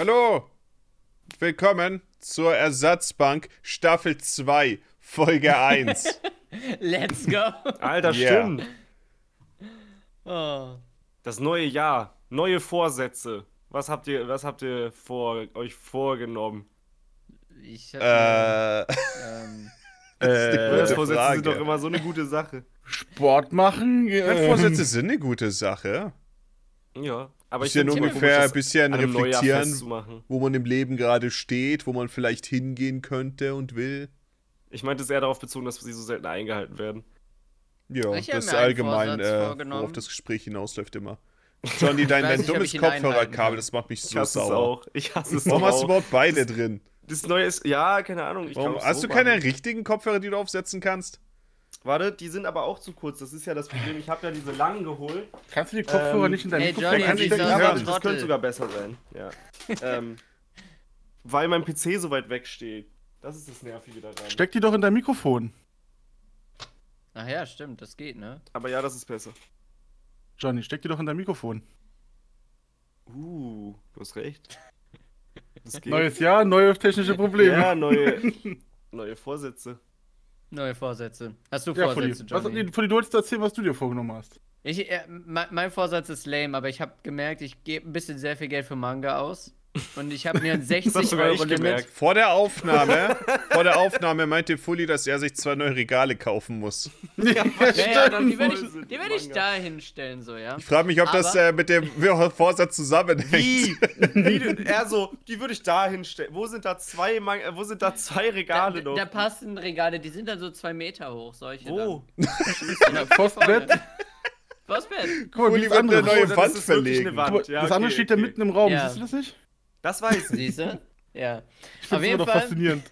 Hallo! Willkommen zur Ersatzbank Staffel 2, Folge 1. Let's go. Alter, Yeah. stimmt. Oh. Das neue Jahr, neue Vorsätze. Was habt ihr, was habt ihr vor, euch vorgenommen? Ich hab, äh, ähm, gute Neujahrsvorsätze Frage. sind doch immer so eine gute Sache. Sport machen. ähm, Vorsätze sind eine gute Sache. Ja, aber ich Bisschen immer ungefähr ein bisschen das reflektieren, wo man im Leben gerade steht, wo man vielleicht hingehen könnte und will. Ich meinte es eher darauf bezogen, dass sie so selten eingehalten werden. Ja, Ich das ist allgemein, äh, worauf das Gespräch hinausläuft immer. Johnny, dein, dein nicht, dummes ich Kopfhörerkabel, das macht mich Ich so hasse es sauer. auch. Ich hasse es Warum doch hast du auch. überhaupt beide drin? Das neue ist, ja, keine Ahnung. Ich Warum, hast so du keine machen. richtigen Kopfhörer, die du aufsetzen kannst? Warte, die sind aber auch zu kurz. Das ist ja das Problem. Ich habe ja diese langen geholt. Kannst du die Kopfhörer Ähm, nicht in deinem Ey, Mikrofon Johnny, Ja, warte, Trottel. das könnte sogar besser sein. Ja. ähm, weil mein PC so weit weg steht. Das ist das Nervige daran. Steck die doch in dein Mikrofon. ach ja, stimmt, das geht, ne? Aber ja, das ist besser. Johnny, steck die doch in dein Mikrofon. Uh, du hast recht. Das geht. Neues Jahr, neue technische Probleme. Ja, neue, neue Vorsätze. Neue Vorsätze. Hast du Ja. Vorsätze, Was, Johnny? nee, Fully, du wolltest erzählen, was du dir vorgenommen hast. Ich, äh, mein, mein Vorsatz ist lame, aber ich habe gemerkt, ich gebe ein bisschen sehr viel Geld für Manga aus. Und ich habe mir ein 60 hast sogar Euro Limit. gemerkt. Vor der Aufnahme, vor der Aufnahme meinte Fully, dass er sich zwei neue Regale kaufen muss. Ja, Ja, ja, dann die werde ich, die werd ich da hinstellen, so, ja. Ich frage mich, ob das Aber- äh, mit dem Vorsatz zusammenhängt. Wie? Wie er so, die würde ich da hinstellen. Wo sind da zwei, äh, wo sind da zwei Regale da, noch? da passen Regale, die sind dann so zwei Meter hoch, solche. Wo? Dann. Postbett. Postbett. Guck mal, Fully das wird andere. eine neue das Wand verlegen. eine Wand. Guck mal, Ja, das andere steht da okay. mitten im Raum. Ja. Siehst du das nicht? Das weiß ich. Siehst du? Ja. Ich Auf jeden Fall. faszinierend.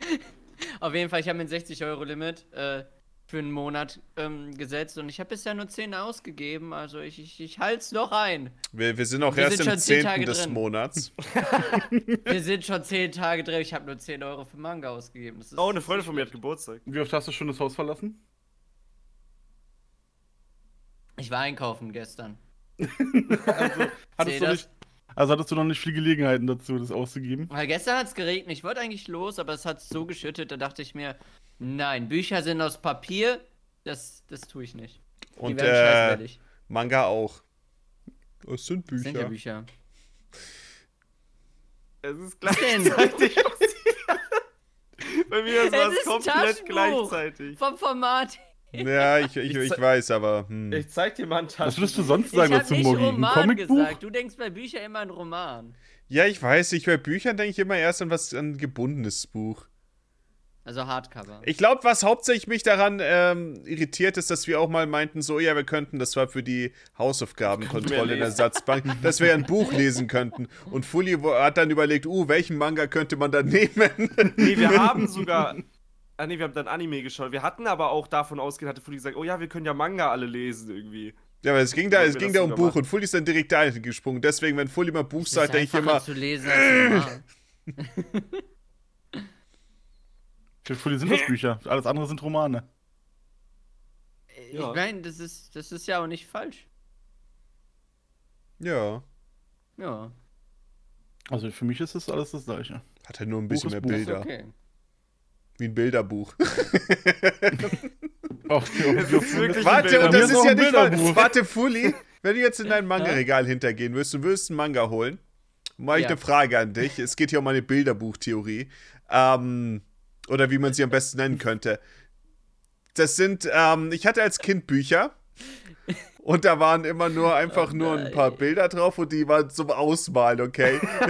Auf jeden Fall, ich habe mir ein 60-Euro-Limit äh, für einen Monat ähm, gesetzt und ich habe bisher nur 10 ausgegeben, also ich, ich, ich halte es noch ein. Wir, wir sind auch Wir erst sind im schon zehn 10. Tage des drin. Monats. Wir sind schon 10 Tage drin, ich habe nur 10 Euro für Manga ausgegeben. Das ist Oh, eine Freundin von mir hat Geburtstag. Wie oft hast du schon das Haus verlassen? Ich war einkaufen gestern. Hattest Seh du nicht, also hattest du noch nicht viele Gelegenheiten dazu, das auszugeben? Weil gestern hat es geregnet, ich wollte eigentlich los, aber es hat so geschüttet, da dachte ich mir, nein, Bücher sind aus Papier, das, das tue ich nicht. Die Und werden äh. Manga auch. Das sind Das Bücher. sind ja Bücher. Es ist gleichzeitig. Bei mir ist Es das komplett Taschenbuch. gleichzeitig. Vom Format. Ja, ich, ich, Ich ich weiß, aber. Hm. Ich zeig dir mal einen Was Taschen. würdest du sonst sagen dazu, Mogi? Ein Roman Comicbuch? gesagt. Du denkst bei Büchern immer an Roman. Ja, ich weiß, ich bei Büchern denke ich immer erst an was an ein gebundenes Buch. Also Hardcover. Ich glaube, was hauptsächlich mich daran ähm, irritiert, ist, dass wir auch mal meinten, so, ja, wir könnten, das war für die Hausaufgabenkontrolle in der. Satzbank, dass wir ein Buch lesen könnten. Und Fully hat dann überlegt, uh, welchen Manga könnte man dann nehmen? Nee, wir haben sogar. Ah, nee, wir haben dann Anime geschaut. Wir hatten aber auch davon ausgehend, hatte Fully gesagt, oh ja, wir können ja Manga alle lesen irgendwie. ja, aber es ging da, es ging da um Buch machen? und Fully ist dann direkt da gesprungen. Deswegen, wenn Fully mal Buch sagt, denke ich immer, zu lesen. Für Fully sind das Bücher. Alles andere sind Romane. Ich Ja. meine, das ist, das ist ja auch nicht falsch. ja, Ja, Also für mich ist das alles das Gleiche. hat er nur ein bisschen mehr Buch. ist Bilder. okay. Wie ein Bilderbuch. Auch wirklich Warte, und das ist auch ja nicht mal. Warte, Fully, wenn du jetzt in dein Manga-Regal hintergehen würdest, du würdest einen Manga holen, mal ich Ja. eine Frage an dich. Es geht hier um eine Bilderbuchtheorie. Ähm, oder wie man sie am besten nennen könnte. Das sind, ähm, ich hatte als Kind Bücher. Und da waren immer nur einfach Oh nur ein paar. Bilder drauf und die waren zum Ausmalen, okay?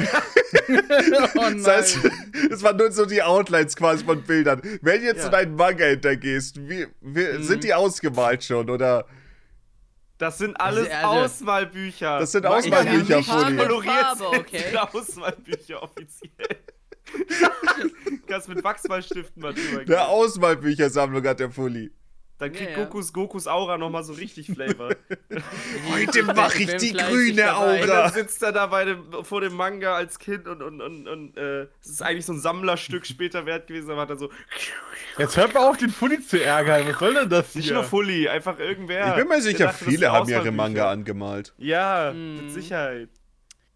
oh Das heißt, es waren nur so die Outlines quasi von Bildern. Wenn du jetzt Ja. in einen Manga hintergehst, wie, wie, Mhm. sind die ausgemalt schon oder? Das sind alles Also- Ausmalbücher. Das sind nicht Fully. koloriert Farbe, sind okay. die Ausmalbücher offiziell. Kannst mit Wachsmalstiften mal drüber gehen. Eine Ausmalbüchersammlung hat der Fully. Dann kriegt Ja, ja. Gokus Gokus Aura nochmal so richtig Flavor. Heute mach ich die grüne dabei. Und Aura. dann sitzt er da bei dem, vor dem Manga als Kind und, und, und, und äh, es ist eigentlich so ein Sammlerstück später wert gewesen, aber hat er so. Jetzt hört mal auf, den Fully zu ärgern. Was soll denn das Nicht hier? nur Fully, einfach irgendwer. Ich bin mir sicher, dachte, viele haben ihre. Manga angemalt. Ja, Mhm. mit Sicherheit.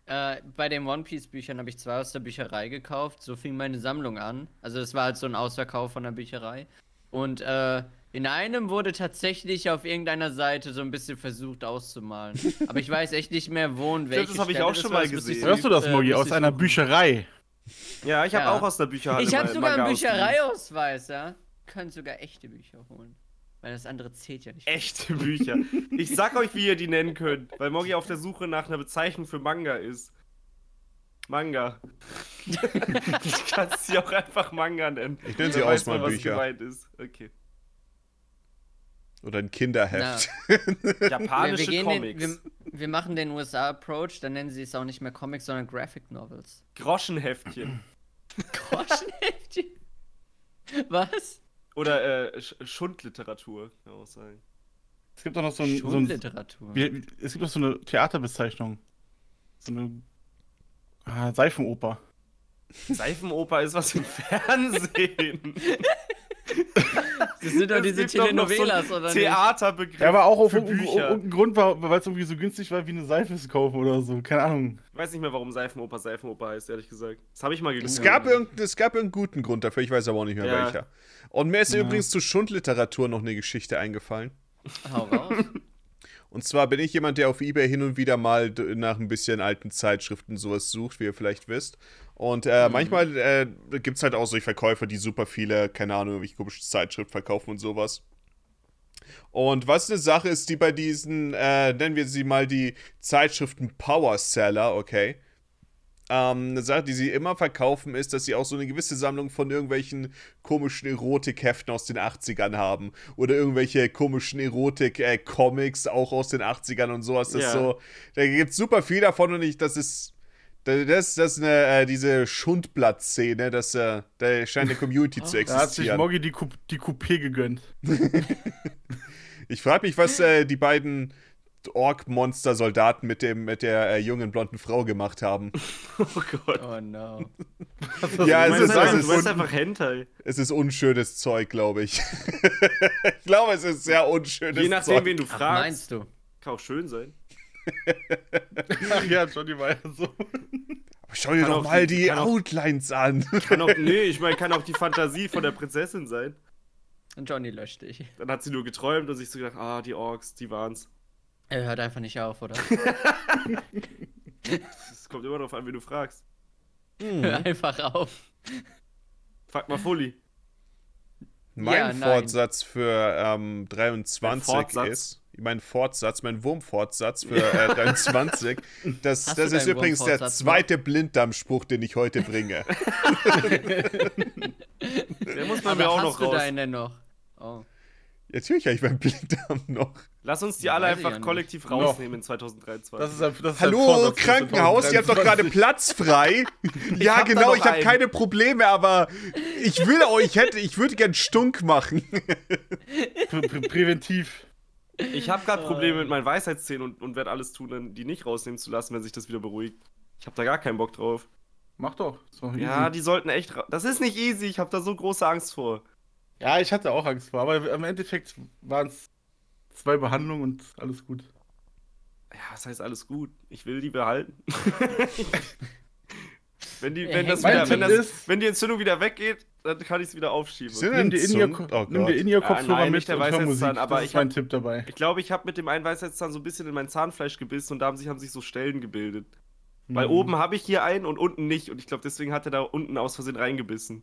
Äh, bei den One Piece Büchern habe ich zwei aus der Bücherei gekauft. So fing meine Sammlung an. Also das war halt so ein Ausverkauf von der Bücherei. Und äh, in einem wurde tatsächlich auf irgendeiner Seite so ein bisschen versucht auszumalen. Aber ich weiß echt nicht mehr, wo und glaub, welche das hab ich auch schon mal ich gesehen. Hörst du das, äh, Mogi? müsste Aus ich einer. Bücherei. Ja, ich habe Ja. auch aus der Bücherei. Ich habe sogar einen. Büchereiausweis, ja. Können sogar echte Bücher holen. Weil das andere zählt ja nicht. Echte Bücher. Ich sag euch, wie ihr die nennen könnt, weil Mogi auf der Suche nach einer Bezeichnung für Manga ist. Manga. du kannst sie auch einfach Manga nennen. Ich nenne sie weiß mal, was Ausmalbücher. gemeint ist. Okay. Oder ein Kinderheft. Wir, Japanische wir, gehen Comics. Den, wir, wir machen den USA-Approach, dann nennen sie es auch nicht mehr Comics, sondern Graphic Novels. Groschenheftchen. Groschenheftchen. Was? Oder äh, Sch Schundliteratur, kann man auch sagen. Es gibt doch noch so ein. So ein es gibt doch so eine Theaterbezeichnung. So eine. Ah, Seifenoper. Seifenoper ist was im Fernsehen. Das sind doch Es diese noch so Telenovelas, oder nicht? Theaterbegriff. Ja, aber auch auf irgendeinen Grund war, weil es irgendwie so günstig war, wie eine Seife zu kaufen oder so. Keine Ahnung. Ich weiß nicht mehr, warum Seifenoper Seifenoper heißt, ehrlich gesagt. Das habe ich mal Es gegoogelt. gab, irgend, es gab irgendeinen guten Grund dafür, ich weiß aber auch nicht mehr Ja. welcher. Und mir ist Ja. übrigens zu Schundliteratur noch eine Geschichte eingefallen. Hau raus. Und zwar bin ich jemand, der auf Ebay hin und wieder mal nach ein bisschen alten Zeitschriften sowas sucht, wie ihr vielleicht wisst. Und äh, manchmal äh, gibt es halt auch solche Verkäufer, die super viele, keine Ahnung, irgendwelche komische Zeitschrift verkaufen und sowas. Und was eine Sache ist, die bei diesen, äh, nennen wir sie mal die Zeitschriften Power Seller, okay? Ähm, eine Sache, die sie immer verkaufen, ist, dass sie auch so eine gewisse Sammlung von irgendwelchen komischen Erotikheften aus den 80ern haben. Oder irgendwelche komischen Erotik-Comics auch aus den 80ern und sowas. Das Ja. so, da gibt es super viel davon und ich, das ist. Das, das ist eine, äh, diese Schundblatt-Szene, das, äh, da scheint eine Community zu Da hat sich existieren. Mogi die, Coup die Coupé gegönnt. Ich frage mich, was äh, die beiden Ork-Monster-Soldaten mit, dem, mit der äh, jungen blonden Frau gemacht haben. Oh Gott. Oh no. ja, Du es meinst ist, einfach, es, ist, einfach Hentai. es ist unschönes Zeug, glaube ich. ich glaube, es ist sehr unschönes Je nachdem, Zeug. wen du Ach, fragst. meinst du? Kann auch schön sein. Ach ja, Johnny war ja so. Aber Schau dir Kann doch mal die- die kann auch- Outlines an. Kann auch, nee, ich meine, kann auch die Fantasie von der Prinzessin sein. Und Johnny löscht dich. Dann hat sie nur geträumt und sich so gedacht, ah, die Orks, die waren's. Er hört einfach nicht auf, oder? Es kommt immer darauf an, wen du fragst. Hör einfach auf. Frag mal Fully. Mein Ja. Fortsatz für ähm, 23 Dein Fortsatz? ist. Mein Fortsatz, mein Wurmfortsatz für äh, 23. Das, das ist übrigens der zweite Blinddarmspruch, den ich heute bringe. Der muss Aber mir auch hast noch du raus. deinen denn noch? Oh. Natürlich habe ich meinen Blinddarm noch. Lass uns die Ja, alle ich einfach ja nicht. kollektiv rausnehmen in 2023. Das ist, ein- das ist Hallo, Vorsatz Krankenhaus, ihr habt doch gerade 2023. Platz frei. ja, hab genau, ich habe keine Probleme, aber ich will euch, hätte, ich würde gern Stunk machen. Prä prä präventiv. Ich habe gerade Probleme mit meinen Weisheitszähnen und, und werde alles tun, die nicht rausnehmen zu lassen, wenn sich das wieder beruhigt. Ich habe da gar keinen Bock drauf. Mach doch. Ist doch Ja, die sollten echt. Das ist nicht easy. Ich habe da so große Angst vor. Ja, ich hatte auch Angst vor, aber im Endeffekt waren es zwei Behandlungen und alles gut. Ja, das heißt alles gut. Ich will die behalten. wenn, die, wenn, das wieder, wenn, das, ist- wenn die Entzündung wieder weggeht, dann kann ich es wieder aufschieben. Sind Nimm dir Entzünd- In-Ear oh nimm dir Gott. In-Ear-Kopfhörer Ah, nein, mit nicht der und hör Musik. Weisheitszahn, aber das ich ist mein hab- Tipp dabei. Ich glaube, ich habe mit dem einen Weisheitszahn so ein bisschen in mein Zahnfleisch gebissen und da haben sich, haben sich so Stellen gebildet. Weil Mhm. oben habe ich hier einen und unten nicht. Und ich glaube, deswegen hat er da unten aus Versehen reingebissen.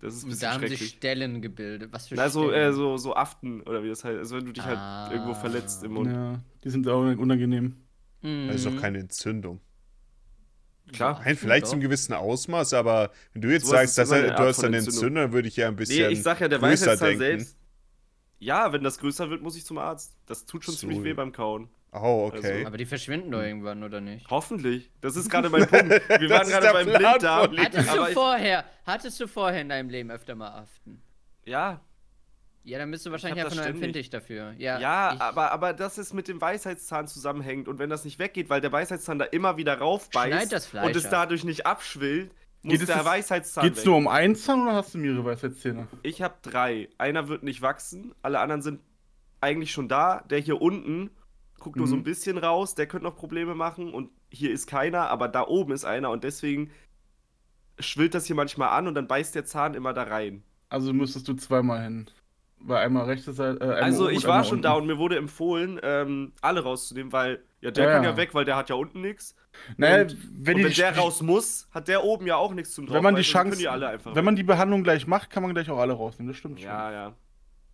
Das ist ein bisschen Da haben sich. Stellen gebildet. Was für Also, Stellen? äh, so, so Aften oder wie das heißt. Also, wenn du dich halt Ah. irgendwo verletzt im Mund. Ja, die sind auch unangenehm. Mhm. Das ist doch keine Entzündung. Klar. Nein, vielleicht zum gewissen Ausmaß, aber wenn du jetzt Sowas sagst, dass er, du hast eine Entzündung. Dann würde ich ja ein bisschen Nee, ich sag ja, der Weisheitszahn selbst. Ja, wenn das größer wird, muss ich zum Arzt. Das tut schon So. ziemlich weh beim Kauen. Oh, okay. Also, Aber die verschwinden doch irgendwann, oder nicht? Hoffentlich. Das ist gerade mein Punkt. Wir waren gerade beim Blinddarm. Hattest du vorher, hattest du vorher in deinem Leben öfter mal Aften? ja, Ja, dann bist du wahrscheinlich einfach nur empfindlich dafür. Ja, ja aber, aber das ist mit dem Weisheitszahn zusammenhängt. Und wenn das nicht weggeht, weil der Weisheitszahn da immer wieder raufbeißt und es ab. dadurch nicht abschwillt, muss Geht es der jetzt- Weisheitszahn Geht's weg. nur um einen Zahn oder hast du mehrere Weisheitszähne? Ich habe drei. Einer wird nicht wachsen, alle anderen sind eigentlich schon da. Der hier unten guckt nur so Mhm. ein bisschen raus, der könnte noch Probleme machen. Und hier ist keiner, aber da oben ist einer und deswegen schwillt das hier manchmal an und dann beißt der Zahn immer da rein. Also müsstest du zweimal hin. Weil einmal rechte Seite. Äh, Also ich war schon unten. da und mir wurde empfohlen, ähm, alle rauszunehmen, weil ja, der Ja, kann ja. ja weg, weil der hat ja unten nichts. Naja, und wenn, und wenn der raus muss, hat der oben ja auch nichts zum wenn man die Chance, die wenn man die Behandlung gleich macht, kann man gleich auch alle rausnehmen. Das stimmt schon. Ja, ja.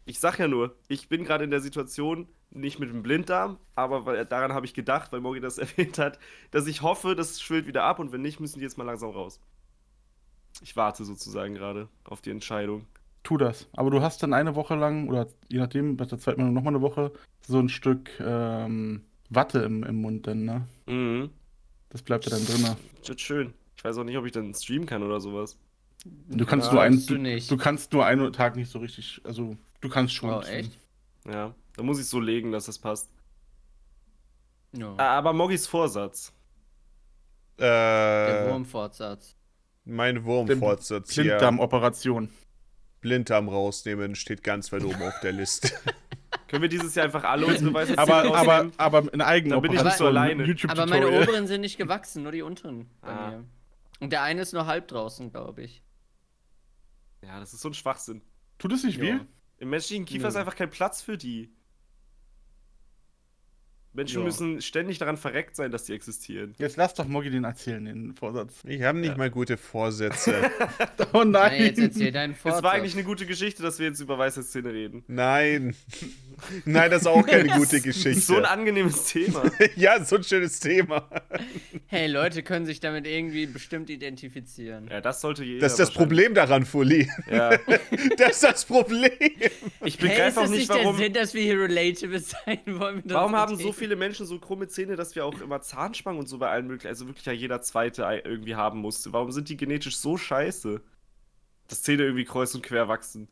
Ich sag ja nur, ich bin gerade in der Situation, nicht mit dem Blinddarm, aber weil, daran habe ich gedacht, weil Mogi das erwähnt hat, dass ich hoffe, das schwillt wieder ab und wenn nicht, müssen die jetzt mal langsam raus. Ich warte sozusagen gerade auf die Entscheidung. Tu das. Aber du hast dann eine Woche lang, oder je nachdem, bei der zweiten Mal nochmal eine Woche, so ein Stück ähm, Watte im, im Mund dann, ne? Mhm. Das bleibt ja dann drin. Das wird schön. Ich weiß auch nicht, ob ich dann streamen kann oder sowas. Du kannst Ja, nur einen, du du, nicht. du kannst nur einen Tag nicht so richtig, also du kannst schon. Oh, echt? Ja, da muss ich so legen, dass das passt. Ja. Ah, Aber Moggis Vorsatz. Der Äh, Wurmfortsatz. mein Wurmfortsatz hier. Blinddarmoperation. Blinddarm rausnehmen steht ganz weit oben auf der Liste. Können wir dieses Jahr einfach alle unsere weißen Aber, Zähne aber, aber in eigenen Da bin ich nicht so alleine. Aber meine oberen sind nicht gewachsen, nur die unteren bei Ah. mir. Und der eine ist nur halb draußen, glaube ich. Ja, das ist so ein Schwachsinn. Tut es nicht Ja. weh? Im menschlichen Kiefer Nö. ist einfach kein Platz für die. Menschen Ja. müssen ständig daran verreckt sein, dass die existieren. Jetzt lass doch Moggi den erzählen, den Vorsatz. Ich habe nicht Ja. mal gute Vorsätze. Oh Nein, jetzt erzähl deinen Es Vorsatz. war eigentlich eine gute Geschichte, dass wir jetzt über Weisheitszähne reden. Nein. Nein, das ist auch keine gute Geschichte. So ein angenehmes Thema. ja, so ein schönes Thema. Hey, Leute können sich damit irgendwie bestimmt identifizieren. Ja, das sollte jeder. Das ist das. Problem daran, Fully. Ja. Das ist das Problem. Ich Hey, begreife ist auch das nicht, nicht warum. der Sinn, dass wir hier relatable sein wollen? Warum haben so Themen? Viele Menschen so krumme Zähne, dass wir auch immer Zahnspangen und so bei allen möglichen, also wirklich ja jeder zweite ei- irgendwie haben musste? Warum sind die genetisch so scheiße? Dass Zähne irgendwie kreuz und quer wachsen.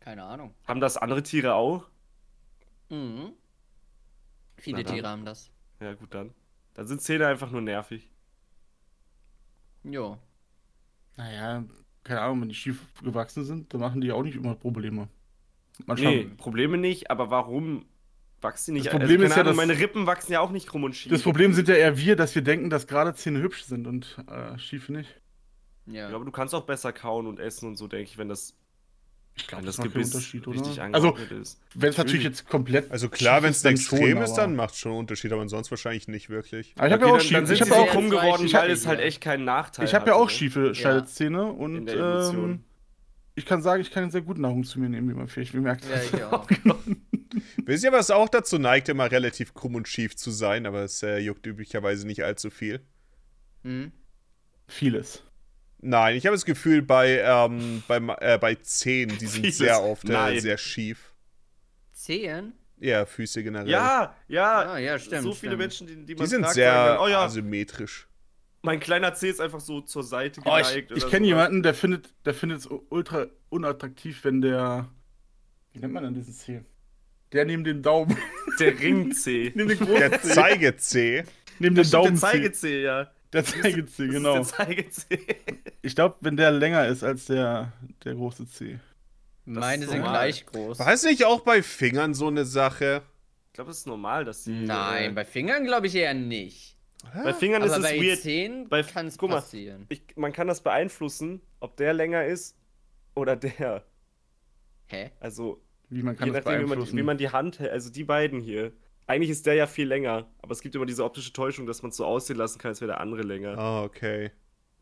Keine Ahnung. Haben das andere Tiere auch? Mhm. Viele. Tiere haben das. Ja, gut dann. Dann sind Zähne einfach nur nervig. Jo. Naja, keine Ahnung, wenn die schief gewachsen sind, dann machen die auch nicht immer Probleme. Manchmal, Nee, Probleme nicht, aber warum wachsen die nicht? Das Problem keine ist ja, Ahnung, dass- meine Rippen wachsen ja auch nicht krumm und schief. Das Problem sind ja eher wir, dass wir denken, dass gerade Zähne hübsch sind und äh, schiefe nicht. Ja. Ja, aber du kannst auch besser kauen und essen und so, denke ich, wenn das, Ich glaube, das das macht Gebiss Unterschied, richtig oder? Also, angeordnet ist. wenn es natürlich jetzt komplett. Also klar, schief wenn es dann extrem ist, dann macht es schon einen Unterschied, aber sonst wahrscheinlich nicht wirklich. Aber ich habe Okay, ja auch dann, schief. dann sind Ich sie habe so ja auch- krumm geworden, ich weil es halt echt keinen Nachteil ich habe ja auch ne? schiefe Schallzähne und In der Evolution. ähm, ich kann sagen, ich kann sehr gut Nahrung zu mir nehmen, wie man vielleicht bemerkt Ja, ich auch. Wisst ihr, was auch dazu neigt, immer relativ krumm und schief zu sein, aber es äh, juckt üblicherweise nicht allzu viel? Hm? Vieles. Nein, ich habe das Gefühl, bei, ähm, bei, äh, bei Zehen, die sind Vieles. sehr oft äh, sehr schief. Zehen? Ja, Füße generell. Ja, ja, Ah, ja, stimmt. so viele stimmt. Menschen, die, die Die man sind fragt, sehr sagen oh ja, asymmetrisch. mein kleiner Zeh ist einfach so zur Seite Oh, ich geneigt. ich kenne jemanden, der findet der findet es ultra unattraktiv, wenn der. Wie nennt man denn diesen Zeh? Der neben dem Daumen. Der Ringzeh. neben den Der großen Zeh. Zeigezeh. Neben dem Das stimmt, der Daumenzeh. Zeigezeh, ja. Der Zeigezeh, Das genau. ist der Zeigezeh. Ich glaube, wenn der länger ist als der, der große Zeh. Meine ist sind normal. gleich groß. War es nicht auch bei Fingern so eine Sache? Ich glaube, es ist normal, dass sie. Nein, äh, bei Fingern glaube ich eher nicht. bei Fingern ist Aber es bei weird. Zehen Bei- kann es passieren. Ich, man kann das beeinflussen, ob der länger ist oder der. Hä? Also, Wie man kann je das nachdem, wie man, beeinflussen. wie man die Hand hält. Also, die beiden hier. Eigentlich ist der ja viel länger. Aber es gibt immer diese optische Täuschung, dass man es so aussehen lassen kann, als wäre der andere länger. Ah, okay.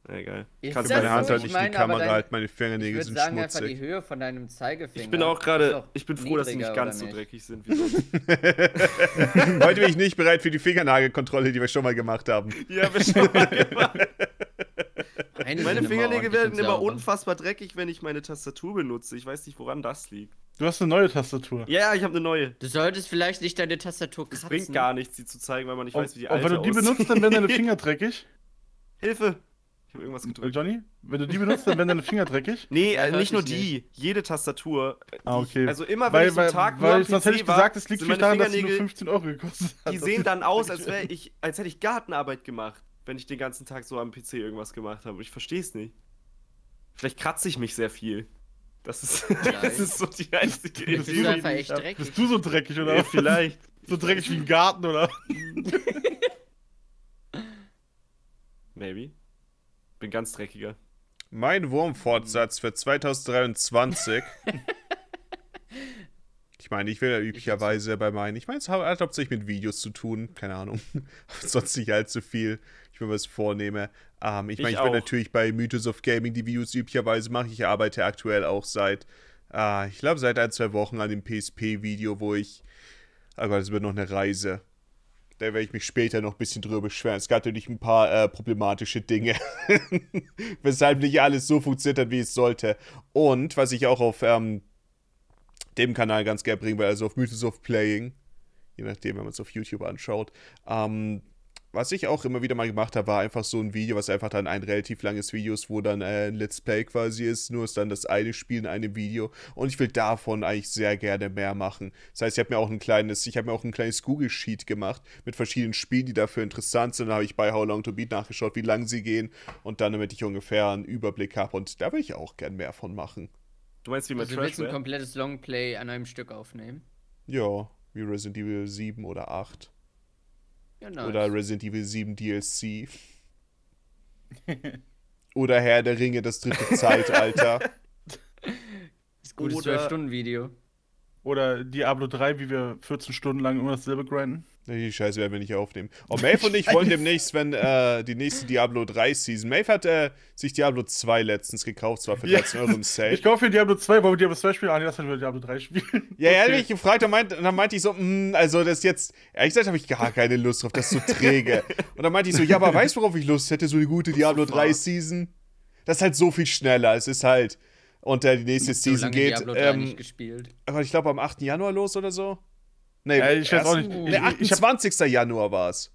Na, egal. Das du Meine so? Hand halt Ich nicht in die Kamera dein- halt, meine Ich Fingernägel würde sind sagen, einfach die schmutzig. Höhe von deinem Zeigefinger. Ich bin auch gerade, ich bin froh, dass sie nicht ganz so oder dreckig sind wie sonst. Heute bin ich nicht bereit für die Fingernagelkontrolle, die wir schon mal gemacht haben. ja, wir schon mal gemacht. Meine, Meine Fingernägel werden immer sauber. unfassbar dreckig, wenn ich meine Tastatur benutze. Ich weiß nicht, woran das liegt. Du hast eine neue Tastatur. Ja, ja, ich habe eine neue. Du solltest vielleicht nicht deine Tastatur Es kratzen. bringt gar nichts, sie zu zeigen, weil man nicht Und, weiß, wie die und alte wenn du die aussieht. benutzt, dann werden deine Finger dreckig. Hilfe! Ich habe irgendwas gedrückt. Johnny, wenn du die benutzt, dann werden deine Finger dreckig. Nee, äh, nicht nur die. Jede Tastatur. Ah, okay. Also immer, wenn Weil, ich so einen weil, Tag nur weil am sonst PC hätte ich war, gesagt, es liegt vielleicht daran, dass die nur Fingernägel- 15 Euro gekostet hat. Die sehen dann aus, als, ich, als hätte ich Gartenarbeit gemacht, wenn ich den ganzen Tag so am PC irgendwas gemacht habe. Ich verstehe es nicht. Vielleicht kratze ich mich sehr viel. Das ist, das ist so die einzige Bist Bist Idee. du so- einfach echt dreckig. Bist du so dreckig, oder? Ja, vielleicht. So dreckig wie ein Garten, oder? Maybe. Bin ganz dreckiger. Mein Wurmfortsatz für 2023. ich meine, ich will ja üblicherweise bei meinen. Ich meine, es hat hauptsächlich mit Videos zu tun. Keine Ahnung. Sonst nicht allzu viel. Ich will was vornehme. Ähm, ich meine, Ich ich, auch. natürlich bei Mythos of Gaming die Videos üblicherweise machen. Ich arbeite aktuell auch seit, äh, ich glaube, seit ein, zwei Wochen an dem PSP-Video, wo ich. Oh Gott, es wird noch eine Reise. Da werde ich mich später noch ein bisschen drüber beschweren. Es gab natürlich ein paar äh, problematische Dinge, weshalb nicht alles so funktioniert hat, wie es sollte. Und was ich auch auf ähm, dem Kanal ganz gerne bringen will, also auf Mythos of Playing, je nachdem, wenn man es auf YouTube anschaut, ähm, was ich auch immer wieder mal gemacht habe, war einfach so ein Video, was einfach dann ein relativ langes Video ist, wo dann äh, ein Let's Play quasi ist, nur ist dann das eine Spiel in einem Video und ich will davon eigentlich sehr gerne mehr machen. Das heißt, ich habe mir auch ein kleines, ich habe mir auch ein kleines Google Sheet gemacht mit verschiedenen Spielen, die dafür interessant sind. Dann habe ich bei How Long to Beat nachgeschaut, wie lang sie gehen und dann, damit ich ungefähr einen Überblick habe und da will ich auch gern mehr von machen. Du meinst wie mit Also du willst ein komplettes Longplay an einem Stück aufnehmen. Ja, wie Resident Evil 7 oder 8 Ja, nice. oder Resident Evil 7 DLC. Oder Herr der Ringe, das dritte Zeitalter. das gute Oder- 12-Stunden-Video. Oder Diablo 3, wie wir 14 Stunden lang immer dasselbe grinden. Die Scheiße werden wir nicht aufnehmen. Oh, Maeve und ich wollen demnächst, wenn äh, die nächste Diablo 3 Season. Maeve hat äh, sich Diablo 2 letztens gekauft, zwar für Ja. 13 Euro im Sale. Ich kaufe für Diablo 2, wollen wir Diablo 2 spielen? Ah, nee, das wir Diablo 3 spielen. Ja, er hat Okay. mich gefragt und, meint, und dann meinte ich so, "Mm, also das jetzt, ehrlich gesagt habe ich gar keine Lust drauf, das ist so träge. Und dann meinte ich so, ja, aber weißt du, worauf ich Lust hätte, so eine gute Diablo 3 Season? Das ist halt so viel schneller, es ist halt, und äh, die nächste So Season geht, 3 ähm, nicht gespielt. aber ich glaube am 8. Januar los oder so. Nee, Ja, ich weiß auch nicht. Nee, Ich- ich hab- 28. Januar war es.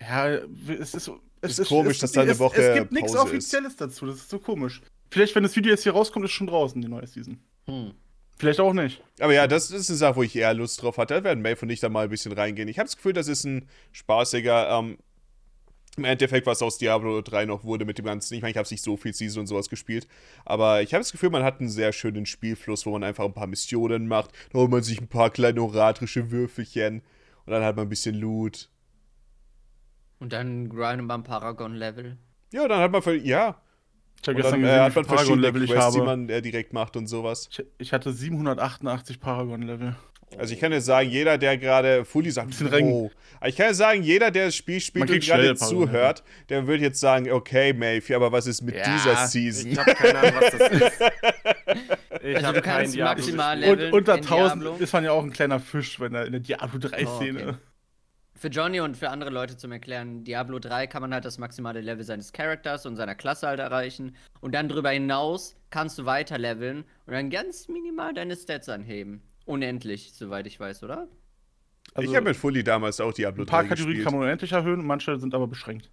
Ja, es ist, es Ist komisch, dass da eine es, Woche Es gibt nichts Offizielles dazu, das ist so komisch. Vielleicht, wenn das Video jetzt hier rauskommt, ist schon draußen, die neue Season. Hm. Vielleicht auch nicht. Aber ja, das ist eine Sache, wo ich eher Lust drauf hatte. Da werden Maeve und ich da mal ein bisschen reingehen. Ich habe das Gefühl, das ist ein spaßiger, ähm, im Endeffekt, was aus Diablo 3 noch wurde mit dem Ganzen. Ich meine, ich habe nicht so viel Season und sowas gespielt. Aber ich habe das Gefühl, man hat einen sehr schönen Spielfluss, wo man einfach ein paar Missionen macht. Da holt man sich ein paar kleine oratrische Würfelchen. Und dann hat man ein bisschen Loot. Und dann grinden wir ein Paragon-Level. Ja, dann hat man, für, ja. Ich habe gestern dann äh, gesehen, wie hat man verschiedene Paragon-Level ich Quests, die habe. man äh, direkt macht und sowas. Ich, ich hatte 788 Paragon-Level. Also ich kann ja sagen, jeder, der gerade Fully sagt, oh. Ich kann ja sagen, jeder, der das Spiel spielt und gerade zuhört, der wird jetzt sagen, okay, Maeve, aber was ist mit Ja, dieser Season? Ich habe keine Ahnung, was das ist. Ich Also hab du kannst Diablo maximal. Leveln Und unter in 1000 Diablo. ist man ja auch ein kleiner Fisch wenn er in der Diablo 3-Szene. Oh, okay. Für Johnny und für andere Leute zum Erklären, Diablo 3 kann man halt das maximale Level seines Charakters und seiner Klasse halt erreichen. Und dann darüber hinaus kannst du weiter leveln und dann ganz minimal deine Stats anheben. Unendlich, soweit ich weiß, oder? Also, ich habe mit Fully damals auch Diablo ein paar 3 Kategorien gespielt. kann man unendlich erhöhen, manche sind aber beschränkt.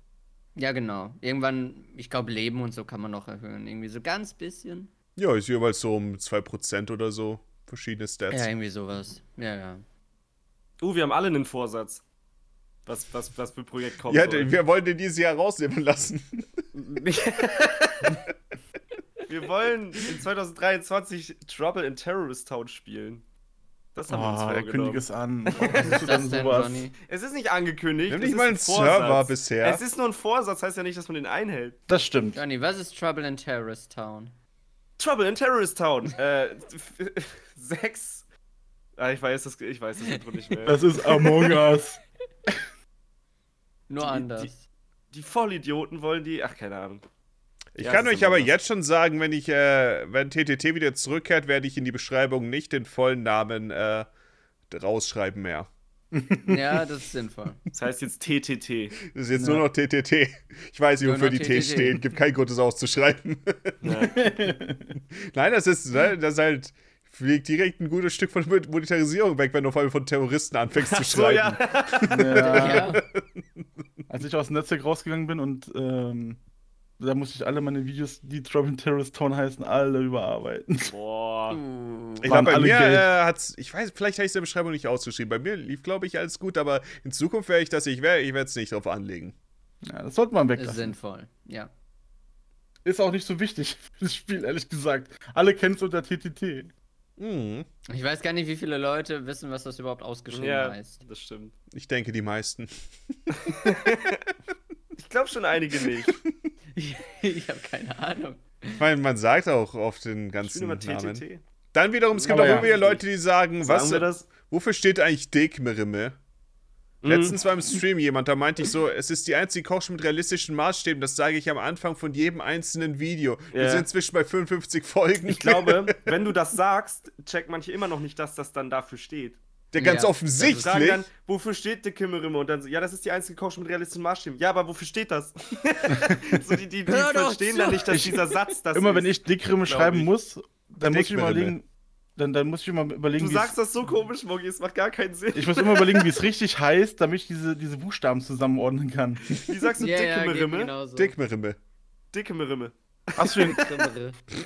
Ja, genau. Irgendwann, ich glaube, Leben und so kann man noch erhöhen. Irgendwie so ganz bisschen. Ja, ist jeweils so um 2% oder so. Verschiedene Stats. Ja, irgendwie sowas. Ja, ja. Uh, wir haben alle einen Vorsatz. Was, was, was für Projekt kommt. Ja, d- wir wollen den dieses Jahr rausnehmen lassen. wir wollen in 2023 Trouble in Terrorist Town spielen. Das haben wir uns Oh, er vorgenommen. kündigt es an. Was ist das denn, sowas? Johnny? Es ist nicht angekündigt. Wir haben es nicht ist mal ein einen. Server bisher. Es ist nur ein Vorsatz, heißt ja nicht, dass man den einhält. Das stimmt. Johnny, was ist Trouble in Terrorist Town? Trouble in Terrorist Town. äh, sechs. Ah, ich weiß das, ich weiß das Intro nicht mehr. Das ist Among Us. Nur Die- anders. Die Vollidioten wollen die. Ach, keine Ahnung. Ich Ja, kann euch aber was. jetzt schon sagen, wenn ich, äh, wenn TTT wieder zurückkehrt, werde ich in die Beschreibung nicht den vollen Namen äh, rausschreiben mehr. Ja, das ist sinnvoll. Das heißt jetzt TTT. Das ist jetzt Ja. nur noch TTT. Ich weiß nicht, wofür die T TTT. stehen. Gibt keinen Grund, das auszuschreiben. Ja. Nein, das ist, ne, das ist halt, fliegt direkt ein gutes Stück von Monetarisierung weg, wenn du vor allem von Terroristen anfängst zu So, schreiben. ja. Ja. Ja. Als ich aus dem Netzwerk rausgegangen bin und ähm, da musste ich alle meine Videos, die Trouble in Terrorist Town heißen, alle überarbeiten. Boah. Uh. Ich glaube, bei alle mir äh, hat's, ich weiß, vielleicht habe ich es in der Beschreibung nicht ausgeschrieben. Bei mir lief, glaube ich, alles gut, aber in Zukunft werde ich das, ich werde ich es nicht drauf anlegen. Ja, das sollte man Ist weglassen. sinnvoll. Ja. Ist auch nicht so wichtig für das Spiel, ehrlich gesagt. Alle kennen es unter TTT. Mhm. Ich weiß gar nicht, wie viele Leute wissen, was das überhaupt ausgeschrieben Ja, heißt. das stimmt. Ich denke, die meisten. glaube schon einige nicht. Ich, ich habe keine Ahnung. Ich meine, man sagt auch oft den ganzen Namen. TTT. Dann wiederum, es gibt Aber auch ja. immer wieder Leute, die sagen, Sagen was, wofür steht eigentlich Dekmerimme? Mhm. Letztens war im Stream jemand, da meinte ich so, es ist die einzige Kochschule mit realistischen Maßstäben, das sage ich am Anfang von jedem einzelnen Video. Wir Ja. sind inzwischen bei 55 Folgen. Ich glaube, wenn du das sagst, checkt manche immer noch nicht, dass das dann dafür steht. Der ganz Ja. Offensichtlich. dann, wofür steht die Kimmerimme? Und dann so, ja, das ist die einzige Kochschule mit realistischen Maßstäben. Ja, aber wofür steht das? so, die die, die verstehen dann nicht, dass Ich- dieser Satz das Immer ist. wenn ich Dickrimme schreiben ich. muss, dann muss ich überlegen, dann, dann muss ich immer überlegen, Du sagst das so komisch, Moggi, es macht gar keinen Sinn. ich muss immer überlegen, wie es richtig heißt, damit ich diese, diese Buchstaben zusammenordnen kann. Wie sagst du Ja, dicke ja, geht mir Merimme? genauso. Dekmerimme. Dicke Merimme. Hast du den,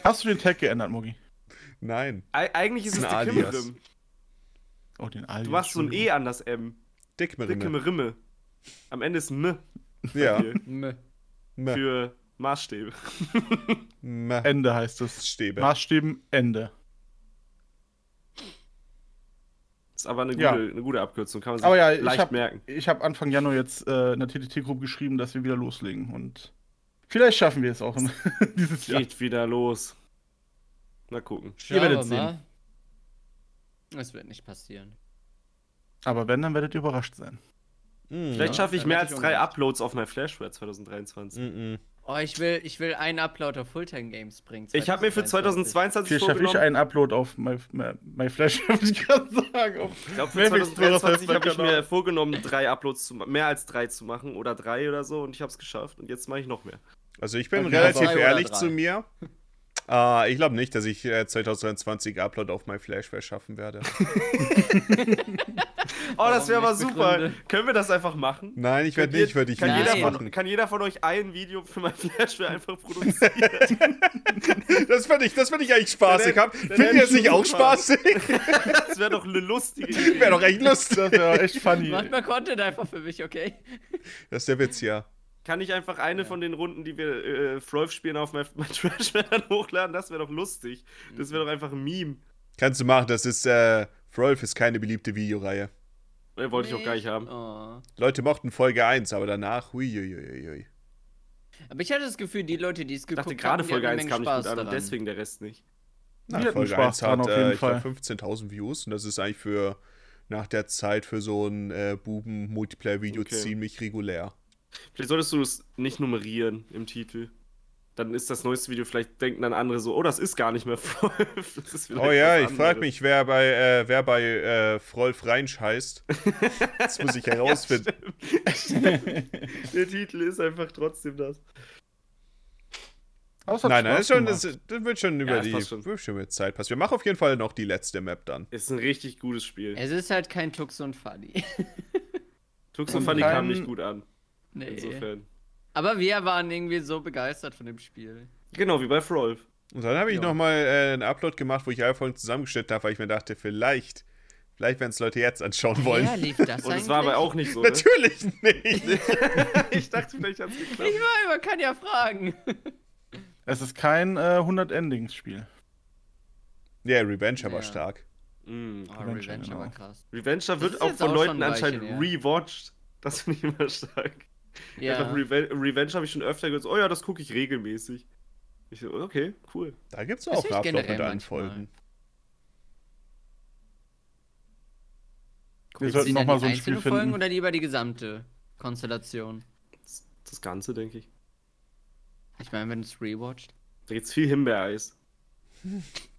hast du den Tag geändert, Mogi? Nein. Ei- Eigentlich ist es ist Oh, den Alias. Du machst so ein E an das M. Dicke Dekmerimme. Merimme. Am Ende ist M Ja. Meh. für Maßstäbe. Meh. Ende heißt es. Stäbe. Maßstäben, Ende. Ist aber eine gute, Ja. eine gute Abkürzung, kann man sich Aber ja, ich leicht habe merken. ich hab Anfang Januar jetzt äh, in der TTT-Gruppe geschrieben, dass wir wieder loslegen. Und vielleicht schaffen wir es auch dieses Jahr. Geht wieder los. Mal gucken. Ihr werdet Schauen wir mal. Es wird nicht passieren. Aber wenn, dann werdet ihr überrascht sein. Mm, Vielleicht Ja, schaffe ich mehr als ich drei. Uploads auf mein Flashware 2023. mm, Oh, ich will, ich will einen Upload auf Fulltime Games bringen. Ich habe mir für 2022 Hier schaffe ich vorgenommen. einen Upload auf My, My, My Flash, würde ich gerade sagen. Auf Ich glaube, für Mavic Explorer 2023 habe ich mir vorgenommen, drei Uploads zu mehr als drei zu machen oder drei oder so und ich habe es geschafft und jetzt mache ich noch mehr. Also ich bin Okay, relativ ehrlich zu mir. Äh, ich glaube nicht, dass ich äh, 2023 Upload auf My Flashware schaffen werde. Oh, das wäre aber super. begründe? Können wir das einfach machen? Nein, ich werde nicht für dich kann jeder, Videos von, machen. kann jeder von euch ein Video für mein Flashware einfach produzieren? Das finde ich, das find ich eigentlich spaßig. Findet ihr das nicht ich auch spaßig? das wäre doch eine lustige Idee. Wäre doch echt lustig. Das wäre echt funny. Macht mal Content einfach für mich, okay? Das ist der Witz, ja. Kann ich einfach eine von den Runden, die wir äh, Frolf spielen, auf mein, mein Trashware dann hochladen? Das wäre doch lustig. Das wäre doch einfach ein Meme. Kannst du machen, das ist, äh, Rolf ist keine beliebte Videoreihe. Äh, wollte ich auch gar nicht haben. Oh. Leute mochten Folge 1, aber danach, huiuiuiui. Aber ich hatte das Gefühl, die Leute, die es Ich geguckt dachte gerade haben, die Folge hatten 1 eine kam nicht Menge gut an und daran. deswegen der Rest nicht. Na, hatten Folge Spaß 1 dran hat, auf jeden äh, ich glaub, Fall. 15.000 Views und das ist eigentlich für nach der Zeit für so ein äh, Buben-Multiplayer-Video Okay. ziemlich regulär. Vielleicht solltest du es nicht nummerieren im Titel. Dann ist das neueste Video, vielleicht denken dann andere so, oh, das ist gar nicht mehr Frolf. Das Oh ja, ich frage mich, wer bei, äh, wer bei äh, Frolf Reinsch heißt. Das muss ich herausfinden. Der Titel ist einfach trotzdem das. Es hat nein, nein, das, schon, das, das wird schon über das die schon. wird schon mit Zeit passen. Wir machen auf jeden Fall noch die letzte Map dann. Ist ein richtig gutes Spiel. Es ist halt kein Tux und Funny. Tux und und Funny kam nicht gut an. Nee. Insofern. Aber wir waren irgendwie so begeistert von dem Spiel. Genau, wie bei Frolf. Und dann habe ich Ja. nochmal äh, einen Upload gemacht, wo ich alle Folgen zusammengeschnitten habe, weil ich mir dachte, vielleicht, vielleicht werden es Leute jetzt anschauen wollen. Ja, lief das Und es war aber auch nicht so. Ne? Natürlich nicht. ich dachte, vielleicht hat es Ich geklappt. war, man kann ja fragen. Es ist kein äh, 100-Endings-Spiel. Ja, Revenge aber Ja. stark. Mm. Oh, Revenge, Revenge, genau. aber krass. Revenge Das wird auch von auch Leuten anscheinend Weilchen rewatcht. Das finde ich immer stark. Ja. Einfach Reve Revenge habe ich schon öfter gehört. so, Oh ja, das gucke ich regelmäßig. Ich so, okay, cool. Da gibt es auch manchmal. Folgen. Wir sollten nochmal so ein Spiel einzelnen Folgen finden. oder lieber die gesamte Konstellation? Das, das Ganze, denke ich. Ich meine, wenn es rewatcht. Da gibt's viel Himbeereis.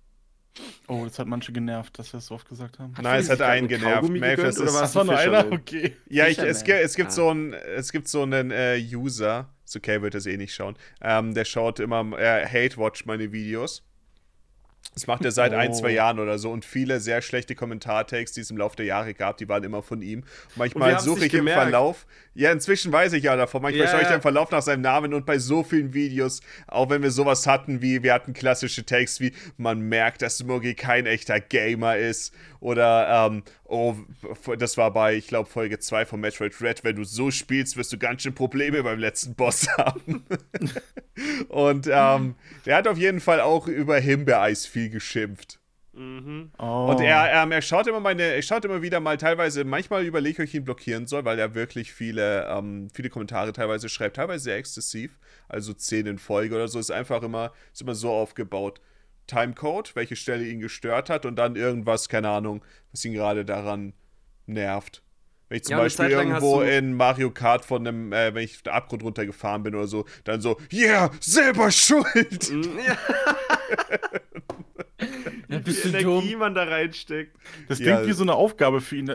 Oh, das hat manche genervt, dass wir es so oft gesagt haben. Nein, es hat einen genervt. Oder ist- Das war nur einer? Okay. Ja, ich, es, es gibt Ah. so einen, es gibt so einen äh, User, ist okay, wird das eh nicht schauen. Ähm, der schaut immer, er hate-watch meine Videos. Das macht er seit ein, zwei Oh. Jahren oder so und viele sehr schlechte Kommentartakes, die es im Laufe der Jahre gab, die waren immer von ihm. Manchmal suche ich im gemerkt. Verlauf, ja, inzwischen weiß ich ja davon, manchmal Ja, schaue ich im Verlauf nach seinem Namen und bei so vielen Videos, auch wenn wir sowas hatten wie, wir hatten klassische Takes wie, man merkt, dass Smoggy kein echter Gamer ist oder, ähm, oh, das war bei, ich glaube, Folge 2 von Metroid Red, wenn du so spielst, wirst du ganz schön Probleme beim letzten Boss haben. und ähm, der hat auf jeden Fall auch über Himbeereis viel geschimpft. Mhm. Oh. Und er, ähm, er schaut immer meine, er schaut immer wieder mal teilweise, manchmal überlege ich, ob ich ihn blockieren soll, weil er wirklich viele, ähm, viele Kommentare teilweise schreibt, teilweise sehr exzessiv, also 10 in Folge oder so, ist einfach immer, ist immer so aufgebaut. Timecode, welche Stelle ihn gestört hat und dann irgendwas, keine Ahnung, was ihn gerade daran nervt. Wenn ich zum Ja, Beispiel irgendwo in Mario Kart von einem, äh, wenn ich den Abgrund runtergefahren bin oder so, dann so, yeah, selber schuld. Mhm, Ja, Ja, wie bist viel du Energie dumm? man da reinsteckt. Das Ja. klingt wie so eine Aufgabe für ihn.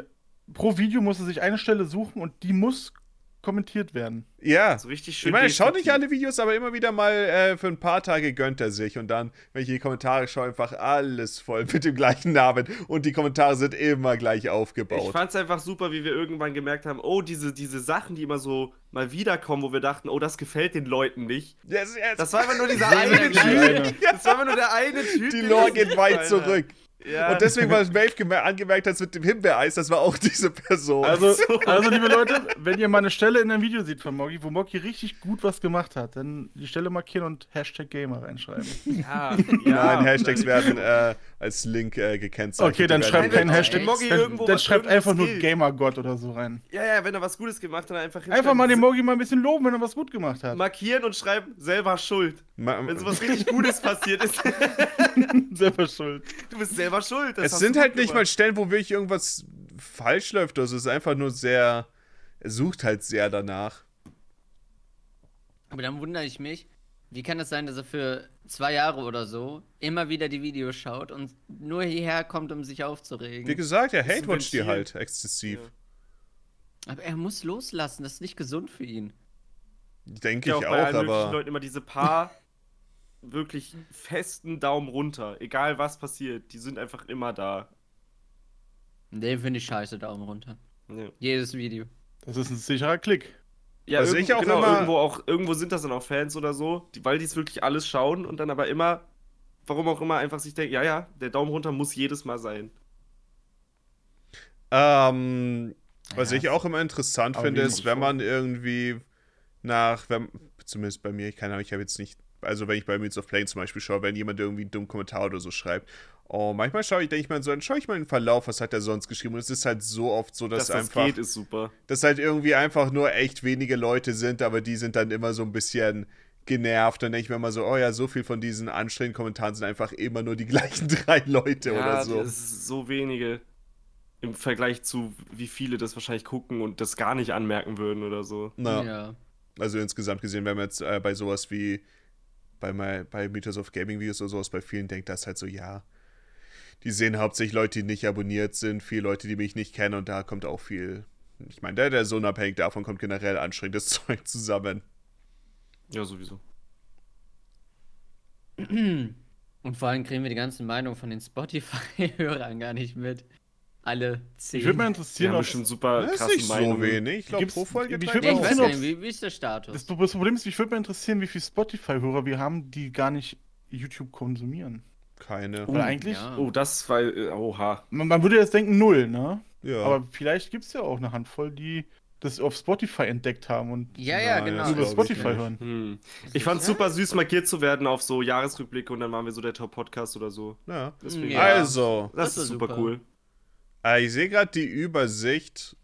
Pro Video muss er sich eine Stelle suchen und die muss kommentiert werden. Ja. So richtig schön. Ich meine, er schaut nicht alle Videos, aber immer wieder mal äh, für ein paar Tage gönnt er sich. Und dann, wenn ich die Kommentare schaue, einfach alles voll mit dem gleichen Namen. Und die Kommentare sind immer gleich Ich aufgebaut. fand's einfach super, wie wir irgendwann gemerkt haben, oh, diese, diese Sachen, die immer so mal wiederkommen, wo wir dachten, oh, das gefällt den Leuten nicht. Yes, yes. Das war einfach nur dieser eine. Typ. Das war einfach nur der eine Typ. die Lore geht weit zurück. Ja. Und deswegen, was Wave geme- angemerkt hat mit dem Himbeereis, das war auch diese Person. Also, also, liebe Leute, wenn ihr mal eine Stelle in einem Video seht von Moggi, wo Moggi richtig gut was gemacht hat, dann die Stelle markieren und Hashtag Gamer reinschreiben. ja, Nein, Hashtags werden äh, als Link äh, gekennzeichnet. Okay, dann schreibt werden- kein Hashtag. Moggi Dann, irgendwo dann was- schreibt einfach nur Gamergott oder so rein. Ja, ja, wenn er was Gutes gemacht hat, dann einfach Einfach mal den Moggi mal ein bisschen loben, wenn er was gut gemacht hat. markieren und schreiben, selber schuld. Ma- Wenn sowas richtig Gutes passiert ist, Selber schuld. du bist selber schuld. Das Es hast sind halt nicht mal. Stellen, wo wirklich irgendwas falsch läuft. Also es ist einfach nur sehr. Er sucht halt sehr danach. Aber dann wundere ich mich, wie kann es sein, dass er für zwei Jahre oder so immer wieder die Videos schaut und nur hierher kommt, um sich aufzuregen? Wie gesagt, er hate-watcht die halt exzessiv. Ja. Aber er muss loslassen, das ist nicht gesund für ihn. Denke ich auch auch, bei allen möglichen aber. Leuten immer diese paar wirklich festen Daumen runter. Egal was passiert, die sind einfach immer da. Den finde ich scheiße, Daumen runter. Ja, Jedes Video. Das ist ein sicherer Klick. ja irgendwo, ich auch genau, immer- irgendwo, auch, irgendwo sind das dann auch Fans oder so, die, weil die es wirklich alles schauen und dann aber immer, warum auch immer, einfach sich denken, ja, ja, der Daumen runter muss jedes Mal sein. Ähm, was Ja. ich auch immer interessant Aber finde, ist, wenn man irgendwie nach, wenn, zumindest bei mir, ich keine Ahnung, ich habe jetzt nicht, also wenn ich bei Meets of Plane zum Beispiel schaue, wenn jemand irgendwie einen dummen Kommentar oder so schreibt, oh, manchmal schaue ich, denke ich mal so, dann schaue ich mal in den Verlauf, was hat er sonst geschrieben und es ist halt so oft so, dass Dass das einfach, geht, ist super. dass halt irgendwie einfach nur echt wenige Leute sind, aber die sind dann immer so ein bisschen genervt. Dann denke ich mir immer so, oh ja, so viel von diesen anstrengenden Kommentaren sind einfach immer nur die gleichen drei Leute oder so. Das ist so wenige im Vergleich zu, wie viele das wahrscheinlich gucken und das gar nicht anmerken würden oder so. Na, Ja. Also insgesamt gesehen, wenn man jetzt äh, bei sowas wie bei, my, bei Mythos of Gaming Videos oder sowas bei vielen denkt, das halt so, ja, die sehen hauptsächlich Leute, die nicht abonniert sind, viele Leute, die mich nicht kennen und da kommt auch viel, ich meine, der, der so unabhängig davon kommt generell anstrengendes Zeug zusammen. Ja, sowieso. Und vor allem kriegen wir die ganzen Meinungen von den Spotify-Hörern gar nicht mit. Alle zehn. Ich würde mal interessieren, ob bestimmt super Das ist krasse nicht so wenig. Ich glaube, pro Folge ich drei würd nee, ich mal weiß interessieren, nicht, wie, wie ist der Status? Das, das Problem ist, mich würde mal interessieren, wie viele Spotify-Hörer wir haben, die gar nicht YouTube konsumieren. Keine. Weil eigentlich, ja. Oh, das war. äh, Oha. man, man würde jetzt denken null, ne? Ja. Aber vielleicht gibt es ja auch eine Handvoll, die das auf Spotify entdeckt haben und ja, ja, genau. das über ich Spotify hören. Hm. Ich fand's super süß, markiert zu werden auf so Jahresrückblicke und dann waren wir so der Top-Podcast oder so. ja. Deswegen, Ja. Also, das, das ist super, super. cool. Äh, ich sehe gerade die Übersicht.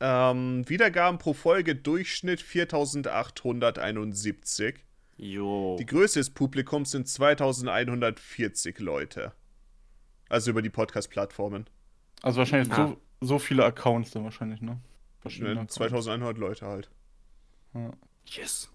Ähm, Wiedergaben pro Folge Durchschnitt 4871. Jo. Die Größe des Publikums sind 2140 Leute. Also über die Podcast-Plattformen. Also wahrscheinlich Ah. so, so viele Accounts dann wahrscheinlich, ne? Verschiedene Ne, Accounts. 2100 Leute halt. Ja. Yes.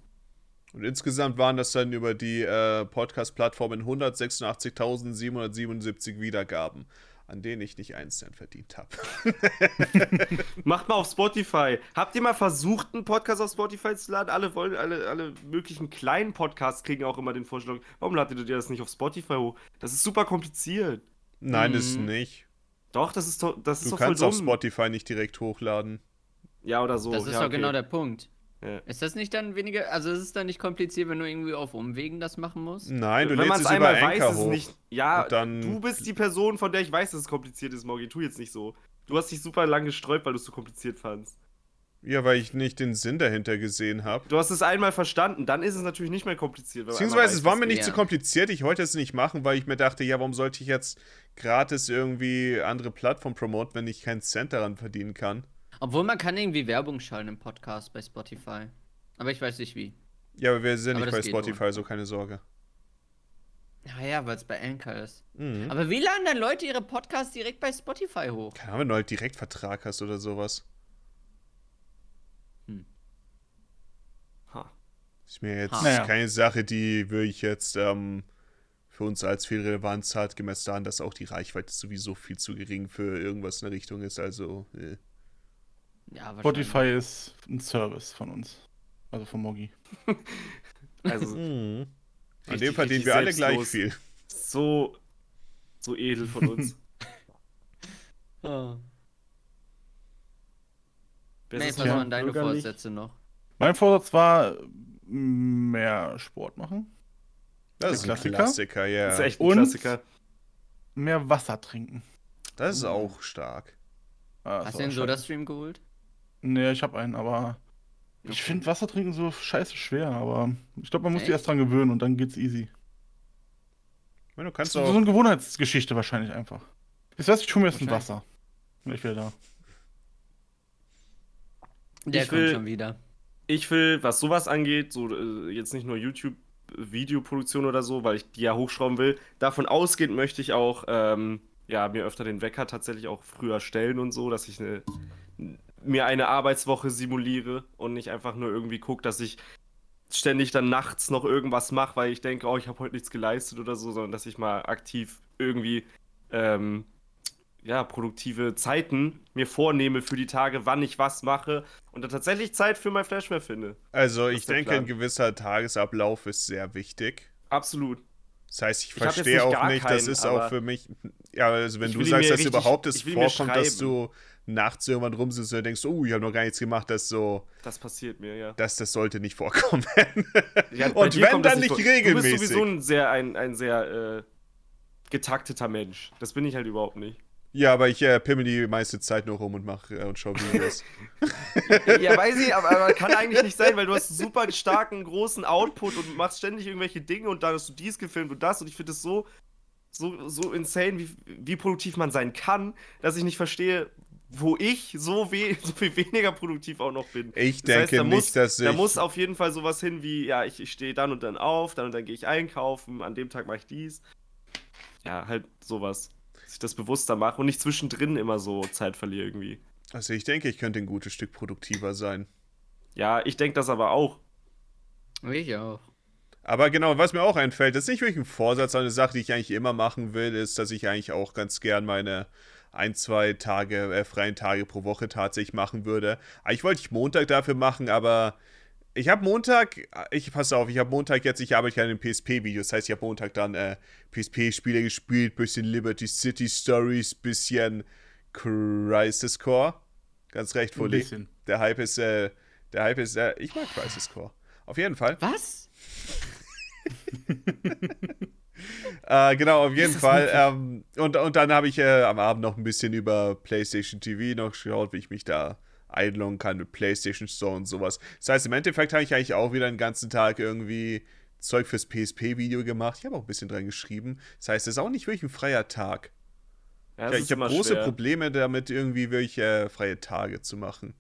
Und insgesamt waren das dann über die äh, Podcast-Plattformen 186.777 Wiedergaben, an denen ich nicht einen Cent verdient habe. Macht mal auf Spotify. Habt ihr mal versucht, einen Podcast auf Spotify zu laden? Alle wollen, alle, alle möglichen kleinen Podcasts kriegen auch immer den Vorschlag. Warum ladet ihr das nicht auf Spotify hoch? Das ist super kompliziert. Nein, Mhm. ist nicht. Doch, das ist, doch- das ist Du doch voll kannst dumm. auf Spotify nicht direkt hochladen. Ja, oder so. Das ist ja, doch okay. genau der Punkt. Ja. Ist das nicht dann weniger, also ist es dann nicht kompliziert, wenn du irgendwie auf Umwegen das machen musst? Nein, du Wenn lädst man es über einmal weiß, Anchor ist es hoch. nicht. Ja, du bist die Person, von der ich weiß, dass es kompliziert ist, Morgi. Tu jetzt nicht so. Du hast dich super lang gesträubt, weil du es so kompliziert fandst. Ja, weil ich nicht den Sinn dahinter gesehen habe. Du hast es einmal verstanden, dann ist es natürlich nicht mehr kompliziert. Beziehungsweise es war mir nicht zu Ja. kompliziert. Ich wollte es nicht machen, weil ich mir dachte, ja, warum sollte ich jetzt gratis irgendwie andere Plattformen promoten, wenn ich keinen Cent daran verdienen kann? Obwohl man kann irgendwie Werbung schalten im Podcast bei Spotify. Aber ich weiß nicht wie. Ja, aber wir sind Aber nicht bei Spotify, so keine Sorge. Naja, weil es bei Anchor ist. Mhm. Aber wie laden dann Leute ihre Podcasts direkt bei Spotify hoch? Keine Ahnung, wenn du halt Direktvertrag hast oder sowas. Ha. Ist mir jetzt Ha. keine Sache, die wirklich jetzt ähm, für uns als viel Relevanz hat, gemessen daran, dass auch die Reichweite sowieso viel zu gering für irgendwas in der Richtung ist. Also, äh. Ja. Spotify ist ein Service von uns. Also von Mogi. Also Mhm. An dem verdienen wir alle gleich viel. so, so edel von uns. Oh. Wer Nee, was waren deine bürgerlich. Vorsätze noch? Mein Vorsatz war, mehr Sport machen, Das ist ein Klassiker? Klassiker, ja. Das ist echt ein Und- Klassiker. mehr Wasser trinken. Das ist auch stark. Ah, das Hast du den. Soda-Stream geholt? Nee, ich habe einen, aber ich finde Wasser trinken so scheiße schwer, aber ich glaube, man muss sich erst dran gewöhnen und dann geht's easy. Ich meine, du Das kannst ist so eine Gewohnheitsgeschichte wahrscheinlich einfach. Ich weiß, ich hole mir jetzt ein. Wasser. Ich wieder da. Der Ich kommt will- schon wieder. Ich will, was sowas angeht, so äh, jetzt nicht nur YouTube-Videoproduktion oder so, weil ich die ja hochschrauben will, davon ausgehend möchte ich auch ähm, ja, mir öfter den Wecker tatsächlich auch früher stellen und so, dass ich eine, mir eine Arbeitswoche simuliere und nicht einfach nur irgendwie gucke, dass ich ständig dann nachts noch irgendwas mache, weil ich denke, oh, ich habe heute nichts geleistet oder so, sondern dass ich mal aktiv irgendwie ähm, ja, produktive Zeiten mir vornehme für die Tage, wann ich was mache und dann tatsächlich Zeit für mein Flashmare finde. Also, Das ich ist denke, Plan. ein gewisser Tagesablauf ist sehr wichtig. Absolut. Das heißt, ich Ich verstehe nicht auch nicht, das keinen, ist aber auch für mich. Ja, also wenn du sagst, dass richtig- überhaupt es vorkommt, dass du nachts irgendwann rumsitzt und denkst, oh, ich habe noch gar nichts gemacht, das so, Das passiert mir, ja. das, das sollte nicht vorkommen. Ja, und wenn, dann nicht vor. Du regelmäßig. bist sowieso ein sehr, ein, ein sehr äh, getakteter Mensch. Das bin ich halt überhaupt nicht. Ja, aber ich äh, pimmel die meiste Zeit nur rum und mache äh, und schaue Videos. Ja, weiß ich, aber, aber kann eigentlich nicht sein, weil du hast super starken, großen Output und machst ständig irgendwelche Dinge und dann hast du dies gefilmt und das und ich finde es so, so, so insane, wie, wie produktiv man sein kann, dass ich nicht verstehe, wo ich so, we so viel weniger produktiv auch noch bin. Ich Das heißt, denke da nicht, muss, dass ich. Da muss auf jeden Fall sowas hin wie, ja, ich, ich stehe dann und dann auf, dann und dann gehe ich einkaufen, an dem Tag mache ich dies. Ja, halt sowas. Dass ich das bewusster mache und nicht zwischendrin immer so Zeit verliere irgendwie. also ich denke, ich könnte ein gutes Stück produktiver sein. Ja, ich denke das aber auch. Ich auch. Aber genau, was mir auch einfällt, das ist nicht wirklich ein Vorsatz, sondern eine Sache, die ich eigentlich immer machen will, ist, dass ich eigentlich auch ganz gern meine ein, zwei Tage, äh, freien Tage pro Woche tatsächlich machen würde. Eigentlich wollte ich Montag dafür machen, aber ich habe Montag, ich passe auf, ich habe Montag jetzt, ich arbeite ja an den PSP-Videos, das heißt, ich habe Montag dann äh, PSP-Spiele gespielt, bisschen Liberty City Stories, bisschen Crisis Core. Ganz recht, Ein Fully. bisschen. Der Hype ist, äh, der Hype ist, äh, ich mag Crisis Core. Auf jeden Fall. Was? Äh, genau, auf jeden Fall. Ähm, und, und dann habe ich äh, am Abend noch ein bisschen über PlayStation TV noch geschaut, wie ich mich da einloggen kann mit PlayStation Store und sowas. Das heißt, im Endeffekt habe ich eigentlich auch wieder den ganzen Tag irgendwie Zeug fürs PSP-Video gemacht. Ich habe auch ein bisschen dran geschrieben. Das heißt, es ist auch nicht wirklich ein freier Tag. Ja, ich habe große schwer. Probleme damit, irgendwie wirklich äh, freie Tage zu machen.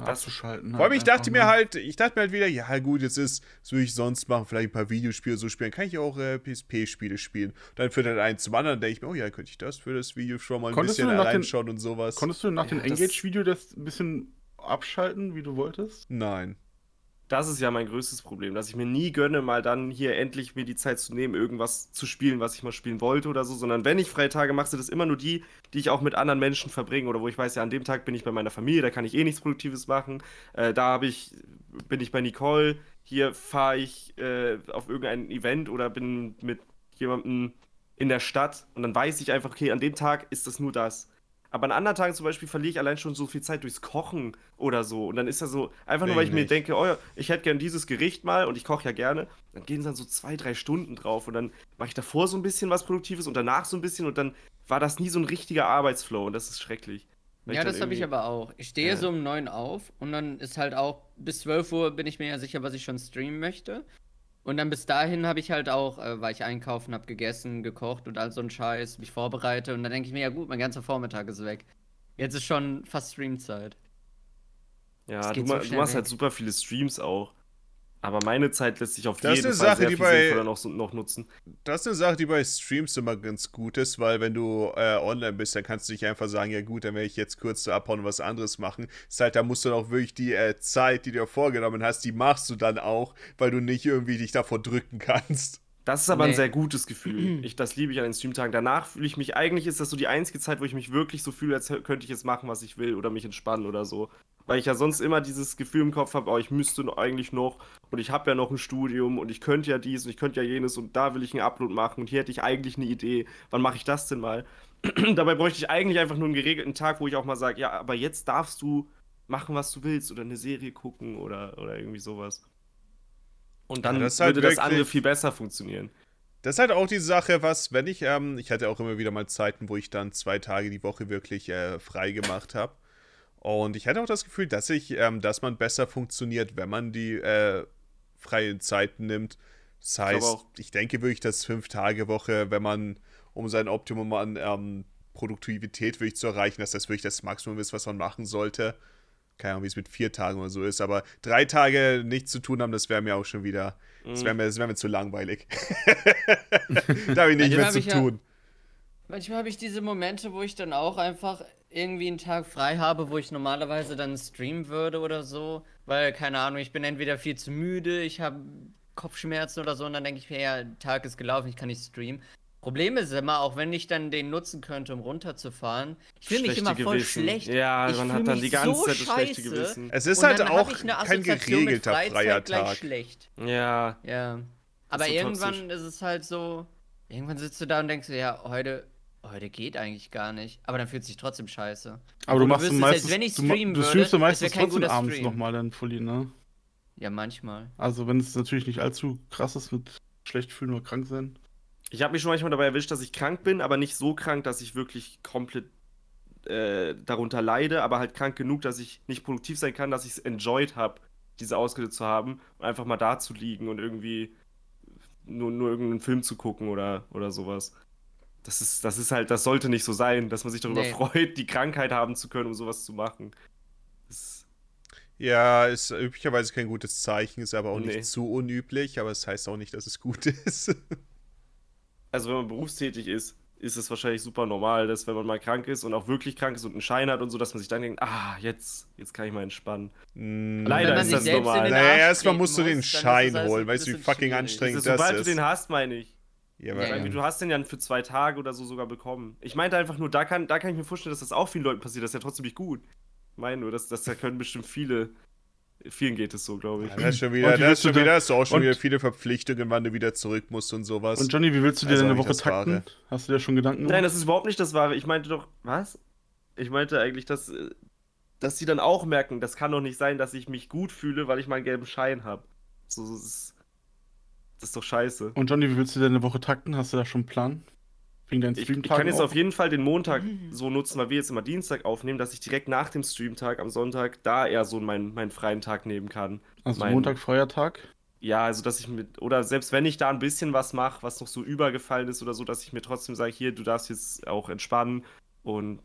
Abzuschalten. Vor allem, ich halt dachte einfach mir nur. halt, ich dachte mir halt wieder, ja gut, jetzt ist, was würde ich sonst machen, vielleicht ein paar Videospiele so spielen, kann ich auch äh, PSP-Spiele spielen. Dann führt halt eins zum anderen, denke ich mir, oh ja, könnte ich das für das Video schon mal ein Konntest bisschen reinschauen und sowas. Konntest du nach dem Ja, das- Engage-Video das ein bisschen abschalten, wie du wolltest? Nein. Das ist ja mein größtes Problem, dass ich mir nie gönne, mal dann hier endlich mir die Zeit zu nehmen, irgendwas zu spielen, was ich mal spielen wollte oder so, sondern wenn ich freie Tage mache, sind das immer nur die, die ich auch mit anderen Menschen verbringe oder wo ich weiß, ja, an dem Tag bin ich bei meiner Familie, da kann ich eh nichts Produktives machen. Äh, da habe ich, bin ich bei Nicole, hier fahre ich äh, auf irgendein Event oder bin mit jemandem in der Stadt und dann weiß ich einfach, okay, an dem Tag ist das nur das. Aber an anderen Tagen zum Beispiel verliere ich allein schon so viel Zeit durchs Kochen oder so. Und dann ist das so, einfach nur, weil ich mir denke, oh ja, ich hätte gern dieses Gericht mal und ich koche ja gerne. Dann gehen dann so zwei, drei Stunden drauf und dann mache ich davor so ein bisschen was Produktives und danach so ein bisschen und dann war das nie so ein richtiger Arbeitsflow und das ist schrecklich. Ja, das habe ich aber auch. Ich stehe Ja. so um 9 auf und dann ist halt auch bis 12 Uhr bin ich mir ja sicher, was ich schon streamen möchte. Und dann bis dahin habe ich halt auch, äh, war ich einkaufen, habe gegessen, gekocht und all so ein Scheiß, mich vorbereitet und dann denke ich mir, ja gut, mein ganzer Vormittag ist weg. Jetzt ist schon fast Streamzeit. Ja, du, so du machst weg. halt super viele Streams auch. Aber meine Zeit lässt sich auf Das jeden Fall Sache, sehr die viel bei- noch, noch nutzen. Das ist eine Sache, die bei Streams immer ganz gut ist, weil wenn du äh, online bist, dann kannst du nicht einfach sagen, ja gut, dann werde ich jetzt kurz so abhauen und was anderes machen. Ist halt, da musst du dann auch wirklich die äh, Zeit, die du dir vorgenommen hast, die machst du dann auch, weil du nicht irgendwie dich davor drücken kannst. Das ist aber Nee. ein sehr gutes Gefühl. Ich, das liebe ich an den Streamtagen. Danach fühle ich mich, eigentlich ist das so die einzige Zeit, wo ich mich wirklich so fühle, als könnte ich jetzt machen, was ich will oder mich entspannen oder so. Weil ich ja sonst immer dieses Gefühl im Kopf habe, oh, ich müsste eigentlich noch und ich habe ja noch ein Studium und ich könnte ja dies und ich könnte ja jenes und da will ich einen Upload machen und hier hätte ich eigentlich eine Idee. Wann mache ich das denn mal? Dabei bräuchte ich eigentlich einfach nur einen geregelten Tag, wo ich auch mal sage, ja, aber jetzt darfst du machen, was du willst oder eine Serie gucken oder, oder irgendwie sowas. Und dann Ja, das ist halt würde das andere viel besser funktionieren. Das ist halt auch die Sache, was, wenn ich, ähm, ich hatte auch immer wieder mal Zeiten, wo ich dann zwei Tage die Woche wirklich äh, frei gemacht habe. Und ich hatte auch das Gefühl, dass ich, ähm, dass man besser funktioniert, wenn man die äh, freien Zeiten nimmt. Das heißt, auch. ich, denke wirklich, dass fünf Tage Woche, wenn man um sein Optimum an ähm, Produktivität wirklich zu erreichen, dass das wirklich das Maximum ist, was man machen sollte. Keine Ahnung, wie es mit vier Tagen oder so ist, aber drei Tage nichts zu tun haben, das wäre mir auch schon wieder, das Mhm. wäre mir, das wär mir zu langweilig. da habe ich nicht mehr zu ich ja- tun. Manchmal habe ich diese Momente, wo ich dann auch einfach irgendwie einen Tag frei habe, wo ich normalerweise dann streamen würde oder so. Weil, keine Ahnung, ich bin entweder viel zu müde, ich habe Kopfschmerzen oder so und dann denke ich mir, ja, der Tag ist gelaufen, ich kann nicht streamen. Problem ist immer, auch wenn ich dann den nutzen könnte, um runterzufahren, ich fühle mich immer voll Gewissen. schlecht. Ja, ich man hat dann mich die ganze so Zeit das schlechte scheiße. Gewissen. Es ist halt auch ich eine kein geregelter freier gleich Tag. schlecht. Ja, Ja. Aber so irgendwann toxisch. ist es halt so, irgendwann sitzt du da und denkst dir, ja, heute, heute geht eigentlich gar nicht. Aber dann fühlt sich trotzdem scheiße. Aber du Obwohl machst wüsstest, meistens, wenn ich du, streamen du würde, streamst das meistens trotzdem abends nochmal dann Fully, ne? Ja, manchmal. Also wenn es natürlich nicht allzu krass ist mit schlecht fühlen oder krank sein. ich habe mich schon manchmal dabei erwischt, dass ich krank bin, aber nicht so krank, dass ich wirklich komplett äh, darunter leide, aber halt krank genug, dass ich nicht produktiv sein kann, dass ich es enjoyed habe, diese Ausrede zu haben und einfach mal da zu liegen und irgendwie nur, nur irgendeinen Film zu gucken oder, oder sowas. Das ist, das ist halt, das sollte nicht so sein, dass man sich darüber Nee. freut, die Krankheit haben zu können, um sowas zu machen. Das, Ja, ist üblicherweise kein gutes Zeichen, ist aber auch Nee. nicht zu unüblich, aber es heißt auch nicht, dass es gut ist. also wenn man berufstätig ist, ist es wahrscheinlich super normal, dass wenn man mal krank ist und auch wirklich krank ist und einen Schein hat und so, dass man sich dann denkt, ah, jetzt, jetzt kann ich mal entspannen. Mm, Leider ist das normal. Naja, erstmal musst du den ist Schein holen. Weißt du, wie fucking schwierig. anstrengend Dieses, das sobald ist? du den hast, meine ich. Ja, Ja, aber, ja. Du hast den ja für zwei Tage oder so sogar bekommen. Ich meinte einfach nur, da kann, da kann ich mir vorstellen, dass das auch vielen Leuten passiert. Das ist ja trotzdem nicht gut. Ich meine nur, dass, dass da können bestimmt viele, vielen geht es so, glaube ich. Ja, das ist schon wieder, das ist schon du wieder, da- hast du auch schon wieder viele Verpflichtungen, wann du wieder zurück musst und sowas. Und Johnny, wie willst du dir Also deine Woche das Wahre. takten? Hast du dir schon Gedanken Nein, das ist überhaupt nicht das Wahre. Ich meinte doch, was? Ich meinte eigentlich, dass, äh, dass sie dann auch merken, das kann doch nicht sein, dass ich mich gut fühle, weil ich meinen gelben Schein habe. So, so, ist, das ist doch scheiße. Und Johnny, wie willst du deine Woche takten? Hast du da schon einen Plan? Wegen deinen Ich, ich kann jetzt auch? auf jeden Fall den Montag so nutzen, weil wir jetzt immer Dienstag aufnehmen, dass ich direkt nach dem Streamtag am Sonntag da eher so meinen, meinen freien Tag nehmen kann. Also mein- Montag, freier Tag. Ja, also dass ich mit, oder selbst wenn ich da ein bisschen was mache, was noch so übergefallen ist oder so, dass ich mir trotzdem sage, hier, du darfst jetzt auch entspannen und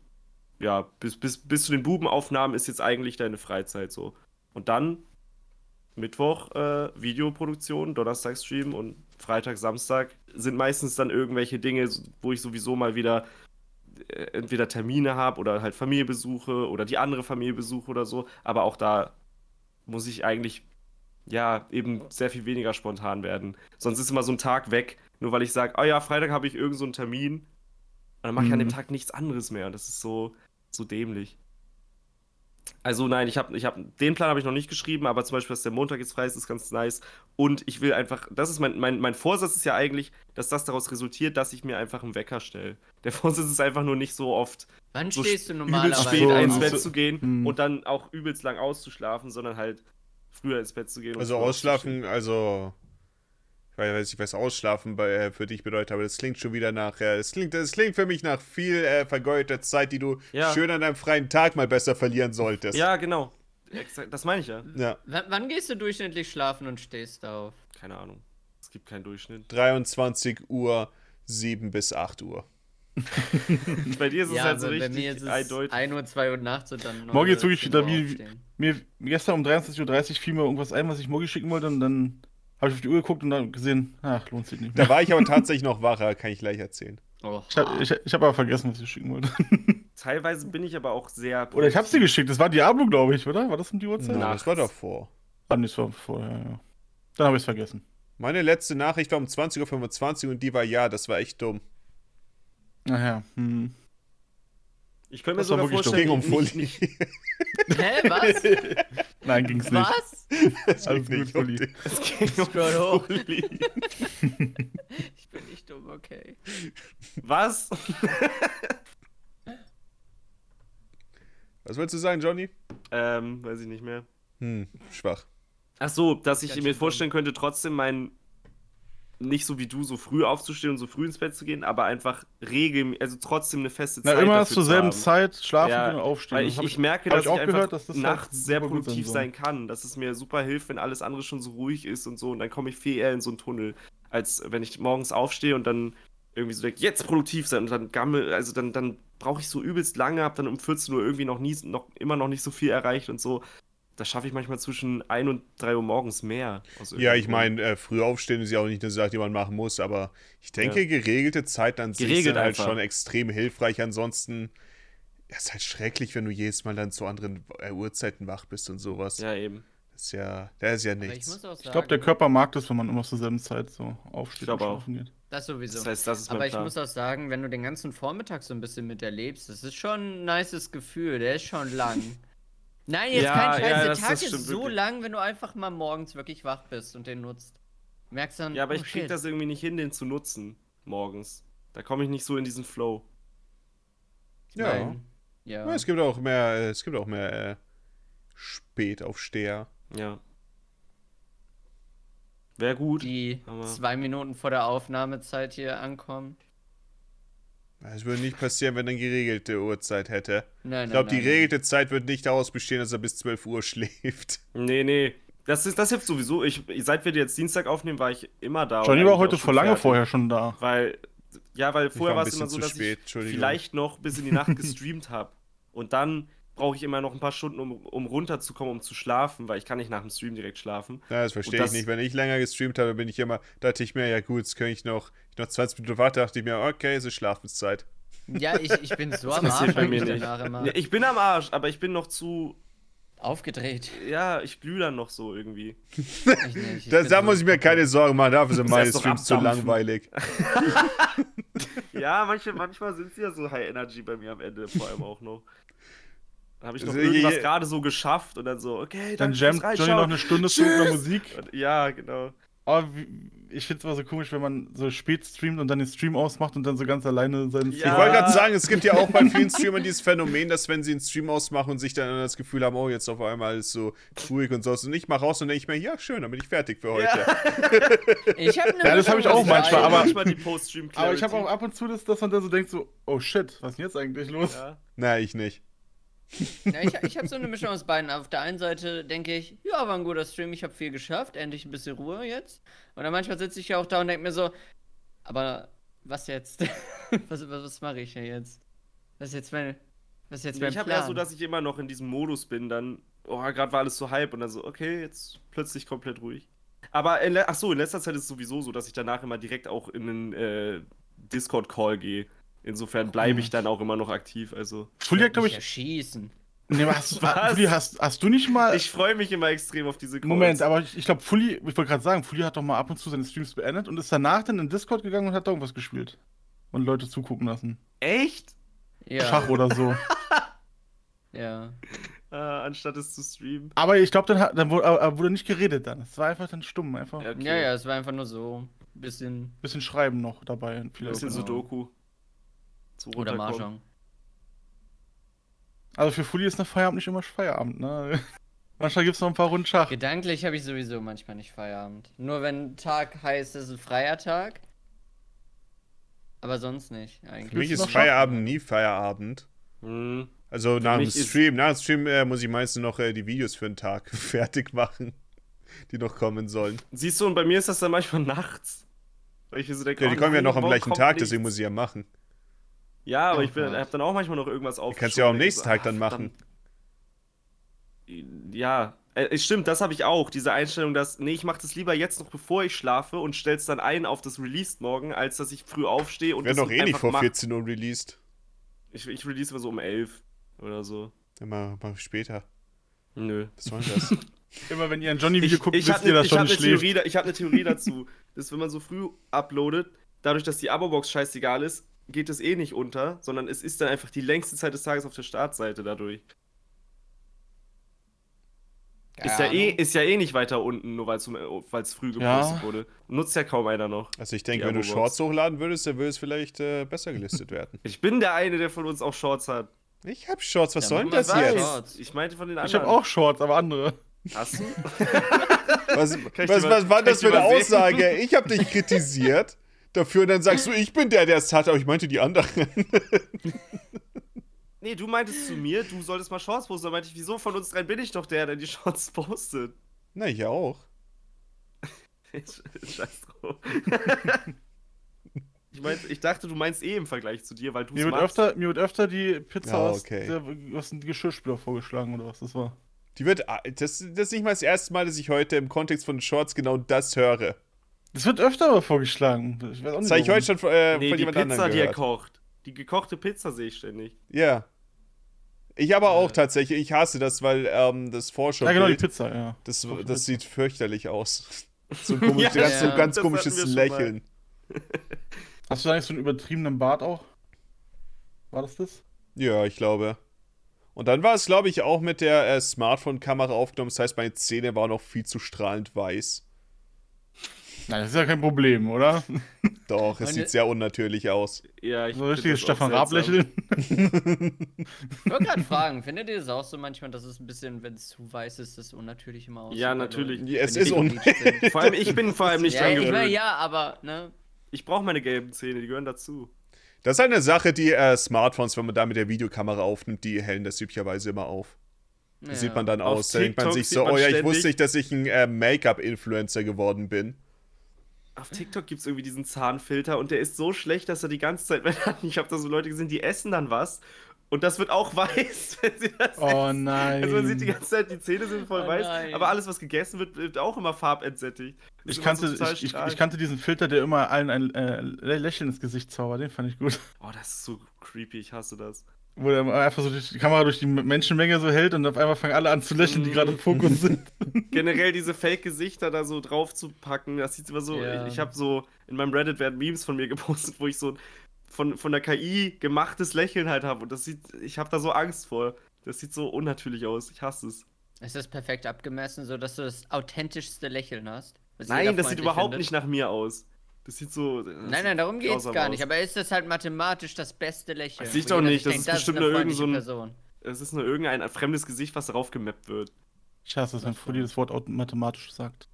ja, bis, bis, bis zu den Bubenaufnahmen ist jetzt eigentlich deine Freizeit so. Und dann Mittwoch äh, Videoproduktion, Donnerstag Stream und Freitag, Samstag sind meistens dann irgendwelche Dinge, wo ich sowieso mal wieder äh, entweder Termine habe oder halt Familie besuche oder die andere Familie besuche oder so. Aber auch da muss ich eigentlich ja eben sehr viel weniger spontan werden. Sonst ist immer so ein Tag weg, nur weil ich sage, oh ja, Freitag habe ich irgend so einen Termin. Und dann mache ich an dem Mhm. Tag nichts anderes mehr. Und das ist so, so dämlich. Also nein, ich habe ich hab, den Plan habe ich noch nicht geschrieben, aber zum Beispiel, dass der Montag jetzt frei ist, ist ganz nice. Und ich will einfach, das ist mein, mein, mein Vorsatz ist ja eigentlich, dass das daraus resultiert, dass ich mir einfach einen Wecker stelle. Der Vorsatz ist einfach nur nicht so oft Wann so stehst du übelst normalerweise? spät so- ins so- Bett zu gehen Hm. und dann auch übelst lang auszuschlafen, sondern halt früher ins Bett zu gehen. und also ausschlafen, also weiß ich was Ausschlafen bei, äh, für dich bedeutet, aber das klingt schon wieder nach, äh, das klingt, das klingt für mich nach viel äh, vergeudeter Zeit, die du Ja. schön an deinem freien Tag mal besser verlieren solltest. Ja, genau. Das meine ich ja. Ja. W wann gehst du durchschnittlich schlafen und stehst auf? Keine Ahnung. Es gibt keinen Durchschnitt. 23 Uhr, 7 bis 8 Uhr. Bei dir ist es ja, halt so aber bei richtig mir ist es eindeutig. 1 Uhr, 2 Uhr nachts und dann. Morgen jetzt 9 wirklich Uhr, wieder 10 Uhr wie- aufstehen. Mir gestern um 23.30 Uhr fiel mir irgendwas ein, was ich Mogi schicken wollte und dann habe ich auf die Uhr geguckt und dann gesehen, ach, lohnt sich nicht mehr. Da war ich aber tatsächlich noch wacher, kann ich gleich erzählen. Oh, Ich habe ich, ich hab aber vergessen, was ich schicken wollte. Teilweise bin ich aber auch sehr. Oder ich habe sie geschickt, das war Diablo, glaube ich, oder? War das um die Uhrzeit? Nein, das war davor. Ah, nee, das war vorher, ja. Dann habe ich es vergessen. Meine letzte Nachricht war um 20.25 Uhr und die war ja, das war echt dumm. Naja, hm. Ich könnte mir Das sogar wirklich dumm. Ging vorstellen, um nicht, Fully. nicht, Hä, was? Nein, ging's nicht. was? Alles ging gut, nicht um Fully. die- es ging um Scroll hoch. Fully. Ich bin nicht dumm, okay. Was? Was wolltest du sagen, Johnny? ähm, weiß ich nicht mehr. Hm, schwach. Ach so, dass ich Ganz mir vorstellen könnte, trotzdem mein nicht so wie du so früh aufzustehen und so früh ins Bett zu gehen, aber einfach regelmäßig, also trotzdem eine feste Na, Zeit immer dafür zur zu selben. Zeit schlafen Ja, und aufstehen. Weil ich, ich merke, dass ich ich, auch einfach gehört, dass das halt nachts sehr super gut produktiv soll. sein kann, dass es mir super hilft, wenn alles andere schon so ruhig ist und so und dann komme ich viel eher in so einen Tunnel, als wenn ich morgens aufstehe und dann irgendwie so denke, jetzt produktiv sein und dann gammel, also dann, dann brauche ich so übelst lange, hab dann um 14 Uhr irgendwie noch nie, noch immer noch nicht so viel erreicht und so. Das schaffe ich manchmal zwischen 1 und 3 Uhr morgens mehr. aus Ja, ich meine, äh, früh aufstehen ist ja auch nicht eine Sache, die man machen muss, aber ich denke, geregelte Zeiten an sich sind halt einfach. schon extrem hilfreich. Ansonsten ja, ist halt schrecklich, wenn du jedes Mal dann zu anderen äh, Uhrzeiten wach bist und sowas. Ja, eben. Das ist ja, das ist ja Aber ich nichts. sagen, Ich glaube, der Körper mag das, wenn man immer zur selben Zeit so aufsteht Ich und auch. schlafen geht. Das sowieso. Das heißt, das ist Aber ich Plan. muss auch sagen, wenn du den ganzen Vormittag so ein bisschen miterlebst, das ist schon ein nices Gefühl. Der ist schon lang. Nein, jetzt Ja, kein Scheiß. ja, der das- Tag das ist so wirklich. lang, wenn du einfach mal morgens wirklich wach bist und den nutzt. Merkst dann, Ja, aber oh, ich krieg shit. das irgendwie nicht hin, den zu nutzen morgens. Da komme ich nicht so in diesen Flow. Ja. Nein. Ja. Ja, es gibt auch mehr, äh, es gibt auch mehr äh, Spätaufsteher. Ja. Wäre gut. die aber- zwei Minuten vor der Aufnahmezeit hier ankommen. Es würde nicht passieren, wenn er eine geregelte Uhrzeit hätte. Nein, Ich glaube, die geregelte Zeit wird nicht daraus bestehen, dass er bis 12 Uhr schläft. Nee, nee. Das, ist, das hilft sowieso. Ich, seit wir jetzt Dienstag aufnehmen, war ich immer da. Johnny war heute vor lange fertig. vorher schon da. Weil, ja, weil vorher war es immer so, dass spät, ich Entschuldigung. vielleicht noch bis in die Nacht gestreamt habe. Und dann brauche ich immer noch ein paar Stunden, um, um runterzukommen, um zu schlafen, weil ich kann nicht nach dem Stream direkt schlafen. Ja, das verstehe ich das- nicht. Wenn ich länger gestreamt habe, bin ich immer, dachte ich mir, ja gut, jetzt kann ich noch, ich noch 20 Minuten warten, dachte ich mir, okay, es ist Schlafenszeit. Ja, ich, ich bin so am Arsch bei mir nicht. Ja, ich bin am Arsch, aber ich bin noch zu. Aufgedreht. Ja, ich glühe dann noch so irgendwie. Ich nicht, ich Da, bin da so- muss ich mir keine Sorgen machen, dafür sind meine Streams zu langweilig. Ja, manche, manchmal sind sie ja so High Energy bei mir am Ende, vor allem auch noch. Da habe ich noch Also, irgendwas gerade so geschafft und dann so, okay, Dann danke jammt Johnny noch eine Stunde zu Tschüss. Musik. Und, ja, genau. Aber ich finde es immer so komisch, wenn man so spät streamt und dann den Stream ausmacht und dann so ganz alleine seinen Ja. Ich wollte gerade sagen, es gibt ja auch bei vielen Streamern dieses Phänomen, dass wenn sie einen Stream ausmachen und sich dann das Gefühl haben, oh, jetzt auf einmal ist so ruhig und so. Und ich mache aus und denke ich mir, ja, schön, dann bin ich fertig für heute. Ich habe Ja, das hab ich auch manchmal, aber- manchmal die Post-Stream Aber ich habe auch ab und zu das, dass man dann so denkt, so, oh shit, was ist denn jetzt eigentlich los? Ja. Na, ich nicht. Ja, ich, ich habe so eine Mischung aus beiden. Auf der einen Seite denke ich, ja, war ein guter Stream, ich habe viel geschafft, endlich ein bisschen Ruhe jetzt. Und dann manchmal sitze ich ja auch da und denke mir so, aber was jetzt? was was, was mache ich denn jetzt? Was ist jetzt mein, was ist jetzt mein Ich habe ja so, dass ich immer noch in diesem Modus bin, dann, oh, gerade war alles so hype und dann so, okay, jetzt plötzlich komplett ruhig. Aber, in, ach so, in letzter Zeit ist es sowieso so, dass ich danach immer direkt auch in einen äh, Discord-Call gehe. Insofern bleibe ich dann auch immer noch aktiv. Also, Fully hat, glaube ich. erschießen. Nee, aber hast, Was? Fully, hast, hast du nicht mal. ich freue mich immer extrem auf diese Calls. Moment, aber ich, ich glaube, Fully, ich wollte gerade sagen, Fully hat doch mal ab und zu seine Streams beendet und ist danach dann in Discord gegangen und hat da irgendwas gespielt. Und Leute zugucken lassen. Echt? Ja. Schach oder so. Ja. Äh, anstatt es zu streamen. Aber ich glaube, dann, hat- dann wurde, wurde nicht geredet dann. Es war einfach dann stumm, einfach okay. ja, ja, es war einfach nur so ein bisschen. bisschen Schreiben noch dabei. Bisschen genau. Sudoku. Zum Oder. Mahjong. Also für Fully ist eine Feierabend nicht immer Feierabend, ne? Manchmal gibt es noch ein paar Runden Schach. Gedanklich habe ich sowieso manchmal nicht Feierabend. Nur wenn Tag heißt, es ist ein freier Tag. Aber sonst nicht, eigentlich. Für mich ist? Feierabend nie Feierabend. Hm. Also nach dem Stream. Nach dem Stream äh, muss ich meistens noch äh, die Videos für den Tag fertig machen, die noch kommen sollen. Siehst du, und bei mir ist das dann manchmal nachts. Weil ich so denke, Ja, die oh kommen ja noch am gleichen Tag, nichts? deswegen muss ich ja machen. Ja, aber Oh ich bin, hab dann auch manchmal noch irgendwas auf. kannst du ja auch am nächsten Tag dann machen. Ja, äh, es stimmt, das habe ich auch. Diese Einstellung, dass, nee, ich mache das lieber jetzt noch, bevor ich schlafe und stell's dann ein auf das Release morgen, als dass ich früh aufstehe und Wäre doch eh nicht vor mach. 14 Uhr released. Ich, ich release immer so um 11 oder so. Immer mal später. Nö. Was soll denn das? Immer wenn ihr ein Johnny-Video Ich, guckt, ich wisst habe ihr, eine dass Johnny hab ne schläft. Theorie, ich hab eine Theorie dazu. dass wenn man so früh uploadet, dadurch, dass die Abo-Box scheißegal ist, geht es eh nicht unter, sondern es ist dann einfach die längste Zeit des Tages auf der Startseite dadurch. Ist ja, eh, ist ja eh nicht weiter unten, nur weil es früh gepostet Ja. wurde. Nutzt ja kaum einer noch. Also ich denke, wenn du. Shorts hochladen würdest, dann würde es vielleicht äh, besser gelistet werden. Ich bin der eine, der von uns auch Shorts hat. Ich hab Shorts, was Ja, soll denn das mal jetzt? Ich meinte von den anderen. Ich habe auch Shorts, aber andere. Hast du? Was, was, mal- was war das für eine? Aussage? Ich habe dich kritisiert dafür und dann sagst du, ich bin der, der es hat, aber ich meinte die anderen. nee, du meintest zu mir, du solltest mal Shorts posten. Da meinte ich, wieso von uns dreien bin ich doch der, der die Shorts postet? Na, ich auch. Scheiß drauf. ich, mein, ich dachte, du meinst eh im Vergleich zu dir, weil du Mir es wird, öfter, mir wird öfter die Pizza Ja, aus, okay. der, aus dem Geschirrspüler vorgeschlagen oder was das war. Die wird. ah, Das, das ist nicht mal das erste Mal, dass ich heute im Kontext von Shorts genau das höre. Das wird öfter aber vorgeschlagen. Ich weiß auch Das nicht. habe ich heute schon von, äh, Nee, von die jemand Pizza, anderem die er gehört. kocht. Die gekochte Pizza sehe ich ständig. Ja. Ich aber auch Äh. tatsächlich. Ich hasse das, weil ähm, das Vorschau. Ja, genau, die Pizza, ja. Das, das Pizza. sieht fürchterlich aus. So ein, komisch, Ja, ganz, so ein ja. ganz Das komisches mal. Lächeln. Hast du nicht so einen übertriebenen Bart auch? War das das? Ja, ich glaube. Und dann war es, glaube ich, auch mit der äh, Smartphone-Kamera aufgenommen. Das heißt, meine Zähne waren noch viel zu strahlend weiß. Nein, das ist ja kein Problem, oder? Doch, es Meine- sieht sehr unnatürlich aus. Ja, ich So richtiges Stefan Raab lächeln. Ich wollte gerade fragen, findet ihr das auch so manchmal, dass es ein bisschen, wenn es zu weiß ist, das unnatürlich immer aussieht? Ja, natürlich. Ja, es ist so un- bleached sind? Vor allem, ich bin vor allem nicht ja, dran ich meine, gewöhnt. ja, aber, ne? Ich brauche meine gelben Zähne, die gehören dazu. Das ist eine Sache, die äh, Smartphones, wenn man da mit der Videokamera aufnimmt, die hellen das üblicherweise immer auf. Wie Ja. sieht man dann Auf aus? Da denkt man sich so, oh ja, ich wusste nicht, dass ich ein äh, Make-up-Influencer geworden bin. Auf TikTok gibt es irgendwie diesen Zahnfilter und der ist so schlecht, dass er die ganze Zeit, wenn ich habe da so Leute gesehen, die essen dann was und das wird auch weiß, wenn sie das Oh essen. nein. Also man sieht die ganze Zeit, die Zähne sind voll Oh weiß, nein. aber alles, was gegessen wird, wird auch immer farbentsättigt. Das Ich kannte, so ich, ich, ich kannte diesen Filter, der immer allen ein äh, Lächeln ins Gesicht zaubert. Den fand ich gut. Oh, das ist so creepy, ich hasse das. Wo er einfach so die Kamera durch die Menschenmenge so hält und auf einmal fangen alle an zu lächeln, die Mhm. gerade im Fokus sind. Generell diese Fake-Gesichter da so drauf zu packen, das sieht immer so. Ja. Ich, ich habe so, in meinem Reddit werden Memes von mir gepostet, wo ich so ein von, von der KI gemachtes Lächeln halt habe. Und das sieht, ich habe da so Angst vor. Das sieht so unnatürlich aus. Ich hasse es. Ist das perfekt abgemessen, sodass du das authentischste Lächeln hast? Nein, das sieht überhaupt findet? nicht nach mir aus. Das sieht so. das Nein, sieht nein, darum geht's gar nicht. aus. Aber ist das halt mathematisch das beste Lächeln? Das wo doch nicht, das denkt, ist bestimmt eine nur irgend so ein- Person. Es ist nur irgendein fremdes Gesicht, was darauf gemappt wird. Ich hasse es, wenn Fully das Wort mathematisch sagt.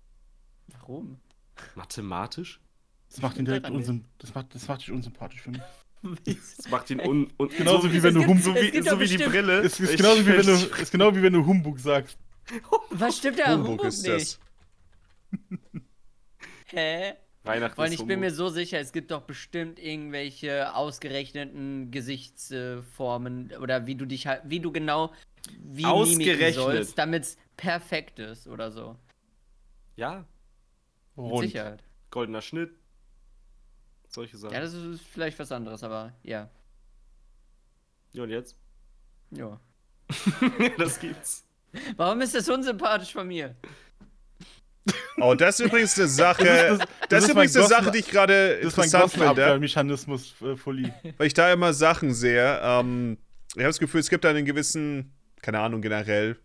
Warum? Mathematisch? Das macht ihn direkt nicht. unsym das macht, das macht dich unsympathisch für mich. Das macht ihn un. un Genauso so wie wenn du gibt- Hum So Es wie, so wie die bestimmt- Brille. Es ist Ich- genauso wie wenn du, ist genau wie wenn du Humbug sagst. Was stimmt da Humbug Humbug ist nicht? das. Hä? Weihnachten ist ich bin mir so sicher, es gibt doch bestimmt irgendwelche ausgerechneten Gesichtsformen oder wie du dich halt, wie du genau wie Ausgerechnet. sollst, damit es perfekt ist oder so. Ja, Mit Rund. Sicherheit. goldener Schnitt. Solche Sachen. Ja, das ist vielleicht was anderes, aber ja. Ja, und jetzt? ja. das gibt's. Warum ist das unsympathisch von mir? Oh, das ist übrigens eine Sache. Das Das, ist- das ist übrigens eine Sache, die ich gerade Das ist mein interessant finde. Glockenabwehrmechanismus, äh, Fully. weil ich da immer Sachen sehe. Ähm, ich habe das Gefühl, es gibt da einen gewissen, keine Ahnung, generell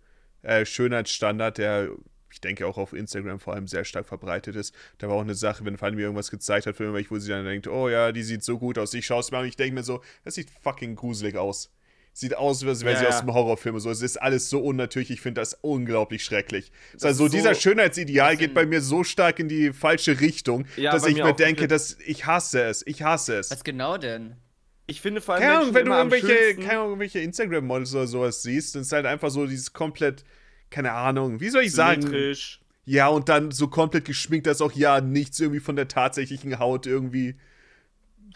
äh, Schönheitsstandard, der, ich denke, auch auf Instagram vor allem sehr stark verbreitet ist. Da war auch eine Sache, wenn Fanny mir irgendwas gezeigt hat, für irgendwelche, wo sie dann denkt, oh ja, die sieht so gut aus. Ich schaue es mir an und ich denke mir so, das sieht fucking gruselig aus. Sieht aus, als wäre Ja, sie aus ja. einem Horrorfilm. und So, es ist alles so unnatürlich. Ich finde das unglaublich schrecklich. Das also so- dieser Schönheitsideal geht bei mir so stark in die falsche Richtung, Ja, dass ich mir denke, dass ich hasse es. Ich hasse es. Was genau denn? Ich finde vor allem Keine Ahnung, wenn du irgendwelche, schönsten- keine Ahnung, irgendwelche Instagram-Models oder sowas siehst, dann ist halt einfach so dieses komplett, keine Ahnung, wie soll ich sagen? symmetrisch. Ja, und dann so komplett geschminkt, dass auch ja nichts irgendwie von der tatsächlichen Haut irgendwie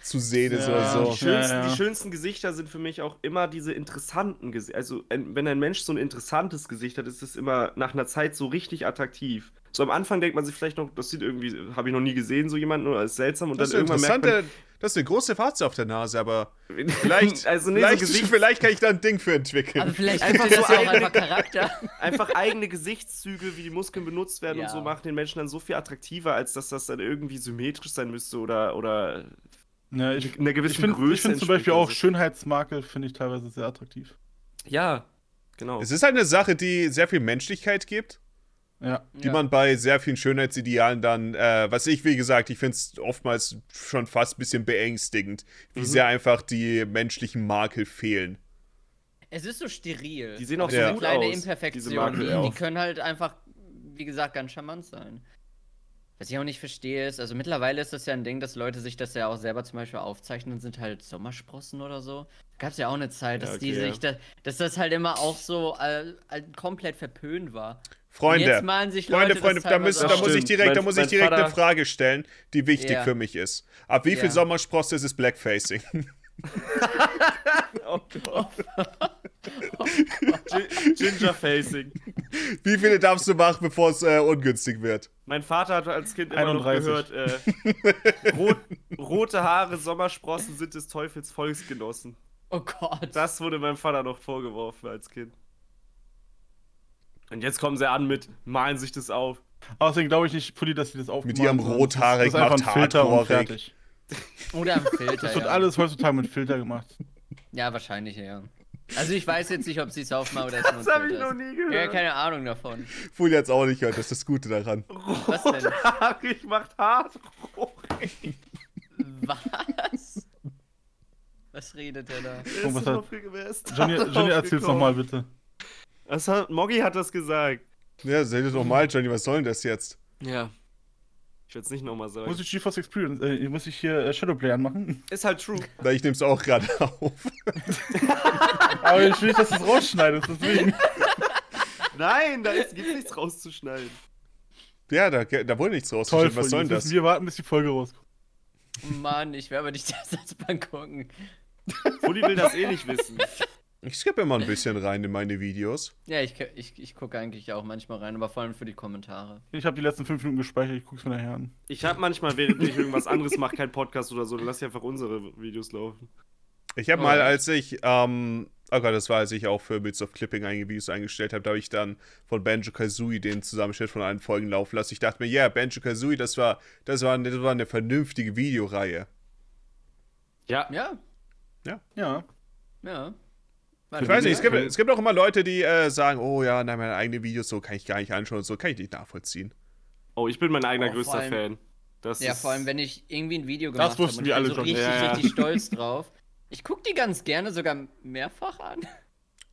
zu sehen ist Ja, oder Die so. schönsten, Ja, ja. die schönsten Gesichter sind für mich auch immer diese interessanten Gesichter. Also, wenn ein Mensch so ein interessantes Gesicht hat, ist es immer nach einer Zeit so richtig attraktiv. So am Anfang denkt man sich vielleicht noch, das sieht irgendwie, habe ich noch nie gesehen, so jemanden, oder ist seltsam. Und Das ist dann eine irgendwann merkt interessante, das ist eine große Warze auf der Nase, aber man. vielleicht, also, nee, vielleicht, so Gesicht, vielleicht kann ich da ein Ding für entwickeln. Aber vielleicht Einfach so ja auch eigene- einfach Charakter. einfach eigene Gesichtszüge, wie die Muskeln benutzt werden Ja. und so, machen den Menschen dann so viel attraktiver, als dass das dann irgendwie symmetrisch sein müsste oder, oder Ja, ich, einer ich gewissen finde Größe. ich find zum Beispiel auch. Schönheitsmakel, finde ich teilweise sehr attraktiv. Ja, genau. Es ist halt eine Sache, die sehr viel Menschlichkeit gibt, Ja. die Ja. man bei sehr vielen Schönheitsidealen dann, äh, was ich, wie gesagt, ich finde es oftmals schon fast ein bisschen beängstigend, wie Mhm. sehr einfach die menschlichen Makel fehlen. Es ist so steril. Die sehen auch so eine gut kleine aus, diese Imperfektionen. Makel Die, die können halt einfach, wie gesagt, ganz charmant sein. Was ich auch nicht verstehe ist, also mittlerweile ist das ja ein Ding, dass Leute sich das ja auch selber zum Beispiel aufzeichnen, sind halt Sommersprossen oder so. Gab es ja auch eine Zeit, dass Ja, die okay, sich, da, dass das halt immer auch so äh, äh, komplett verpönt war. Freunde, Und jetzt malen sich Freunde, Leute Freunde, das da, müssen, da muss ich direkt, da muss ich direkt eine Vater- Frage stellen, die wichtig Ja. für mich ist. Ab wie viel Ja. Sommersprosse ist es Blackfacing? Oh Gott. Gi- Ginger Facing. wie viele darfst du machen, bevor es äh, ungünstig wird? Mein Vater hat als Kind immer 31. noch gehört, äh, rot, rote Haare, Sommersprossen sind des Teufels Volksgenossen. Oh Gott. Das wurde meinem Vater noch vorgeworfen als Kind. Und jetzt kommen sie an mit, malen sich das auf. Außerdem glaube ich nicht, Pulli, dass sie das aufmachen. ihrem sondern rothaarig Das ist einfach ein Filter und fertig. Oder am Filter. Das wird ja. alles heutzutage mit Filter gemacht. Ja, wahrscheinlich, ja. Also ich weiß jetzt nicht, ob sie es aufmachen oder Das habe ich noch ist. nie Ja, gehört. keine Ahnung davon. Fully hat es auch nicht gehört, das ist das Gute daran. Was denn? Rothaarig macht hart. Was? Was redet der da? Oh, was hat- Johnny, Johnny, Johnny erzähl's nochmal bitte. Was hat, Moggy hat das gesagt. Ja, seht ihr doch mal, Johnny, was soll denn das jetzt? Ja. Ich werde es nicht nochmal sagen. Muss ich GeForce Experience, äh, muss ich hier äh, Shadowplay anmachen? Ist halt true. Na, ich nehme es auch gerade auf. Aber ich will nicht, dass du es rausschneidest, deswegen. Nein, da ist, gibt's nichts rauszuschneiden. Ja, da, da wurde nichts Toll, rausgeschnitten. Was soll denn das? wir warten, bis die Folge rauskommt. Mann, ich werde aber nicht das Ersatzbank gucken. Fully will das eh nicht wissen. Ich skippe immer ein bisschen rein in meine Videos. Ja, ich, ich, ich gucke eigentlich auch manchmal rein, aber vor allem für die Kommentare. Ich habe die letzten fünf Minuten gespeichert, ich guck's mir nachher an. Ich habe manchmal, während ich irgendwas anderes mache, kein Podcast oder so, dann lass ich einfach unsere Videos laufen. Ich habe Oh, mal, als ich, ähm, oh Gott, das war, als ich auch für Bits of Clipping einige Videos eingestellt habe, da habe ich dann von Banjo Kazooie den Zusammenschnitt von allen Folgen laufen lassen. Ich dachte mir, ja, yeah, Banjo Kazooie, das war, das war, das war eine vernünftige Videoreihe. Ja. Ja, Ja. ja. Ich weiß nicht, es gibt, es gibt auch immer Leute, die äh, sagen, oh ja, nein, meine eigenen Videos, so kann ich gar nicht anschauen und so, kann ich nicht nachvollziehen. Oh, ich bin mein eigener Oh, größter allem- Fan. Das Ja, ist, vor allem, wenn ich irgendwie ein Video gemacht habe und wir ich bin alle so schon. richtig, Ja, ja. richtig stolz drauf. Ich gucke die ganz gerne sogar mehrfach an.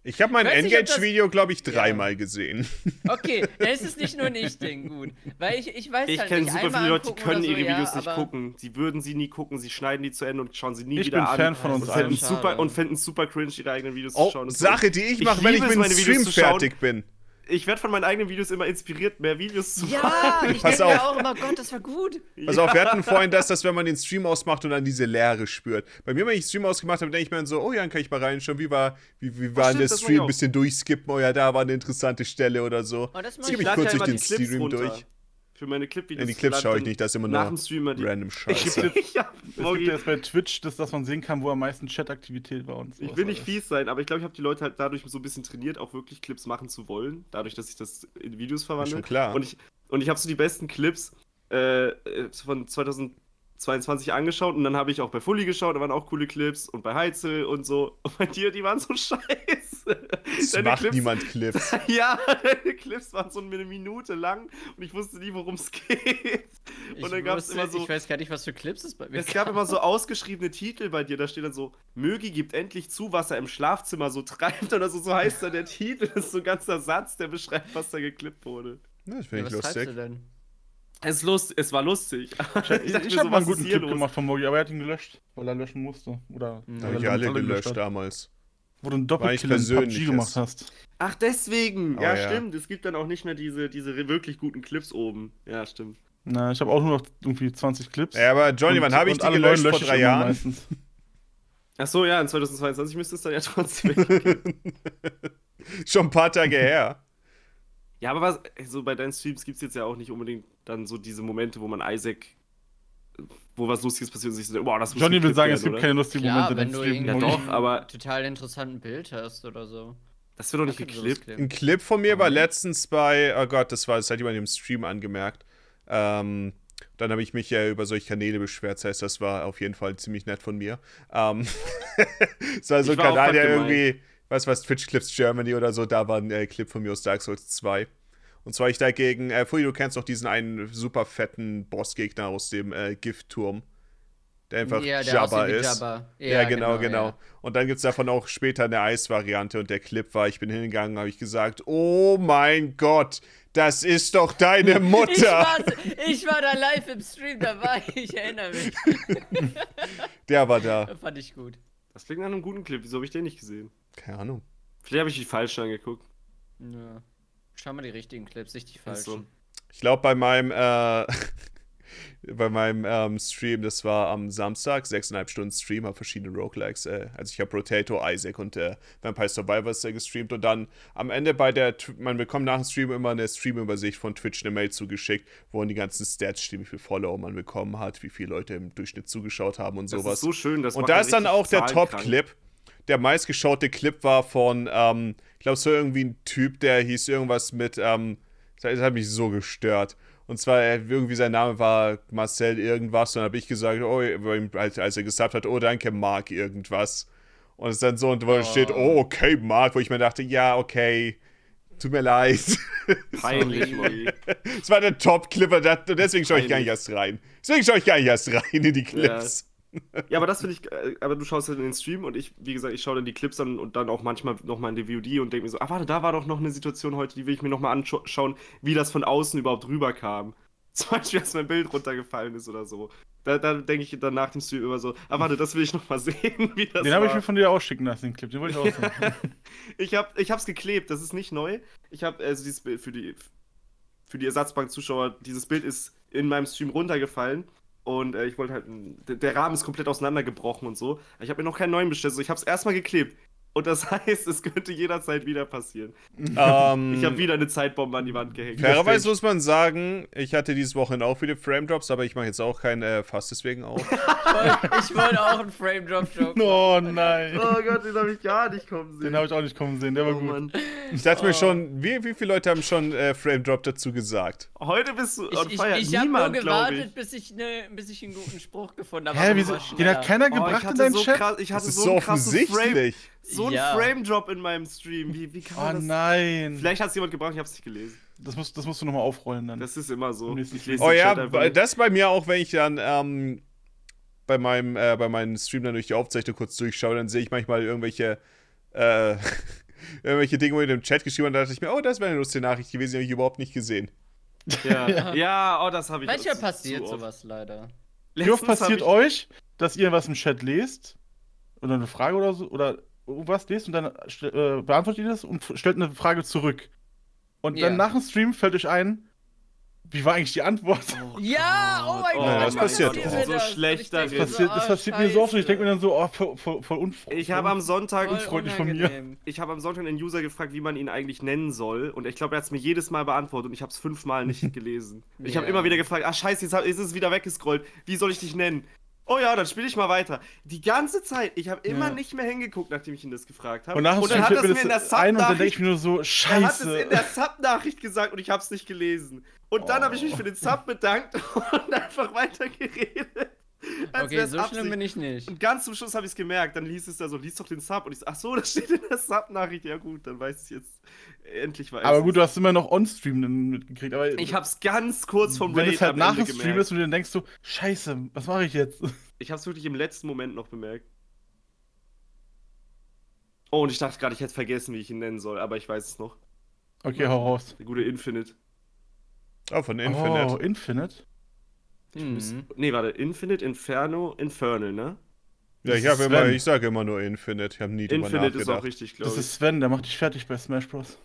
Ich habe mein Ich nicht, Engage-Video, glaube ich, dreimal gesehen. Okay, dann ist es nicht nur ein Ich-Ding, gut. Weil ich, ich weiß Ich halt kenne nicht, super einmal viele Leute, die können so, ihre Videos ja, nicht gucken. Sie würden sie nie gucken, sie schneiden die zu Ende und schauen sie nie Ich wieder bin an. Fan von uns und finden allen. super und finden super cringe, ihre eigenen Videos Oh, zu schauen. Sache, die ich Ich mache, wenn ich mit dem meine Stream fertig bin. Ich werde von meinen eigenen Videos immer inspiriert, mehr Videos zu machen. Ja, ich Pass denke auf. auch immer, Gott, das war gut. Pass auf, wir hatten vorhin das, dass wenn man den Stream ausmacht und dann diese Leere spürt. Bei mir, wenn ich Stream ausgemacht habe, denke ich mir dann so, oh ja, dann kann ich mal reinschauen, wie war, wie, wie war stimmt, der Stream, ein bisschen durchskippen, oh ja, da war eine interessante Stelle oder so. Oh, das ich ich lade kurz ja durch den Stream runter. durch. Für meine Clip-Videos. Die Clips schaue ich nicht, das ist immer nach nur dem Stream immer die. random Ich, Scheiße. ja, Es gibt jetzt bei Twitch das, dass man sehen kann, wo am meisten Chat-Aktivität war und so. ich will nicht fies sein, aber ich glaube, ich habe die Leute halt dadurch so ein bisschen trainiert, auch wirklich Clips machen zu wollen. Dadurch, dass ich das in Videos verwandle. schon klar. Und ich, und ich habe so die besten Clips äh, äh, von 22 angeschaut und dann habe ich auch bei Fully geschaut, da waren auch coole Clips und bei Heitzel und so. Und bei dir, die waren so scheiße. Es Deine macht Clips- niemand Clips. Ja, deine Clips waren so eine Minute lang und ich wusste nie, worum es geht. Ich Und dann gab es wusste- immer so. Ich weiß gar nicht, was für Clips es bei mir Es gab immer so ausgeschriebene Titel bei dir, da steht dann so, Mögi gibt endlich zu, was er im Schlafzimmer so treibt oder so, so heißt dann der Titel. Das ist so ein ganzer Satz, der beschreibt, was da geklippt wurde. Ja, das Ja, finde was ich treibst lustig. du denn? Es, ist lust es war lustig. Ich, dachte ich, mir habe so, mal einen guten Clip los? gemacht von Mogi, aber er hat ihn gelöscht, weil er löschen musste. Oder Mhm. Habe ich alle damit gelöscht damals. Wo du einen Doppelkill in PUBG gemacht hast. Ach, deswegen. Oh, ja, ja. stimmt. Es gibt dann auch nicht mehr diese, diese wirklich guten Clips oben. Ja, stimmt. Na, ich habe auch nur noch irgendwie 20 Clips. Ja, aber Johnny, Und- wann habe ich die alle gelöscht? Vor ich drei Jahren? Meistens. Ach so, ja, in 2022 müsste es dann ja trotzdem. Schon ein paar Tage her. Ja, aber was, so bei deinen Streams gibt es jetzt ja auch nicht unbedingt dann so diese Momente, wo man Isaac, wo was Lustiges passiert und sich so, boah, das muss Johnny will sagen, werden, es gibt oder? keine lustigen Klar, Momente wenn du Ja, doch, aber- total interessanten Bild hast oder so. Das wird doch nicht geklippt. Ein Clip von mir war Mhm. letztens bei, oh Gott, das war, das hat jemand im Stream angemerkt. Ähm, dann habe ich mich ja über solche Kanäle beschwert, das heißt, das war auf jeden Fall ziemlich nett von mir. Ähm, es war so ein war Kanal, der irgendwie, was was, Twitch Clips Germany oder so, da war ein äh, Clip von mir aus Dark Souls 2. Und zwar ich dagegen, äh, Fui, du kennst doch diesen einen super fetten Bossgegner aus dem äh, Giftturm, der einfach ja, der Jabba ist. Jabba. Ja, genau, genau. ja. Und dann gibt es davon auch später eine Eisvariante und der Clip war, ich bin hingegangen, habe ich gesagt, oh mein Gott, das ist doch deine Ich Mutter. war, ich war da live im Stream dabei, ich erinnere mich. Der war da. Das fand ich gut. Das klingt nach einem guten Clip. Wieso habe ich den nicht gesehen? Keine Ahnung. Vielleicht habe ich die falschen angeguckt. Ja. Schau mal die richtigen Clips, nicht die so. falschen. Ich glaube, bei meinem, äh, bei meinem ähm, Stream, das war am Samstag, sechseinhalb Stunden Stream, habe verschiedene Roguelikes. Äh, also ich habe Rotato, Isaac und äh, Vampire Survivors äh, gestreamt und dann am Ende bei der, man bekommt nach dem Stream immer eine Streamübersicht von Twitch, eine Mail zugeschickt, wo die ganzen Stats stehen, wie viele Follower man bekommen hat, wie viele Leute im Durchschnitt zugeschaut haben und Das sowas. ist so schön. Das Und macht da ist dann auch der. Top-Clip. Der meistgeschaute Clip war von, ähm, ich glaube, so irgendwie ein Typ, der hieß irgendwas mit, ähm, das hat mich so gestört. Und zwar, irgendwie sein Name war Marcel irgendwas. Und dann habe ich gesagt, oh, als er gesagt hat, oh, danke, Mark irgendwas. Und es ist dann so, und wo steht, oh, okay, Mark, wo ich mir dachte, ja, okay, tut mir leid. Peinlich, Molly. Es war der Top-Clip und das- und deswegen schaue ich gar nicht erst rein. Deswegen schaue ich gar nicht erst rein in die Clips. Ja, aber das finde ich, äh, aber du schaust halt in den Stream und ich, wie gesagt, ich schaue dann die Clips an und dann auch manchmal nochmal in die VOD und denke mir so, ah, warte, da war doch noch eine Situation heute, die will ich mir nochmal anschauen, wie das von außen überhaupt rüberkam. Zum Beispiel, als mein Bild runtergefallen ist oder so. Da, da denke ich dann nach dem Stream immer so, ah, warte, das will ich nochmal sehen, wie das Den habe ich mir von dir ausschicken lassen, den Clip. Den wollte ich auch sehen. ich hab, ich hab's geklebt, das ist nicht neu. Ich habe also dieses Bild für die für die Ersatzbank-Zuschauer, dieses Bild ist in meinem Stream runtergefallen und äh, ich wollte halt, der, Rahmen ist komplett auseinandergebrochen und so. Ich habe mir noch keinen neuen bestellt, so ich habe es erstmal geklebt. Und das heißt, es könnte jederzeit wieder passieren. Ähm, Ich habe wieder eine Zeitbombe an die Wand gehängt. Fairerweise muss man sagen, ich hatte dieses Wochenende auch viele Frame Drops, aber ich mache jetzt auch kein äh, Fass deswegen auf. Ich wollte auch einen Frame Drop Joke. oh nein. Oh Gott, den habe ich gar nicht kommen sehen. Den habe ich auch nicht kommen sehen, der war oh, gut. Mann. Ich dachte mir schon, wie, wie viele Leute haben schon äh, Frame Drop dazu gesagt? Heute bist du on Ich, ich, fire. ich habe nur gewartet, ich. bis ich, ne, bis ich einen guten Spruch gefunden habe. Hä, wieso? Den hat keiner Oh, ich gebracht in hatte deinem so Chat? krass, ich hatte Das ist so so einen krassen Frame, offensichtlich. So einen Ja. Frame Drop in meinem Stream. Wie, wie kann Oh man das? nein. Vielleicht hat es jemand gebracht, ich habe es nicht gelesen. Das musst, das musst du nochmal aufrollen dann. Das ist immer so. Oh ja, das bei mir auch, wenn ich dann ähm, bei meinem äh, bei meinen Stream dann durch die Aufzeichnung kurz durchschaue, dann sehe ich manchmal irgendwelche äh, irgendwelche Dinge, wo in dem Chat geschrieben haben, da dachte ich mir, oh, das wäre eine lustige Nachricht gewesen, die habe ich überhaupt nicht gesehen. Ja, ja. oh, das habe ich Manchmal passiert sowas leider. Wie oft passiert euch, dass ihr was im Chat lest oder eine Frage oder so oder irgendwas lest und dann äh, beantwortet ihr das und stellt eine Frage zurück. Und Ja. dann nach dem Stream fällt euch ein, wie war eigentlich die Antwort? Ja, oh mein Oh, Gott, das manchmal passiert das. So Und schlecht darin. Das passiert, das ah, passiert mir so oft und ich denke mir dann so, oh, voll, voll, voll unfreundlich. Ich habe am Sonntag, unfreundlich von mir. ich habe am Sonntag einen User gefragt, wie man ihn eigentlich nennen soll. Und ich glaube, er hat es mir jedes Mal beantwortet und ich habe es fünfmal nicht gelesen. Ich habe Ja. immer wieder gefragt, ah scheiße, jetzt ist es wieder weggescrollt. Wie soll ich dich nennen? Oh ja, dann spiele ich mal weiter. Die ganze Zeit. Ich habe immer Ja. nicht mehr hingeguckt, nachdem ich ihn das gefragt habe. Und dem dann hat er mir in der ein und dann denke ich Sub-Nachricht mir nur so, er hat es scheiße. in der Sub-Nachricht gesagt und ich habe es nicht gelesen. Und dann habe ich mich für den Sub bedankt und einfach weitergeredet. Als Okay, so schlimm Absicht. bin ich nicht. Und ganz zum Schluss habe ich es gemerkt. Dann hieß es da so, lies doch den Sub. Und ich so, ach so, das steht in der Sub-Nachricht. Ja gut, dann weiß ich jetzt. Endlich weiß Aber gut, du hast immer noch on-stream mitgekriegt. Aber Ich hab's ganz kurz vom wenn Raid es halt nach dem Stream gemerkt. ist und du dann denkst so, scheiße, was mache ich jetzt? Ich hab's wirklich im letzten Moment noch bemerkt. Oh, und ich dachte gerade, ich hätte vergessen, wie ich ihn nennen soll, aber ich weiß es noch. Okay, hau raus. Der gute Infinite. Oh, von Infinite. Oh, Infinite? Mhm. Nee, warte, Infinite, Inferno, Infernal, ne? ja, ich das habe ist immer, Sven. ich sage immer nur Infinite. Ich habe nie drüber Infinite ist auch nachgedacht. richtig, glaube Das ich. ist Sven, der macht dich fertig bei Smash Bros.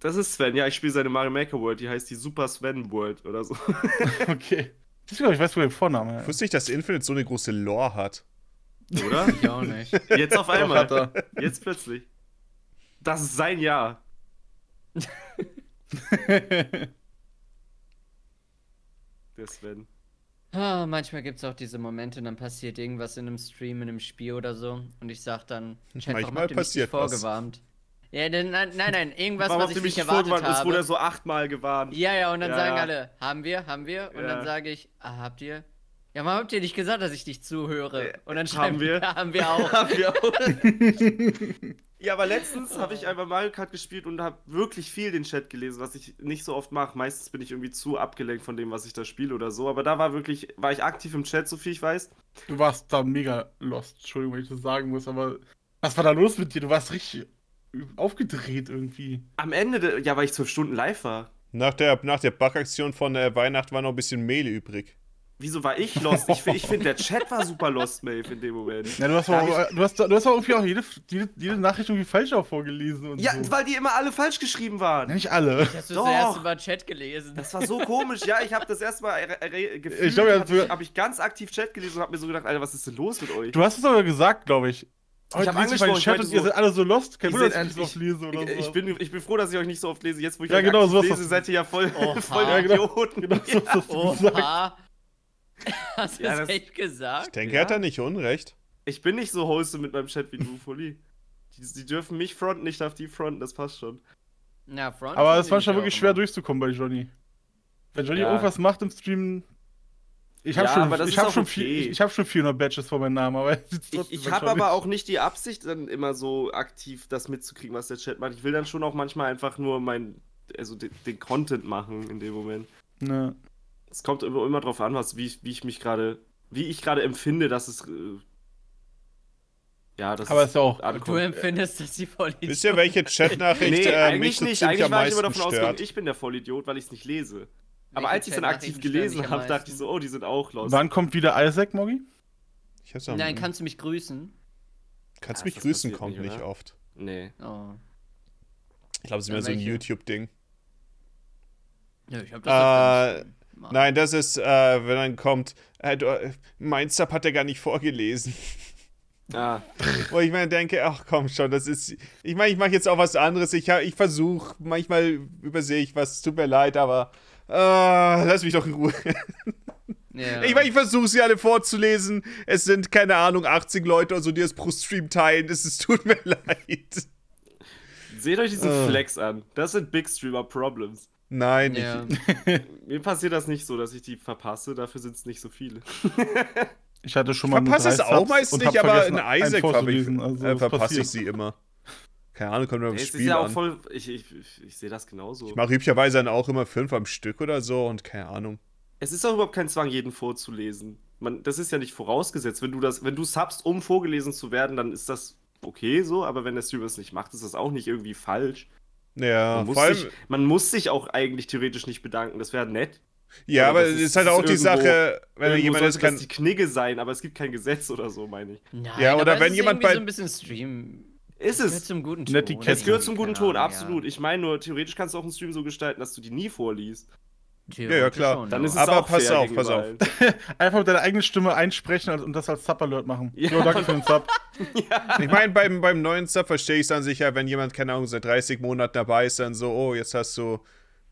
Das ist Sven, ja, ich spiele seine Mario Maker World, die heißt die Super Sven World oder so. okay. Ich glaube, ich weiß, wo der Vorname Ich ist. wusste nicht, dass Infinite so eine große Lore hat. Oder? Ich auch nicht. Jetzt auf einmal. er. Jetzt plötzlich. Das ist sein Jahr. Der Sven. Ah, manchmal gibt es auch diese Momente, dann passiert irgendwas in einem Stream, in einem Spiel oder so. Und ich sag dann, Chat, warum Manchmal habt ihr mich nicht was. vorgewarnt? Ja, denn, nein, nein, nein, irgendwas, Warum was ich nicht erwartet vorgewarnt? Es habe. wurde er so achtmal gewarnt. Ja, ja, und dann Ja, sagen alle, haben wir, haben wir? Und Ja. dann sage ich, ah, habt ihr? Ja, warum habt ihr nicht gesagt, dass ich nicht zuhöre? Und dann haben schreiben wir? ja, haben wir auch. Haben wir auch. ja, aber letztens habe ich einfach Mario Kart gespielt und habe wirklich viel den Chat gelesen, was ich nicht so oft mache. Meistens bin ich irgendwie zu abgelenkt von dem, was ich da spiele oder so. Aber da war wirklich, war ich aktiv im Chat, so viel ich weiß. Du warst da mega lost. Entschuldigung, wenn ich das sagen muss, aber was war da los mit dir? Du warst richtig aufgedreht irgendwie. Am Ende, ja, weil ich zwölf Stunden live war. Nach der, nach der Backaktion von äh, Weihnachten war noch ein bisschen Mehl übrig. Wieso war ich lost? Ich, ich finde, der Chat war super lost, Maeve, in dem Moment. Ja, du hast, auch, du hast, du hast auch irgendwie auch jede, jede, jede Nachricht irgendwie falsch auch vorgelesen und Ja, so. weil die immer alle falsch geschrieben Ja, waren. nicht alle. Hast du Doch. zuerst über Chat gelesen? Das war so komisch. Ja, ich habe das erstmal gefühlt. Ich glaub, ja, hab ich, hab ich ganz aktiv Chat gelesen und hab mir so gedacht, Alter, was ist denn los mit euch? Du hast es aber gesagt, glaube ich. Heute ich meinen angesprochen, ich Chat und ihr so, seid alle so lost. Kein ihr Wunder, dass ich das endlich- oft lese oder ich, so. ich, bin, ich bin froh, dass ich euch nicht so oft lese. Jetzt, wo ich Ja, euch genau, so hast lese, seid ihr ja voll, Oha. voll Ja, genau. Idioten. Genau so hast. Oha. Hast du Ja, das echt Ich gesagt? denke, Ja. er hat da nicht Unrecht. Ich bin nicht so wholesome mit meinem Chat wie du, Fully. Die, die dürfen mich fronten, ich darf die fronten, das passt schon. Na, Front Aber es manchmal ich wirklich schwer durchzukommen bei Johnny. Wenn Johnny Ja. irgendwas macht im Stream. Ich habe Ja, schon, ich hab schon, okay. viel, ich, ich hab schon 400 Badges vor meinem Namen, aber Ich, ich habe aber auch nicht die Absicht, dann immer so aktiv das mitzukriegen, was der Chat macht. Ich will dann schon auch manchmal einfach nur mein, also den, den Content machen in dem Moment. Ne. Es kommt immer, immer drauf an, was, wie, ich- wie ich mich gerade, wie ich gerade empfinde, dass es, äh, ja, das Aber ist ja auch. Du empfindest, dass sie voll Wisst ihr, welche Chatnachricht Nee, äh, eigentlich mich nicht. Eigentlich am war ich immer davon ausgegangen, ich bin der Vollidiot, weil ich es nicht lese. Aber Welche als ich dann aktiv gelesen habe, dachte ich so, oh, die sind auch lost. Wann kommt wieder Isaac, Moggi? Ich hab's am- Nein, kannst du mich grüßen? kannst Ach, mich das grüßen, passiert kommt nicht, nicht oft. Nee. Oh. Ich glaube, es ist Ja, mehr so ein? YouTube-Ding. Ja, ich hab Äh, das öfter Nein, das ist, äh, wenn dann kommt, äh, du, äh, mein Sub hat er gar nicht vorgelesen. Ah, Wo ich mir denke, ach komm schon, das ist. Ich meine, ich mache jetzt auch was anderes. Ich, ich versuche, manchmal übersehe ich was, tut mir leid, aber. Äh, lass mich doch in Ruhe. Ja. Ich meine, ich versuche sie alle vorzulesen. Es sind, keine Ahnung, 80 Leute oder so, die es pro Stream teilen. Es ist, tut mir leid. seht euch diesen Äh. Flex an. Das sind Big Streamer Problems. Nein, ja. ich, Mir passiert das nicht so, dass ich die verpasse, dafür sind es nicht so viele. Ich hatte schon mal nur verpasse es auch meist und nicht, aber vergessen, in Isaac ich, vorzulesen, also äh, verpasse ich sie immer. Keine Ahnung, kommt mir aufs es ist Spiel ja auch an. voll. Ich, ich, ich sehe das genauso. Ich mache üblicherweise dann auch immer fünf am Stück oder so und keine Ahnung. Es ist auch überhaupt kein Zwang, jeden vorzulesen. Man, das ist ja nicht vorausgesetzt. Wenn du das, wenn du subst, um vorgelesen zu werden, dann ist das okay so, aber wenn der Streamer es nicht macht, ist das auch nicht irgendwie falsch. Ja, Man muss, vor allem, sich, man muss sich auch eigentlich theoretisch nicht bedanken, das wäre nett. ja, aber es ist- ist halt auch die Sache, wenn jemand ist, kann. das die Knigge sein, aber es gibt kein Gesetz oder so, meine ich. Nein, Ja, oder aber wenn es ist jemand bei- so ein bisschen Stream. Ist Gehört es. zum guten Ton. Es gehört zum guten Ton, absolut. Ich meine nur, theoretisch kannst du auch einen Stream so gestalten, dass du die nie vorliest. Ja, Ja, ja, klar. Dann ist es Aber auch pass auf, pass auf. Einfach mit deiner eigenen Stimme einsprechen und das als Sub-Alert machen. Ja. Jo, danke für den Sub. Ich meine, beim, beim neuen Sub verstehe ich es an sich ja, wenn jemand, keine Ahnung, seit 30 Monaten dabei ist, dann so, oh, jetzt hast du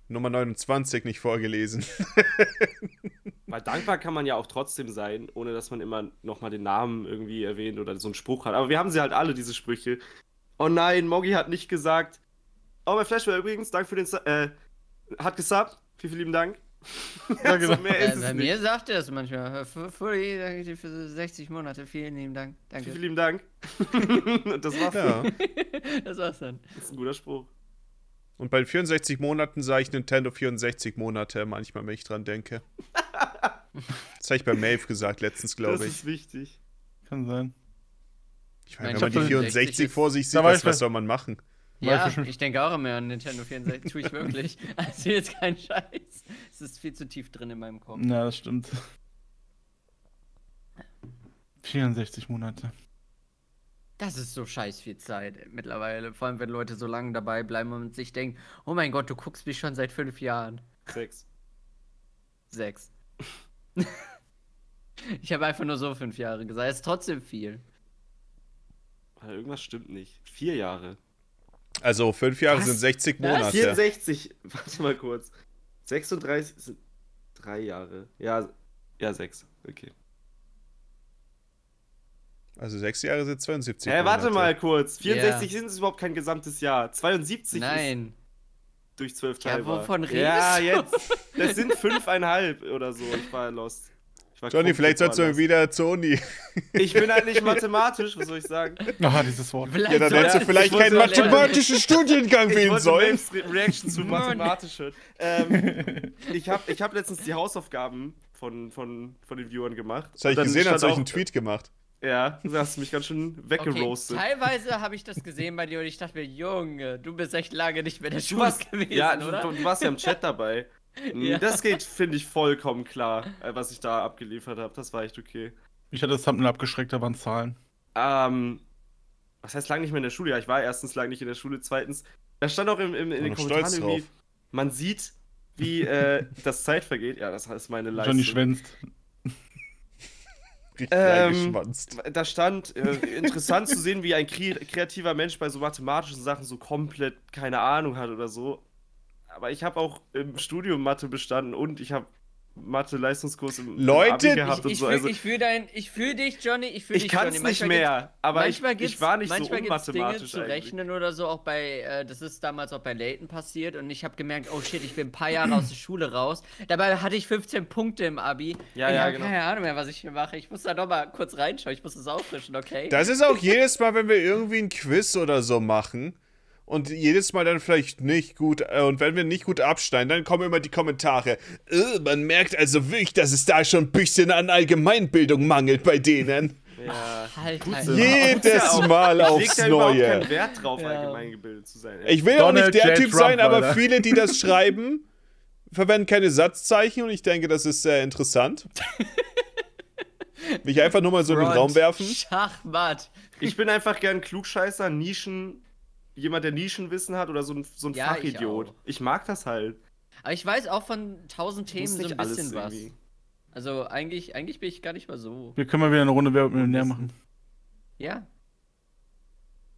Nummer 29 nicht vorgelesen. Weil dankbar kann man ja auch trotzdem sein, ohne dass man immer nochmal den Namen irgendwie erwähnt oder so einen Spruch hat. Aber wir haben sie halt alle, diese Sprüche. Oh nein, Moggi hat nicht gesagt. Oh, mein Flashware übrigens, danke für den Su äh, hat gesubbt. Vielen, vielen lieben Dank. Ja, genau. So mehr Äh, ist es bei nicht. mir sagt er es manchmal. Für, danke dir für 60 Monate. Vielen lieben Dank. Danke. Vielen lieben Dank. Das war's. Ja. Das war's dann. Das ist ein guter Spruch. Und bei 64 Monaten sage ich Nintendo 64 Monate manchmal, wenn ich dran denke. Das habe ich bei Maeve gesagt letztens, glaube das ich. ist wichtig. Kann sein. Ich meine, wenn man die ich hab 64 ist- vor sich sieht, was, was soll man machen? Ja, ich denke auch immer an Nintendo 64. Tue ich wirklich. Also jetzt kein Scheiß. Es ist viel zu tief drin in meinem Kopf. Ja, das stimmt. 64 Monate. Das ist so scheiß viel Zeit mittlerweile. Vor allem, wenn Leute so lange dabei bleiben und sich denken, oh mein Gott, du guckst mich schon seit fünf Jahren. Sechs. Sechs. ich habe einfach nur so fünf Jahre gesagt. Es ist trotzdem viel. Irgendwas stimmt nicht. Vier Jahre. Also fünf Jahre Was? sind 60 Was? Monate. 64. Warte mal kurz. 36 sind drei Jahre. Ja, ja, sechs. Okay. Also sechs Jahre sind 72 Hä, Monate. warte mal kurz. 64 Ja. sind es überhaupt kein gesamtes Jahr. 72 ist Nein. durch 12 Ja, teilbar. wovon Ja, redest jetzt. Das sind fünfeinhalb oder so. Ich war lost. Johnny, vielleicht sollst du wieder zur Uni. Ich bin halt nicht mathematisch, was soll ich sagen? Ah, dieses Wort. Vielleicht Ja, dann hättest du ich vielleicht keinen mathematischen Studiengang Ich wählen wollte sollen. Reaction zu Mann. mathematisch hören. Ähm, ich habe ich hab letztens die Hausaufgaben von, von, von den Viewern gemacht. Das habe ich gesehen, du einen Tweet gemacht. Ja, du hast mich ganz schön Okay, weggeroastet. teilweise habe ich das gesehen bei dir und ich dachte mir, Junge, du bist echt lange nicht mehr der Du Schule gewesen, ja, du, oder? du warst ja im Chat dabei. Ja. Das geht, finde ich, vollkommen klar, äh, was ich da abgeliefert habe. Das war echt okay. Ich hatte das Thumbnail abgeschreckt, da waren Zahlen. Ähm, was heißt lange nicht mehr in der Schule? Ja, ich war erstens lange nicht in der Schule. Zweitens, da stand auch im, im, in den Kommentaren stolz irgendwie, drauf. man sieht, wie äh, das Zeit vergeht. Ja, das ist meine Leistung. Johnny schwänzt. Richtig Ähm. Da stand, äh, interessant zu sehen, wie ein kre kreativer Mensch bei so mathematischen Sachen so komplett keine Ahnung hat oder so. Aber ich habe auch im Studium Mathe bestanden und ich habe Mathe-Leistungskurs im, im Leute, Abi gehabt Ich, und ich so. fühle Also, fühl dein, ich fühl dich, Johnny, ich fühl ich dich, kann Johnny. es nicht mehr, aber ich, ich war nicht so manchmal Dinge unmathematisch zu eigentlich. rechnen oder so, auch bei, äh, das ist damals auch bei Layton passiert und ich habe gemerkt, oh shit, ich bin ein paar Jahre aus der Schule raus. Dabei hatte ich 15 Punkte im Abi. Ja, ich ja, habe genau. keine Ahnung mehr, was ich hier mache. Ich muss da noch mal kurz reinschauen, ich muss das auffrischen, okay? Das ist auch jedes Mal, wenn wir irgendwie ein Quiz oder so machen und jedes Mal dann vielleicht nicht gut äh, und wenn wir nicht gut abschneiden, dann kommen immer die Kommentare. Äh, man merkt also wirklich, dass es da schon ein bisschen an Allgemeinbildung mangelt bei denen. Ja. halt, Gut halt. so. Jedes Ja, auch. Mal Ich aufs da Neue. keinen Wert drauf, Ja. allgemein gebildet zu sein. Ich will auch Donald nicht der J. Typ Trump, sein, aber Alter. viele, die das schreiben, verwenden keine Satzzeichen und ich denke, das ist sehr interessant. Will ich einfach nur mal so in den Front, Raum werfen. Schachmatt. Ich bin einfach gern Klugscheißer, Nischen, jemand, der Nischenwissen hat oder so ein, so ein Ja, ich Fachidiot. auch. Ich, mag das halt. Aber ich weiß auch von tausend Themen so ein bisschen was. irgendwie. Also eigentlich, eigentlich bin ich gar nicht mal so. Wir können mal wieder eine Runde Wer wird Millionär machen. Ja.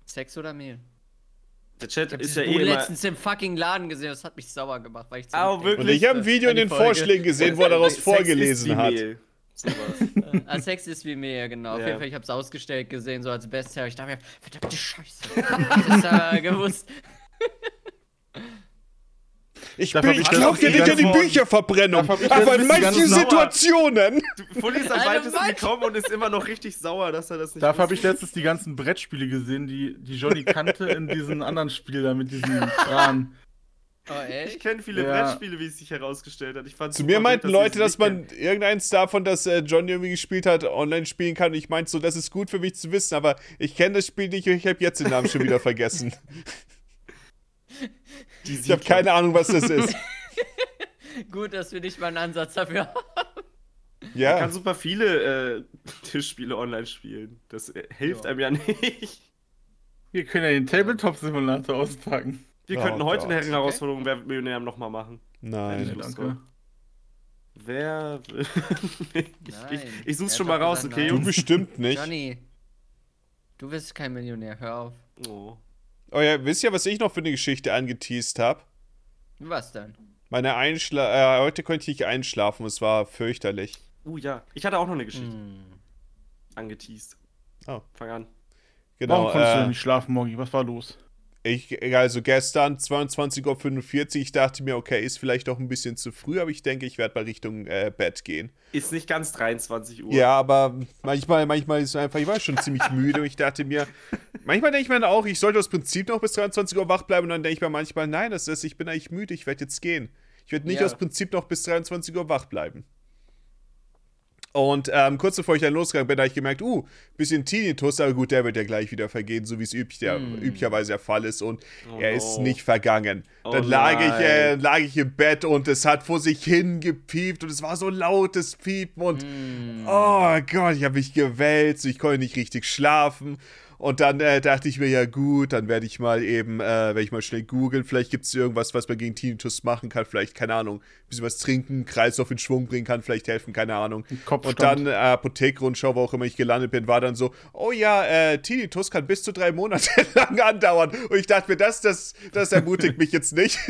Sex oder Mehl? Der Chat Ich ist ja eh immer. letztens im fucking Laden gesehen, das hat mich sauer gemacht, weil ich Ah, zurückdenke. wirklich? Und ich habe ein Video in den Folge. Vorschlägen gesehen, wo er daraus Sex ist vorgelesen hat. Mehl. Sowas. Ah, Sex ist wie Mehl, genau. Auf Ja. jeden Fall, ich habe es ausgestellt gesehen, so als Bestseller. Ich dachte mir, verdammte Scheiße. das habe ich gewusst. Ich, bin, ich ja die nicht an die Bücherverbrennung, aber in manchen. Situationen. Fully ist am weitesten gekommen und ist immer noch richtig sauer, dass er das nicht Dafür habe ich letztens die ganzen Brettspiele gesehen, die, die Johnny kannte in diesen anderen Spiel da mit diesen Rahn. Oh, Ich kenne viele Ja. Brettspiele, wie es sich herausgestellt hat. Ich fand's Zu mir meinten sie Leute, dass man kennen. irgendeins davon, das äh, John irgendwie gespielt hat, online spielen kann. Ich meinte so, das ist gut für mich zu wissen, aber ich kenne das Spiel nicht und ich habe jetzt den Namen schon wieder vergessen. Die Ich habe man. keine Ahnung, was das ist. Gut, dass wir nicht mal einen Ansatz dafür haben. Man Ja, kann super viele äh, Tischspiele online spielen. Das äh, hilft Ja. einem ja nicht. Wir können ja den Tabletop-Simulator auspacken. Wir Oh könnten heute Gott. eine Herrenherausforderung Wer wird Millionär nochmal machen. nein. Danke. Wer will. ich, ich, ich such's schon mal raus, okay, Du bestimmt nicht. Johnny, du wirst kein Millionär, hör auf. Oh. Oh ja, wisst ihr, was ich noch für eine Geschichte angeteased habe? Was denn? Meine Einschla äh, heute konnte ich nicht einschlafen, es war fürchterlich. Uh, ja. Ich hatte auch noch eine Geschichte Hm. angeteased. Oh. Fang an. Genau. Warum konntest du Äh, denn nicht schlafen, Moggi? Was war los? Ich, also gestern 22.45 Uhr, ich dachte mir, okay, ist vielleicht doch ein bisschen zu früh, aber ich denke, ich werde mal Richtung äh, Bett gehen. Ist nicht ganz 23 Uhr. Ja, aber manchmal, manchmal ist es einfach, ich war schon ziemlich müde und ich dachte mir, manchmal denke ich mir auch, ich sollte aus Prinzip noch bis 23 Uhr wach bleiben und dann denke ich mir manchmal, nein, das ist, ich bin eigentlich müde, ich werde jetzt gehen. Ich werde nicht Ja. aus Prinzip noch bis 23 Uhr wach bleiben. Und ähm, kurz bevor ich dann losgegangen bin, habe ich gemerkt, uh, bisschen Tinnitus, aber gut, der wird ja gleich wieder vergehen, so wie es üblich, der, üblicherweise der Fall ist. Und Oh er ist no. nicht vergangen. Oh dann lag ich, äh, lag ich im Bett und es hat vor sich hin gepiept und es war so lautes Piepen und oh Gott, ich habe mich gewälzt, ich konnte nicht richtig schlafen. Und dann äh, dachte ich mir, ja gut, dann werde ich mal eben, äh, werde ich mal schnell googeln. Vielleicht gibt es irgendwas, was man gegen Tinnitus machen kann. Vielleicht, keine Ahnung, ein bisschen was trinken, Kreislauf in Schwung bringen kann, vielleicht helfen, keine Ahnung. Kopfstand. Und dann äh, Apothekenrundschau, wo auch immer ich gelandet bin, war dann so, oh ja, äh, Tinnitus kann bis zu drei Monate lang andauern. Und ich dachte mir, das, das, das ermutigt mich jetzt nicht.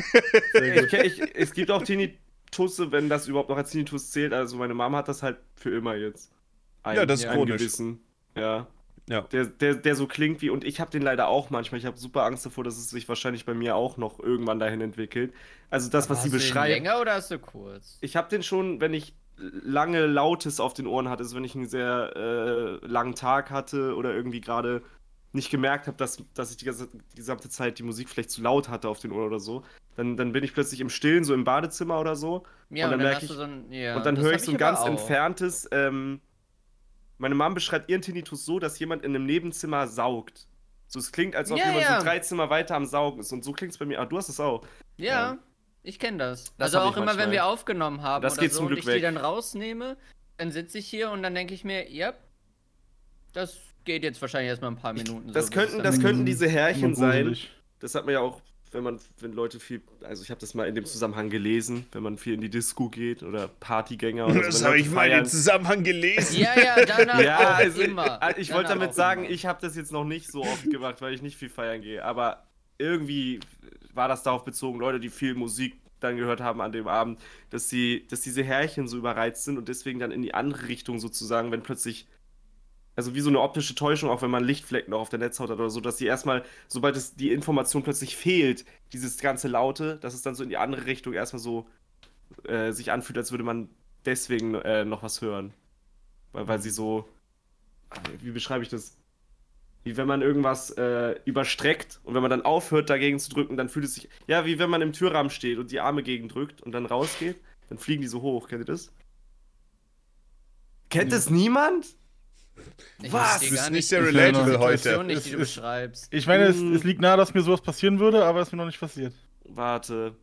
Ich, ich, es gibt auch Tinnitusse, wenn das überhaupt noch als Tinnitus zählt. Also meine Mama hat das halt für immer jetzt. Ein, Ja, das ist einen chronisch. gewissen. Ja. Ja. Der, der, der so klingt wie, und ich habe den leider auch manchmal. Ich habe super Angst davor, dass es sich wahrscheinlich bei mir auch noch irgendwann dahin entwickelt. Also das, was Hast sie beschreibt. länger oder hast du kurz? Ich habe den schon, wenn ich lange Lautes auf den Ohren hatte, also wenn ich einen sehr äh, langen Tag hatte oder irgendwie gerade nicht gemerkt habe, dass, dass ich die, ganze, die gesamte Zeit die Musik vielleicht zu laut hatte auf den Ohren oder so, dann, dann bin ich plötzlich im Stillen, so im Badezimmer oder so. Ja, und dann merke hast ich, so ein, ja, und dann höre ich so ein aber ganz auch. entferntes. Ähm, meine Mom beschreibt ihren Tinnitus so, dass jemand in einem Nebenzimmer saugt. So, es klingt, als ob Ja, jemand ja. so drei Zimmer weiter am Saugen ist. Und so klingt es bei mir. Ah, du hast es auch. Ja, Ja. ich kenne das. Das Also auch ich immer, manchmal. wenn wir aufgenommen haben Das oder geht so zum und Glück ich die weg. dann rausnehme, dann sitze ich hier und dann denke ich mir, ja, das geht jetzt wahrscheinlich erstmal ein paar Minuten. Das so, könnten, das könnten diese Härchen sein. Das hat man ja auch, wenn man, wenn Leute viel, also ich habe das mal in dem Zusammenhang gelesen, wenn man viel in die Disco geht oder Partygänger oder Das so. wenn habe ich mal in den Zusammenhang gelesen. Ja, ja, danach Ja, auch also, immer. äh, ich wollte Danach damit sagen, immer. ich habe das jetzt noch nicht so oft gemacht, weil ich nicht viel feiern gehe. Aber irgendwie war das darauf bezogen, Leute, die viel Musik dann gehört haben an dem Abend, dass sie, dass diese Härchen so überreizt sind und deswegen dann in die andere Richtung sozusagen, wenn plötzlich, also wie so eine optische Täuschung, auch wenn man Lichtflecken noch auf der Netzhaut hat oder so, dass sie erstmal, sobald es die Information plötzlich fehlt, dieses ganze Laute, dass es dann so in die andere Richtung erstmal so äh, sich anfühlt, als würde man deswegen äh, noch was hören. Weil, weil sie so, wie beschreibe ich das? Wie wenn man irgendwas äh, überstreckt und wenn man dann aufhört, dagegen zu drücken, dann fühlt es sich. Ja, wie wenn man im Türrahmen steht und die Arme gegen drückt und dann rausgeht, dann fliegen die so hoch. Kennt ihr das? Kennt es niemand? Ich Was? Das ist nicht nicht sehr relatable heute. Nicht, die ist- beschreibst. Ich meine, es, es liegt nahe, dass mir sowas passieren würde, aber es ist mir noch nicht passiert. Warte.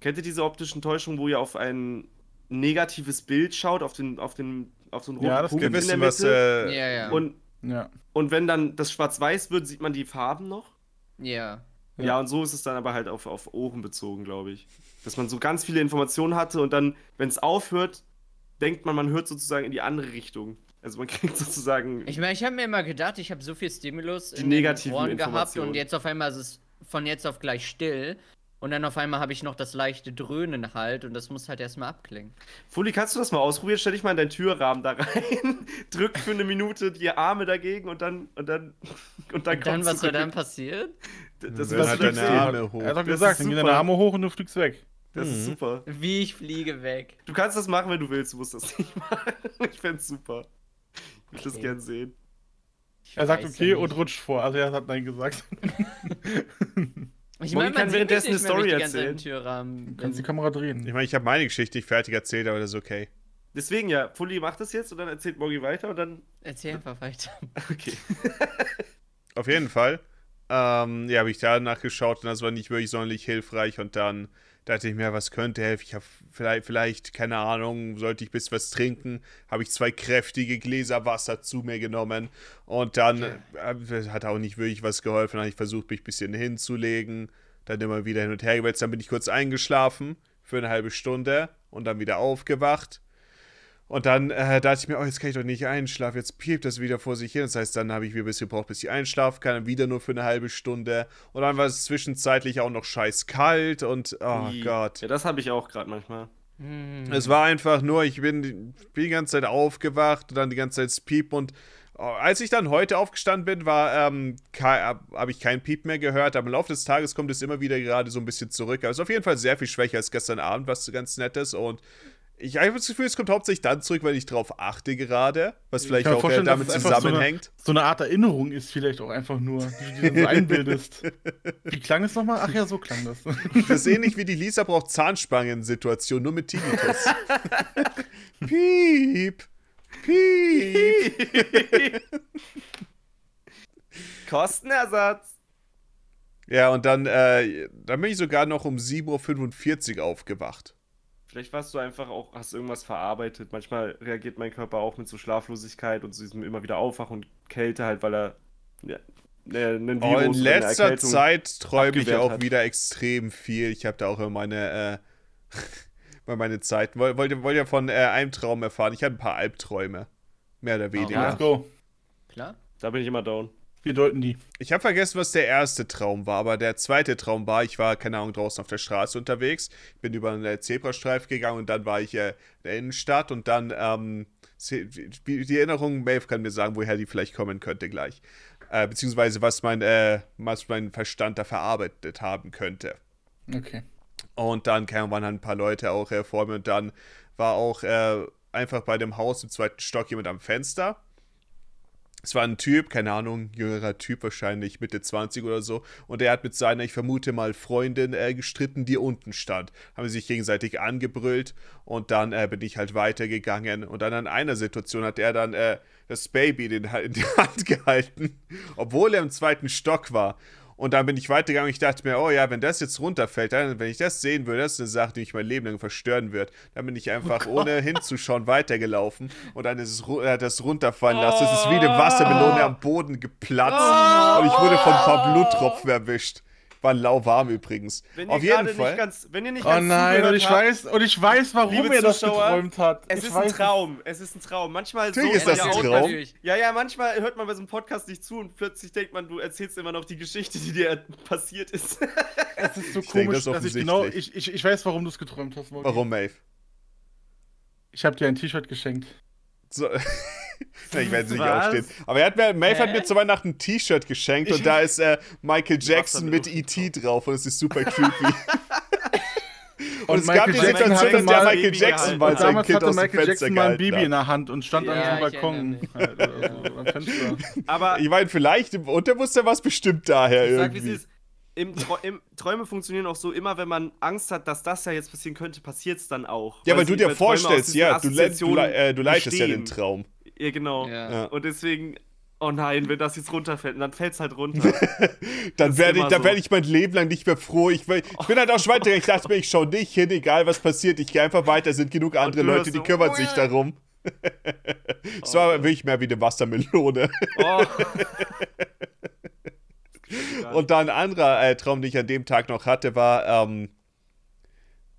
Kennt ihr diese optischen Täuschungen, wo ihr auf ein negatives Bild schaut, auf den, auf den, auf so einen roten Ja, das Punkt in der wissen, was. Mitte? Äh, ja, ja. Und, Ja. und wenn dann das schwarz-weiß wird, sieht man die Farben noch? ja. Ja. Ja. und so ist es dann aber halt auf, auf Ohren bezogen, glaube ich. Dass man so ganz viele Informationen hatte und dann, wenn es aufhört, denkt man, man hört sozusagen in die andere Richtung. Also man kriegt sozusagen. Ich meine, ich habe mir immer gedacht, ich habe so viel Stimulus Die in negativen den Ohren gehabt und jetzt auf einmal ist es von jetzt auf gleich still. Und dann auf einmal habe ich noch das leichte Dröhnen halt und das muss halt erstmal abklingen. Fuli, kannst du das mal ausprobieren? Stell dich mal in deinen Türrahmen da rein, drück für eine Minute die Arme dagegen und dann und dann und dann, Und dann, was soll dann passiert? Das, das, das, deine das, Arme hoch. Er hat doch gesagt, ist dann gehen deine Arme hoch und du fliegst weg. das ist Mhm. super. Wie ich fliege weg. Du kannst das machen, wenn du willst, du musst das nicht machen. Ich fänd's super. Ich würde das Okay. gern sehen. Ich Er sagt okay ja und rutscht vor. Also er hat nein gesagt. Ich meine, kann man währenddessen währenddessen eine Story Türrahmen Du kannst die. Kamera drehen. ich meine, ich habe meine Geschichte nicht fertig erzählt, aber das ist okay. Deswegen ja, Fully macht das jetzt und dann erzählt Morgi weiter und dann. Erzähl einfach weiter. Okay. Auf jeden Fall. Ähm, ja, habe ich danach geschaut und das war nicht wirklich sonderlich hilfreich. Und dann dachte ich mir, was könnte helfen? Ich habe vielleicht, vielleicht, keine Ahnung, sollte ich bis was trinken? Habe ich zwei kräftige Gläser Wasser zu mir genommen. Und dann äh, hat auch nicht wirklich was geholfen. Dann habe ich versucht, mich ein bisschen hinzulegen. Dann immer wieder hin und her gewälzt. Dann bin ich kurz eingeschlafen für eine halbe Stunde und dann wieder aufgewacht. Und dann äh, dachte ich mir, oh, jetzt kann ich doch nicht einschlafen, jetzt piept das wieder vor sich hin. Das heißt, dann habe ich wieder ein bisschen gebraucht, bis ich einschlafen kann, dann wieder nur für eine halbe Stunde. Und dann war es zwischenzeitlich auch noch scheiß kalt und oh Ih. Gott. Ja, das habe ich auch gerade manchmal. Hm. Es war einfach nur, ich bin, bin die ganze Zeit aufgewacht und dann die ganze Zeit Piep und Als ich dann heute aufgestanden bin, war ähm, habe ich keinen Piep mehr gehört. Aber im Laufe des Tages kommt es immer wieder gerade so ein bisschen zurück. Aber es ist auf jeden Fall sehr viel schwächer als gestern Abend, was ganz nett ist. Und ich habe das Gefühl, es kommt hauptsächlich dann zurück, wenn ich drauf achte gerade, was vielleicht auch äh, damit zusammenhängt. So eine, so eine, Art Erinnerung ist vielleicht auch einfach nur, die du dir so einbildest. Wie klang es nochmal? Ach ja, so klang das. Das ist ähnlich wie die Lisa braucht Zahnspangen-Situation, nur mit Tinnitus. Piep. Piep. Kostenersatz. Ja, und dann, äh, dann bin ich sogar noch um 7.45 Uhr aufgewacht. Vielleicht warst du einfach auch, hast irgendwas verarbeitet. Manchmal reagiert mein Körper auch mit so Schlaflosigkeit und so diesem immer wieder Aufwachen und Kälte halt, weil er ja, ne, einen Virus oh, in letzter Zeit träume ich auch hat. wieder extrem viel. Ich habe da auch immer meine, äh, meine Zeiten. Wollt, wollt, wollt ihr von äh, einem Traum erfahren? Ich hatte ein paar Albträume. Mehr oder weniger. Oh, let's go. Klar. Da bin ich immer down. Wir deuten die. Ich habe vergessen, was der erste Traum war, aber der zweite Traum war, ich war, keine Ahnung, draußen auf der Straße unterwegs, bin über einen Zebrastreif gegangen und dann war ich äh, in der Innenstadt und dann, ähm, die Erinnerung, Maeve kann mir sagen, woher die vielleicht kommen könnte gleich. Äh, beziehungsweise was mein, äh, was mein Verstand da verarbeitet haben könnte. Okay. Und dann kamen waren ein paar Leute auch äh, vor mir und dann war auch äh, einfach bei dem Haus im zweiten Stock jemand am Fenster es war ein Typ, keine Ahnung, jüngerer Typ, wahrscheinlich Mitte 20 oder so. Und er hat mit seiner, ich vermute mal, Freundin äh, gestritten, die unten stand. Haben sich gegenseitig angebrüllt und dann äh, bin ich halt weitergegangen. Und dann in einer Situation hat er dann äh, das Baby in, in die Hand gehalten, obwohl er im zweiten Stock war. Und dann bin ich weitergegangen und ich dachte mir, oh ja, wenn das jetzt runterfällt, dann, wenn ich das sehen würde, das ist eine Sache, die mich mein Leben lang verstören wird. Dann bin ich einfach, oh ohne hinzuschauen, weitergelaufen und dann ist es äh, das runterfallen lassen. Es ist wie eine Wassermelone am Boden geplatzt oh. und ich wurde von ein paar Bluttropfen erwischt. War lauwarm übrigens. Auf jeden Fall. Ganz, wenn ihr nicht oh ganz nein, und ich, habt, weiß, und ich weiß, warum er das geträumt hat. Es ich ist ein Traum. Es ist ein Traum. Manchmal Natürlich so ist das ein Traum. Ja, ja, manchmal hört man bei so einem Podcast nicht zu und plötzlich denkt man, du erzählst immer noch die Geschichte, die dir passiert ist. es ist so ich komisch, das dass ich genau. Ich, ich, ich weiß, warum du es geträumt hast. Morgen. Warum, Maeve? Ich habe dir ein T-Shirt geschenkt. So. ich werde nicht aufstehen. Aber er hat mir, Maeve hat mir zu Weihnachten ein T-Shirt geschenkt ich und da ist äh, Michael Jackson mit E.T. drauf und es ist super creepy. und, und, es Michael gab die Situation, dass der Michael Jackson mal sein Kind hatte aus Michael dem Jackson mal ein Baby in der Hand und stand ja, an so einem Balkon. Halt, am Fenster. Aber ich meine, vielleicht im Unterbewusstsein war es bestimmt daher irgendwie. Sag, im, im, Träume funktionieren auch so, immer wenn man Angst hat, dass das ja jetzt passieren könnte, passiert es dann auch. Ja, weil, weil du dir vorstellst, ja, du, le du, äh, du leitest ja den Traum. Ja, genau. Ja. Und deswegen, oh nein, wenn das jetzt runterfällt, dann fällt es halt runter. dann werde ich, so. werd ich mein Leben lang nicht mehr froh. Ich, ich bin halt auch weiter. Ich dachte mir, ich schaue nicht hin, egal was passiert. Ich gehe einfach weiter. Es sind genug andere Leute, die so, kümmern oh, sich darum. Es oh, war wirklich mehr wie eine Wassermelone. Oh. Und dann ein anderer äh, Traum, den ich an dem Tag noch hatte, war, ähm,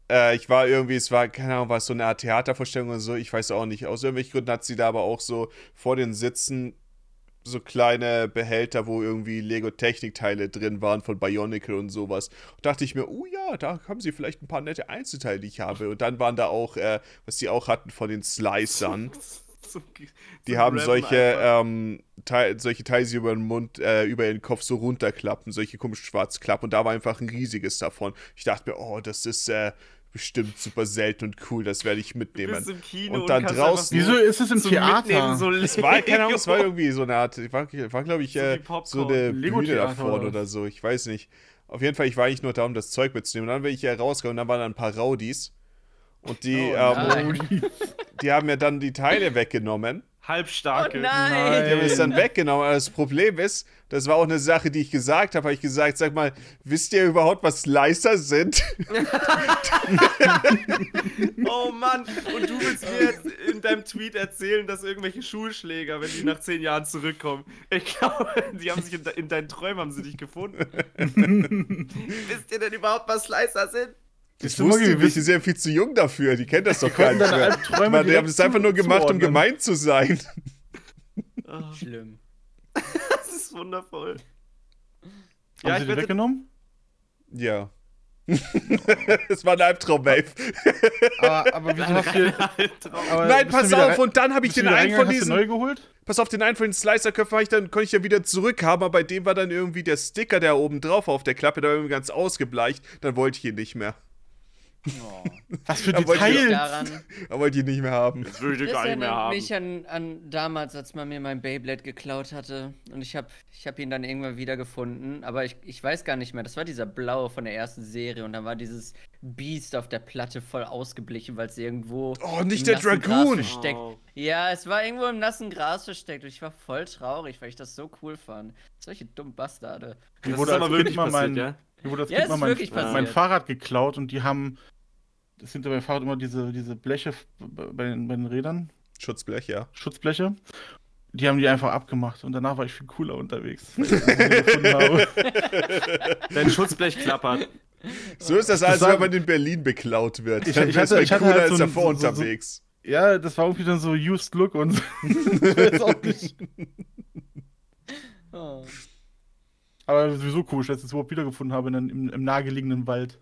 äh, ich war irgendwie, es war, keine Ahnung, war es so eine Art Theatervorstellung oder so, ich weiß auch nicht. Aus irgendwelchen Gründen hat sie da aber auch so vor den Sitzen so kleine Behälter, wo irgendwie Lego-Technikteile drin waren von Bionicle und sowas. Und dachte ich mir, oh ja, da haben sie vielleicht ein paar nette Einzelteile, die ich habe. Und dann waren da auch, äh, was sie auch hatten von den Slicern. So, so, die haben solche, ähm, Teil, solche Teile, die über den Mund, äh, über den Kopf so runterklappen, solche komischen Schwarzklappen. Und da war einfach ein riesiges davon. Ich dachte mir, oh, das ist, äh, bestimmt super selten und cool, das werde ich mitnehmen. Du bist im Kino und dann und draußen. Wieso ist es im Theater? So es war, keine Ahnung, es war irgendwie so eine Art, war, war glaube ich, so, äh, so eine Bühne da vorne oder so, ich weiß nicht. Auf jeden Fall, ich war eigentlich nur da, um das Zeug mitzunehmen. Und dann bin ich hier rausgekommen und dann waren da ein paar Raudis. Und die, oh, ähm, die haben mir dann die Teile weggenommen. Halbstarke. Oh nein. Die haben es dann weggenommen. Aber das Problem ist, das war auch eine Sache, die ich gesagt habe. Habe ich gesagt, sag mal, wisst ihr überhaupt, was Slicer sind? oh Mann. Und du willst mir jetzt in deinem Tweet erzählen, dass irgendwelche Schulschläger, wenn die nach zehn Jahren zurückkommen, ich glaube, die haben sich in, de in deinen Träumen haben sie dich gefunden. wisst ihr denn überhaupt, was Slicer sind? Ich wusste, wir sind sehr viel zu jung dafür. Die kennt das doch gar nicht mehr. Die haben es einfach nur gemacht, um gemein zu sein. Oh. Schlimm. das ist wundervoll. Haben ja, sie die weggenommen? Ja. Das war ein Albtraum, Maeve. Aber, aber wieso hast du. Aber Nein, du pass wieder auf, und dann habe ich du den einen von du diesen. neu geholt? Pass auf, den einen von den Slicer-Köpfen ich dann, konnte ich dann wieder zurückhaben, aber bei dem war dann irgendwie der Sticker, der oben drauf war auf der Klappe, der war irgendwie ganz ausgebleicht. Dann wollte ich ihn nicht mehr. Oh. Was für Details! Daran, Da wollte ich ihn nicht mehr haben. Das würde ich das gar nicht mehr haben. mich an, an damals, als man mir mein Beyblade geklaut hatte. Und ich habe ich hab ihn dann irgendwann wiedergefunden. Aber ich, ich weiß gar nicht mehr. Das war dieser blaue von der ersten Serie. Und dann war dieses Biest auf der Platte voll ausgeblichen, weil es irgendwo. Oh, nicht im der Dragoon. Gras Versteckt. Oh. Ja, es war irgendwo im nassen Gras versteckt. Und ich war voll traurig, weil ich das so cool fand. Solche dummen Bastarde. Mir Das wurde aber wirklich mal passiert, mein, ja? mir wurde als Ja, mal mein, wirklich mein. Fahrrad geklaut und die haben. Das sind ja beim Fahrrad immer diese, diese Bleche bei den, bei den Rädern, Schutzblech, ja. Schutzbleche. Die haben die einfach abgemacht und danach war ich viel cooler unterwegs. das. Dein Schutzblech klappert. So ist das also, war- wenn man in Berlin beklaut wird. Ich- ich hatte- ich hatte cooler halt als so ein- davor so- so- unterwegs. Ja, das war irgendwie dann so used look und ich weiß auch nicht. Oh. Aber sowieso komisch, dass ich es überhaupt wiedergefunden habe in, im, im nahegelegenen Wald.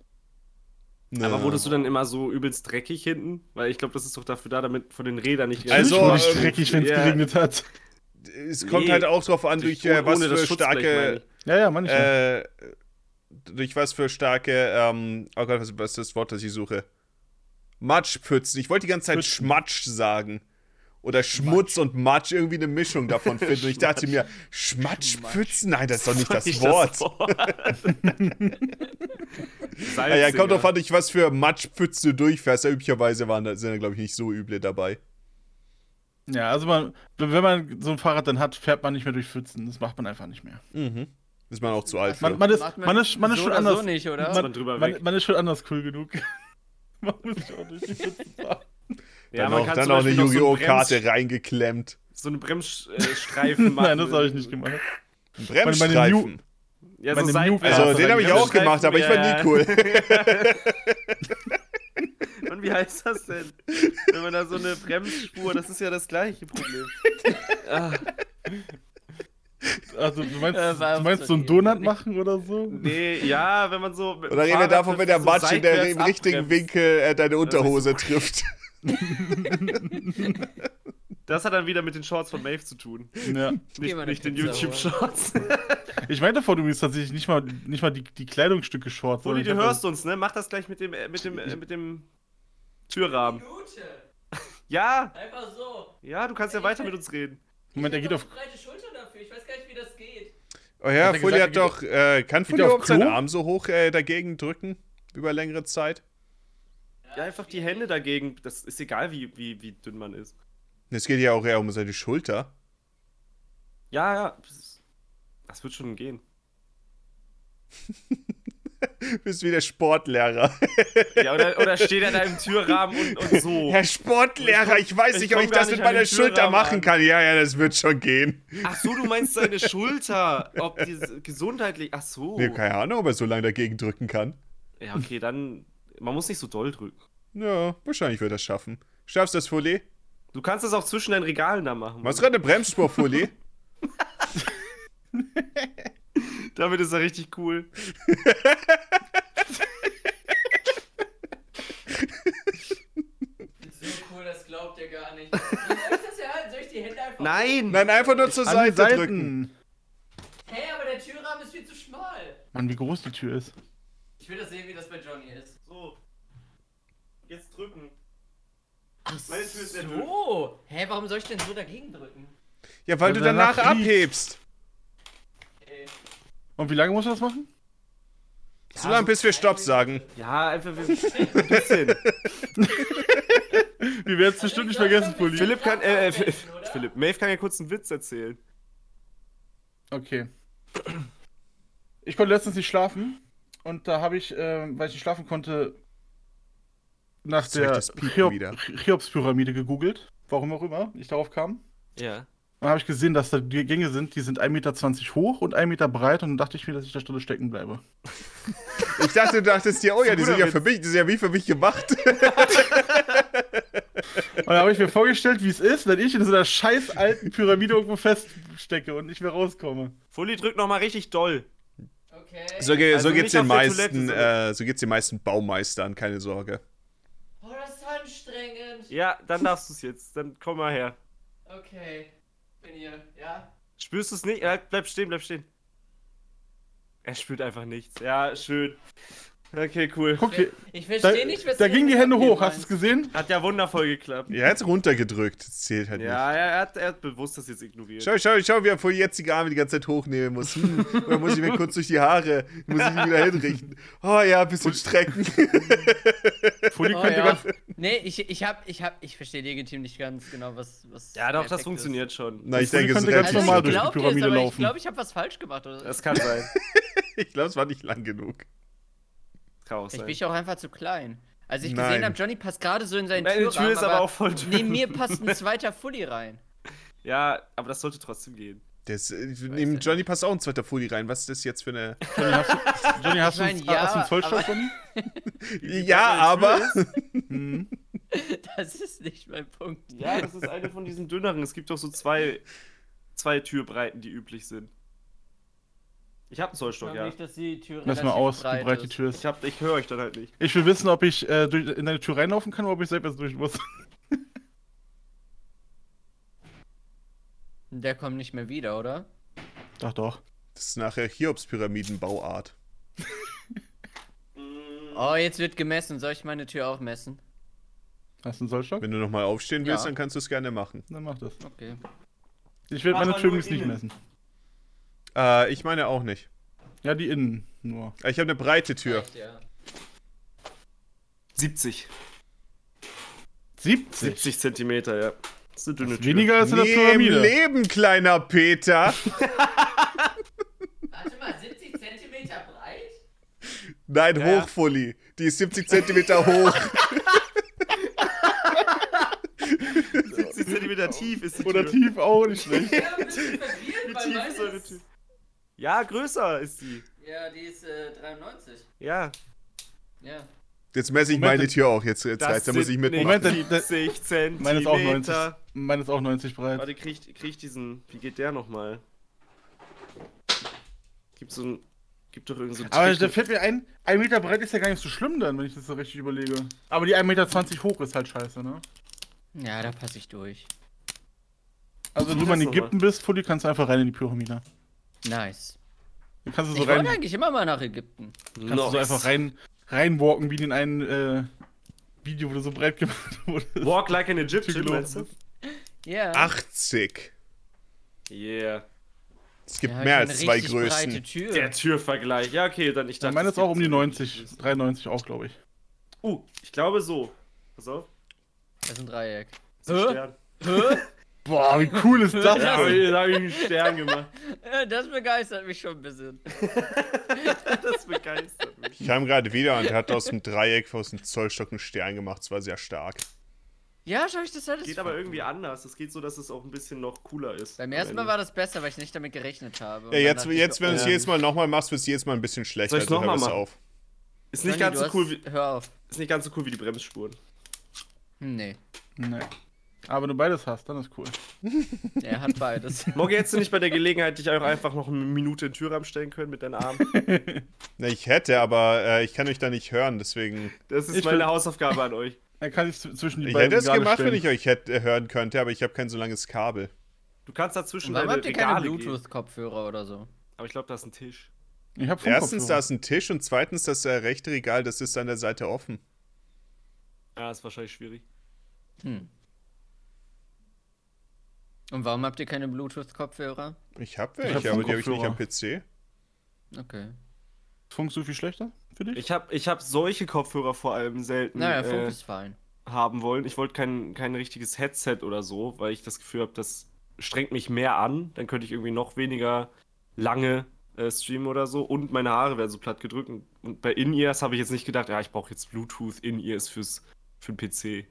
Aber wurdest du dann immer so übelst dreckig hinten? Weil ich glaube, das ist doch dafür da, damit von den Rädern nicht Also, wurde ich ähm, dreckig, wenn es ja. geregnet hat. Es kommt Nee, halt auch drauf an, durch äh, was für starke. Ja, ja, manchmal. Äh, durch was für starke. Ähm, oh Gott, was was ist das Wort, das ich suche? Matschpfützen. Ich wollte die ganze Zeit Pfützen. Schmatsch sagen. Oder Schmutz und Matsch, irgendwie eine Mischung davon finden. Und ich dachte mir, Schmatschpfützen? Nein, das ist doch nicht das Nicht Wort. Salziger. Naja, kommt drauf an, was für Matschpfützen du durchfährst. Ja, üblicherweise waren da, sind da, glaube ich, nicht so üble dabei. Ja, also man, wenn man so ein Fahrrad dann hat, fährt man nicht mehr durch Pfützen. Das macht man einfach nicht mehr. Mhm. Ist man auch zu alt für. Man, man, ist, Macht man, ist, man ist so schon oder anders. So nicht, oder? Man man, man ist schon anders cool genug. man muss auch durch die Pfützen fahren. Ja, dann man auch, kann dann zum auch eine noch so reingeklemmt. So eine Bremsstreifen machen. Nein, das habe ich nicht gemacht. Ein meine Bremsstreifen. Ja, so New- seitwärts. Also, den habe ich auch gemacht, aber ich war ja. nie cool. Und wie heißt das denn? Wenn man da so eine Bremsspur, das ist ja das gleiche Problem. ah, Also, du meinst, Äh, du meinst so einen. Donut machen oder so? nee, ja, wenn man so. Oder reden wir davon, wenn der so Matsch in der im richtigen abbremst. Winkel äh, deine Unterhose trifft. Das hat dann wieder mit den Shorts von Maeve zu tun. Ja. Nicht, nicht den YouTube-Shorts. Ich meinte davon übrigens tatsächlich nicht mal, nicht mal die, die Kleidungsstücke Shorts. Uli, sondern du hörst uns, ne? Mach das gleich mit dem, äh, mit dem, äh, mit dem Türrahmen. Ja, Einfach so. ja, du kannst ja weiter mit uns reden. hab- Moment, er geht auf. breite Schultern dafür. Ich weiß gar nicht, wie das geht. Oh ja, Hat gesagt, hat doch. Äh, kann auf überhaupt seinen? Arm so hoch äh, dagegen drücken? Über längere Zeit? Ja, einfach die Hände dagegen. Das ist egal, wie, wie, wie dünn man ist. Es geht ja auch eher um seine Schulter. Ja, ja. Das, wird schon gehen. Du bist wie der Sportlehrer. Ja, oder, oder steht er da im Türrahmen und, und so. Herr Sportlehrer, ich weiß ich nicht, ob komm ich das mit meiner Schulter machen an. kann. Ja, ja, das wird schon gehen. Ach so, du meinst seine Schulter. Ob die gesundheitlich. Ach so. Nee, keine Ahnung, ob er so lange dagegen drücken kann. Ja, okay, dann. Man muss nicht so doll drücken. Ja, wahrscheinlich wird er das schaffen. Schaffst du das, Fully? Du kannst das auch zwischen deinen Regalen da machen. Du gerade eine Bremsspur, Fully? Damit ist er richtig cool. So cool, das glaubt ihr gar nicht. Soll ich das ja halten? Soll ich die Hände einfach. Nein! Nein, einfach nur zur Seite drücken. Seiten. Hey, aber der Türrahmen ist viel zu schmal. Mann, wie groß die Tür ist. Ich will das sehen, wie das bei Johnny ist. Drücken. Meine Tür ist dünn. So. Hä, warum soll ich denn so dagegen drücken? Ja, weil Weil du danach danach abhebst. Ey. Und wie lange musst du das machen? So lange, bis wir Stopp sagen. Ja, einfach ein bisschen. Wir werden es bestimmt nicht vergessen, Pulli. Philipp kann. Äh, äh? Philipp, Maeve kann ja kurz einen Witz erzählen. Okay. Ich konnte letztens nicht schlafen und da habe ich, ähm, weil ich nicht schlafen konnte, nach der wieder. Cheops-Pyramide gegoogelt. Warum auch immer ich darauf kam. Ja. Dann habe ich gesehen, dass da die Gänge sind, die sind 1,20 Meter hoch und 1 Meter breit und dann dachte ich mir, dass ich da Stunde stecken bleibe. Ich dachte, du dachtest dir, oh ja, die sind ja für mich, die sind ja wie für mich gemacht. Und dann habe ich mir vorgestellt, wie es ist, wenn ich in so einer scheiß alten Pyramide irgendwo feststecke und nicht mehr rauskomme. Fully drückt nochmal richtig doll. Okay. So, ge Also so geht's den Toilette, äh, so geht's den meisten Baumeistern, keine Sorge. Anstrengend. Ja, dann darfst du es jetzt. Dann komm mal her. Okay. Bin hier, ja? Spürst du es nicht? Ja, bleib stehen, bleib stehen. Er spürt einfach nichts. Ja, schön. Okay, cool. Guck, Ich da, verstehe nicht, was da gingen die Hände hoch, hast du es gesehen? Hat ja wundervoll geklappt. Er hat's runtergedrückt, das zählt halt nicht. Ja, er, hat, er hat bewusst das jetzt ignoriert. Schau, schau, schau, wie er voll jetzt die Arme die ganze Zeit hochnehmen muss. Hm, oder muss ich mir kurz durch die Haare, muss ich die wieder hinrichten. Oh ja, ein bisschen strecken. Fully Oh, ja. Nee, ich, ich hab, ich hab, ich verstehe legitim nicht ganz genau, was, was Ja, doch, das Effekt funktioniert schon. Na, ich Das denke, es könnte ist ganz Also normal ich durch die Pyramide laufen. Ich glaube, ich habe was falsch gemacht. Oder? Das kann sein. Ich glaube, es war nicht lang genug. Kann auch Vielleicht sein. bin ich auch einfach zu klein. Als ich Nein. gesehen habe, Johnny passt gerade so in seinen Meine Türrahmen, Tür ist aber auch voll dünn. Neben mir passt ein zweiter Fully rein. Ja, aber das sollte trotzdem gehen. Das, äh, neben Johnny passt auch ein zweiter Fully rein. Was ist das jetzt für eine. Johnny, hast du, Johnny, hast du, Ich mein, einen- ja, hast du einen Zollstock, aber- Johnny? Ja, aber. Hm. Das ist nicht mein Punkt. Ja, das ist eine von diesen dünneren. Es gibt doch so zwei, zwei Türbreiten, die üblich sind. Ich habe einen Zollstock, ja. nicht, dass die Tür Lass mal aus, wie breit die. Tür ist. Ich, hab, ich höre euch dann halt nicht. Ich will wissen, ob ich äh, durch, in deine Tür reinlaufen kann oder ob ich selbst durch muss. Der kommt nicht mehr wieder, oder? Doch, doch. Das ist nachher Cheops-Pyramiden-Bauart. Oh, jetzt wird gemessen. Soll ich meine Tür auch messen? Hast du einen Zollstock? Wenn du nochmal aufstehen willst, Ja. dann kannst du es gerne machen. Dann mach das. Okay. Ich werde meine Tür übrigens nicht messen. Äh, ich meine auch nicht. Ja, die innen nur. Äh, Ich habe eine breite Tür. Echt, ja. 70. 70. 70 Zentimeter, ja. Das ist eine dünne Tür. Weniger als in der im Pyramide. Leben, kleiner Peter. Warte mal, 70 Zentimeter breit? Nein, Ja, hoch, Fully. Die ist 70 Zentimeter hoch. 70 Zentimeter tief ist die Oder Tür. tief auch nicht schlecht. Ja, tief meine ist eure ist- Tür? Ja, größer ist sie. Ja, die ist äh, 93. Ja. Ja. Jetzt messe ich Moment, meine Tür auch. Jetzt, jetzt Das reicht's, da muss ich mitmachen. Moment, nicht dann- 70 Zentimeter. Meine ist auch 90. Meine ist auch 90 breit. Warte, krieg, ich- krieg ich diesen. Wie geht der nochmal? Gibt so ein. Gibt doch irgend so einen Aber da fällt mir ein, ein Meter breit ist ja gar nicht so schlimm dann, wenn ich das so richtig überlege. Aber die 1,20 Meter hoch ist halt scheiße, ne? Ja, da passe ich durch. Also wenn du mal in? Ägypten bist, Fully, kannst du einfach rein in die Pyramide. Nice. Dann kannst du Ich so wollte rein, eigentlich immer mal nach Ägypten. kannst du so Nice. einfach rein, reinwalken, wie in ein äh, Video, wo du so breit gemacht wurdest. Walk like an Egyptian, meinst du? Ja. 80. Yeah. Es gibt Ja, mehr als zwei Größen. Tür. Der Türvergleich. Ja, okay, dann ich Ich dachte. meine es ist auch um die so 90, richtig- 93 auch, glaube ich. Uh, ich glaube so. Pass auf. Das ist ein Dreieck. Das ist ein Hä? Stern. Boah, wie cool ist das Ja, aber denn? hier habe ich einen Stern gemacht. Das begeistert mich schon ein bisschen. Das begeistert mich. Ich kam gerade wieder und hat aus dem Dreieck, aus dem Zollstock einen Stern gemacht. Das war sehr stark. Ja, schau ich das alles. Geht aber irgendwie anders. Es geht so, dass es auch ein bisschen noch cooler ist. Beim ersten Mal war das besser, weil ich nicht damit gerechnet habe. Und Ja, jetzt, ich jetzt wenn du es ähm, jedes Mal nochmal machst, wird es jedes Mal ein bisschen schlechter. Soll ich's also noch mal hör es machen? auf. Ist nicht Johnny, ganz so cool hast- wie Hör auf. ist nicht ganz so cool wie die Bremsspuren. Nee, Nee. Aber wenn du beides hast, dann ist cool. er hat beides. Morgen hättest du nicht bei der Gelegenheit dich auch einfach noch eine Minute in den Türrahmen stellen können mit deinen Armen. Na, ich hätte, aber äh, ich kann euch da nicht hören, deswegen. Das ist Ich meine will- Hausaufgabe an euch. Er kann sich zwischen die Ich beiden hätte es gemacht, wenn stellen. ich euch hätte, äh, hören könnte, aber ich habe kein so langes Kabel. Du kannst dazwischen Warum deine habt ihr keine. Bluetooth-Kopfhörer oder so? Aber ich glaube, da ist ein Tisch. Ich hab Erstens, da ist ein Tisch und zweitens, das äh, rechte Regal, das ist an der Seite offen. Ja, ist wahrscheinlich schwierig. Hm. Und warum habt ihr keine Bluetooth-Kopfhörer? Ich habe Ich welche, hab aber die habe ich nicht am. PC. Okay. Ist Funk so viel schlechter für dich? Ich habe ich hab solche Kopfhörer vor allem selten Naja, Funk äh, ist fein. haben wollen. Ich wollte kein, kein richtiges Headset oder so, weil ich das Gefühl habe, das strengt mich mehr an. Dann könnte ich irgendwie noch weniger lange äh, streamen oder so. Und meine Haare werden so platt gedrückt. Und, und bei In-Ears habe ich jetzt nicht gedacht, ja, ich brauche jetzt Bluetooth In-Ears fürs für den PC.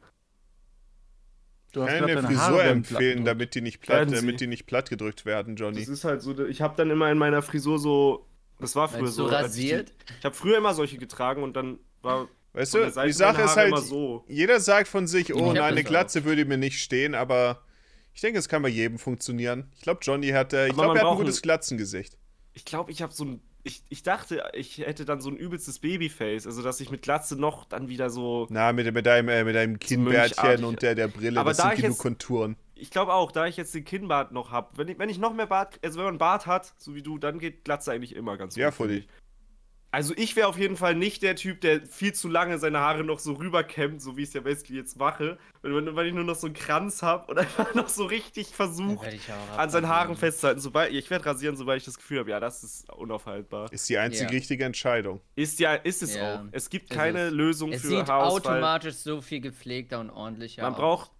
Du hast Kann gesagt, eine deine Haare Frisur empfehlen, damit die nicht platt, damit die nicht platt gedrückt werden, Johnny. Das ist halt so, ich habe dann immer in meiner Frisur so, das war früher du so. als ich rasiert? Ich habe früher immer solche getragen und dann war Weißt du, die Sache ist halt, immer so. jeder sagt von sich, oh nein, eine auch. Glatze würde mir nicht stehen, aber ich denke, es kann bei jedem funktionieren. Ich glaube, Johnny hat, äh, ich glaube, man er hat ein gutes Glatzengesicht. Ich glaube, ich habe so ein ich, ich dachte, ich hätte dann so ein übelstes Babyface, also dass ich mit Glatze noch dann wieder so. Na, mit, mit deinem, äh, mit deinem Kinnbärtchen und der, der Brille, Aber das da sind ich genug jetzt- Konturen. Ich glaube auch, da ich jetzt den Kinnbart noch habe, wenn ich, wenn ich noch mehr Bart, also wenn man Bart hat, so wie du, dann geht Glatze eigentlich immer ganz Ja, gut, voll finde die. ich. Also ich wäre auf jeden Fall nicht der Typ, der viel zu lange seine Haare noch so rüberkämmt, so wie ich es ja basically jetzt mache. Wenn, wenn, wenn ich nur noch so einen Kranz habe und einfach noch so richtig auch an seinen. Haaren festzuhalten. Sobald, ich werde rasieren, sobald ich das Gefühl habe, ja, das ist unaufhaltbar. Ist die einzige Ja. richtige Entscheidung. Ist ja, ist es Ja. auch. Es gibt Ist keine es. Lösung Es für sieht Haarausfall. automatisch so viel gepflegter und ordentlicher Man aus. braucht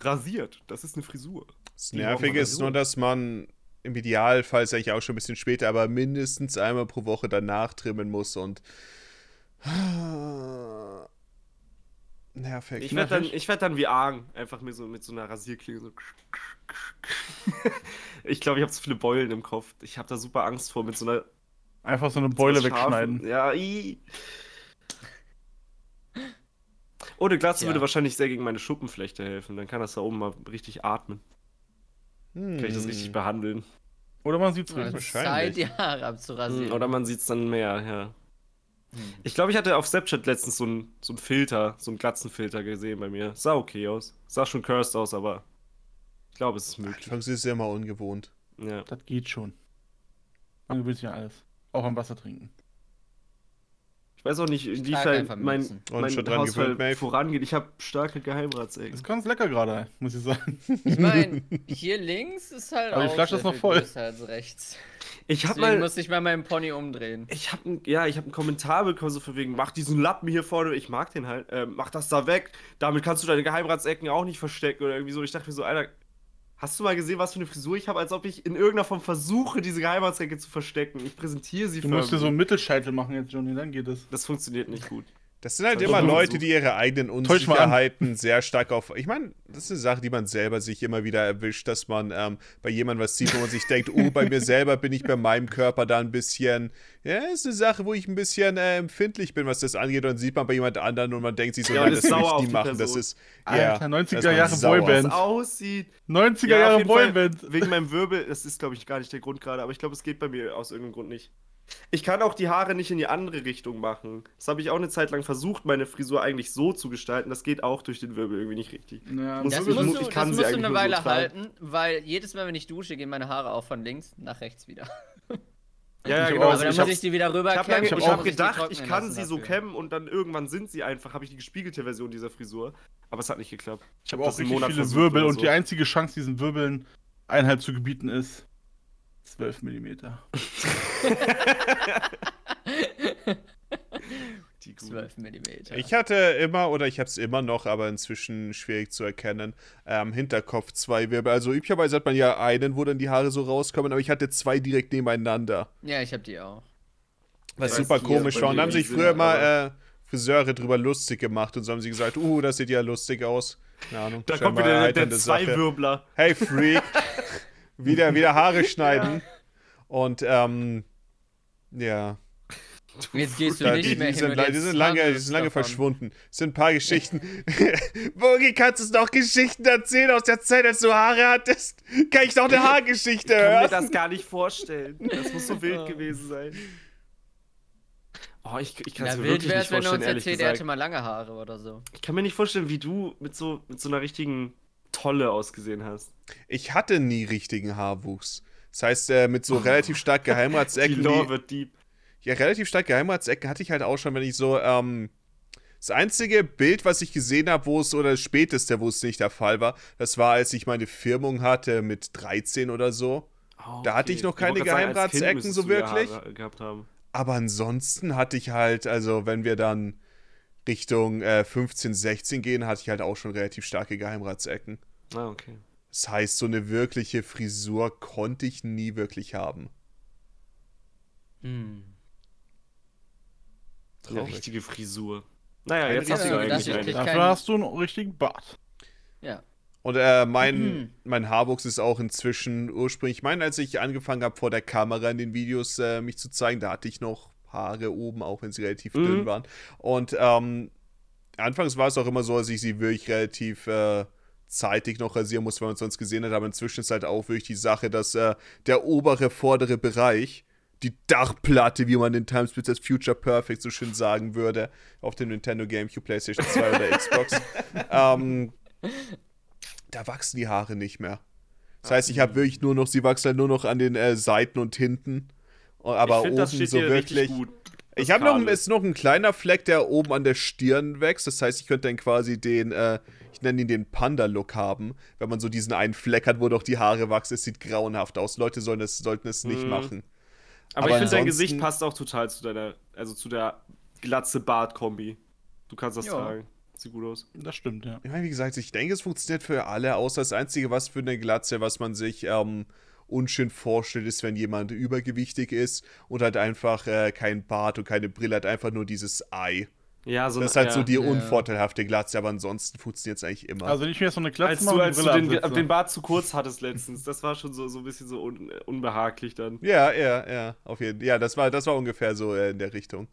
rasiert. Das ist eine Frisur. Das Nervige ist Frisur. nur, dass man im Idealfall, sage ich auch schon ein bisschen später, aber mindestens einmal pro Woche danach trimmen muss und. Nervig. Ich werde dann, ich werd dann wie Argen, einfach mir so mit so einer Rasierklinge so. ich glaube, ich habe zu viele Beulen im Kopf. Ich habe da super Angst vor, mit so einer Einfach so eine Beule so scharfen- wegschneiden. Ja, i. Oh, eine Glatze Ja. würde wahrscheinlich sehr gegen meine Schuppenflechte helfen. Dann kann das da oben mal richtig atmen. Hm. Kann ich das richtig behandeln. Oder man sieht's Ja, richtig. es ist wahrscheinlich. Zeit, die Haare abzurasieren. Hm, Oder man sieht es dann mehr, ja. Hm. Ich glaube, ich hatte auf Snapchat letztens so einen so einen Filter, so einen Glatzenfilter gesehen bei mir. Sah okay aus. Sah schon cursed aus, aber ich glaube, es ist möglich. Anfangs ist es immer ungewohnt. Ja. Das geht schon. Man gewöhnt sich an alles. Auch am Wasser trinken. Ich weiß auch nicht, inwiefern mein, mein Maeve? vorangeht. Ich habe starke Geheimratsecken. Ist ganz lecker gerade, muss ich sagen. Ich meine, hier links ist halt Aber die auch Flasche ist noch voll. als rechts. Ich habe Deswegen mal, muss ich mal meinen Pony umdrehen. ich habe, ja, ich habe einen Kommentar bekommen so von wegen, mach diesen Lappen hier vorne. Ich mag den halt. Äh, mach das da weg. Damit kannst du deine Geheimratsecken auch nicht verstecken oder irgendwie so. Ich dachte mir so, Alter. Hast du mal gesehen, was für eine Frisur ich habe, als ob ich in irgendeiner Form versuche, diese Geheimratsecke zu verstecken? Ich präsentiere sie Du musst dir so einen Mittelscheitel machen jetzt, Johnny, dann geht es. Das funktioniert nicht gut. Das sind halt immer Leute, die ihre eigenen. Unsicherheiten sehr stark auf. Ich meine, das ist eine Sache, die man selber sich immer wieder erwischt, dass man ähm, bei jemandem was sieht, wo man sich denkt, oh, bei mir selber bin ich bei meinem Körper da ein bisschen. Ja, ist eine Sache, wo ich ein bisschen äh, empfindlich bin, was das angeht. Und dann sieht man bei jemand anderen und man denkt sich so, Ja, nein, das ist will ich nie die machen. Das ist. Alter, Ja, 90er da ist man Jahre. Boyband. es aussieht. 90er Ja, auf Jahre Fall Boyband. Wegen meinem Wirbel, das ist, glaube ich, gar nicht der Grund gerade, aber ich glaube, es geht bei mir aus irgendeinem Grund nicht. Ich kann auch die Haare nicht in die andere Richtung machen. Das habe ich auch eine Zeit lang versucht, meine Frisur eigentlich so zu gestalten. Das geht auch durch den Wirbel irgendwie nicht richtig. Ja, Muss- Das ich musst muss- du, ich kann das sie musst du eine so Weile tragen. halten, weil jedes Mal, wenn ich dusche, gehen meine Haare auch von links nach rechts wieder. Ja, ja, Ich genau. auch. Aber dann ich muss habe ich die wieder rüber hab ich und hab auch gedacht, ich kann sie so kämmen und dann irgendwann sind sie einfach, habe ich die gespiegelte Version dieser Frisur. Aber es hat nicht geklappt. Ich habe das auch richtig Monat viele versucht Wirbel oder und so. die einzige Chance, diesen Wirbeln Einhalt zu gebieten, ist 12 mm. Die guten. 12 mm. Ich hatte immer, oder ich habe es immer noch, aber inzwischen schwierig zu erkennen, am Hinterkopf zwei Wirbel. Also üblicherweise hat man ja einen, wo dann die Haare so rauskommen, aber ich hatte zwei direkt nebeneinander. Ja, ich hab die auch. Was weiß super komisch war. Und haben sich früher mal äh, Friseure drüber lustig gemacht und so haben sie gesagt, uh, das sieht ja lustig aus. Keine Ahnung. Da kommt wieder der, der. Zweiwirbler. Hey Freak, wieder, wieder Haare schneiden. Und ähm, ja, Jetzt gehst du da, nicht die, mehr die, hin sind, die sind lange, die sind lange davon. verschwunden. Es sind ein paar Geschichten. Bogi, kannst du uns noch Geschichten erzählen aus der Zeit, als du Haare hattest? Kann ich noch eine Haargeschichte Ich kann mir hören? das gar nicht vorstellen. Das muss so wild gewesen sein. Oh, ich, ich kann es Ja, mir wild wirklich wäre nicht es, wenn er vorstellen, uns erzählt, er hätte gesagt. mal lange Haare oder so. Ich kann mir nicht vorstellen, wie du mit so, mit so einer richtigen Tolle ausgesehen hast. Ich hatte nie richtigen Haarwuchs. Das heißt, äh, mit so relativ stark Die Geheimratsecken. Lore die- wird deep. Ja, relativ stark Geheimratsecken hatte ich halt auch schon, wenn ich so, ähm, das einzige Bild, was ich gesehen habe, wo es, oder das späteste, wo es nicht der Fall war, das war, als ich meine Firmung hatte mit 13 oder so. Oh, Da hatte ich noch keine sagen, Kind Geheimratsecken müsstest so wirklich. Aber ansonsten hatte ich halt, also wenn wir dann Richtung äh, 15, 16 gehen, hatte ich halt auch schon relativ starke Geheimratsecken. Ah, okay. Das heißt, so eine wirkliche Frisur konnte ich nie wirklich haben. Hm. Eine richtige Frisur. Naja, jetzt hast du ja eigentlich das- eine. Ich Dafür hast du einen richtigen Bart. Ja. Und äh, mein, Mhm. mein Haarwuchs ist auch inzwischen ursprünglich, ich meine, als ich angefangen habe, vor der Kamera in den Videos äh, mich zu zeigen, da hatte ich noch Haare oben, auch wenn sie relativ Mhm. dünn waren. Und ähm, anfangs war es auch immer so, dass ich sie wirklich relativ äh, zeitig noch rasieren musste, weil man es sonst gesehen hat. Aber inzwischen ist halt auch wirklich die Sache, dass äh, der obere, vordere Bereich die Dachplatte, wie man in Times Splitters Future Perfect so schön sagen würde, auf dem Nintendo GameCube, PlayStation 2 oder Xbox. ähm, da wachsen die Haare nicht mehr. Das heißt, ich habe wirklich nur noch, sie wachsen halt nur noch an den äh, Seiten und hinten. Aber find, oben so wirklich. gut. Ich habe noch, ist noch ein kleiner Fleck, der oben an der Stirn wächst. Das heißt, ich könnte dann quasi den, äh, ich nenne ihn den Panda-Look haben. Wenn man so diesen einen Fleck hat, wo doch die Haare wachsen, es sieht grauenhaft aus. Leute sollen es, sollten es nicht Mhm. machen. Aber, aber ich finde, dein Gesicht passt auch total zu deiner, also zu der glatze Bart-Kombi. Du kannst das Ja. tragen. Sieht gut aus. Das stimmt, ja. Ich meine, wie gesagt, ich denke, es funktioniert für alle, außer das Einzige, was für eine Glatze, was man sich ähm, unschön vorstellt, ist, wenn jemand übergewichtig ist und halt einfach äh, kein Bart und keine Brille hat, einfach nur dieses Ei. Ja, so Das ist halt ja. so die Ja. unvorteilhafte Glatze, aber ansonsten funktioniert es eigentlich immer. Also wenn ich mir so eine Glatze Als mache du, als du den, den Bart zu kurz hattest letztens, das war schon so, so ein bisschen so un, unbehaglich dann. ja, ja, ja, auf jeden Fall. Ja, das war, das war ungefähr so äh, in der Richtung.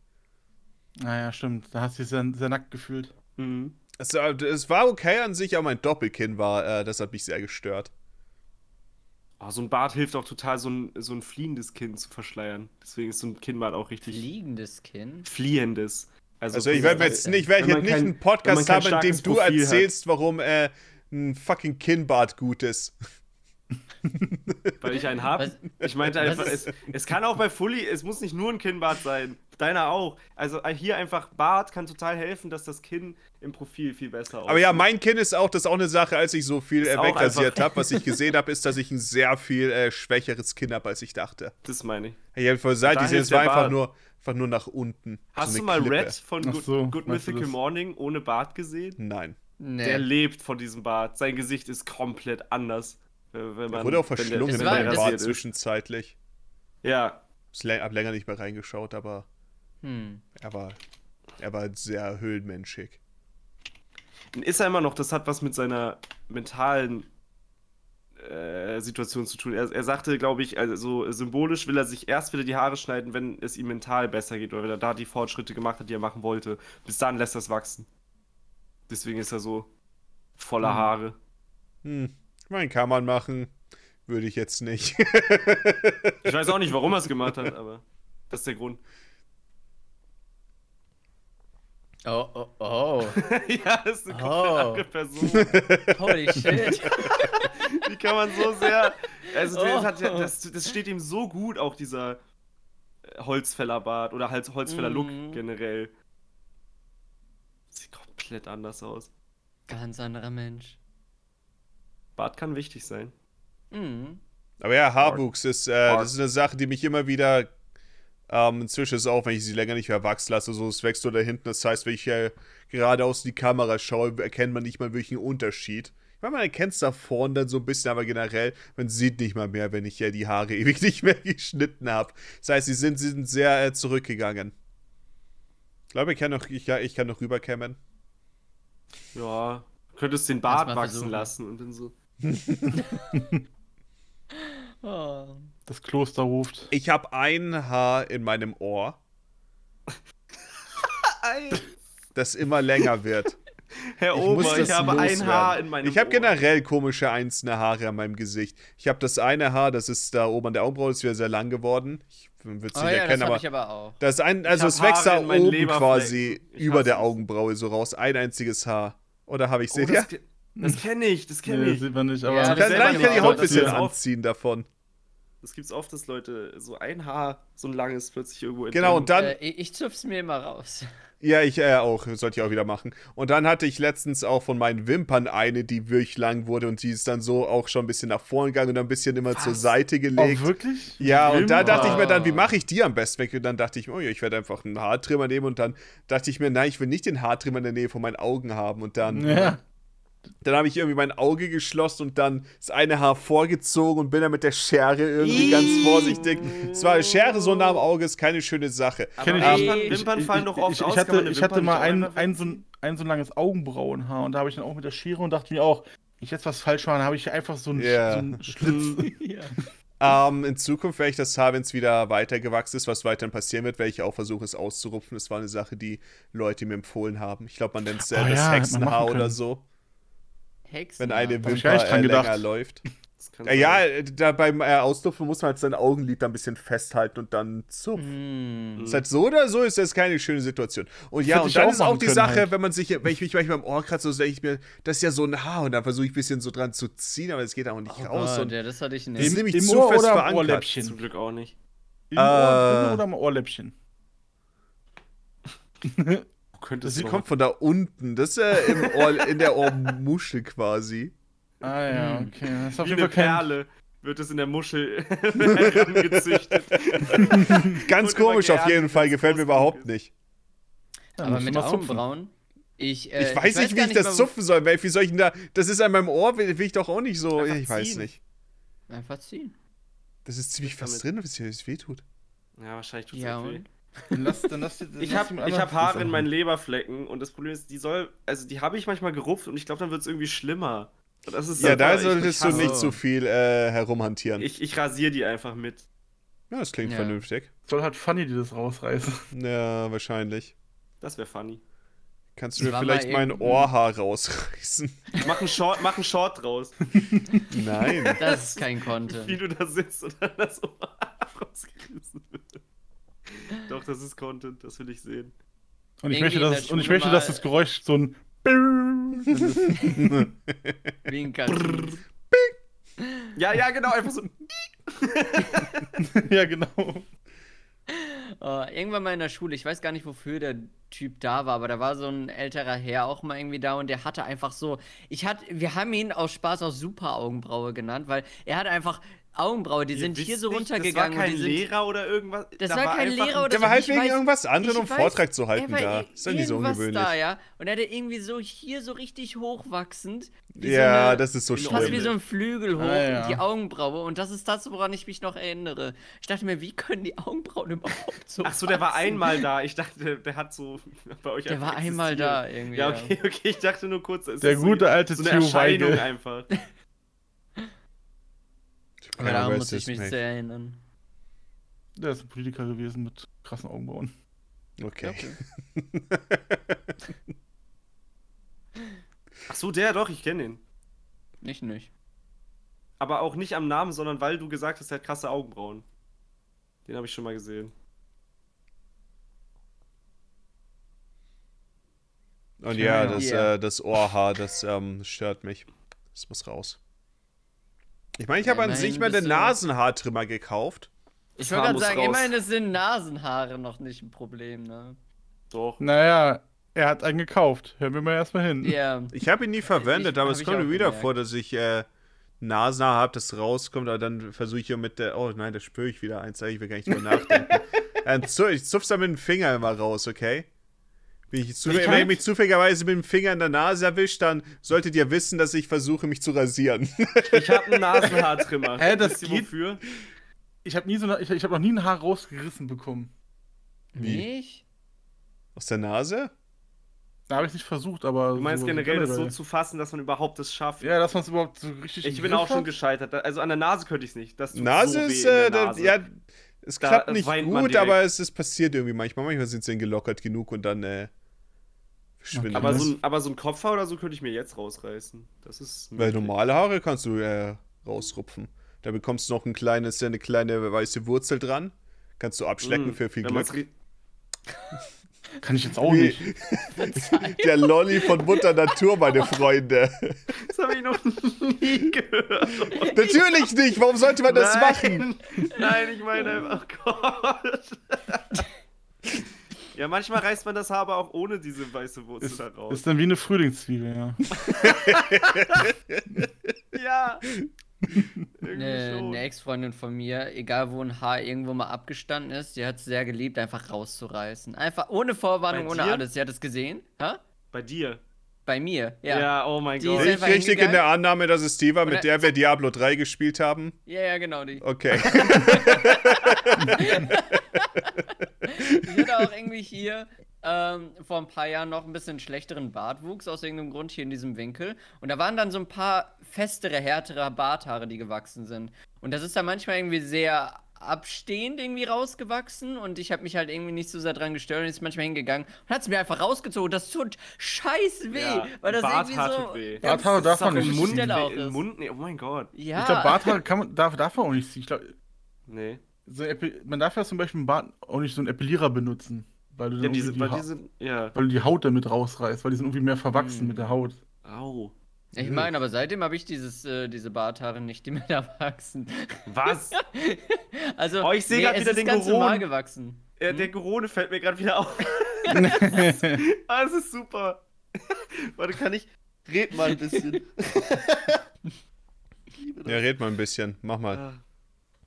Naja, stimmt. Da hast du dich sehr, sehr nackt gefühlt. Mhm. Es, äh, es war okay an sich, aber mein Doppelkinn war, äh, das hat mich sehr gestört. Oh, so ein Bart hilft auch total, so ein, so ein fliehendes Kinn zu verschleiern. Deswegen ist so ein Kinnbart auch richtig Fliegendes Kind. fliehendes. Also ich werde jetzt denn? nicht, ich werd jetzt nicht kein- einen Podcast haben, in dem du Profil erzählst, warum äh, ein fucking Kinnbart gut ist. Weil ich einen habe. Ich meinte einfach, es, es kann auch bei Fully, es muss nicht nur ein Kinnbart sein. Deiner auch. Also äh, hier einfach Bart kann total helfen, dass das Kinn im Profil viel besser aussieht. Aber ja, mein Kinn ist auch, das ist auch eine Sache, als ich so viel äh, wegrasiert habe, was ich gesehen habe, ist, dass ich ein sehr viel äh, schwächeres Kinn habe, als ich dachte. Das meine ich. Ich habe Da gesehen, es war einfach Bart. nur, einfach nur nach unten. Hast so du mal Klippe. Red von Good, so, Good Mythical? Morning ohne Bart gesehen? Nein. Nee. Der lebt von diesem Bart. Sein Gesicht ist komplett anders. Wenn man, Er wurde auch wenn der- verschlungen in war- ist. zwischenzeitlich. Ja, Ich habe länger nicht mehr reingeschaut, aber Hm. er war, er war sehr höhlenmenschig. ist er immer noch, das hat was mit seiner mentalen äh, Situation zu tun. Er, er sagte, glaube ich, also so symbolisch will er sich erst wieder die Haare schneiden, wenn es ihm mental besser geht oder wenn er da die Fortschritte gemacht hat, die er machen wollte. Bis dann lässt er es wachsen. Deswegen ist er so voller Hm. Haare. Hm, ich meine, kann man machen. Würde ich jetzt nicht. Ich weiß auch nicht, warum er es gemacht hat, aber das ist der Grund. Oh, oh, oh. ja, das ist eine komplett Oh. andere Person. Holy shit. Wie kann man so sehr. Also, Oh. hat, ja- das, das steht ihm so gut, auch dieser äh, Holzfällerbart oder halt Holzfäller-Look Mhm. generell. Sieht komplett anders aus. Ganz anderer Mensch. Bart kann wichtig sein. Mhm. Aber ja, Haarwuchs ist, äh, das ist eine Sache, die mich immer wieder ähm, inzwischen ist auch, wenn ich sie länger nicht mehr wachsen lasse, so es wächst so da hinten. Das heißt, wenn ich äh, geradeaus in die Kamera schaue, erkennt man nicht mal wirklich einen Unterschied. Ich meine, man erkennt es da vorne dann so ein bisschen, aber generell, man sieht nicht mal mehr, wenn ich ja die Haare ewig nicht mehr geschnitten habe. Das heißt, sie sind, sie sind sehr äh, zurückgegangen. Ich glaube, ich kann noch, ich, ja, ich kann noch rüberkämmen. Ja. Könntest den Bart wachsen versuchen. lassen und dann so. Oh. Das Kloster ruft. Ich habe ein Haar in meinem Ohr, das immer länger wird. Herr Ich Ober, ich habe ein loswerden. Haar in meinem Ich habe generell komische einzelne Haare an meinem Gesicht. Ich habe das eine Haar, das ist da oben an der Augenbraue, das ist wieder sehr lang geworden. Ich würde es Oh nicht ja, das erkennen, aber ich aber auch. das ist ein, also es wächst da oben quasi über der. Augenbraue so raus. Ein einziges Haar. Oder habe ich Oh, seht ihr? Das ke- das kenne ich, das kenne Nee, ich. sieht man nicht, Ja, aber. das Ich kann, selber nein, ich kann die nicht, Haut ein bisschen das anziehen davon. Das gibt's oft, dass Leute so ein Haar, so ein langes, plötzlich irgendwo Genau, und dann, Äh, ich zupf's mir immer raus. ja, ich äh, auch, sollte ich auch wieder machen. Und dann hatte ich letztens auch von meinen Wimpern eine, die wirklich lang wurde und die ist dann so auch schon ein bisschen nach vorn gegangen und dann ein bisschen immer zur Was? Seite Oh, gelegt. wirklich? Ja, und da Wimper? dachte ich mir dann, wie Oh. mache ich die am besten weg? Und dann dachte ich, oh ja, ich werde einfach einen Haartrimmer nehmen und dann dachte ich mir, nein, ich will nicht den Haartrimmer in der Nähe von meinen Augen haben. Und dann, Ja. Dann habe ich irgendwie mein Auge geschlossen und dann das eine Haar vorgezogen und bin dann mit der Schere irgendwie ganz vorsichtig. Es war Schere so nah am Auge, ist keine schöne Sache. Kenn ich Aber nicht. Wimpern, Wimpern fallen doch oft ich, ich, aus. ich, hatte, eine ich hatte mal ein, ein, so ein, ein so ein langes Augenbrauenhaar und da habe ich dann auch mit der Schere und dachte mir auch, ich jetzt was falsch machen, habe ich einfach so einen, Ja. so einen Schlitz. Ähm, in Zukunft werde ich das Haar, wenn es wieder weitergewachsen ist, was weiterhin passieren wird, werde ich auch versuchen, es auszurupfen. Das war eine Sache, die Leute mir empfohlen haben. Ich glaube, man nennt es äh, Oh das ja, Hexenhaar oder können. so, Hexen. wenn eine Wimper äh, länger läuft. Ja, ja, äh, da beim äh, Auslupfen muss man halt sein Augenlid da ein bisschen festhalten und dann zupfen. Hm. Ist halt so oder so, ist das keine schöne Situation. Und ja, und dann auch ist auch die können Sache, halt. wenn man sich, wenn ich mich manchmal im Ohr kratze, so denke ich mir, das ist ja so ein Haar und dann versuche ich ein bisschen so dran zu ziehen, aber es geht auch nicht Oh raus. Gott, Und ja, das hatte ich nicht. ist nämlich Im zu Ohr fest oder am verankert. Ohrläppchen? Zum Glück auch nicht. Im Ohr Äh. drin oder am Ohrläppchen? Wo könnte es Sie noch- kommt von da unten. Das ist im Ohr, in der Ohrmuschel quasi. Ah ja, Hm. okay. Das ist auf Wie jeden eine Fall kein... Perle wird es in der Muschel herangezüchtet. Ganz komisch auf jeden Fall, gefällt mir überhaupt ist. nicht. Ja, Aber mit. Augenbrauen? Ich, äh, Ich weiß nicht, wie ich das mal, wo- zupfen soll. weil Wie soll ich denn da. Das ist an meinem Ohr, will, will ich doch auch nicht so. Einfach ich weiß ziehen. nicht. Einfach ziehen. Das ist ziemlich fast drin, bis es weh tut. Ja, wahrscheinlich tut es Ja, weh. Dann lass, dann lass, dann Ich habe hab Haare in meinen. Leberflecken und das Problem ist, die soll, also die habe ich manchmal gerupft und ich glaube, dann wird es irgendwie schlimmer. Und das ist Ja, da solltest du nicht so viel äh, herumhantieren. Ich, ich rasiere die einfach mit. ja, das klingt Ja. vernünftig. Soll halt Funny dir das rausreißen. Ja, wahrscheinlich. Das wäre funny. Kannst du Ich mir vielleicht mein Ohrhaar rausreißen? Mach einen Short, mach einen Short draus. Nein. Das ist kein Wie Content. du da sitzt und dann das Ohr rausgerissen wird. Doch, das ist Content, das will ich sehen. Und ich Irgendwie möchte, dass, und ich möchte, dass das Geräusch so ein Wie ein. Ja, ja, genau, einfach so. ja, genau. Oh, irgendwann mal in der Schule, ich weiß gar nicht, wofür der Typ da war, aber da war so ein älterer Herr auch mal irgendwie da und der hatte einfach so, ich hatte, wir haben ihn aus Spaß auch Super Augenbraue genannt, weil er hatte einfach Augenbraue, die Ihr sind hier so nicht, runtergegangen. Das war kein und die sind, Lehrer oder irgendwas. Das da war kein einfach Lehrer oder Der so, war halt wegen weiß- irgendwas anderem, ich um Vortrag zu halten war da. Ist doch nicht so irgendwas ungewöhnlich. Da, ja? Und er hatte irgendwie so hier so richtig hochwachsend. Ja, so eine, das ist so Fast Fast wie schlimm. so ein Flügel hoch Ah, ja. und die Augenbraue. Und das ist das, woran ich mich noch erinnere. Ich dachte mir, wie können die Augenbrauen überhaupt so Ach so, der war einmal da. Ich dachte, der, hat so bei euch Der war einmal da irgendwie. Ja, okay, okay, ich dachte nur kurz, es Der ist gute so, alte so eine Erscheinung einfach. Aber Ja, daran muss ich mich nicht. sehr erinnern. Der ist ein Politiker gewesen mit krassen Augenbrauen. Okay. Ach so, der doch, ich kenne den. Nicht, nicht. Aber auch nicht am Namen, sondern weil du gesagt hast, er hat krasse Augenbrauen. Den habe ich schon mal gesehen. Und ja, das, äh, das Ohrhaar, das ähm, stört mich. Das muss raus. Ich meine, ich Ja, habe an immerhin sich mal den Nasenhaartrimmer gekauft. Ich Haar gerade sagen, raus. immerhin sind Nasenhaare noch nicht ein Problem, ne? Doch. Naja, er hat einen gekauft. Hören wir mal erstmal hin. Ja. Ich habe ihn nie verwendet, Ich- aber es kommt mir wieder gemerkt. vor, dass ich äh, Nasenhaar habe, das rauskommt, aber dann versuche ich ja mit der. Oh nein, da spüre ich wieder eins, ich will gar nicht drüber nachdenken. Dann zu, ich zupf's dann mit dem Finger immer raus, okay? Wenn ich, zu, Ich wenn ich mich zufälligerweise mit dem Finger in der Nase erwischt, dann solltet ihr wissen, dass ich versuche, mich zu rasieren. Ich habe einen Nasenhaartrimmer. Hä, das geht- wofür? Ich habe nie so ich, ich habe noch nie ein Haar rausgerissen bekommen. Wie? Nicht? Aus der Nase? Da habe ich nicht versucht, aber. Du meinst so generell, das so zu fassen, dass man überhaupt das schafft. Ja, dass man es überhaupt so richtig. Ich bin Griff auch schon hat. gescheitert. Also an der Nase könnte ich es nicht. Nase so weh ist, in der äh, da, Nase. ja, es Da klappt nicht gut, aber es, es passiert irgendwie manchmal. Manchmal sind sie gelockert genug und dann äh, verschwindet aber, so ein, aber so ein Kopfhaar oder so könnte ich mir jetzt rausreißen. Das ist. Weil normale Haare kannst du äh, rausrupfen. Da bekommst du noch ein kleines, eine kleine weiße Wurzel dran. Kannst du abschlecken Mm, für viel Glück. Kann ich jetzt auch Wie- nicht. Der Lolli von Mutter Natur, meine Freunde. Das habe ich noch nie gehört. Natürlich nicht. Warum sollte man das Nein. machen? Nein, ich meine einfach, oh Gott. Ja, manchmal reißt man das Haar aber auch ohne diese weiße Wurzel Ist, da raus. ist dann wie eine Frühlingszwiebel, ja. ja. Irgendwie Eine, eine Ex-Freundin von mir, egal wo ein Haar irgendwo mal abgestanden ist, die hat es sehr geliebt, einfach rauszureißen. Einfach ohne Vorwarnung, ohne alles. Sie hat es gesehen. Hä? Bei dir. Bei mir, Ja, ja. oh mein Die Gott. ist Bin ich richtig in der Annahme, dass es die war, mit der wir Diablo 3 gespielt haben? Ja, ja, genau. Die. Okay. Ich hatte auch irgendwie hier ähm, vor ein paar Jahren noch ein bisschen schlechteren Bartwuchs, aus irgendeinem Grund hier in diesem Winkel. Und da waren dann so ein paar festere, härtere Barthaare, die gewachsen sind. Und das ist dann manchmal irgendwie sehr abstehend irgendwie rausgewachsen und ich habe mich halt irgendwie nicht so sehr dran gestört und ist manchmal hingegangen und hat es mir einfach rausgezogen. Das tut scheiß weh, Ja, weil das irgendwie Barthaar so. weh. Barthaare darf man im nicht Mund. Mund, nee, oh mein Gott. Ja, Ich glaube, Barthaare kann man, darf, darf man auch nicht ziehen. Ich glaube, Nee. So man darf ja zum Beispiel im Bart auch nicht so einen Epilierer benutzen. Weil du, Ja, dann diese, irgendwie weil die, die Ha- sind, ja. weil du die Haut damit rausreißt, weil die sind irgendwie mehr verwachsen Hm. mit der Haut. Au. ich meine, aber seitdem habe ich dieses, äh, diese Barthaare nicht, die mir da wachsen. Was? Also, Oh, ich seh grad es wieder ist den ganz Geron. normal gewachsen. Ja, der Corona fällt mir gerade wieder auf. ah, das ist super. Warte, kann ich. Red mal ein bisschen. Ja, red mal ein bisschen. Mach mal. Ah.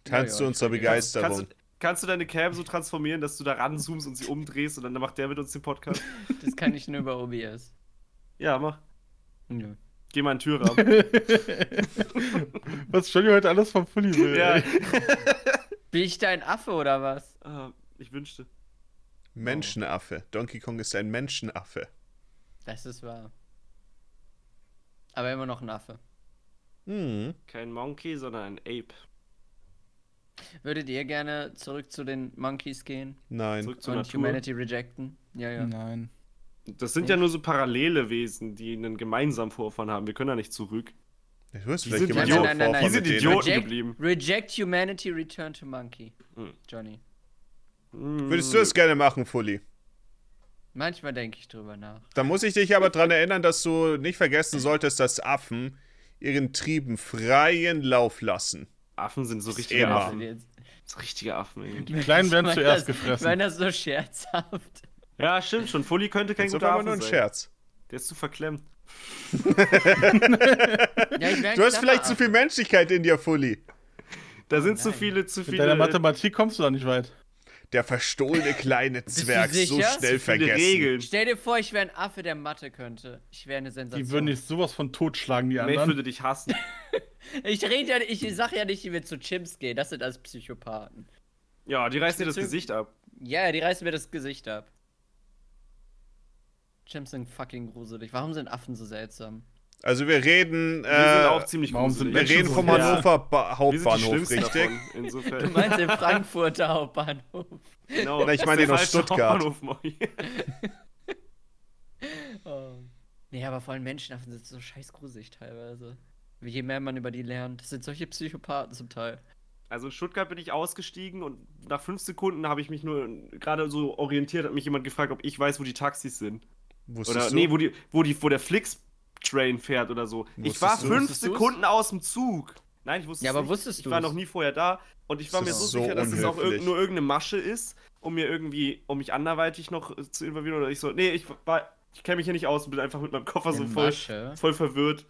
Tanz Ja, zu ja, unserer ich- Kannst, Begeisterung. kannst, du, kannst du deine Cam so transformieren, dass du da ranzoomst und sie umdrehst und dann macht der mit uns den Podcast? Das kann ich nur über OBS. Ja, mach. Nö. Geh mal in den Türrahmen. Was Johnny heute alles vom Fully will. ja. Bin ich dein Affe oder was? Ah, ich wünschte. Menschenaffe. Donkey Kong ist ein Menschenaffe. Das ist wahr. Aber immer noch ein Affe. Hm. Kein Monkey, sondern ein Ape. Würdet ihr gerne zurück zu den Monkeys gehen Nein. Zurück zur und Natur. Humanity rejecten? Ja, ja. Nein. Das sind ja nur so parallele Wesen, die einen gemeinsamen Vorfahren haben. Wir können da nicht zurück. Du hast Die vielleicht sind Idioten. Nein, nein, nein, Die sind. Idioten Reject, geblieben. reject Humanity, return to Monkey. Hm. Johnny. Würdest du es gerne machen, Fully? Manchmal denke ich drüber nach. Da muss ich dich aber dran erinnern, dass du nicht vergessen solltest, dass Affen ihren Trieben freien Lauf lassen. Affen sind so richtige Immer. Affen. Jetzt- So richtige Affen. irgendwie. Die Kleinen werden zuerst das- gefressen. Ich meine das so scherzhaft. Ja, stimmt schon. Fully könnte kein Das ist guter aber Affe nur ein sein. Scherz. Der ist zu verklemmt. Ja, Du hast vielleicht zu Klapperaffe. viel Menschlichkeit in dir, Fully. Da sind zu nein. viele, zu Mit viele, deiner Mathematik kommst du da nicht weit. Der verstohlene kleine Zwerg, so schnell vergessen. Regeln. Stell dir vor, ich wäre ein Affe, der Mathe könnte. Ich wäre eine Sensation. Die würden dich sowas von totschlagen, die anderen. würde dich hassen. ich rede ja, ich sag ja nicht, wie wir zu Chimps gehen. Das sind alles Psychopathen. Ja, die reißen dir das Gesicht ab. Ja, die reißen mir das Gesicht ab. Chimps sind fucking gruselig. Warum sind Affen so seltsam? Also wir reden, Wir sind äh, auch ziemlich warum sind gruselig. wir reden vom? Hannover ba Wir sind die Hauptbahnhof, richtig? davon. Du meinst den Frankfurter Hauptbahnhof. Genau, Na, ich meine den aus Stuttgart. Oh. Nee, aber vor allem Menschenaffen sind so scheiß gruselig teilweise. Je mehr man über die lernt. Das sind solche Psychopathen zum Teil. Also in Stuttgart bin ich ausgestiegen und nach fünf Sekunden habe ich mich nur gerade so orientiert, hat mich jemand gefragt, ob ich weiß, wo die Taxis sind. Wusstest Oder du? nee, wo die, wo die, wo der Flix-Train fährt oder so. ich Wusstest war du? fünf Wusstest du's? Sekunden aus dem Zug. Nein, ich wusste Ja, es aber nicht. wusstest Ich war noch nie vorher da und ich war mir so, so sicher, dass es auch irg nur irgendeine Masche ist, um mir irgendwie, um mich anderweitig noch äh, zu involvieren oder ich so, nee, ich war, ich kenne mich hier nicht aus und bin einfach mit meinem Koffer so Eine voll, Masche? voll verwirrt.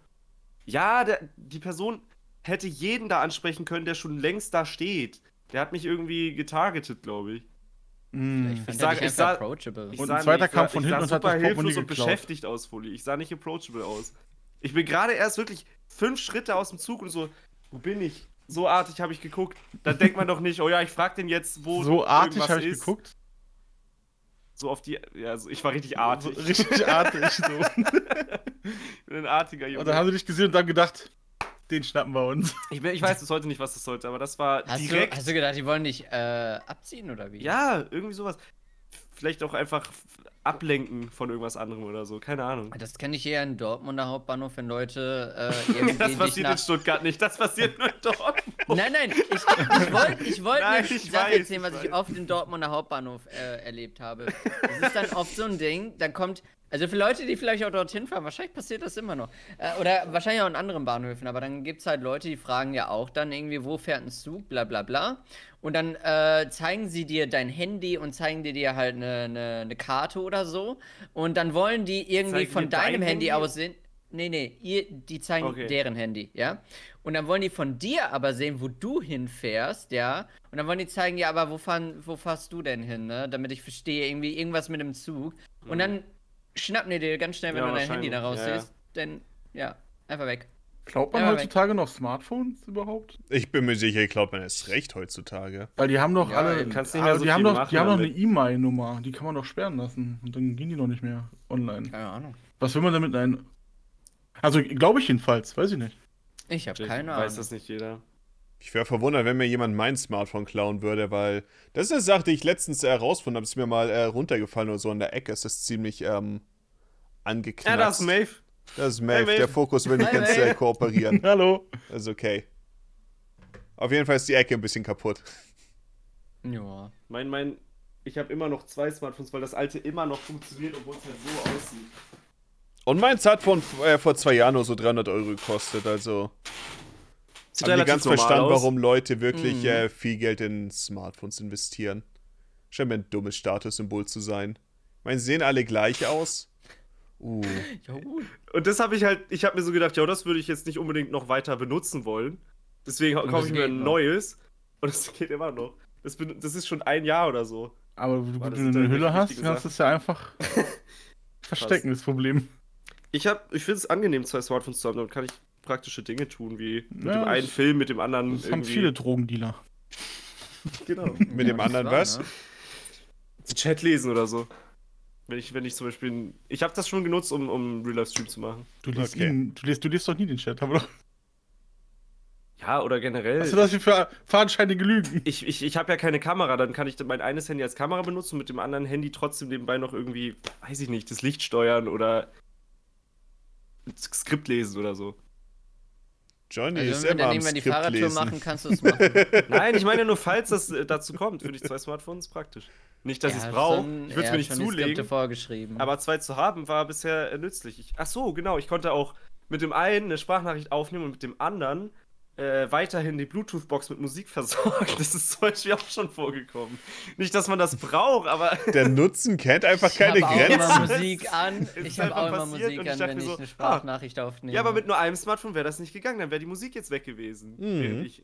Ja, der, die Person hätte jeden da ansprechen können, der schon längst da steht. Der hat mich irgendwie getargetet, glaube ich. Mm. Ich ich sah- approachable. Ich Und sah ein zweiter nicht- kam ich von sah hinten und hat super das hilflos und beschäftigt aus, Fully. Ich sah nicht approachable aus. Ich bin gerade erst wirklich fünf Schritte aus dem Zug und so, wo bin ich? So artig habe ich geguckt. Da denkt man doch nicht, oh ja, ich frag den jetzt, wo So artig habe ich ist. geguckt. So auf die, ja, so, ich war richtig artig. So, richtig artig. So. Ich bin ein artiger Junge. Und dann haben sie dich gesehen und dann gedacht, den schnappen wir uns. ich, bin- ich weiß bis heute nicht, was das sollte, aber das war Hast direkt. du, hast du gedacht, die wollen dich äh, abziehen oder wie? ja, irgendwie sowas. Vielleicht auch einfach ablenken von irgendwas anderem oder so, keine Ahnung. Das kenne ich eher in Dortmunder Hauptbahnhof, wenn Leute äh, irgendwie Das passiert in nach... Stuttgart nicht, das passiert nur in Dortmund. Nein, nein, ich, ich wollte ich wollt Nein, eine ich Sache weiß, erzählen, ich was ich weiß. oft im Dortmunder Hauptbahnhof äh, erlebt habe. Das ist dann oft so ein Ding, dann kommt, also für Leute, die vielleicht auch dorthin fahren, wahrscheinlich passiert das immer noch. Äh, oder wahrscheinlich auch in anderen Bahnhöfen, aber dann gibt es halt Leute, die fragen ja auch dann irgendwie, wo fährt ein Zug, bla bla bla. Und dann äh, zeigen sie dir dein Handy und zeigen dir dir halt eine, eine, eine Karte oder so. Und dann wollen die irgendwie Zeigen von dir dein deinem Handy, Handy? aus sehen. Nee, nee, ihr, die zeigen Okay. deren Handy, ja. Und dann wollen die von dir aber sehen, wo du hinfährst, ja. Und dann wollen die zeigen, ja, aber wo, fahren, wo fährst du denn hin, ne? Damit ich verstehe, irgendwie irgendwas mit dem Zug. Und dann schnappen die dir ganz schnell, wenn Ja, du dein Handy da wahrscheinlich, ja. Denn, ja, einfach weg. Glaubt man Ja, heutzutage noch Smartphones überhaupt? Ich bin mir sicher, ich glaube, man ist recht heutzutage. Weil die haben doch Ja, alle. kannst nicht mehr aber so die haben doch, machen die haben doch eine. E-Mail-Nummer. Die kann man doch sperren lassen. Und dann gehen die noch nicht mehr online. Keine Ahnung. Was will man damit? Nein. Also glaube ich jedenfalls, weiß ich nicht. Ich habe keine Weiß Ahnung. das nicht jeder. Ich wäre verwundert, wenn mir jemand mein Smartphone klauen würde, weil das ist eine Sache, die ich letztens herausgefunden habe. Ist mir mal äh, runtergefallen oder so in der Ecke. Es ist ziemlich ähm, angeknackt. Ja, das ist Maeve. Das ist Maeve. Maeve. Der Fokus will nicht Hi, ganz äh, kooperieren. Hallo. Das ist okay. Auf jeden Fall ist die Ecke ein bisschen kaputt. Ja. Mein, mein, ich habe immer noch zwei Smartphones, weil das alte immer noch funktioniert, obwohl es halt so aussieht. Und meins hat von, äh, vor zwei Jahren nur so 300 Euro gekostet. Also Sieht haben ganz normal verstanden, aus. warum Leute wirklich Mhm. äh, viel Geld in Smartphones investieren. Scheint mir ein dummes Statussymbol zu sein. Ich meine, sie sehen alle gleich aus. Uh. Ja, gut. Und das habe ich halt, ich habe mir so gedacht, ja, das würde ich jetzt nicht unbedingt noch weiter benutzen wollen. Deswegen kaufe das ich mir ein noch. neues. Und es geht immer noch. Das, das ist schon ein Jahr oder so. Aber wenn du das eine Hülle dann hast, kannst du es ja einfach verstecken, das Problem. Ich, hab- ich finde es angenehm, zwei Smartphones zu haben. Damit kann ich praktische Dinge tun, wie mit Ja, dem einen Film, mit dem anderen. Das haben irgendwie. viele Drogendealer. Genau. Mit dem das anderen war, was? ne? Chat lesen oder so. Wenn ich, wenn ich zum Beispiel. ein- Ich habe das schon genutzt, um, um Real-Life-Stream zu machen. Du liest, Okay. ihn, du, liest, du liest doch nie den Chat, aber doch. Ja, oder generell. Was sind das für fadenscheinige Lügen? Ich, ich, ich habe ja keine Kamera, dann kann ich mein eines Handy als Kamera benutzen und mit dem anderen Handy trotzdem nebenbei noch irgendwie, weiß ich nicht, das Licht steuern oder Skript lesen oder so. Johnny Also ist wenn wir immer dann am die Fahrradtour lesen. machen, kannst du es machen. Nein, ich meine nur, falls das äh, dazu kommt, finde ich zwei Smartphones praktisch. Nicht, dass ich es brauche, ich würde es mir nicht zulegen, vorgeschrieben. aber zwei zu haben war bisher äh, nützlich. Ich, ach so, genau, ich konnte auch mit dem einen eine Sprachnachricht aufnehmen und mit dem anderen äh, weiterhin die Bluetooth-Box mit Musik versorgen. Das ist zum Beispiel auch schon vorgekommen. Nicht, dass man das braucht, aber Der Nutzen kennt einfach keine ich habe auch immer Grenzen. Musik an. Ich habe auch immer Musik ich an, wenn ich so, eine ah, Sprachnachricht aufnehme. Ja, aber mit nur einem Smartphone wäre das nicht gegangen, dann wäre die Musik jetzt weg gewesen. Mhm. Ich,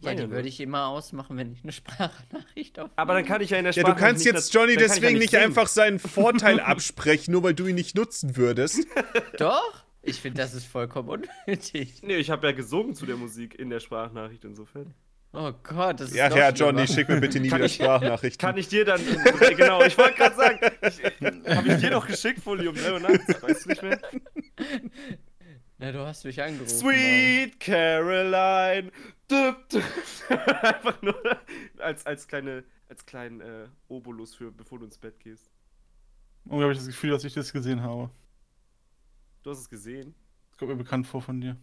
Ja, die würde ich immer ausmachen, wenn ich eine Sprachnachricht aufnehme. aber dann kann ich ja in der Ja, Sprache du kannst nicht jetzt das- Johnny ich ja deswegen nicht singen. einfach seinen Vorteil absprechen, nur weil du ihn nicht nutzen würdest. Doch? Ich finde, das ist vollkommen unnötig. Nee, ich habe ja gesungen zu der Musik in der Sprachnachricht insofern. Oh Gott, das ist Ja, noch ja, schlimmer. Johnny, schick mir bitte nie wieder ich- Sprachnachrichten. Kann ich dir dann. genau, ich wollte gerade sagen, habe ich dir noch geschickt, Folie um 3 Uhr nachts? Weißt du nicht mehr? Na, du hast mich angerufen. Sweet Caroline. Düpp, düpp. Einfach nur als, als, kleine, als kleinen äh, Obolus für bevor du ins Bett gehst. Irgendwie habe ich das Gefühl, dass ich das gesehen habe. Du hast es gesehen. Das kommt mir bekannt vor von dir.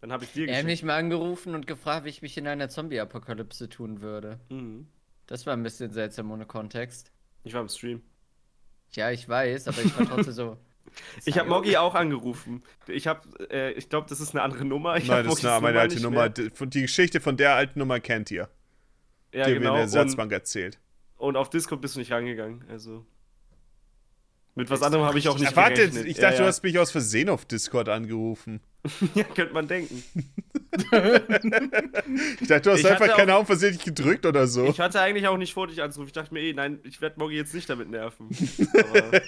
Dann habe ich dir Mann. Er hat geschickt. mich mal angerufen und gefragt, wie ich mich in einer Zombie-Apokalypse tun würde. Mhm. Das war ein bisschen seltsam ohne Kontext. Ich war im Stream. Ja, ich weiß, aber ich war trotzdem so. Ich habe Moggi auch angerufen. Ich habe, äh, ich glaube, das ist eine andere Nummer. Ich Nein, das ist eine, meine alte nicht Nummer. Die, die Geschichte von der alten Nummer kennt ihr. Ja, die genau. mir in der Und, Ersatzbank erzählt. und auf Discord bist du nicht rangegangen. Also. Mit was anderem habe ich auch nicht Warte, gerechnet. ich Ja, dachte, ja. du hast mich aus Versehen auf Discord angerufen. ja, könnte man denken. Ich dachte, du hast Ich einfach keine Ahnung versehentlich gedrückt oder so. Ich hatte eigentlich auch nicht vor, dich anzurufen. Ich dachte mir, eh, nein, ich werde Moggi jetzt nicht damit nerven. Aber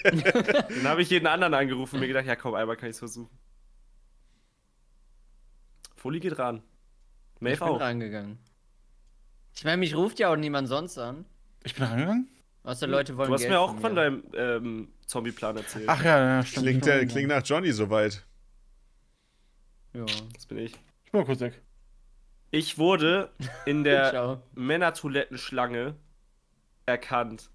dann habe ich jeden anderen angerufen und mir gedacht, ja komm, einmal kann ich es versuchen. Foli geht ran. Ich Maeve bin auch. rangegangen. Ich meine, mich ruft ja auch niemand sonst an. Ich bin rangegangen? Außer Leute wollen Du hast Geld mir auch von von mir. deinem ähm, Zombie-Plan erzählt. Ach ja, ja, stimmt. Klingt, rangegangen. klingt nach Johnny soweit. Ja. Das bin ich. Ich bin mal kurz weg. Ich wurde in der. Männertoilettenschlange erkannt.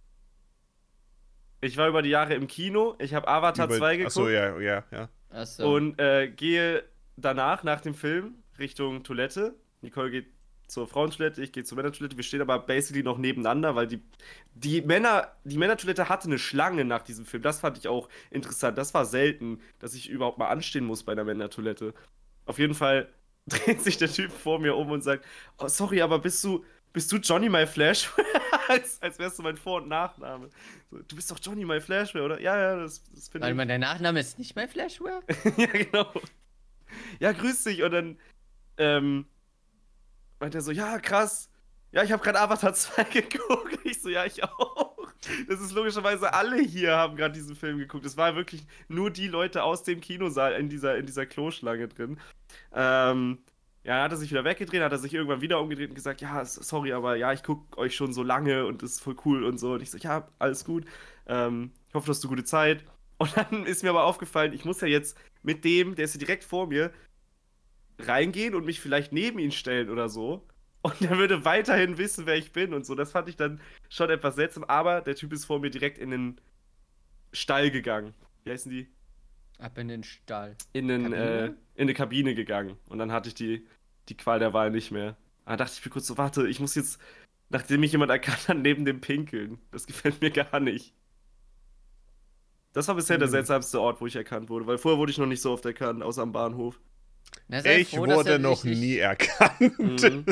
Ich war über die Jahre im Kino, ich habe Avatar Über- 2 geguckt Achso, ja, ja, ja. Achso. und äh, gehe danach, nach dem Film, Richtung Toilette. Nicole geht zur Frauentoilette, ich gehe zur Männertoilette. Wir stehen aber basically noch nebeneinander, weil die, die Männer, die Männertoilette hatte eine Schlange nach diesem Film. Das fand ich auch interessant. Das war selten, dass ich überhaupt mal anstehen muss bei einer Männertoilette. Auf jeden Fall dreht sich der Typ vor mir um und sagt: oh, Sorry, aber bist du, bist du Johnny My Flash? als, als wärst du mein Vor- und Nachname. So, du bist doch Johnny My Flashware, oder? Ja, ja, das, das finde ich. mal, der Nachname ist nicht bei Flashware? ja, genau. Ja, grüß dich. Und dann ähm, meint er so, ja, krass. Ja, ich habe gerade Avatar 2 geguckt. Ich so, ja, ich auch. Das ist logischerweise alle hier haben gerade diesen Film geguckt. Es war wirklich nur die Leute aus dem Kinosaal in dieser, in dieser Kloschlange drin. Ähm, ja, dann hat er sich wieder weggedreht, hat er sich irgendwann wieder umgedreht und gesagt, ja, sorry, aber ja, ich gucke euch schon so lange und ist voll cool und so. Und ich so, ja, alles gut. Ähm, ich hoffe, du hast eine gute Zeit. Und dann ist mir aber aufgefallen, ich muss ja jetzt mit dem, der ist ja direkt vor mir, reingehen und mich vielleicht neben ihn stellen oder so. Und er würde weiterhin wissen, wer ich bin und so. Das fand ich dann schon etwas seltsam. Aber der Typ ist vor mir direkt in den Stall gegangen. Wie heißen die? Ab in den Stall. In, den, Kabine? äh, in eine Kabine gegangen. Und dann hatte ich die, die Qual der Wahl nicht mehr. Da dachte ich mir kurz so, warte, ich muss jetzt, nachdem mich jemand erkannt hat, neben dem pinkeln. Das gefällt mir gar nicht. Das war bisher der Hm. seltsamste Ort, wo ich erkannt wurde, weil vorher wurde ich noch nicht so oft erkannt, außer am Bahnhof. Na, sei Ich froh, dass wurde er noch nicht- nie erkannt. Mhm.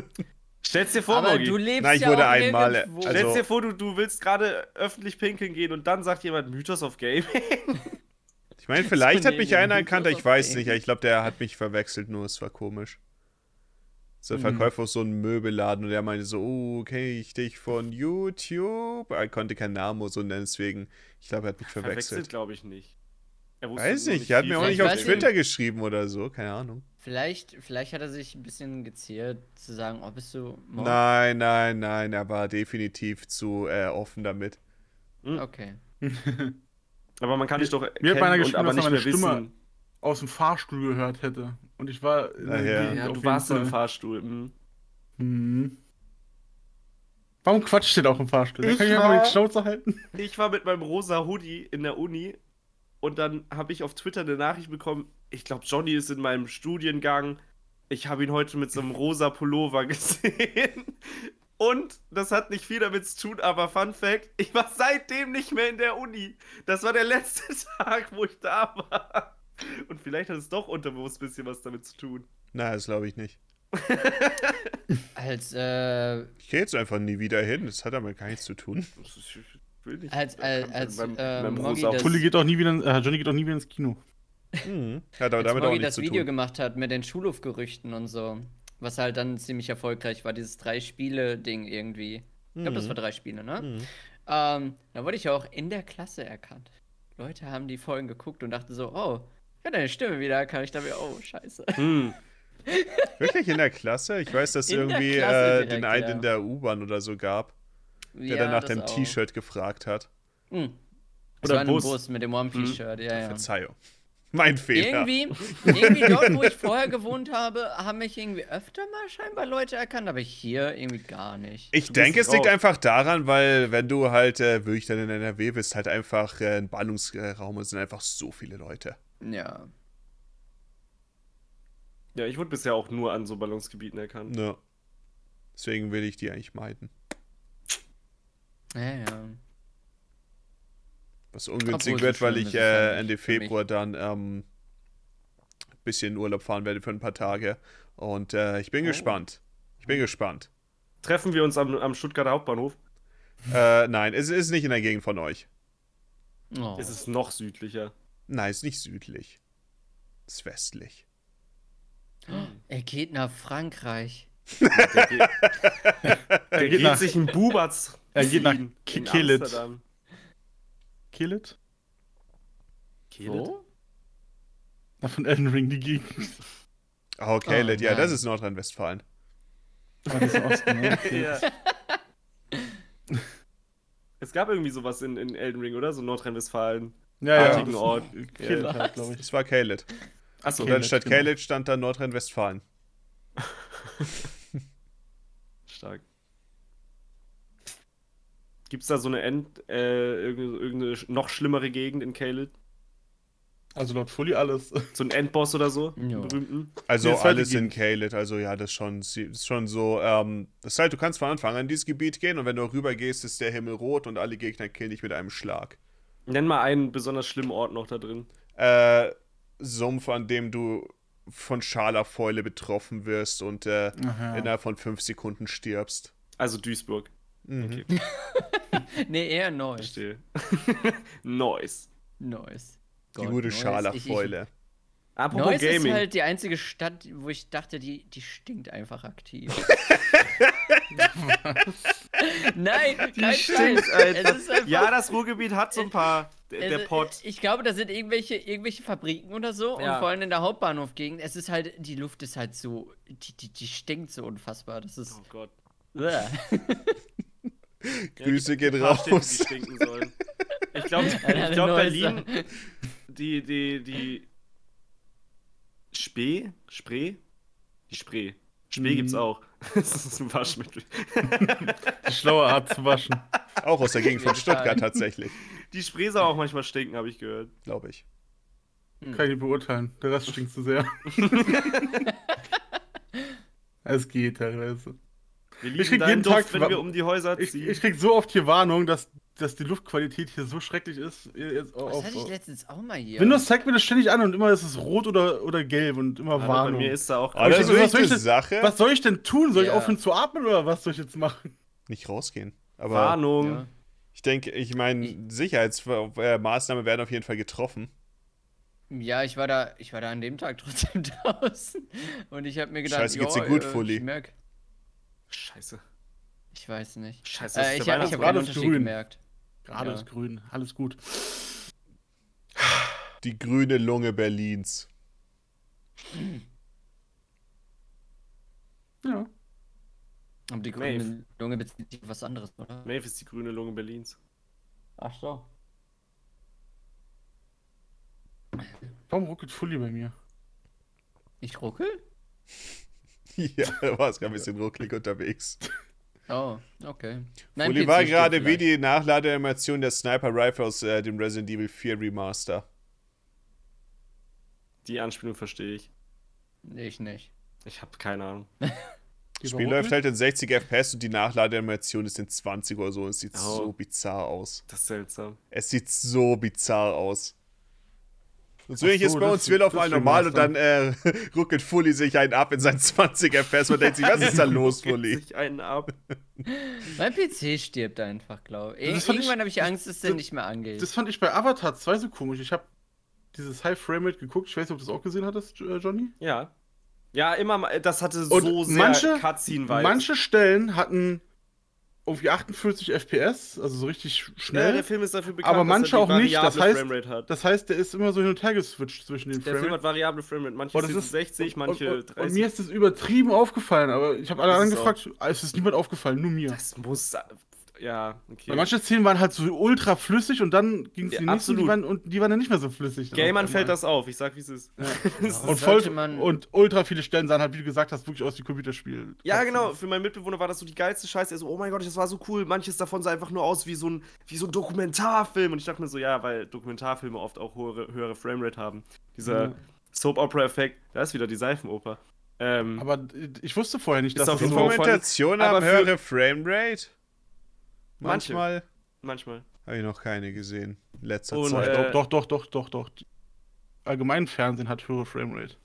Stell's dir vor, Aber du lebst Na, ich ja wurde auch einmal, äh, irgendwo. also- Stell's dir vor, du, du willst gerade öffentlich pinkeln gehen und dann sagt jemand Mythos of Gaming. Ich meine, vielleicht So hat mich einer erkannt, ich weiß Gaming. nicht. Ich glaube, der hat mich verwechselt, nur es war komisch. So ein Mhm. Verkäufer aus so einem Möbelladen und der meinte so, oh, kenne ich dich von YouTube? Er konnte keinen Namen oder so nennen, deswegen, ich glaube, er hat mich Verwechselt, verwechselt. glaube ich nicht. Er Weiß nur nicht, er hat mir auch nicht Ich auf. Twitter geschrieben oder so, keine Ahnung. Vielleicht, vielleicht hat er sich ein bisschen geziert, zu sagen, oh, bist du Mord? Nein, nein, nein, er war definitiv zu äh, offen damit. Okay. Aber man kann dich doch Mir hat meiner und geschrieben, aber dass er nicht meine mehr Stimme wissen. aus dem Fahrstuhl gehört hätte. Und ich war in der ja. Ja, du warst Fall. einem Fahrstuhl. Mhm. Mhm. Warum quatscht der auch im Fahrstuhl? Da Ich kann ich einfach war- die Schnauze halten. Ich war mit meinem rosa Hoodie in der Uni und dann habe ich auf Twitter eine Nachricht bekommen. Ich glaube, Johnny ist in meinem Studiengang. Ich habe ihn heute mit so einem rosa Pullover gesehen. Und das hat nicht viel damit zu tun, aber Fun Fact: Ich war seitdem nicht mehr in der Uni. Das war der letzte Tag, wo ich da war. Und vielleicht hat es doch unterbewusst ein bisschen was damit zu tun. Na, das glaube ich nicht. Als, äh, Ich gehe jetzt einfach nie wieder hin, das hat damit gar nichts zu tun. Das ist- Ich will nicht. Als- als- als, beim, äh, beim das- Tulli geht auch nie wieder, äh, Johnny geht auch nie wieder ins Kino. Mhm. Hat aber damit auch nichts das zu Video tun. gemacht hat mit den Schulhofgerüchten und so, was halt dann ziemlich erfolgreich war, dieses Drei-Spiele-Ding irgendwie. Ich glaube, das Mhm. war drei Spiele, ne? Mhm. Ähm, da wurde ich auch in der Klasse erkannt. Leute haben die Folgen geguckt und dachten so, oh, ich habe deine Stimme wieder erkannt. Ich dachte mir, oh, scheiße. Hm. Wirklich in der Klasse? Ich weiß, dass der irgendwie äh, direkt, den einen ja. in der U-Bahn oder so gab, der Ja, dann nach das dem. T-Shirt gefragt hat. Mhm. Das Oder Bus. Bus mit dem One Piece-Shirt, ja, ja. Verzeihung. Mein Fehler. Irgendwie, irgendwie dort, wo ich vorher gewohnt habe, haben mich irgendwie öfter mal scheinbar Leute erkannt, aber hier irgendwie gar nicht. Ich denke, es liegt einfach daran, weil wenn du halt äh, wirklich dann in NRW bist, halt einfach äh, ein Ballungsraum und es sind einfach so viele Leute. Ja. Ja, ich wurde bisher auch nur an so Ballungsgebieten erkannt. Ja. Deswegen will ich die eigentlich meiden. Ja, ja. Was ungünstig Obwohl, wird, weil ich äh, Ende. Februar dann ähm, ein bisschen in Urlaub fahren werde für ein paar Tage. Und äh, ich bin Oh. gespannt. Ich bin gespannt. Treffen wir uns am, am Stuttgarter Hauptbahnhof? Äh, nein, es ist nicht in der Gegend von euch. Oh. Es ist noch südlicher. Nein, es ist nicht südlich. Es ist westlich. Er geht nach Frankreich. Der, geht, der Er geht, geht nach, sich in Bubatz. er geht nach in Amsterdam. Killet? Wo? Na, von Elden Ring die Gegend. Oh, okay, Oh, ja, das ist Nordrhein-Westfalen. Aber das ist Osten, ne? Ja. Es gab irgendwie sowas in, in Elden Ring, oder? So Nordrhein-Westfalen. Ja, ja. Ort. Killet Ja. halt, glaube ich. Das war Kalit. Achso, Und dann statt genau. Kalit stand da Nordrhein-Westfalen. stark. Gibt's da so eine End, äh, irgendeine, irgendeine noch schlimmere Gegend in Caled? Also laut Fully alles. So ein Endboss oder so? Ja. Berühmten? Also Nee, alles in. Kalit, also ja, das ist schon, das ist schon so, ähm, das ist halt, du kannst von Anfang an in dieses Gebiet gehen und wenn du rüber gehst, ist der Himmel rot und alle Gegner killen dich mit einem Schlag. Nenn mal einen besonders schlimmen Ort noch da drin. Äh, Sumpf, an dem du von Scharlachfäule betroffen wirst und äh, innerhalb von fünf Sekunden stirbst. Also Duisburg. Mhm. Okay, Nee, eher Neuss. verstehe. Noise. Neuss. Die Gott, gute Scharlachfäule. Apropos Neuss ist Gaming. halt die einzige Stadt, wo ich dachte, die, die stinkt einfach aktiv. Nein, kein Scheiß. Es ist einfach, ja, das Ruhrgebiet hat so ein paar. Der, der es- Pott. Ich glaube, da sind irgendwelche, irgendwelche Fabriken oder so. Ja. Und vor allem in der Hauptbahnhofgegend. Es ist halt, die Luft ist halt so, die, die, die stinkt so unfassbar. Das ist. Oh Gott. Grüße Ja, gehen paar Städte, raus. die stinken sollen. Ich glaube, glaub. Berlin, die, die, die Spee, Spree, Die Spree. Spree Mhm. gibt's auch. Das ist ein Waschmittel. Die schlaue Art zu waschen. Auch aus der Gegend von. Stuttgart tatsächlich, Die Spree soll auch manchmal stinken, habe ich gehört. glaube ich. Kann ich nicht beurteilen. Der Rest stinkt zu sehr. es geht teilweise. Wir Ich lieben krieg deinen jeden Duft, Tag wenn wir um die Häuser Ich, ziehen. ich krieg so oft hier Warnung, dass, dass die Luftqualität hier so schrecklich ist. Jetzt Das auf, hatte ich letztens auch mal hier. Windows zeigt mir das ständig an und immer ist es rot oder, oder gelb und immer Aber bei Warnung. mir ist da auch. Aber das ist denke, wirklich was soll eine ich denn- Sache. Was soll ich denn tun? Soll ich Ja. aufhören zu atmen oder was soll ich jetzt machen? Nicht rausgehen. Aber Warnung. Ja. ich denke, ich meine, Sicherheitsmaßnahmen werden auf jeden Fall getroffen. Ja, ich war da, ich war da an dem Tag trotzdem draußen und ich habe mir gedacht, Scheiße, geht's dir ja, gut, äh, Fully? Ich merk, Scheiße. ich weiß nicht. Scheiße, Äh, ist ich habe ich hab Gerade grün. gemerkt. Gerade Ja. ist grün, alles gut. Die grüne Lunge Berlins. Ja. Aber die Maeve. grüne Lunge bezieht sich auf was anderes, oder? Maeve ist die grüne Lunge Berlins. Ach so. Warum ruckelt Fully bei mir? Ich ruckel? Ja, da war es gerade ein bisschen ruckelig unterwegs. Oh, okay. Uli PC war gerade wie die Nachladeanimation der Sniper Rifle aus äh, dem Resident Evil 4 Remaster. Die Anspielung verstehe ich. Ich nicht. Ich habe keine Ahnung. Die Das Spiel läuft halt in 60 FPS und die Nachladeanimation ist in 20 oder so. Es sieht Oh. so bizarr aus. Das ist seltsam. Es sieht so bizarr aus. Und so ist so, bei uns will auf einmal normal und dann äh, ruckelt Fully sich einen ab in seinen 20 FPS und denkt sich, was ist da los, Fully? sich einen ab. Mein PC stirbt einfach, glaube ich. Das ich- Irgendwann habe ich Angst, dass der das- nicht mehr angeht. Das fand ich bei Avatar 2 so komisch. Ich habe dieses High Frame Rate geguckt. Ich weiß nicht, ob du das auch gesehen hattest, äh, Johnny. Ja. Ja, immer mal. Das hatte Und so sehr manche- Cutscene-Vibes. Manche Stellen hatten irgendwie 48 FPS, also so richtig sch- Ja, schnell. der Film ist dafür bekannt, aber manche dass er auch nicht. Das variable heißt, Framerate hat. das heißt, der ist immer so hin und her geswitcht zwischen den Der Film hat variable Framerate. Manche das sind ist- 60, manche und, und, 30. und mir ist das übertrieben aufgefallen, aber ich habe alle Das anderen ist gefragt, es ist niemand aufgefallen, nur mir. das muss. Ja, okay. Weil manche Szenen waren halt so ultra flüssig und dann ging es Ja, die nächsten und die, absolut. waren, und die waren dann nicht mehr so flüssig. Gamern fällt das auf. Ich sag, wie es ist. Und, voll, und ultra viele Stellen sahen halt, wie du gesagt hast, wirklich aus wie Computerspiel. Ja, genau. Für meinen Mitbewohner war das so die geilste Scheiße. Er so, oh mein Gott, das war so cool. Manches davon sah einfach nur aus wie so ein, wie so ein Dokumentarfilm. Und ich dachte mir so, ja, weil Dokumentarfilme oft auch höhere, höhere Framerate haben. Dieser Ja. Soap-Opera-Effekt, da ist wieder die Seifenoper. Ähm, Aber ich wusste vorher nicht, dass auf das jeden so... Aber haben höhere Framerate? Manche. Manchmal manchmal. habe ich noch keine gesehen. in Letzter Und, Zeit. äh, doch, doch, doch, doch, doch, doch. Allgemein Fernsehen hat höhere Framerate.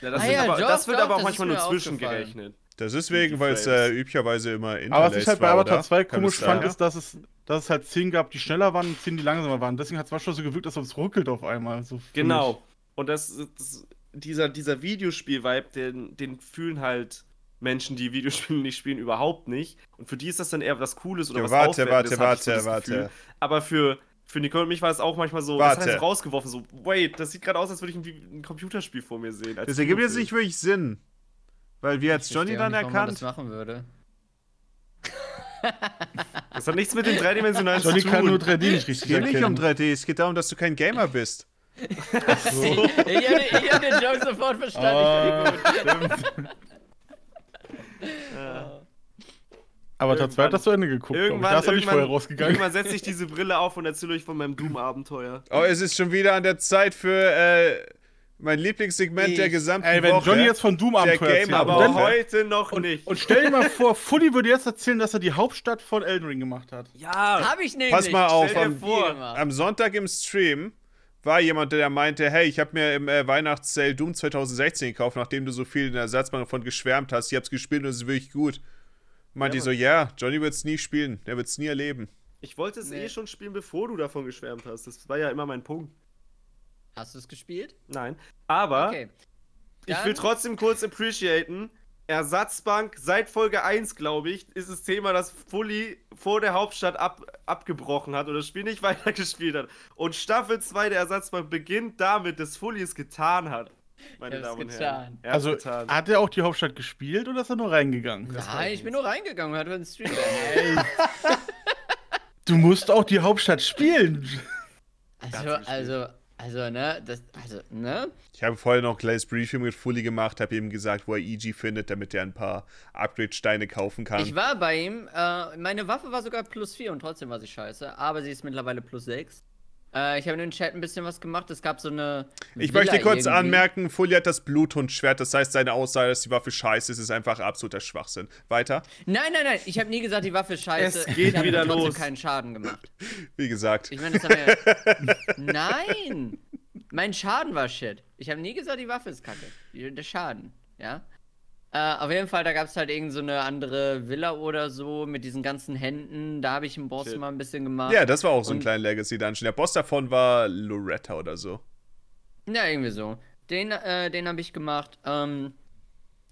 Ja, das, Ah wird ja, aber, doch, das wird doch, aber auch manchmal nur zwischengerechnet. Das ist wegen, weil es äh, üblicherweise immer Interlace Aber was ich halt bei Avatar oder? 2 Kann komisch fand, ist, dass es, dass es halt Szenen gab, die schneller waren und Szenen, die langsamer waren. Deswegen hat es manchmal so gewirkt, ob es ruckelt auf einmal. So Genau. Und das, das dieser, dieser Videospiel-Vibe, den, den fühlen halt Menschen, die Videospiele nicht spielen, überhaupt nicht. Und für die ist das dann eher was Cooles oder Ja, was warte, Aufwertendes, warte, ich so warte, das warte. Gefühl. Aber für, für Nicole und mich war es auch manchmal so, das hat Warte. er so rausgeworfen, so, wait, das sieht gerade aus, als würde ich ein, ein Computerspiel vor mir sehen. Das ergibt jetzt nicht wirklich Sinn. Weil wie hat Ich Johnny dann nicht, warum man erkannt? das machen würde. Das hat nichts mit dem dreidimensionalen Johnny zu kann tun. nur 3D nicht Es richtig geht nicht um erkennen. 3D, es geht darum, dass du kein Gamer bist. ich habe ich hab den Joke sofort verstanden. Ich Ah, bin gut. stimmt. Ja. Avatar 2 hat das zu Ende geguckt. Irgendwann, Da ist er nicht vorher rausgegangen. irgendwann setze ich diese Brille auf und erzähle euch von meinem Doom-Abenteuer. Oh, es ist schon wieder an der Zeit für äh, mein Lieblingssegment der Ich- gesamten Ey, wenn Woche. Johnny jetzt von Doom Abenteuer Game erzählt, aber Aber und, dann, heute noch nicht. und stell dir mal vor, Fully würde jetzt erzählen, dass er die Hauptstadt von Elden Ring gemacht hat. ja, Hab ich nämlich. Pass mal auf, Stell dir am-. Am Sonntag im Stream war jemand, der meinte, hey, ich habe mir im äh, Weihnachtssale Doom 2016 gekauft, nachdem du so viel in der Ersatzbank davon geschwärmt hast. Ich hab's gespielt und es ist wirklich gut. Meinte Ja, ich so, ja, Johnny wird's nie spielen, der wird's nie erleben. ich wollte es Nee. eh schon spielen, bevor du davon geschwärmt hast. Das war ja immer mein Punkt. Hast du es gespielt? Nein. Aber Okay. ich will trotzdem kurz appreciaten. Ersatzbank, seit Folge 1, glaube ich, ist das Thema, dass Fully vor der Hauptstadt ab, abgebrochen hat und das Spiel nicht weitergespielt hat. Und Staffel 2 der Ersatzbank beginnt damit, dass Fully es getan hat. Meine Er Damen und. Herren. Er Also, getan. hat er auch die Hauptstadt gespielt oder ist er nur reingegangen? Nein, ich bin nur reingegangen und hatte einen Stream. Du musst auch die Hauptstadt spielen. Also, also, Also, ne, das, also, ne? Ich habe vorher noch ein kleines Briefing mit Fully gemacht, habe ihm gesagt, wo er EG findet, damit er ein paar Upgrade-Steine kaufen kann. Ich war bei ihm, äh, meine Waffe war sogar plus 4 und trotzdem war sie scheiße, aber sie ist mittlerweile plus 6. Äh, ich habe in den Chat ein bisschen was gemacht. Es gab so eine. ich Villa möchte kurz irgendwie. anmerken, Fully hat das Bluthundschwert, das heißt, seine Aussage, dass die Waffe scheiße ist, ist einfach absoluter Schwachsinn. Weiter, Nein, nein, nein, ich habe nie gesagt, die Waffe ist scheiße. Es geht ich wieder los. keinen Schaden gemacht. wie gesagt. Ich meine, das haben wir. Nein! Mein Schaden war shit. Ich habe nie gesagt, die Waffe ist kacke. Der Schaden, ja? Äh, auf jeden Fall, da gab es halt irgend so eine andere Villa oder so mit diesen ganzen Händen. Da habe ich im Boss Shit. mal ein bisschen gemacht. Ja, das war auch so ein kleiner Legacy-Dungeon. Der Boss davon war Loretta oder so. Ja, irgendwie so. Den, äh, den habe ich gemacht. Ähm,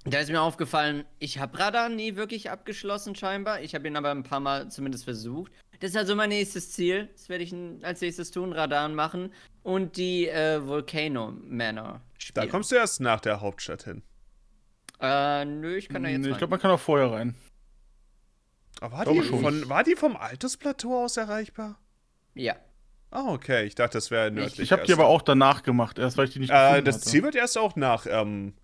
da ist mir aufgefallen, ich habe Radar nie wirklich abgeschlossen, scheinbar. Ich habe ihn aber ein paar Mal zumindest versucht. Das ist also mein nächstes Ziel. Das werde ich als nächstes tun, Radar machen. Und die äh, Volcano Manor spielen. Da kommst du erst nach der Hauptstadt hin. Äh, nö, ich kann da jetzt Nee, ich glaube, man kann auch vorher rein. Aber war, die, schon. von, war die vom Altusplateau aus erreichbar? Ja. Ah, okay. Ich dachte, das wäre nördlich. Ich habe die aber auch danach gemacht, erst weil ich die nicht Äh, das hatte. Ziel wird erst auch nach ähm,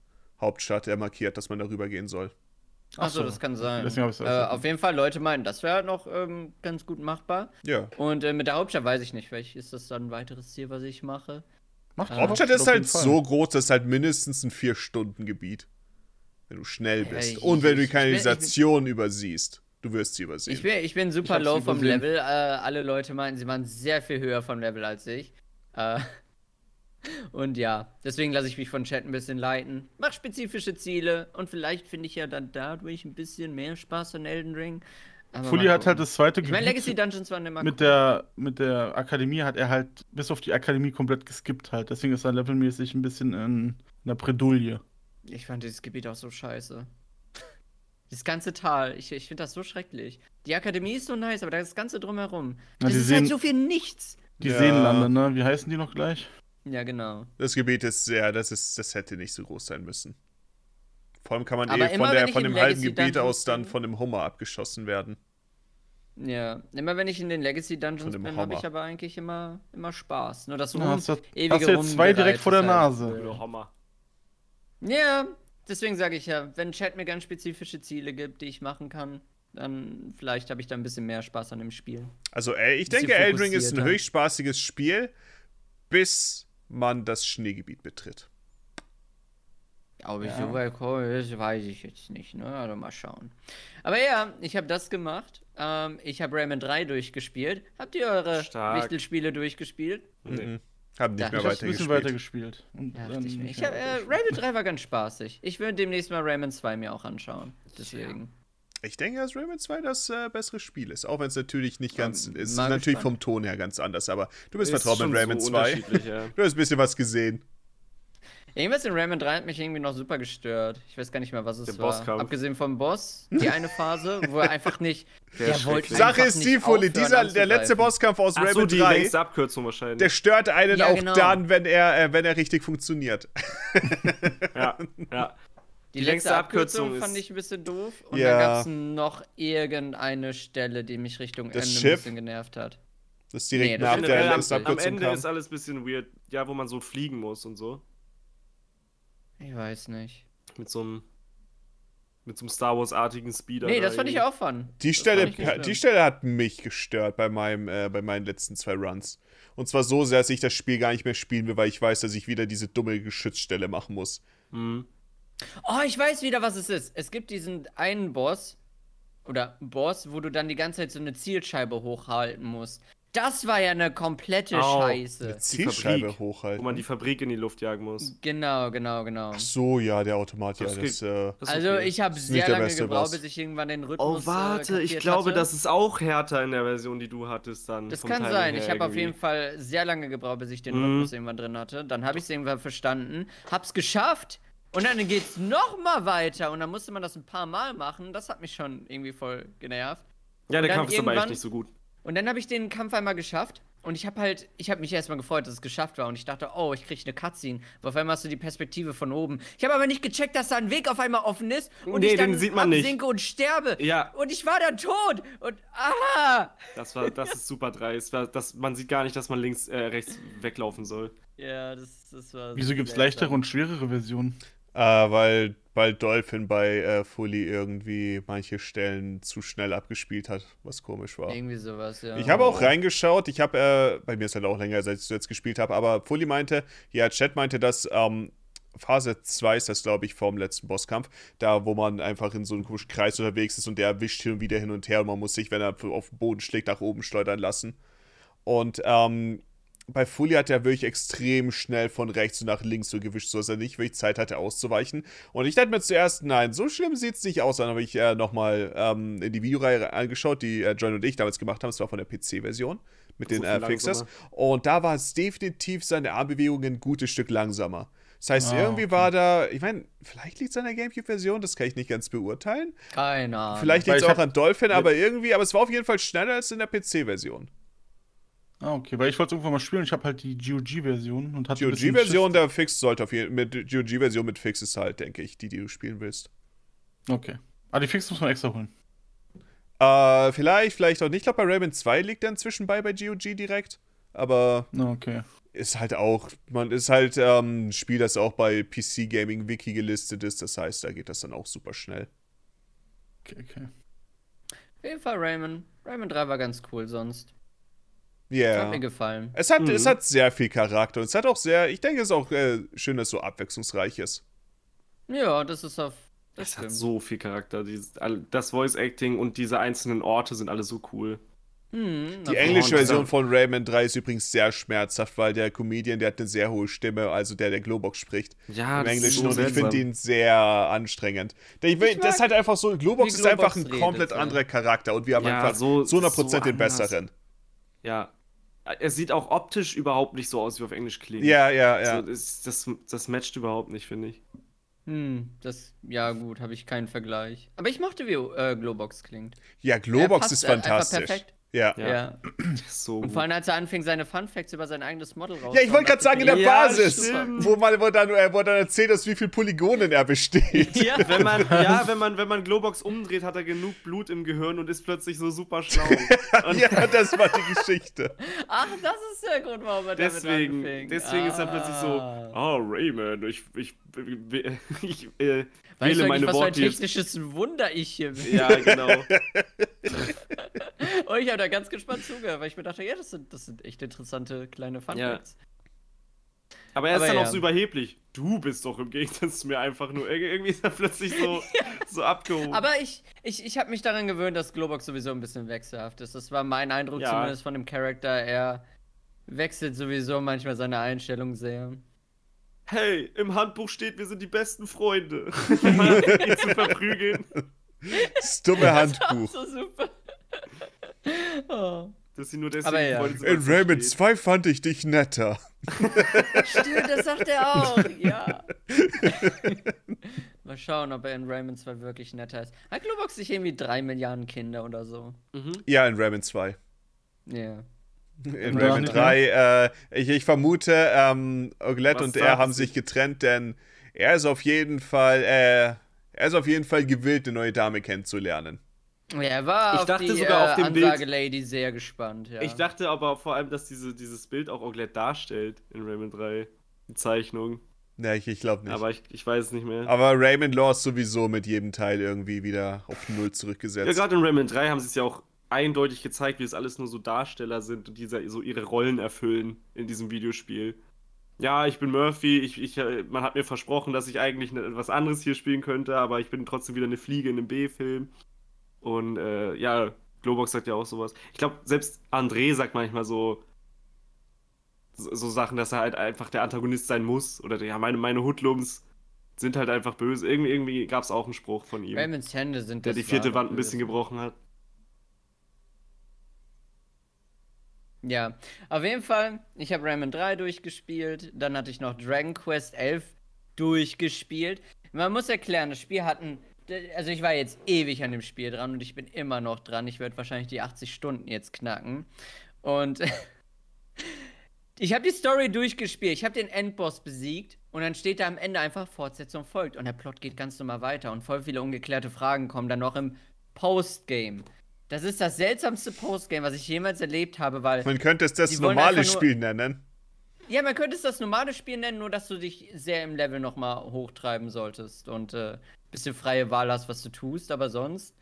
Hauptstadt äh, markiert, dass man darüber gehen soll. Ach Achso, so. das kann sein. Deswegen hab ich's äh, auf jeden Fall, Leute meinen, das wäre noch ähm, ganz gut machbar. Ja. Und äh, mit der Hauptstadt weiß ich nicht, vielleicht ist das dann ein weiteres Ziel, was ich mache. Macht die Hauptstadt auf ist halt so groß, das ist halt mindestens ein Vier-Stunden-Gebiet. Wenn du schnell Ja, bist. ich- Und wenn du die ich bin- bin- Kanalisation übersiehst. Du wirst sie übersehen. Ich bin, ich bin super low vom übersehen. Level. Äh, alle Leute meinten, sie waren sehr viel höher vom Level als ich. Äh, und ja, deswegen lasse ich mich von Chat ein bisschen leiten. Mach spezifische Ziele und vielleicht finde ich ja dann dadurch ein bisschen mehr Spaß an Elden Ring. Aber Fully hat halt das zweite Ich meine, Gebiet Legacy Dungeons waren immer mit der, mit der Akademie hat er halt bis auf die Akademie komplett geskippt halt. Deswegen ist er levelmäßig ein bisschen in einer Bredouille. Ich fand dieses Gebiet auch so scheiße. Das ganze Tal, ich, ich finde das so schrecklich. Die Akademie ist so nice, aber das ganze drumherum. Na, Das ist sehen- halt so viel nichts. Die Ja. Seenlande, ne? Wie heißen die noch gleich? Ja, genau. Das Gebiet ist sehr, das ist, das hätte nicht so groß sein müssen. Vor allem kann man Aber eh immer, von, der, von dem halben Gebiet aus dann von dem Hummer abgeschossen werden. Ja, immer wenn ich in den Legacy Von Dungeons dem bin, habe ich aber eigentlich immer, immer Spaß. Nur das Ja, Rum, hast du- ewige hast du jetzt zwei direkt vor der Nase. halt- Oder Hammer. Ja, deswegen sage ich ja, wenn Chat mir ganz spezifische Ziele gibt, die ich machen kann, dann vielleicht habe ich da ein bisschen mehr Spaß an dem Spiel. Also, ey, ich denke, Elden Ring ist ein höchst spaßiges Spiel, bis man das Schneegebiet betritt. Ob ich Ja. so weit komme, das weiß ich jetzt nicht, ne? Also mal schauen. Aber ja, ich habe das gemacht. Ähm, ich habe Rayman 3 durchgespielt. Habt ihr eure. Wichtelspiele durchgespielt? Nee. Mhm. Haben nicht Ja. mehr Ich hab's ein bisschen weitergespielt. weiter gespielt. Und Ja, dann ich Ich hab, äh. Rayman 3 war ganz spaßig. Ich würde demnächst mal Rayman 2 mir auch anschauen. Deswegen. Ich denke, dass Rayman 2 das äh, bessere Spiel ist. Auch wenn es natürlich nicht ganz. Ähm, es ist natürlich gespannt. vom Ton her ganz anders, aber du bist Ist vertraut mit Rayman so 2. unterschiedlich, ja. Du hast ein bisschen was gesehen. Irgendwas in Rayman 3 hat mich irgendwie noch super gestört. Ich weiß gar nicht mehr, was es Der war. Bosskampf. Abgesehen vom Boss, die eine Phase, wo er einfach nicht. Der der ist wollte. Sache einfach ist die, Fully, dieser, der letzte. Bosskampf aus Ach so, Rayman die 3, längste Abkürzung wahrscheinlich. der stört einen Ja, auch genau. dann, wenn er, äh, wenn er richtig funktioniert. ja, ja. Die, Die letzte längste Abkürzung, Abkürzung fand ich ein bisschen doof. Und Ja. dann gab es noch irgendeine Stelle, die mich Richtung Das Ende Schiff? ein bisschen genervt hat. Das ist direkt Nee, nach der letzten am, am Abkürzung Ende kam. ist alles ein bisschen weird. Ja, wo man so fliegen muss und so. Ich weiß nicht. Mit so einem. Mit so einem Star Wars-artigen Speeder. Nee, da das fand ich irgendwie. auch fun. Die Das Stelle, ich die Stelle hat mich gestört bei, meinem, äh, bei meinen letzten zwei Runs. Und zwar so sehr, dass ich das Spiel gar nicht mehr spielen will, weil ich weiß, dass ich wieder diese dumme Geschützstelle machen muss. Mhm. Oh, ich weiß wieder, was es ist. Es gibt diesen einen Boss oder Boss, wo du dann die ganze Zeit so eine Zielscheibe hochhalten musst. Das war ja eine komplette Au. Scheiße. Eine Zielscheibe Fabrik, hochhalten. Wo man die Fabrik in die Luft jagen muss. Genau, genau, genau. Ach so, ja, der Automat, ja, Das das, geht- äh, Das ist Also okay. ich habe sehr lange beste gebraucht, bis ich irgendwann den Rhythmus Oh, warte, äh, ich glaube, hatte. das ist auch härter in der Version, die du hattest dann. Das vom kann Timing sein. Ich habe auf jeden Fall sehr lange gebraucht, bis ich den Mhm. Rhythmus irgendwann drin hatte. Dann habe ich es irgendwann verstanden, hab's geschafft und dann geht's noch mal weiter und dann musste man das ein paar Mal machen. Das hat mich schon irgendwie voll genervt. Ja, der Kampf ist aber echt nicht so gut. Und dann habe ich den Kampf einmal geschafft und ich habe halt, ich habe mich erstmal gefreut, dass es geschafft war und ich dachte, oh, ich kriege eine Cutscene. Aber auf einmal hast du die Perspektive von oben. Ich habe aber nicht gecheckt, dass da ein Weg auf einmal offen ist und Nee, ich dann den sieht man nicht. absinke und sterbe. Ja. Und ich war dann tot und ah! Das war, das ist super dreist. Das, das, man sieht gar nicht, dass man links, äh, rechts weglaufen soll. Ja, das, das war. Wieso gibt's seltsam. leichtere und schwerere Versionen? Äh, weil, weil Dolphin bei äh, Fully irgendwie manche Stellen zu schnell abgespielt hat, was komisch war. Irgendwie sowas, ja. Ich habe auch reingeschaut. Ich habe, äh, bei mir ist halt auch länger, seit ich jetzt gespielt habe, aber Fully meinte, ja, Chat meinte, dass ähm, Phase 2 ist das, glaube ich, vorm letzten Bosskampf, da wo man einfach in so einem komischen Kreis unterwegs ist und der wischt hin und wieder hin und her und man muss sich, wenn er auf den Boden schlägt, nach oben schleudern lassen. Und ähm, bei Fully hat er wirklich extrem schnell von rechts und nach links so gewischt, sodass er nicht wirklich Zeit hatte auszuweichen. Und ich dachte mir zuerst, nein, so schlimm sieht es nicht aus. Dann habe ich äh, nochmal ähm, in die Videoreihe angeschaut, die äh, John und ich damals gemacht haben. Das war von der PC-Version mit den äh, Fixes. langsamer. Und da war es definitiv seine Armbewegungen ein gutes Stück langsamer. Das heißt, Ah, irgendwie okay. war da, ich meine, vielleicht liegt es an der Gamecube-Version, das kann ich nicht ganz beurteilen. Keine Ahnung. Vielleicht liegt es auch an Dolphin, aber irgendwie, aber es war auf jeden Fall schneller als in der PC-Version. Ah, okay, weil ich wollte es irgendwann mal spielen. Ich habe halt die GOG-Version und hatte GOG-Version, der Fix sollte auf jeden mit GOG-Version mit Fix ist halt, denke ich, die, die du spielen willst. Okay. Ah, die Fix muss man extra holen. Äh, vielleicht, vielleicht auch nicht. Ich glaube, bei Raven 2 liegt er inzwischen bei, bei GOG direkt. Aber Ah, okay. ist halt auch, man ist halt ähm, ein Spiel, das auch bei PC Gaming Wiki gelistet ist. Das heißt, da geht das dann auch super schnell. Okay, okay. Auf jeden Fall Rayman. Rayman 3 war ganz cool sonst. Ja. Hat mir gefallen. Es hat, Mhm. es hat sehr viel Charakter und es hat auch sehr, ich denke, es ist auch äh, schön, dass es so abwechslungsreich ist. Ja, das ist auf. Das Es hat stimmt. so viel Charakter. Dieses, das Voice Acting und diese einzelnen Orte sind alle so cool. Hm, Die englische Version von Rayman 3 ist übrigens sehr schmerzhaft, weil der Comedian, der hat eine sehr hohe Stimme, also der, der Globox spricht. Ja, Im das ist Englischen so und ich finde ihn sehr anstrengend. Der, ich will, Ich das ist halt einfach so, Globox ist einfach ein komplett redet, ja. anderer Charakter und wir haben Ja, einfach so- zu 100% so den anders. besseren. Ja. Es sieht auch optisch überhaupt nicht so aus, wie auf Englisch klingt. Ja, ja, ja. So, das, das, das matcht überhaupt nicht, finde ich. Hm, das. Ja, gut, habe ich keinen Vergleich. Aber ich mochte, wie äh, Globox klingt. ja, Globox passt ist fantastisch. perfekt. Ja. Ja. So Und vor allem, als er anfing, seine Funfacts über sein eigenes Model raus. Ja, ich wollte gerade sagen, in der Ja, Basis, stimmt. wo man wo dann, äh, wo dann erzählt ist, wie viel Polygonen er besteht. Ja, Wenn man, ja, wenn man, wenn man Globox umdreht, hat er genug Blut im Gehirn und ist plötzlich so super schlau. Und ja, das war die Geschichte. Ach, das ist der Grund, warum er deswegen, damit anfing. deswegen ist er plötzlich so, Ah. oh Rayman, ich, ich, ich, ich äh, Weißt wähle du meine eigentlich, was für ein Worte jetzt. technisches Wunder ich hier bin? Ja, genau. Und ich habe da ganz gespannt zugehört, weil ich mir dachte, ja, das sind, das sind echt interessante kleine Funfacts. Aber er ist Aber dann ja. auch so überheblich. Du bist doch im Gegensatz zu mir einfach nur. Ir- Irgendwie ist er plötzlich so, so abgehoben. Aber ich, ich, ich habe mich daran gewöhnt, dass Globox sowieso ein bisschen wechselhaft ist. Das war mein Eindruck Ja. zumindest von dem Charakter. Er wechselt sowieso manchmal seine Einstellung sehr. hey, im Handbuch steht, wir sind die besten Freunde. ihn zu verprügeln. Das dumme Handbuch. So super. oh. Dass sie nur deswegen Aber ja. Sind. In Rayman steht. 2 fand ich dich netter. Stimmt, das sagt er auch. Ja. Mal schauen, ob er in Rayman 2 wirklich netter ist. Hat Globox nicht irgendwie drei Milliarden Kinder oder so? Mhm. Ja, in Rayman 2. Ja. In Ja, Rayman nicht 3, äh, ich, ich vermute, ähm, Oglette Was und er haben sich getrennt, denn er ist auf jeden Fall, äh, er ist auf jeden Fall gewillt, eine neue Dame kennenzulernen. Ja, er war Ich auf dachte die sogar auf äh, dem Bild- Ansage-Lady sehr gespannt. Ja. Ich dachte aber vor allem, dass diese, dieses Bild auch Oglette darstellt in Rayman 3. Die Zeichnung. Ne, ich, ich glaube nicht. Aber ich, ich weiß es nicht mehr. Aber Rayman Law ist sowieso mit jedem Teil irgendwie wieder auf Null Ja, zurückgesetzt. gerade in Rayman 3 haben sie es ja auch eindeutig gezeigt, wie es alles nur so Darsteller sind und die so ihre Rollen erfüllen in diesem Videospiel. Ja, ich bin Murphy, ich, ich, äh, man hat mir versprochen, dass ich eigentlich ne, was anderes hier spielen könnte, aber ich bin trotzdem wieder eine Fliege in einem B-Film. Und äh, ja, Globox sagt ja auch sowas. Ich glaube, selbst André sagt manchmal so, so, so Sachen, dass er halt einfach der Antagonist sein muss. Oder ja, meine, meine Hoodlums sind halt einfach böse. Irgendwie, irgendwie gab es auch einen Spruch von ihm Raymans Hände sind der das die vierte Wand ein bisschen Böse. gebrochen hat. Ja, auf jeden Fall, ich habe Rayman 3 durchgespielt, dann hatte ich noch Dragon Quest 11 durchgespielt. Man muss erklären, das Spiel hat ein. Also, ich war jetzt ewig an dem Spiel dran und ich bin immer noch dran. Ich werde wahrscheinlich die 80 Stunden jetzt knacken. Und Ich habe die Story durchgespielt, ich habe den Endboss besiegt und dann steht da am Ende einfach Fortsetzung folgt und der Plot geht ganz normal weiter und voll viele ungeklärte Fragen kommen dann noch im Postgame. Das ist das seltsamste Postgame, was ich jemals erlebt habe, weil Man könnte es das normale Spiel nennen. ja, man könnte es das normale Spiel nennen, nur dass du dich sehr im Level nochmal hochtreiben solltest und äh, bisschen freie Wahl hast, was du tust, aber sonst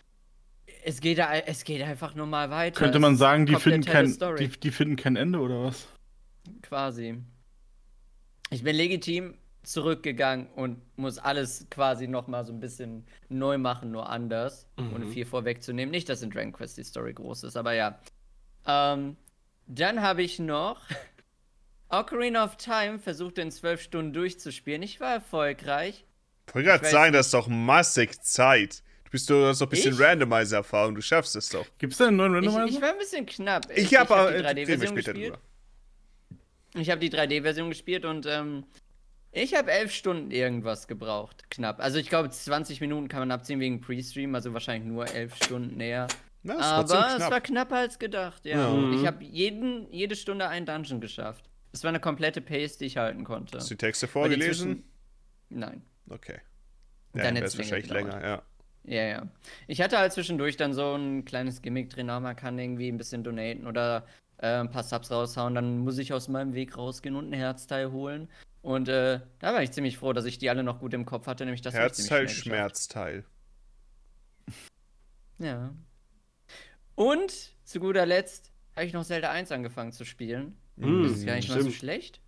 es geht, da- es geht einfach normal weiter. Könnte man sagen, die finden, kein, die, die finden kein Ende oder was? Quasi. Ich bin legitim zurückgegangen und muss alles quasi nochmal so ein bisschen neu machen, nur anders, ohne viel vorwegzunehmen. Nicht, dass in Dragon Quest die Story groß ist, aber ja. Ähm, dann habe ich noch Ocarina of Time versucht in zwölf Stunden durchzuspielen. Ich war erfolgreich. Ich wollte gerade sagen, das ist doch massig Zeit. Du bist doch so ein bisschen Ich? Randomizer-Erfahrung, du schaffst es doch. Gibt es da einen neuen Ich, Randomizer? ich war ein bisschen knapp. Ich, habe hab aber. die äh, reden wir 3D-Version später gespielt. drüber. Ich habe die 3D-Version gespielt und ähm, ich habe elf Stunden irgendwas gebraucht. Knapp. Also ich glaube, 20 Minuten kann man abziehen wegen Pre-Stream, also wahrscheinlich nur elf Stunden näher. Na, trotzdem Aber es knapp. war knapper als gedacht, ja. Ja. Und ich habe jeden, jede Stunde einen Dungeon geschafft. Es war eine komplette Pace, die ich halten konnte. Hast du die Texte vorgelesen? Nein. Okay. Dann Ja, dann länger wahrscheinlich gedauert. länger, ja. Ja, ja. Ich hatte halt zwischendurch dann so ein kleines Gimmick drin, ah, man kann irgendwie ein bisschen donaten oder äh, ein paar Subs raushauen, dann muss ich aus meinem Weg rausgehen und ein Herzteil holen. Und äh, da war ich ziemlich froh, dass ich die alle noch gut im Kopf hatte, nämlich das Herzteil. Schmerzteil. Ja. Und zu guter Letzt habe ich noch Zelda 1 angefangen zu spielen. Mm, Das ist gar nicht mal so stimmt. schlecht.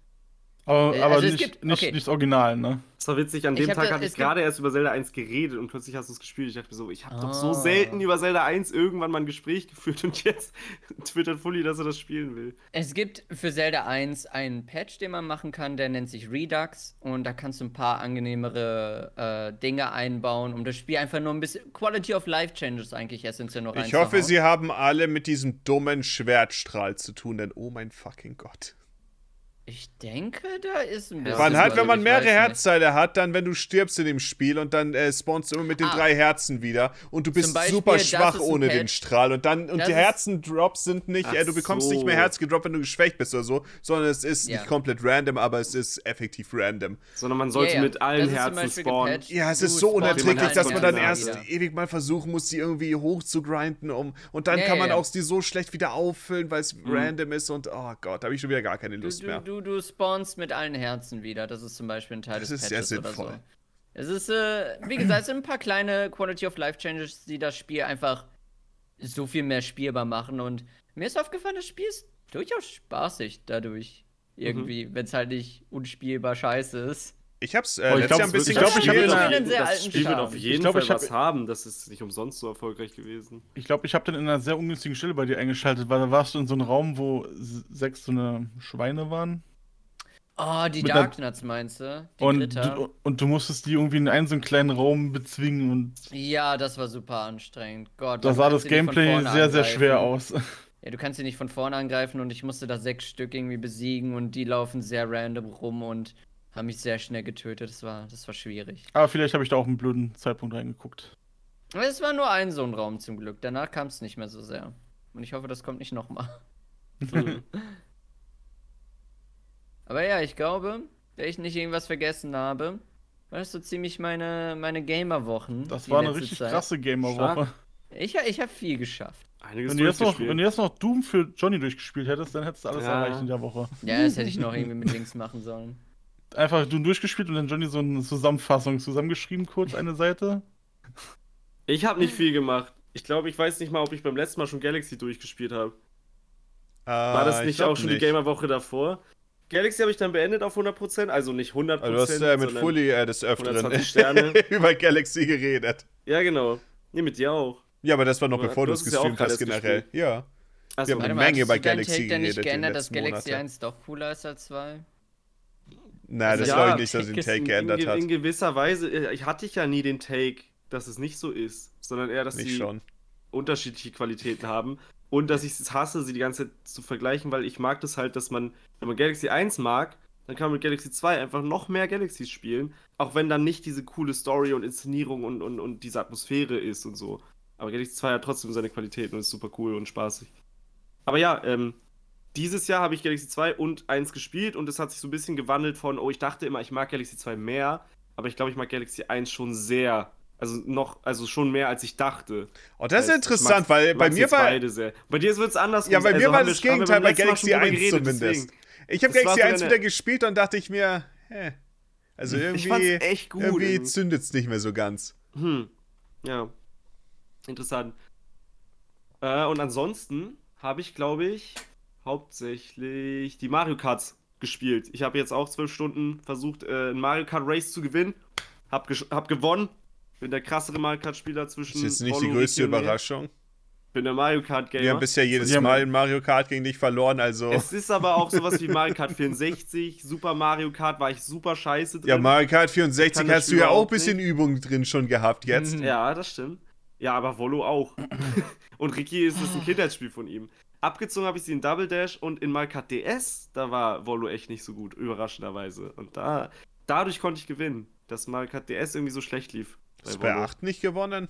Aber, Äh, aber also es nicht, gibt- nicht, okay. nicht das Original, ne? Das war witzig, an Ich dem hab Tag hatte ich gerade erst über Zelda 1 geredet und plötzlich hast du es gespielt. Ich dachte mir so, ich habe doch so Ah. selten über Zelda 1 irgendwann mal ein Gespräch geführt und jetzt twittert Fully, dass er das spielen will. Es gibt für Zelda 1 einen Patch, den man machen kann, der nennt sich Redux und da kannst du ein paar angenehmere äh, Dinge einbauen, um das Spiel einfach nur ein bisschen Quality of Life Changes eigentlich essentiell noch Ich hoffe, sie haben alle mit diesem dummen Schwertstrahl zu tun, denn oh mein fucking Gott. Ich denke, da ist ein bisschen. Man halt, was, wenn aber man mehrere nicht. Herzteile hat, dann, wenn du stirbst in dem Spiel und dann äh, spawnst du immer mit den Ah. drei Herzen wieder und du bist Beispiel, super schwach ohne den. Strahl und dann und Das die Herzendrops sind nicht, äh, du bekommst so. nicht mehr Herz gedroppt, wenn du geschwächt bist oder so, sondern es ist Ja. nicht komplett random, aber es ist effektiv random. Sondern man sollte Ja, ja. mit allen Herzen spawnen. gepatcht. Ja, es Du ist so unerträglich, dass man dann erst wieder. ewig mal versuchen muss, die irgendwie hoch zu grinden, um und dann Ja, kann man ja. auch die so schlecht wieder auffüllen, weil es random ist und oh Gott, da habe ich schon wieder gar keine Du, Lust du, mehr. Du, du spawnst mit allen Herzen wieder. Das ist zum Beispiel ein Teil Das des ist sehr Patches oder sinnvoll. so. Es ist, äh, wie gesagt, es sind ein paar kleine Quality of Life Changes, die das Spiel einfach so viel mehr spielbar machen. Und mir ist aufgefallen, das Spiel ist durchaus spaßig dadurch. Irgendwie, wenn es halt nicht unspielbar scheiße ist. Ich hab's äh, Oh, ich letztes glaub, Jahr ein bisschen ich glaub, ich hab gespielt. sehr alten Spiel wird auf Ich jeden glaub, Fall ich hab- was haben. Das ist nicht umsonst so erfolgreich gewesen. Ich glaube, ich habe dann in einer sehr ungünstigen Stelle bei dir eingeschaltet, weil da warst du in so einem Raum, wo sechs so eine Schweine waren. Oh, die Darknuts meinst du? Die Und Ritter. du, und du musstest die irgendwie in einen so einen kleinen Raum bezwingen und Ja, das war super anstrengend. Gott, da sah das Gameplay sehr, sehr angreifen. schwer aus. Ja, du kannst sie nicht von vorne angreifen und ich musste da sechs Stück irgendwie besiegen und die laufen sehr random rum und haben mich sehr schnell getötet. Das war, das war schwierig. Aber vielleicht habe ich da auch einen blöden Zeitpunkt reingeguckt. Es war nur ein so ein Raum zum Glück. Danach kam es nicht mehr so sehr. Und ich hoffe, das kommt nicht nochmal. Aber ja, ich glaube, wenn ich nicht irgendwas vergessen habe, war das so ziemlich meine, meine Gamer-Wochen. Das war eine richtig Zeit. krasse Gamer-Woche. Ich, ich habe viel geschafft. Einiges Wenn du, jetzt noch, wenn du jetzt noch Doom für Johnny durchgespielt hättest, dann hättest du alles Ja. erreicht in der Woche. Ja, das hätte ich noch irgendwie mit Links machen sollen. Einfach Doom durchgespielt und dann Johnny so eine Zusammenfassung zusammengeschrieben, kurz eine Seite. Ich habe nicht viel gemacht. Ich glaube, ich weiß nicht mal, ob ich beim letzten Mal schon Galaxy durchgespielt habe. War das Äh, ich nicht auch schon die Gamerwoche davor? Galaxy habe ich dann beendet auf 100%, also nicht 100%. Also du hast äh, mit Fully äh, des Öfteren 120 Sterne. über Galaxy geredet. Ja, genau. Nee, mit dir auch. Ja, aber das war noch Du- bevor du du es ja gestreamt hast generell. gespielt. Ja. Also, Wir haben eine Menge du deinen Galaxy Take denn nicht geredet in den geändert, dass Galaxy Monaten. 1 doch cooler ist als 2? Nein, das Ja, glaube ich nicht, dass sie den Take geändert in, hat. In gewisser Weise, äh, ich hatte ja nie den Take, dass es nicht so ist, sondern eher, dass Nicht sie schon. unterschiedliche Qualitäten haben und dass ich es hasse, sie die ganze Zeit zu vergleichen, weil ich mag das halt, dass man, wenn man Galaxy 1 mag, dann kann man mit Galaxy 2 einfach noch mehr Galaxies spielen, auch wenn dann nicht diese coole Story und Inszenierung und, und, und diese Atmosphäre ist und so. Aber Galaxy 2 hat trotzdem seine Qualitäten und ist super cool und spaßig. Aber ja, ähm, dieses Jahr habe ich Galaxy 2 und 1 gespielt und es hat sich so ein bisschen gewandelt von, oh, ich dachte immer, ich mag Galaxy 2 mehr, aber ich glaube, ich mag Galaxy 1 schon sehr. Also noch, also schon mehr als ich dachte. Oh, das ist Ich interessant, weil bei mir war. beide sehr. Bei dir wird es anders. Ja, bei mir war das Gegenteil bei Galaxy 1 geredet, zumindest. deswegen. Ich habe Galaxy so 1 deine- wieder gespielt und dachte ich mir, hä. Also Ich fand's irgendwie, echt gut. irgendwie irgendwie. zündet es nicht mehr so ganz. Hm. Ja. Interessant. Äh, und ansonsten habe ich, glaube ich, hauptsächlich die Mario Karts gespielt. Ich habe jetzt auch zwölf Stunden versucht, äh, ein Mario Kart Race zu gewinnen. Hab, hab gewonnen. Bin der krassere Mario Kart-Spieler zwischen. Das ist jetzt nicht Rollo, die größte. Überraschung. Bin der Mario Kart-Gamer. Wir haben bisher jedes Mal in Mario Kart gegen dich verloren, also. Es ist aber auch sowas wie Mario Kart 64, Super Mario Kart war ich super scheiße drin. Ja, Mario Kart Ich 64 kann das hast du ja auch ein bisschen Übung drin schon gehabt jetzt. Ja, das stimmt. Ja, aber Volo auch. und Ricky ist es ein Kindheitsspiel von ihm. Abgezogen habe ich sie in Double Dash und in Mario Kart DS, da war Volo echt nicht so gut, überraschenderweise. Und da, dadurch konnte ich gewinnen, dass Mario Kart DS irgendwie so schlecht lief. Hast du bei Volo. 8 nicht gewonnen?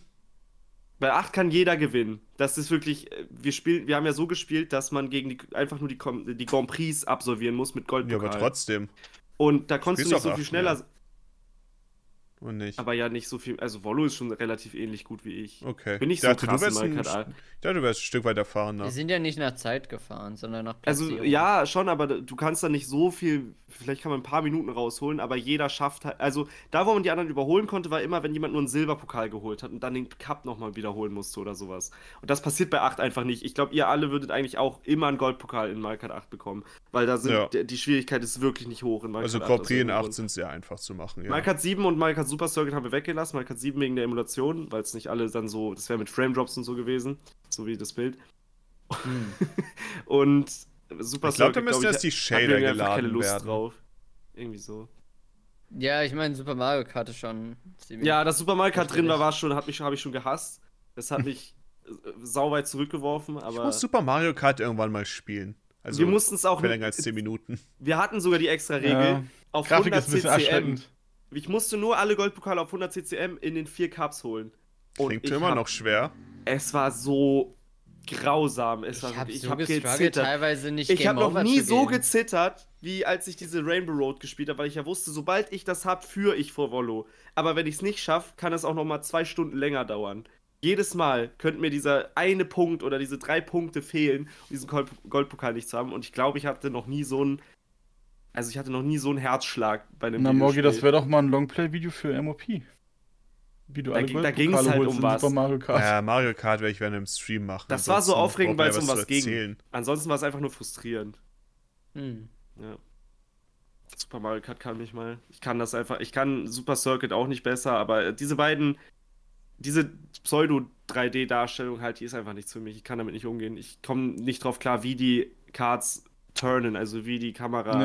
Bei 8 kann jeder gewinnen. Das ist wirklich, äh, wir spielen, wir haben ja so gespielt, dass man gegen die einfach nur die, die Grand Prix absolvieren muss mit Ja, Goldpokal. aber trotzdem. Und da konntest du nicht so viel schneller, ja. Und nicht. aber ja nicht so viel, also Volo ist schon relativ ähnlich gut wie ich. Okay. Bin ich so dachte, krass du in wärst ein, ich dachte, du wärst ein Stück weit erfahrener. Wir sind ja nicht nach Zeit gefahren, sondern nach Also Platzierung. ja, schon, aber du kannst da nicht so viel, vielleicht kann man ein paar Minuten rausholen, aber jeder schafft halt, also da, wo man die anderen überholen konnte, war immer, wenn jemand nur einen Silberpokal geholt hat und dann den Cup nochmal wiederholen musste oder sowas. Und das passiert bei 8 einfach nicht. Ich glaube, ihr alle würdet eigentlich auch immer einen Goldpokal in Mario Kart 8 bekommen, weil da sind, Ja. die Schwierigkeit ist wirklich nicht hoch in Mario Also Kart Grand 8. Prix in aus 8 irgendeinem sind sehr einfach zu machen, ja. Mario Kart 7 und Mario Kart Super Circuit haben wir weggelassen. Mario Kart 7 wegen der Emulation, weil es nicht alle dann so, das wäre mit Frame Drops und so gewesen, so wie das Bild. Hm. Und Super Ich glaube, da Circuit, müssen glaub jetzt die hat Shader mir einfach keine geladen Lust werden. drauf. Irgendwie so. Ja, ich meine, Super Mario Kart ist schon ziemlich. Ja, dass Super Mario Kart drin war, war schon, hat mich, habe ich schon gehasst. Das hat mich äh, sauweit zurückgeworfen, Ich aber muss Super Mario Kart irgendwann mal spielen. Also wir mussten es auch länger als 10 Minuten. Wir hatten sogar die extra Regel Ja. auf Grafik 100 ist ein bisschen CCM. erschreckend. Ich musste nur alle Goldpokale auf 100 CCM in den vier Cups holen. Und Klingt immer hab- noch schwer. Es war so grausam. Es ich habe so habe gestruggelt, gezittert. teilweise nicht Ich habe noch nie so gezittert, wie als ich diese Rainbow Road gespielt habe, weil ich ja wusste, sobald ich das hab, führe ich vor Volo. Aber wenn ich es nicht schaffe, kann es auch noch mal zwei Stunden länger dauern. Jedes Mal könnte mir dieser eine Punkt oder diese drei Punkte fehlen, um diesen Gold Goldpokal nicht zu haben. Und ich glaube, ich hatte noch nie so einen. Also ich hatte noch nie so einen Herzschlag bei einem Na, Morgi, das wäre doch mal ein Longplay-Video für MOP. Wie du Da alle ging- da Goldpokale ging's halt um was. Super Mario Kart. Ja, Mario Kart werde ich während einem Stream machen. Das war so aufregend, weil es um was ging. Ansonsten war es einfach nur frustrierend. Hm. Ja. Super Mario Kart kann mich mal. Ich kann das einfach. Ich kann Super Circuit auch nicht besser, aber diese beiden. Diese Pseudo-3D-Darstellung halt, die ist einfach nichts für mich. Ich kann damit nicht umgehen. Ich komme nicht drauf klar, wie die Karts turnen, also wie die Kamera.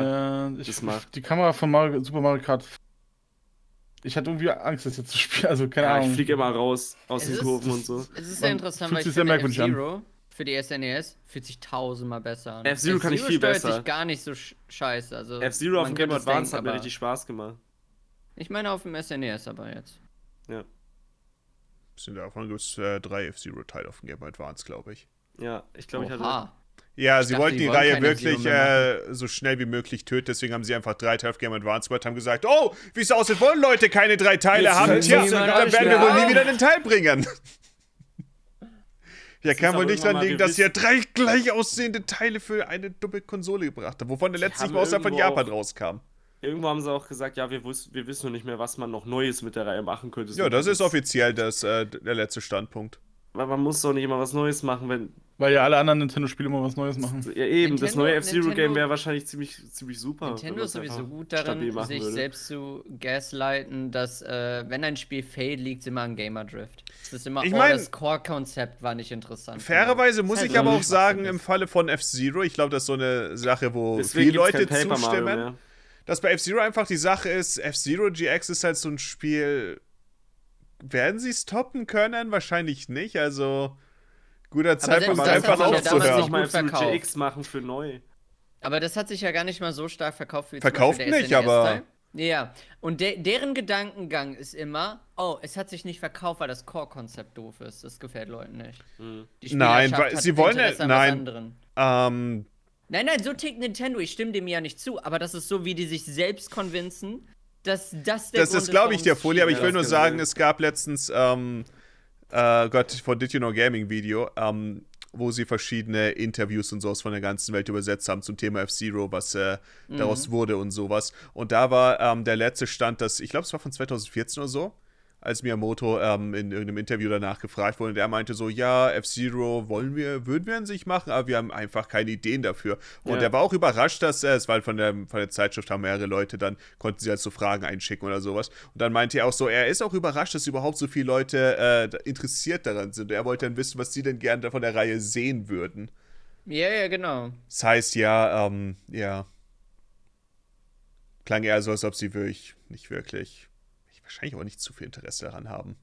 Ja, ich, das macht. die Kamera von Mario, Super Mario Kart. Ich hatte irgendwie Angst, das jetzt zu spielen. Also, keine Ja, Ahnung. ich fliege immer raus aus Es den ist- Kurven und so. Es ist sehr interessant, weil ich sehr finde, merkwürdig an. F-Zero für die SNES fühlt sich tausendmal besser an. F-Zero kann ich viel steuert besser. sich gar nicht so sch scheiße. Also, F-Zero auf man dem Game Advance denken, hat mir richtig Spaß gemacht. Ich meine auf dem SNES aber jetzt. Bisschen davon gibt es äh, drei F-Zero-Teile auf dem Game Boy Advance, glaube ich. Ja, ich glaube, ich hatte. Ja, Ich sie dachte, wollten die die wollen Reihe wirklich äh, so schnell wie möglich töten, deswegen haben sie einfach drei Teile auf Game Advance gemacht, haben gesagt, oh, wie es aussieht, wollen Leute keine drei Teile Jetzt haben, tja, dann werden wir wohl nie wieder den Teil bringen. Ja, kann wohl nicht dran liegen, dass ihr drei gleich aussehende Teile für eine dumme Konsole gebracht habt, wovon der letzte haben Mal außer von Japan auch- rauskam. Irgendwo haben sie auch gesagt, ja, wir, wus wir wissen noch nicht mehr, was man noch Neues mit der Reihe machen könnte. Ja, das ist offiziell das, äh, der letzte Standpunkt. Weil man muss doch nicht immer was Neues machen, wenn. Weil ja alle anderen Nintendo-Spiele immer was Neues machen. Ja, eben, das Nintendo- neue F-Zero-Game wäre wahrscheinlich ziemlich, ziemlich super. Nintendo ist sowieso gut darin, sich würde. selbst zu gaslighten, dass äh, wenn ein Spiel failt, liegt es immer an Gamer-Drift. Es ist immer, Ich oh, mein- das Core-Konzept war nicht interessant. Fairerweise Das muss ich aber auch sagen, im. Falle von F-Zero, ich glaube, das ist so eine Sache, wo Deswegen viele Leute zustimmen. dass bei F-Zero einfach die Sache ist, F-Zero GX ist halt so ein Spiel. Werden sie es toppen können? Wahrscheinlich nicht. Also, guter Zeitpunkt, mal das einfach hat sich ja damals aufzuhören. nicht mal gut F-Zero verkauft. GX machen für neu. Aber das hat sich ja gar nicht mal so stark verkauft wie Verkauft nicht, der aber-. Ja, und de deren Gedankengang ist immer, oh, es hat sich nicht verkauft, weil das Core-Konzept doof ist. Das gefällt Leuten nicht. Hm. Die Nein, weil sie wollen ja- nein. Ähm, Nein, nein, so tickt Nintendo. Ich stimme dem ja nicht zu. Aber das ist so, wie die sich selbst konvinzen, das Das Grund ist, glaube ich, der Folie, aber ich will nur das sagen, es gab letztens, ähm, äh, Gott, von Did You Know Gaming Video, ähm, wo sie verschiedene Interviews und sowas von der ganzen Welt übersetzt haben zum Thema F-Zero, was äh, daraus wurde und sowas. Und da war ähm, der letzte Stand, dass, ich glaube, es war von 2014 oder so, als Miyamoto ähm, in irgendeinem Interview danach gefragt wurde und er meinte so, ja, F-Zero wollen wir, würden wir an sich machen, aber wir haben einfach keine Ideen dafür. Und Ja. er war auch überrascht, dass er, es war halt von der, von der Zeitschrift, haben mehrere Leute dann, konnten sie halt so Fragen einschicken oder sowas. Und dann meinte er auch so, er ist auch überrascht, dass überhaupt so viele Leute äh, interessiert daran sind. Er wollte dann wissen, was sie denn gerne von der Reihe sehen würden. Ja, ja, genau. Das heißt ja, ähm, ja. Klang eher so, als ob sie wirklich, nicht wirklich, wahrscheinlich auch nicht zu viel Interesse daran haben.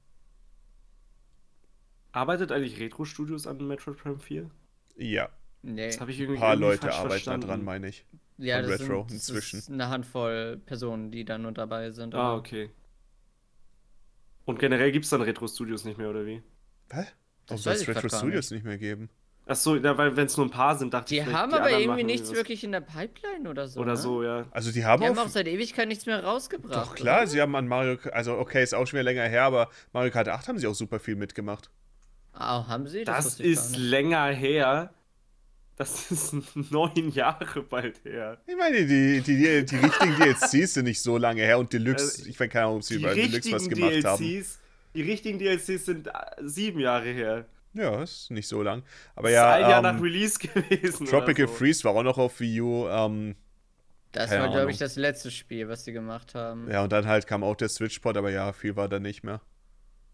Arbeitet eigentlich Retro Studios an Metroid Prime 4? Ja, Nee. Das habe ich ein irgendwie paar irgendwie Leute arbeiten verstanden. daran, meine ich. ja, das Retro sind, inzwischen. Das ist eine Handvoll Personen, die da nur dabei sind. Ah, aber- okay. Und generell gibt es dann Retro Studios nicht mehr, oder wie? Hä? Warum Das soll es Retro Studios nicht mehr geben? Achso, ja, weil wenn es nur ein paar sind, dachte Die ich. haben die aber anderen irgendwie nichts was. wirklich in der Pipeline oder so. Oder ne? so, ja. Also die haben Die haben auch seit Ewigkeit nichts mehr rausgebracht. Doch klar, oder? sie haben an Mario, also okay, ist auch schon wieder länger her, aber Mario Kart 8 haben sie auch super viel mitgemacht. Ah, haben sie? Das gar ist länger her. Das ist neun Jahre bald her. Ich meine, die, die, die, die richtigen DLCs sind nicht so lange her und Deluxe, Also, ich weiß keine Ahnung, ob sie bei Deluxe was gemacht haben. DLCs, die richtigen DLCs sind äh, sieben Jahre her. Ja, ist nicht so lang. Aber Das ja, ist ein Jahr ähm, nach Release gewesen. Tropical so. Freeze war auch noch auf Wii U. Ähm, Das war, glaube ich, das letzte Spiel, was sie gemacht haben. ja, und dann halt kam auch der Switch-Port, aber ja, viel war da nicht mehr.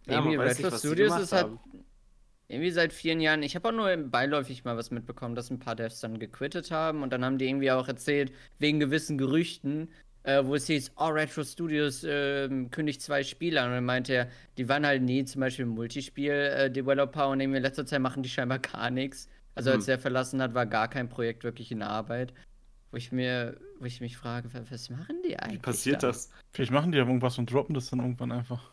Ja, Irgendwie weiß Retro nicht, was die Studios ist halt irgendwie seit vielen Jahren. Ich habe auch nur beiläufig mal was mitbekommen, dass ein paar Devs dann gequittet haben und dann haben die irgendwie auch erzählt, wegen gewissen Gerüchten, äh, wo es hieß, oh, Retro Studios ähm, kündigt zwei Spiele an. Und dann meinte er, die waren halt nie zum Beispiel Multispiel-Developer und irgendwie in letzter Zeit machen die scheinbar gar nichts. Also als Hm. er verlassen hat, war gar kein Projekt wirklich in Arbeit. Wo ich mir, wo ich mich frage, wa- was machen die eigentlich? Wie passiert da? das? Vielleicht machen die ja irgendwas und droppen das dann irgendwann einfach.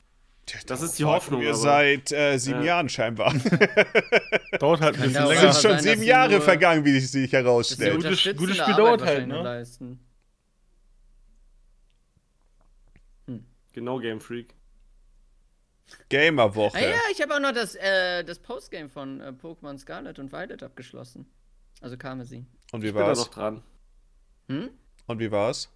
Das ist die Hoffnung. Wir seit äh, sieben Ja. Jahren scheinbar. Dauert halt ein bisschen dauern. Es länger. sind schon sein, sieben Jahre nur- vergangen, wie sich herausstellt. Gutes- Spiel Arbeit dauert halt, ne? leisten. Genau, Game Freak. Gamerwoche. Ah ja, ich habe auch noch das, äh, das Postgame von äh, Pokémon Scarlet und Violet abgeschlossen. Also Karmesin. Und wie Ich bin da war's? noch dran. Hm? Und wie war's?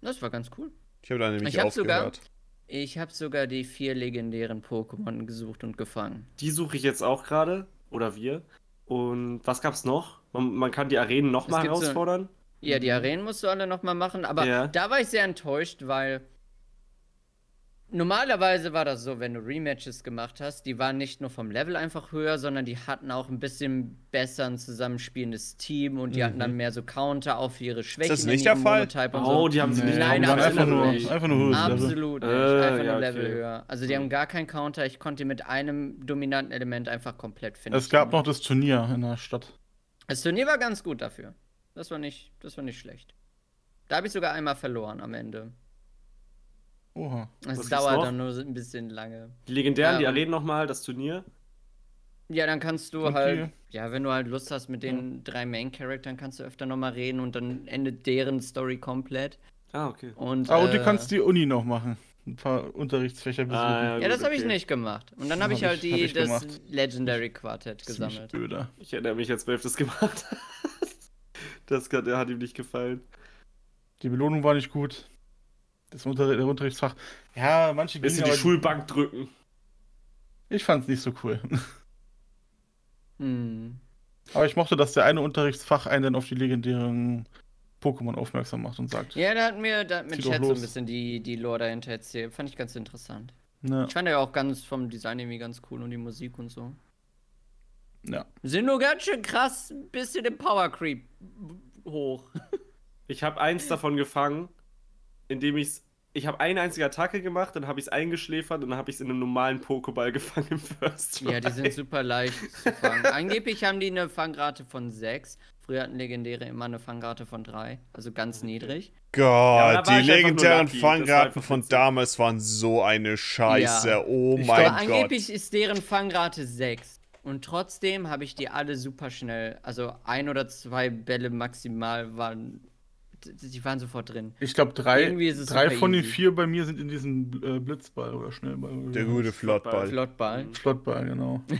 Das war ganz cool. Ich habe da nämlich Ich hab sogar- aufgehört. Ich habe sogar die vier legendären Pokémon gesucht und gefangen. Die suche ich jetzt auch gerade. Oder wir. Und was gab's noch? Man, man kann die Arenen nochmal gibt so- herausfordern. Ja, die Arenen musst du alle nochmal machen, aber Ja. da war ich sehr enttäuscht, weil normalerweise war das so, wenn du Rematches gemacht hast, die waren nicht nur vom Level einfach höher, sondern die hatten auch ein bisschen besser ein zusammenspielendes Team und die hatten dann mehr so Counter auf ihre Schwächen. das in nicht der Fall? Oh, so. die haben sie Nee, nicht Nein, die waren einfach absolut nur, nicht. einfach nur höheres Level. Absolut nicht. Äh, einfach ja, nur Level okay. höher. Also die haben gar keinen Counter. Ich konnte mit einem dominanten Element einfach komplett finden. Es gab noch das Turnier in der Stadt. Das Turnier war ganz gut dafür. Das war nicht, das war nicht schlecht. Da habe ich sogar einmal verloren am Ende. Oha. Es dauert dann nur ein bisschen lange. Die legendären, die Ja. Arenen nochmal, das Turnier. Ja, dann kannst du Und halt, ja, wenn du halt Lust hast mit den drei Main-Charakteren, kannst du öfter nochmal reden und dann endet deren Story komplett. Ah, okay. Und, Ah, und du äh, kannst die Uni noch machen. Ein paar Unterrichtsfächer besuchen. Ah, Ja, das gut, habe ich okay. nicht gemacht. Und dann habe Hab ich halt ich- hab die, ich das gemacht. Legendary Quartet Ziemlich gesammelt. Öder. Ich erinnere mich, als Wölf das gemacht hat. Das hat, hat ihm nicht gefallen. Die Belohnung war nicht gut. Das Unter der Unterrichtsfach. Ja, manche Bisschen gingen, die Schulbank drücken. Ich fand's nicht so cool. Hm. Aber ich mochte, dass der eine Unterrichtsfach einen dann auf die legendären Pokémon aufmerksam macht und sagt. Ja, da hat mir, da hat mir Chat so ein bisschen die, die Lore dahinter erzählt. Fand ich ganz interessant. Ne, Ich fand ja auch ganz vom Design irgendwie ganz cool und die Musik und so. ja. Sind nur ganz schön krass ein bisschen im Power Creep hoch. Ich habe eins davon gefangen, indem ich's. Ich habe eine einzige Attacke gemacht, dann habe ich es eingeschläfert und dann habe ich es in einem normalen Pokéball gefangen im First Ja, die Try. sind super leicht zu fangen. Angeblich haben die eine Fangrate von 6. Früher hatten Legendäre immer eine Fangrate von 3. Also ganz niedrig. Gott, war die legendären Fangraten von witzig. damals waren so eine Scheiße. Ja. Oh Ich mein Aber Gott. angeblich ist deren Fangrate 6. Und trotzdem habe ich die alle super schnell. Also ein oder zwei Bälle maximal waren. Die waren sofort drin. Ich glaube, drei, Irgendwie ist es drei von den easy. vier bei mir sind in diesem äh, Blitzball oder Schnellball. oder Der gute heißt. Flottball. Flottball. Mhm. Flottball, genau.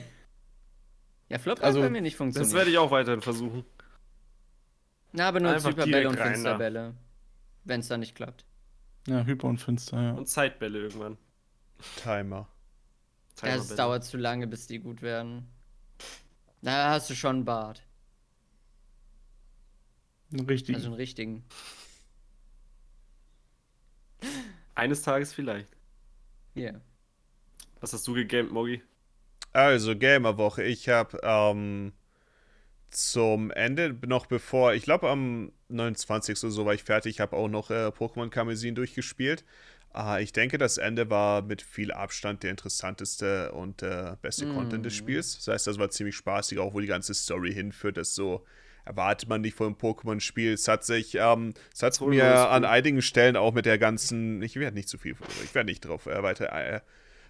Ja, Flottball Also, hat bei mir nicht Das funktioniert. werde ich auch weiterhin versuchen. Na, aber nur Einfach Zyperbälle und da. Finsterbälle. Wenn es dann nicht klappt. Ja, Hyper und Finster, ja. Und Zeitbälle irgendwann. Timer. Ja, es dauert zu lange, bis die gut werden. Na, hast du schon einen Bart. Richtig. Also einen richtigen. Eines Tages vielleicht. Hier. Was hast du gegamed, Mogi? Also, Gamerwoche. Ich habe ähm, zum Ende, noch bevor, ich glaube am 29. oder so war ich fertig, habe auch noch äh, Pokémon Karmesin durchgespielt. Ah, ich denke, das Ende war mit viel Abstand der interessanteste und äh, beste Content des Mm. Spiels. Das heißt, das war ziemlich spaßig, auch wo die ganze Story hinführt. Das so erwartet man nicht von einem Pokémon-Spiel. Es hat sich, ähm, es hat mir an einigen Stellen auch mit der ganzen, ich werde nicht zu viel, ich werde nicht drauf äh, weiter äh,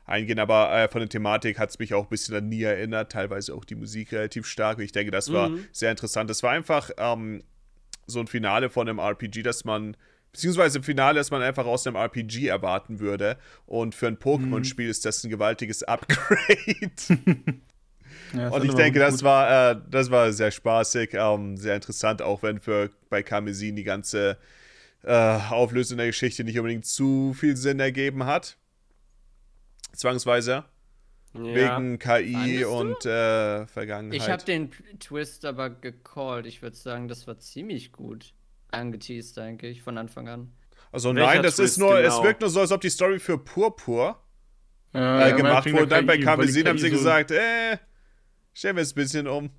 eingehen, aber äh, von der Thematik hat es mich auch ein bisschen an nie erinnert, teilweise auch die Musik relativ stark. Ich denke, das war Mhm. sehr interessant. Das war einfach ähm, so ein Finale von einem RPG, das man, beziehungsweise ein Finale, das man einfach aus einem RPG erwarten würde. Und für ein Pokémon-Spiel ist das ein gewaltiges Upgrade. Ja, Und ich denke, das gut. war, äh, das war sehr spaßig, ähm, sehr interessant, auch wenn für bei Karmesin die ganze äh, Auflösung der Geschichte nicht unbedingt zu viel Sinn ergeben hat. Zwangsweise. Ja. Wegen KI und äh, Vergangenheit. Ich habe den P- Twist aber gecallt. Ich würde sagen, das war ziemlich gut angeteased, eigentlich, von Anfang an. also Welcher nein, das ist Twist nur, es genau? wirkt nur so, als ob die Story für Purpur Ja, äh, ja, gemacht wurde. der Dann bei Karmesin haben sie so- gesagt, äh, stellen wir es ein bisschen um.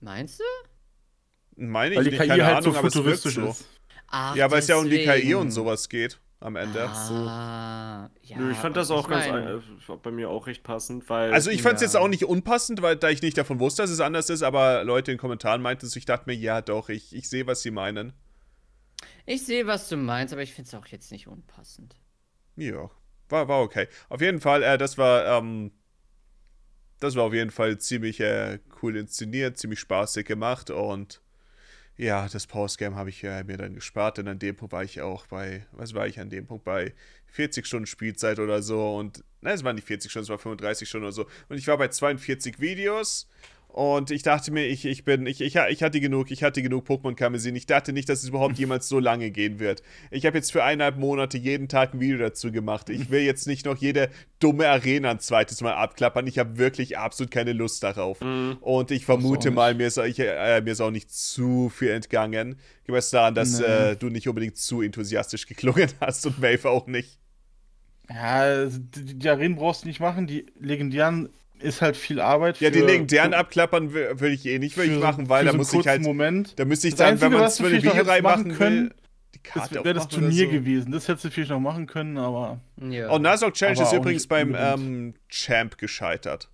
Meinst du? Meine ich Weil die nicht, KI keine halt Ahnung, so aber es futuristisch so. ist. Ach, Ja, weil es ja um die KI und sowas geht am Ende. Ah, ja, Nö, ich fand das auch ganz mein, äh, bei mir auch recht passend, weil. Also ich fand es Ja. jetzt auch nicht unpassend, weil da ich nicht davon wusste, dass es anders ist, aber Leute in den Kommentaren meinten es, ich dachte mir, ja doch, ich, ich sehe, was sie meinen. Ich sehe, was du meinst, aber ich finde es auch jetzt nicht unpassend. Ja, war, war okay. Auf jeden Fall, äh, das war, ähm, das war auf jeden Fall ziemlich äh, cool inszeniert, ziemlich spaßig gemacht und ja, das Postgame habe ich äh, mir dann gespart, denn an dem Punkt war ich auch bei, was war ich an dem Punkt, bei 40 Stunden Spielzeit oder so und, nein, es waren nicht 40 Stunden, es war 35 Stunden oder so und ich war bei 42 Videos und ich dachte mir, ich, ich bin, ich, ich, ich hatte genug, ich hatte genug Pokémon Karmesin. Ich dachte nicht, dass es überhaupt jemals so lange gehen wird. Ich habe jetzt für eineinhalb Monate jeden Tag ein Video dazu gemacht. Ich will jetzt nicht noch jede dumme Arena ein zweites Mal abklappern. Ich habe wirklich absolut keine Lust darauf. Mhm. Und ich vermute mal, mir ist, ich, äh, mir ist auch nicht zu viel entgangen. Gemäß daran, dass Nee. äh, du nicht unbedingt zu enthusiastisch geklungen hast und Wave auch nicht. Ja, die, die Arenen brauchst du nicht machen. Die legendären ist halt viel Arbeit. Ja, die für- legendären für- abklappern will, will ich eh nicht wirklich machen, weil da so muss ich kurzen halt. Moment. Da müsste ich Das dann, Einzige, wenn man es für eine Videoreihe hättest machen können, will, die Das Karte wäre das Turnier so. gewesen. Das hättest du vielleicht noch machen können, aber. Ja. Oh, Nuzlocke Challenge Aber ist übrigens beim ähm, Champ gescheitert.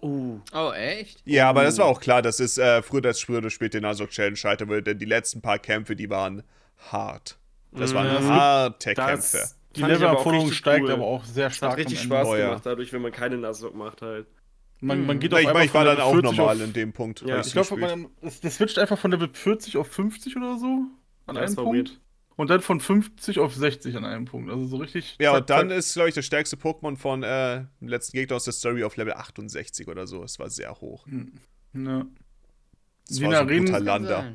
Uh. oh, echt? Ja, aber das war auch klar, dass es äh, früher oder früher oder später den Nuzlocke Challenge scheitern würde, denn die letzten paar Kämpfe, die waren hart. Das waren gibt- harte Das Kämpfe. Die richtig steigt cool. aber auch sehr Das stark. hat richtig am Ende. Spaß ja. gemacht, dadurch, wenn man keine Nuzlocke macht halt. Man, man geht Na, auf ich einmal meine, ich war dann auch 40 normal auf, in dem Punkt. Ja. Ich glaube, man- das, das switcht einfach von Level 40 auf 50 oder so an Ja, einem das Punkt. weird. Und dann von 50 auf 60 an einem Punkt. Also so richtig. Ja, zack, und dann zack. ist, glaube ich, das stärkste Pokémon von äh, dem letzten Gegner aus der Story auf Level 68 oder so. Es war sehr hoch. Ja. Das Die war so ein Arenen- guter Lander.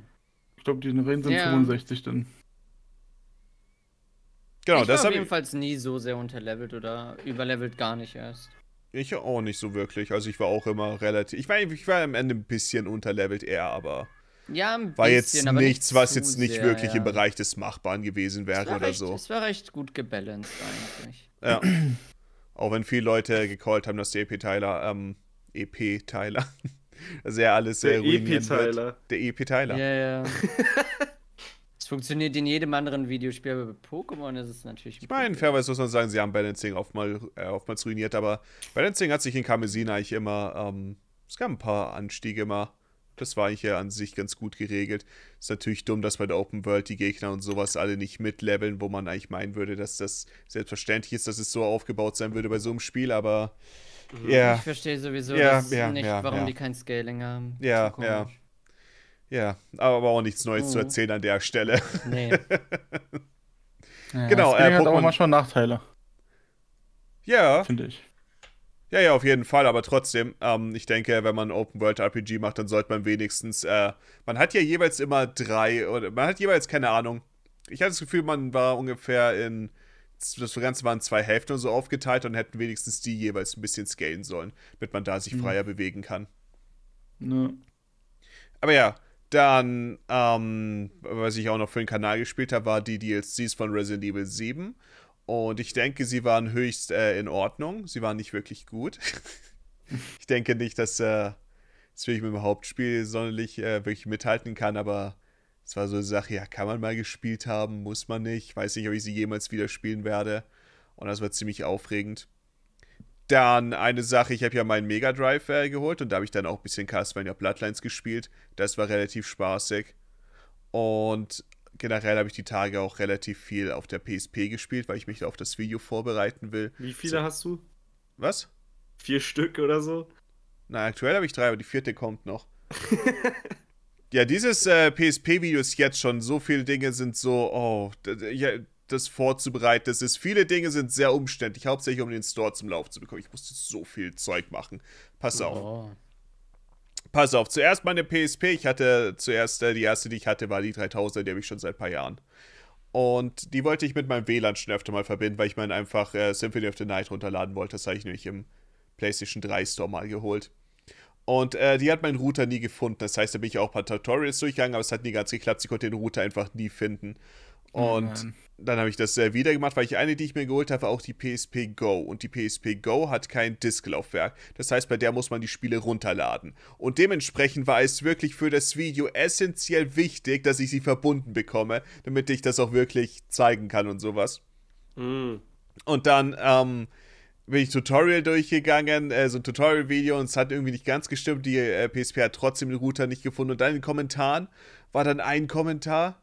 Ich glaube, die Arenen sind Ja. 65 dann. Genau, ich das war ich, jedenfalls nie so sehr unterlevelt oder überlevelt gar nicht erst. ich auch nicht so wirklich. Also ich war auch immer relativ. Ich war, ich war am Ende ein bisschen unterlevelt eher, aber Ja, ein war bisschen, jetzt aber nichts, nicht was jetzt nicht sehr, wirklich ja. im Bereich des Machbaren gewesen Es wäre war oder recht, so. Es war recht gut gebalanced eigentlich. Ja. Auch wenn viele Leute gecallt haben, dass der EP-Teiler, ähm, EP-Teiler, dass er alles Der äh, ruinieren EP-Teiler. wird. Der EP-Teiler. Ja, ja. Es funktioniert in jedem anderen Videospiel, aber bei Pokémon ist es natürlich. Ich meine, fairerweise muss man sagen, sie haben Balancing oftmals, äh, oftmals ruiniert, aber Balancing hat sich in Karmesin eigentlich immer, ähm, es gab ein paar Anstiege immer. Das war eigentlich ja an sich ganz gut geregelt. Ist natürlich dumm, dass bei der Open World die Gegner und sowas alle nicht mitleveln, wo man eigentlich meinen würde, dass das selbstverständlich ist, dass es so aufgebaut sein würde bei so einem Spiel, aber Ja. Ich verstehe sowieso das ja, nicht, warum die kein Scaling haben. Ja, So ja. Ja, aber auch nichts Neues zu Mhm. erzählen an der Stelle. Nee. Ja, Genau, Scaling äh, hat auch manchmal Nachteile, Ja, finde ich. ja, ja, auf jeden Fall, aber trotzdem, ähm, ich denke, wenn man Open World RPG macht, dann sollte man wenigstens, äh, man hat ja jeweils immer drei, oder man hat jeweils, keine Ahnung, ich hatte das Gefühl, man war ungefähr in, das Ganze waren zwei Hälften oder so aufgeteilt und hätten wenigstens die jeweils ein bisschen scalen sollen, damit man da sich Mhm. freier bewegen kann. Ne. Aber ja, dann, ähm, was ich auch noch für den Kanal gespielt habe, war die DLCs von Resident Evil 7. Und ich denke, sie waren höchst äh, in Ordnung. Sie waren nicht wirklich gut. ich denke nicht, dass äh, es wirklich mit dem Hauptspiel sonderlich äh, wirklich mithalten kann, aber es war so eine Sache, ja, kann man mal gespielt haben, muss man nicht. Weiß nicht, ob ich sie jemals wieder spielen werde. Und das war ziemlich aufregend. Dann eine Sache, ich habe ja meinen Mega Drive äh, geholt und da habe ich dann auch ein bisschen Castlevania Bloodlines gespielt. Das war relativ spaßig. Und generell habe ich die Tage auch relativ viel auf der PSP gespielt, weil ich mich auf das Video vorbereiten will. Wie viele hast du? Was? Vier Stück oder so? Na, aktuell habe ich drei, aber die vierte kommt noch. ja, dieses äh, PSP-Video ist jetzt schon, so viele Dinge sind so, oh, ja, das vorzubereiten, das ist, viele Dinge sind sehr umständlich, hauptsächlich um den Store zum Lauf zu bekommen. Ich musste so viel Zeug machen. Pass auf. Oh. Pass auf, zuerst meine PSP. Ich hatte zuerst, äh, die erste, die ich hatte, war die 3000, die habe ich schon seit ein paar Jahren. Und die wollte ich mit meinem WLAN schon öfter mal verbinden, weil ich mir einfach äh, Symphony of the Night runterladen wollte. Das habe ich nämlich im PlayStation 3 Store mal geholt. Und äh, die hat meinen Router nie gefunden. Das heißt, da bin ich auch ein paar Tutorials durchgegangen, aber es hat nie ganz geklappt. Sie konnte den Router einfach nie finden. Oh Und Mann. dann habe ich das äh, wieder gemacht, weil ich eine, die ich mir geholt habe, war auch die PSP Go. Und die PSP Go hat kein Disklaufwerk. Das heißt, bei der muss man die Spiele runterladen. Und dementsprechend war es wirklich für das Video essentiell wichtig, dass ich sie verbunden bekomme, damit ich das auch wirklich zeigen kann und sowas. Mhm. Und dann ähm, bin ich Tutorial durchgegangen, äh, so ein Tutorial-Video und es hat irgendwie nicht ganz gestimmt. Die äh, PSP hat trotzdem den Router nicht gefunden. Und dann in den Kommentaren war dann ein Kommentar,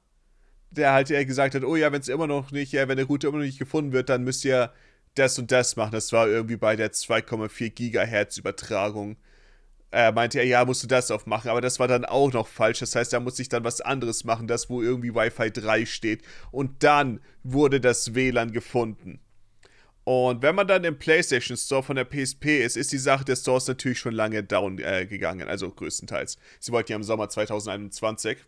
der halt äh, gesagt hat, oh ja, wenn es immer noch nicht, äh, wenn der Router immer noch nicht gefunden wird, dann müsst ihr das und das machen. Das war irgendwie bei der 2,4 Gigahertz Übertragung. Äh, meinte er, ja, musst du das aufmachen, aber das war dann auch noch falsch. Das heißt, da musste ich dann was anderes machen, das wo irgendwie Wi-Fi 3 steht. Und dann wurde das WLAN gefunden. Und wenn man dann im PlayStation Store von der PSP ist, ist die Sache des Stores natürlich schon lange down äh, gegangen, also größtenteils. Sie wollten ja im Sommer 2021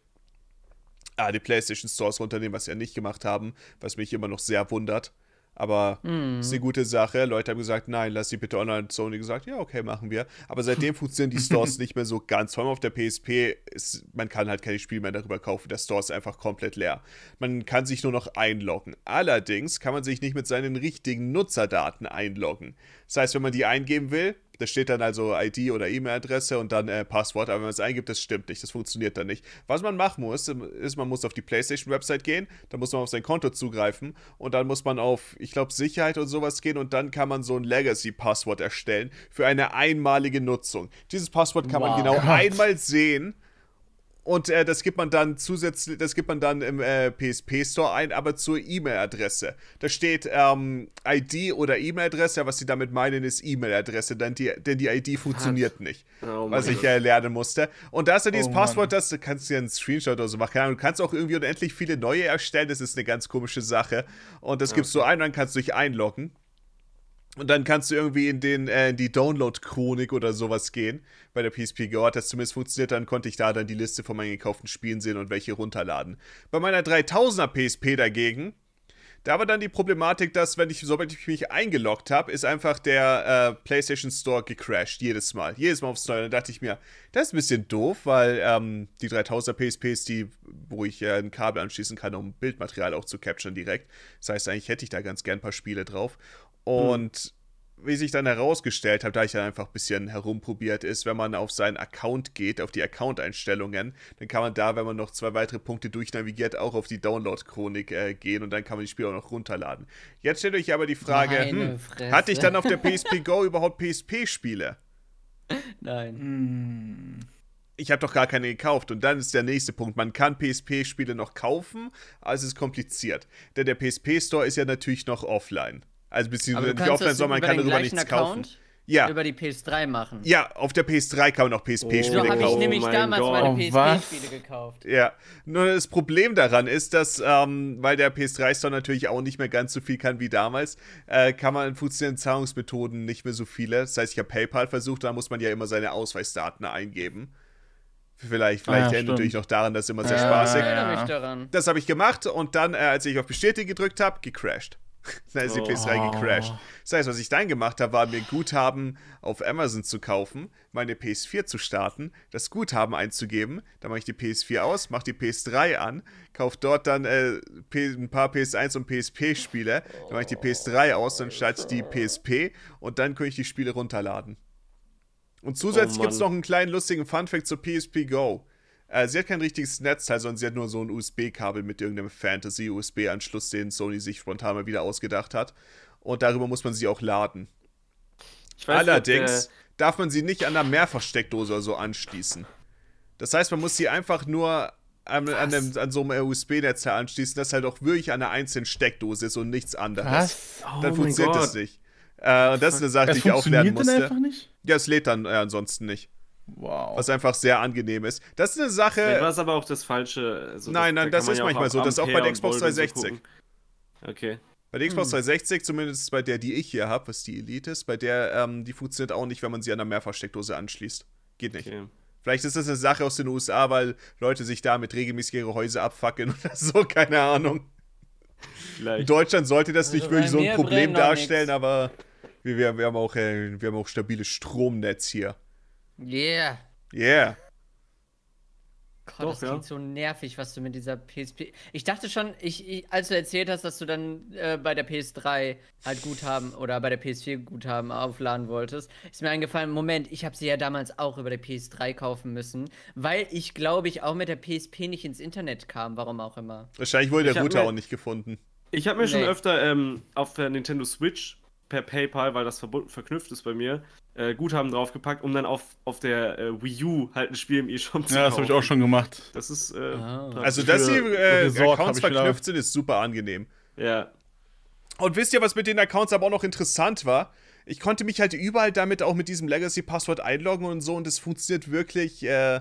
ah, die PlayStation Stores runternehmen, was sie ja nicht gemacht haben, was mich immer noch sehr wundert. Aber ist eine gute Sache. Leute haben gesagt, nein, lass die bitte online. Sony gesagt, ja, okay, machen wir. Aber seitdem funktionieren die Stores nicht mehr so ganz. Vor allem auf der PSP, ist, man kann halt keine Spiele mehr darüber kaufen. Der Store ist einfach komplett leer. Man kann sich nur noch einloggen. Allerdings kann man sich nicht mit seinen richtigen Nutzerdaten einloggen. Das heißt, wenn man die eingeben will, da steht dann also ID oder E-Mail-Adresse und dann äh, Passwort, aber wenn man es eingibt, das stimmt nicht, das funktioniert dann nicht. Was man machen muss, ist, man muss auf die PlayStation-Website gehen, dann muss man auf sein Konto zugreifen und dann muss man auf, ich glaube, Sicherheit und sowas gehen und dann kann man so ein Legacy-Passwort erstellen für eine einmalige Nutzung. Dieses Passwort kann man Wow. genau Gott. einmal sehen und äh, das gibt man dann zusätzlich, das gibt man dann im äh, PSP Store ein, aber zur E-Mail-Adresse. Da steht ähm, ID oder E-Mail-Adresse, was sie damit meinen, ist E-Mail-Adresse, denn die, denn die ID funktioniert nicht. Oh was ich äh, lernen musste. Und da ist dann dieses Oh Passwort, das du kannst dir einen Screenshot oder so machen. Keine Ahnung, Du kannst auch irgendwie unendlich viele neue erstellen, das ist eine ganz komische Sache. Und das gibst du ein und dann kannst du dich einloggen. Und dann kannst du irgendwie in, den, äh, in die Download-Chronik oder sowas gehen. Bei der PSP Go hat das zumindest funktioniert. Dann konnte ich da dann die Liste von meinen gekauften Spielen sehen und welche runterladen. Bei meiner 3000er PSP dagegen, da war dann die Problematik, dass, wenn ich, sobald ich mich eingeloggt habe, ist einfach der äh, PlayStation Store gecrashed. Jedes Mal. Jedes Mal aufs Neue. Dann dachte ich mir, das ist ein bisschen doof, weil ähm, die 3000er PSP ist die, wo ich äh, ein Kabel anschließen kann, um Bildmaterial auch zu capturen direkt. Das heißt, eigentlich hätte ich da ganz gern ein paar Spiele drauf. Und wie sich dann herausgestellt hat, da ich dann einfach ein bisschen herumprobiert ist, wenn man auf seinen Account geht, auf die Account-Einstellungen, dann kann man da, wenn man noch zwei weitere Punkte durchnavigiert, auch auf die Download-Chronik äh, gehen und dann kann man die Spiele auch noch runterladen. Jetzt stellt euch aber die Frage, hm, hatte ich dann auf der PSP Go überhaupt PSP-Spiele? Nein. Hm. Ich habe doch gar keine gekauft. Und dann ist der nächste Punkt. Man kann PSP-Spiele noch kaufen, aber es ist kompliziert. Denn der PSP-Store ist ja natürlich noch offline. Also beziehungsweise nicht offline, sondern man über kann darüber nichts Account? kaufen. Ja. über die PS3 machen. Ja, auf der PS3 kann man auch PSP-Spiele So habe ich Oh kaufen. nämlich mein damals Gott. meine Oh? PSP-Spiele gekauft. Ja, nur das Problem daran ist, dass, ähm, weil der PS3 Store natürlich auch nicht mehr ganz so viel kann wie damals, äh, kann man funktionieren Zahlungsmethoden nicht mehr so viele. Das heißt, ich habe PayPal versucht, da muss man ja immer seine Ausweisdaten eingeben. Vielleicht, vielleicht Ah, ja, natürlich noch daran, dass immer sehr Ja, spaßig. Ich erinnere Ja. mich daran. Das habe ich gemacht und dann, äh, als ich auf Bestätigen gedrückt habe, gecrashed. Dann ist die Oh. PS3 gecrashed. Das heißt, was ich dann gemacht habe, war mir Guthaben auf Amazon zu kaufen, meine PS4 zu starten, das Guthaben einzugeben, dann mache ich die PS4 aus, mache die PS3 an, kaufe dort dann äh, ein paar PS1 und PSP-Spiele, dann mache ich die PS3 aus, dann starte ich die PSP und dann kann ich die Spiele runterladen. Und zusätzlich Oh, gibt es noch einen kleinen lustigen Funfact zur PSP Go. Äh, sie hat kein richtiges Netzteil, sondern sie hat nur so ein USB-Kabel mit irgendeinem Fantasy-USB-Anschluss, den Sony sich spontan mal wieder ausgedacht hat. Und darüber muss man sie auch laden. Ich weiß nicht, ob Allerdings der- darf man sie nicht an einer Mehrfachsteckdose oder so anschließen. Das heißt, man muss sie einfach nur an, an, einem, an so einem USB-Netzteil anschließen, das halt auch wirklich an einer einzelnen Steckdose ist und nichts anderes. Was? Oh Dann funktioniert das nicht. Äh, und das ist eine Sache, die Es ich auch lernen funktioniert dann musste. einfach nicht? Ja, es lädt dann äh, ansonsten nicht. Wow. Was einfach sehr angenehm ist. Das ist eine Vielleicht war Sache. es aber auch das falsche. Also Nein, da nein, kann das ist ja manchmal so. Das ist auch bei der Xbox und Volt und so 360. gucken. Okay. Bei der Xbox 360, zumindest bei der, die ich hier habe, was die Elite ist, bei der, ähm, die funktioniert auch nicht, wenn man sie an einer Mehrfachsteckdose anschließt. Geht nicht. okay. Vielleicht ist das eine Sache aus den USA, weil Leute sich damit regelmäßig ihre Häuser abfackeln oder so, keine Ahnung. In Vielleicht. Deutschland sollte das nicht Also wirklich bei so ein Problem darstellen, aber wir, wir, wir, haben auch, äh, wir haben auch stabiles Stromnetz hier. Yeah. Yeah. Gott, Doch, das ja. klingt so nervig, was du mit dieser PSP. Ich dachte schon, ich, ich, als du erzählt hast, dass du dann äh, bei der PS3 halt Guthaben oder bei der PS4 Guthaben aufladen wolltest, ist mir eingefallen, Moment, ich habe sie ja damals auch über der PS3 kaufen müssen, weil ich glaube ich auch mit der PSP nicht ins Internet kam, warum auch immer. Wahrscheinlich wurde Ich der Router mir- auch nicht gefunden. Ich habe mir schon Nee. öfter ähm, auf der Nintendo Switch per PayPal, weil das verknüpft ist bei mir, äh, Guthaben draufgepackt, um dann auf, auf der äh, Wii U halt ein Spiel im eShop zu Ja, das habe ich auch schon gemacht. Das ist. Äh, Ah. Also, dass die äh, Accounts verknüpft sind, ist super angenehm. Ja. Und wisst ihr, was mit den Accounts aber auch noch interessant war? Ich konnte mich halt überall damit auch mit diesem Legacy-Passwort einloggen und so und es funktioniert wirklich. Äh,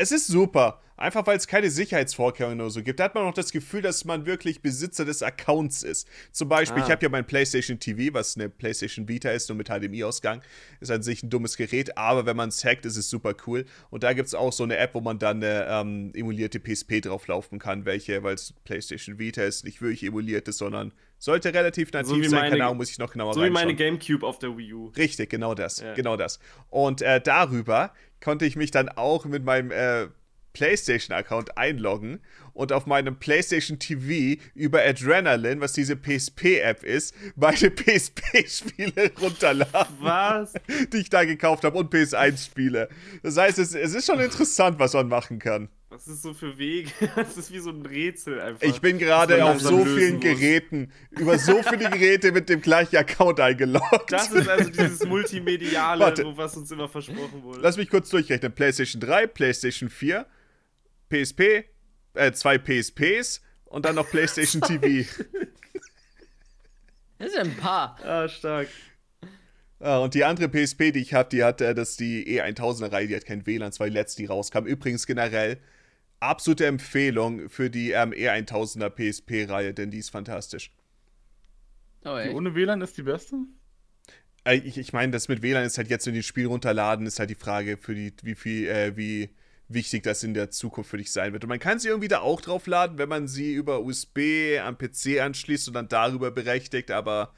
es ist super. Einfach weil es keine Sicherheitsvorkehrungen oder so gibt. Da hat man auch das Gefühl, dass man wirklich Besitzer des Accounts ist. Zum Beispiel, Ah. ich habe ja mein PlayStation TV, was eine PlayStation Vita ist, nur mit HDMI-Ausgang. Ist an sich ein dummes Gerät, aber wenn man es hackt, ist es super cool. Und da gibt es auch so eine App, wo man dann eine ähm, emulierte PSP drauflaufen kann, welche, weil es PlayStation Vita ist, nicht wirklich emuliert ist, sondern sollte relativ nativ So sein. meine- Keine Ahnung, muss ich noch genauer So wie meine reinschauen. Gamecube auf der Wii U. Richtig, genau das. Ja. Genau das. Und äh, darüber konnte ich mich dann auch mit meinem äh, PlayStation-Account einloggen und auf meinem PlayStation TV über Adrenaline, was diese PSP-App ist, meine PSP-Spiele runterladen, Was? die ich da gekauft habe und PS1-Spiele. Das heißt, es, es ist schon interessant, was man machen kann. Was ist so für Wege? Das ist wie so ein Rätsel einfach. Ich bin gerade auf so vielen muss. Geräten, über so viele Geräte mit dem gleichen Account eingeloggt. Das ist also dieses Multimediale, Warte. wo was uns immer versprochen wurde. Lass mich kurz durchrechnen. PlayStation 3, PlayStation 4, PSP, äh, zwei PSPs und dann noch PlayStation TV. Das sind ein paar. ah, stark. Ah, und die andere PSP, die ich habe, die hat äh, das ist die E1000er-Reihe, die hat kein WLAN, das die letzte, die rauskam. Übrigens generell absolute Empfehlung für die ähm, E1000er PSP-Reihe, denn die ist fantastisch. Oh, Die ohne WLAN ist die beste? Äh, ich ich meine, das mit WLAN ist halt jetzt, wenn die das Spiel runterladen, ist halt die Frage, für die, wie viel, äh, wie wichtig das in der Zukunft für dich sein wird. Und man kann sie irgendwie da auch draufladen, wenn man sie über USB am PC anschließt und dann darüber berechtigt, aber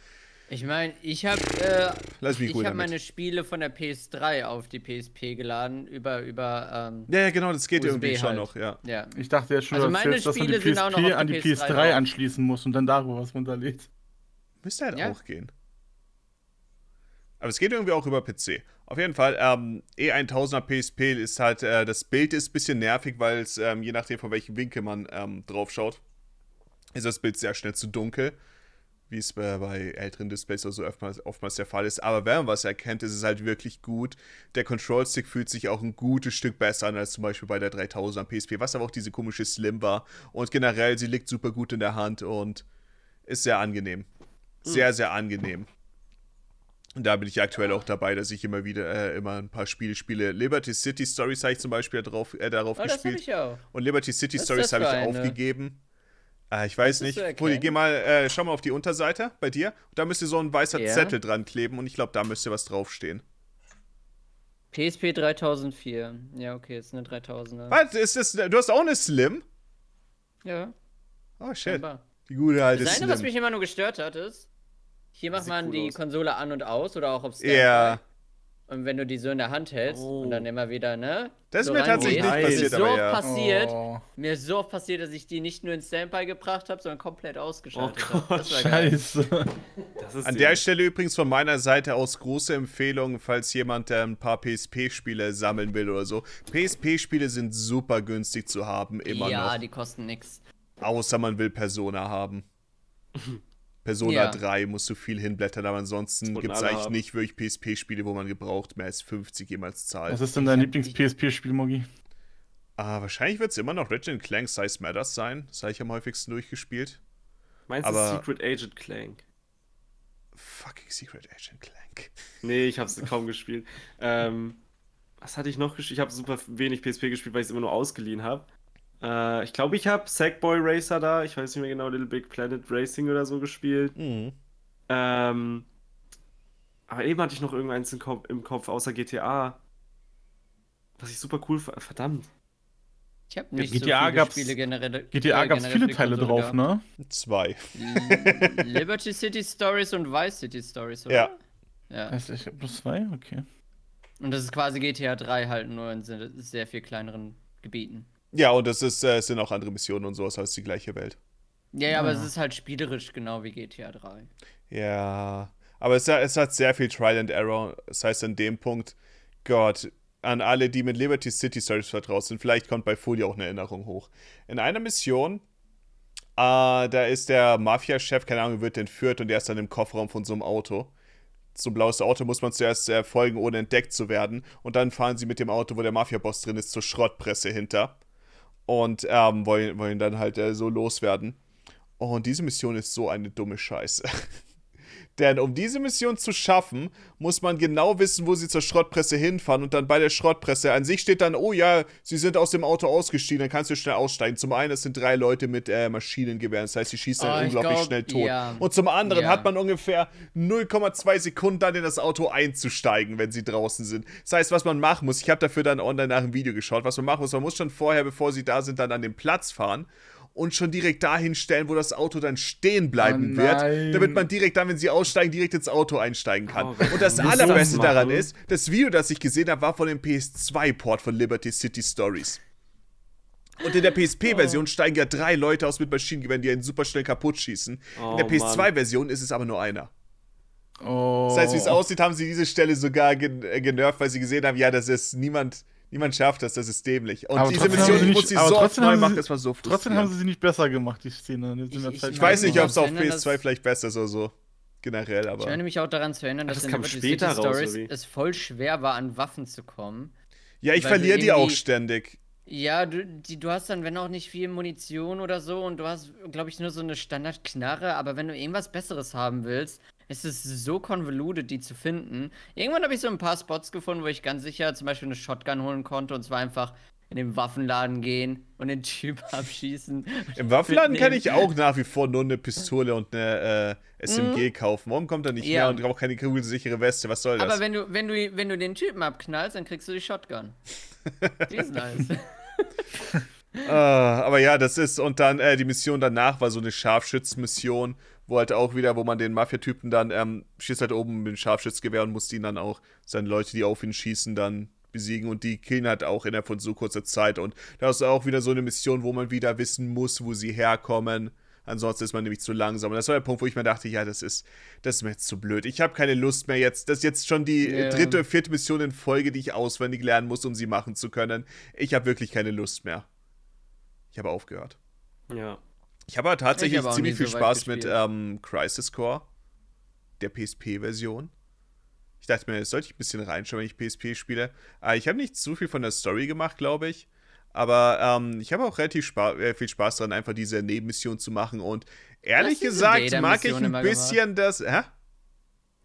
Ich meine, ich habe äh, Lass mich ich gut habe damit. meine Spiele von der PS3 auf die PSP geladen über über ähm, ja, ja, genau, das geht USB irgendwie schon halt. noch, ja. ja. Ich dachte ja schon, Also meine erzählst, dass man die Spiele sind auch noch PSP an die PS3 PS3 drauf. anschließen muss und dann darüber was runterlädt. Müsste halt Ja. auch gehen. Aber es geht irgendwie auch über PC. Auf jeden Fall, ähm, E1000er PSP ist halt, äh, das Bild ist ein bisschen nervig, weil es, ähm, je nachdem von welchem Winkel man ähm, drauf schaut, ist das Bild sehr schnell zu dunkel. Wie es bei, bei älteren Displays oder so oftmals, oftmals der Fall ist. Aber wenn man was erkennt, ist es halt wirklich gut. Der Control-Stick fühlt sich auch ein gutes Stück besser an als zum Beispiel bei der 3000er PSP, was aber auch diese komische Slim war. Und generell, sie liegt super gut in der Hand und ist sehr angenehm. Sehr, sehr angenehm. Und da bin ich aktuell auch dabei, dass ich immer wieder äh, immer ein paar Spiele spiele. Liberty City Stories habe ich zum Beispiel drauf, äh, darauf Oh, gespielt. ich auch. Und Liberty City Was Stories habe ich eine? aufgegeben. Äh, ich weiß nicht. Poli, geh mal, äh, schau mal auf die Unterseite bei dir. Und da müsste so ein weißer Ja. Zettel dran kleben und ich glaube, da müsste was draufstehen. PSP 3004. Ja, okay, ist eine 3000er. Was? Ist das, du hast auch eine Slim? Ja, Oh shit. scheinbar. Die gute alte Das eine, was Slim. mich immer nur gestört hat, ist, hier macht man cool die aus. Konsole an und aus oder auch auf Standby. Ja. Und wenn du die so in der Hand hältst Oh. und dann immer wieder, ne? Das ist so mir tatsächlich nicht ist passiert, mir so aber oft ja. passiert, Oh, mir ist so oft passiert, dass ich die nicht nur in Standby gebracht habe, sondern komplett ausgeschaltet Oh habe. Gott, Das war geil. scheiße. Das ist An der Stelle übrigens von meiner Seite aus große Empfehlung, falls jemand äh, ein paar PSP-Spiele sammeln will oder so. PSP-Spiele sind super günstig zu haben, immer ja, noch. die kosten nix. Außer man will Persona haben. Persona Ja. 3 musst du viel hinblättern, aber ansonsten gibt es eigentlich haben. nicht wirklich PSP-Spiele, wo man gebraucht mehr als 50 jemals zahlt. Was ist denn dein Lieblings-PSP-Spiel, Mogi? Ah, wahrscheinlich wird es immer noch Ratchet Clank Size Matters sein. Das habe ich am häufigsten durchgespielt. Meinst aber- du Secret Agent Clank? Fucking Secret Agent Clank. Nee, ich hab's kaum gespielt. Ähm, was hatte ich noch gespielt? Ich habe super wenig PSP gespielt, weil ich es immer nur ausgeliehen habe. Äh, ich glaube, ich habe Sackboy Racer da. Ich weiß nicht mehr genau, Little Big Planet Racing oder so gespielt. Mhm. Ähm, aber eben hatte ich noch irgendeins im Kopf, im Kopf außer GTA. Was ich super cool fand. Verdammt. Ich habe nicht GTA so viele gab's- Spiele generell. GTA äh, gab es viele Teile Konsole drauf, gehabt. ne? Zwei. Liberty City Stories und Vice City Stories, oder? Ja. Ja. Heißt, ich hab bloß zwei? Okay. Und das ist quasi GTA 3 halt nur in se- sehr viel kleineren Gebieten. Ja, und das ist, äh, es sind auch andere Missionen und sowas, als die gleiche Welt. Ja, ja, aber Ja. es ist halt spielerisch genau wie GTA 3. Ja, aber es, hat- es hat sehr viel Trial and Error. Das heißt, an dem Punkt, Gott, an alle, die mit Liberty City Stories vertraut sind, vielleicht kommt bei Folie auch eine Erinnerung hoch. In einer Mission, äh, da ist der Mafia-Chef, keine Ahnung, wird entführt und der ist dann im Kofferraum von so einem Auto. So ein blaues Auto muss man zuerst äh, folgen, ohne entdeckt zu werden. Und dann fahren sie mit dem Auto, wo der Mafia-Boss drin ist, zur Schrottpresse hinter. Und ähm, wollen, wollen dann halt äh, so loswerden. Und diese Mission ist so eine dumme Scheiße. Denn um diese Mission zu schaffen, muss man genau wissen, wo sie zur Schrottpresse hinfahren und dann bei der Schrottpresse an sich steht dann, oh ja, sie sind aus dem Auto ausgestiegen, dann kannst du schnell aussteigen. Zum einen, es sind drei Leute mit äh, Maschinengewehren, das heißt, sie schießen dann Oh, ich unglaublich glaub, schnell tot. ja. Und zum anderen Ja. hat man ungefähr 0,2 Sekunden dann in das Auto einzusteigen, wenn sie draußen sind. Das heißt, was man machen muss, ich habe dafür dann online nach dem Video geschaut, was man machen muss, man muss schon vorher, bevor sie da sind, dann an den Platz fahren und schon direkt dahin stellen, wo das Auto dann stehen bleiben Oh wird, damit man direkt dann, wenn sie aussteigen, direkt ins Auto einsteigen kann. Oh, und das das allerbeste machen? daran ist, das Video, das ich gesehen habe, war von dem PS2-Port von Liberty City Stories. Und in der PSP-Version steigen ja drei Leute aus mit Maschinengewehren, die einen super schnell kaputt schießen. in Oh, der Mann. PS2-Version ist es aber nur einer. Oh. Das heißt, wie es aussieht, haben sie diese Stelle sogar gen äh, genervt, weil sie gesehen haben, ja, das ist niemand, niemand schafft das, das ist dämlich. Und Aber diese Mission, sie ich nicht- muss sie aber so oft trotzdem neu haben machen, sie- das war so Trotzdem haben sie sie nicht besser gemacht, die Szene. Die Ich- ich Zeit Ich weiß nicht, ob es auf erinnern, PS2 dass- vielleicht besser ist oder so. Generell, Ich aber. meine mich auch daran zu erinnern, dass das in später City raus, Stories es voll schwer war, an Waffen zu kommen. Ja, ich verliere die auch ständig. Ja, du, die, du hast dann, wenn auch nicht viel Munition oder so, und du hast, glaube ich, nur so eine Standardknarre, aber wenn du irgendwas Besseres haben willst, ist es so convoluted, die zu finden. Irgendwann habe ich so ein paar Spots gefunden, wo ich ganz sicher zum Beispiel eine Shotgun holen konnte, und zwar einfach in den Waffenladen gehen und den Typ abschießen. Im Waffenladen kann ich auch nach wie vor nur eine Pistole und eine äh, SMG kaufen. Warum kommt er nicht Ja. mehr und auch keine kugelsichere Weste? Was soll das? Aber wenn du, wenn du, wenn du den Typen abknallst, dann kriegst du die Shotgun. Die ist nice. Ah, aber ja, das ist, und dann äh, die Mission danach war so eine Scharfschützenmission, wo halt auch wieder, wo man den Mafia-Typen dann, ähm, schießt halt oben mit dem Scharfschützgewehr und muss ihn dann auch, seine Leute, die auf ihn schießen, dann besiegen und die killen halt auch innerhalb von so kurzer Zeit. Und da ist auch wieder so eine Mission, wo man wieder wissen muss, wo sie herkommen. Ansonsten ist man nämlich zu langsam. Und das war der Punkt, wo ich mir dachte, ja, das ist, das ist mir jetzt zu blöd. Ich habe keine Lust mehr jetzt. Das ist jetzt schon die Ja. dritte vierte Mission in Folge, die ich auswendig lernen muss, um sie machen zu können. Ich habe wirklich keine Lust mehr. Ich habe aufgehört. Ja. Ich habe tatsächlich auch ziemlich viel so Spaß mit ähm, Crisis Core, der PSP-Version. Ich dachte mir, sollte ich ein bisschen reinschauen, wenn ich PSP spiele. Äh, ich habe nicht zu viel von der Story gemacht, glaube ich. Aber ähm, ich habe auch relativ spa äh, viel Spaß daran, einfach diese Nebenmission zu machen. Und ehrlich gesagt mag ich ein bisschen das. Hä?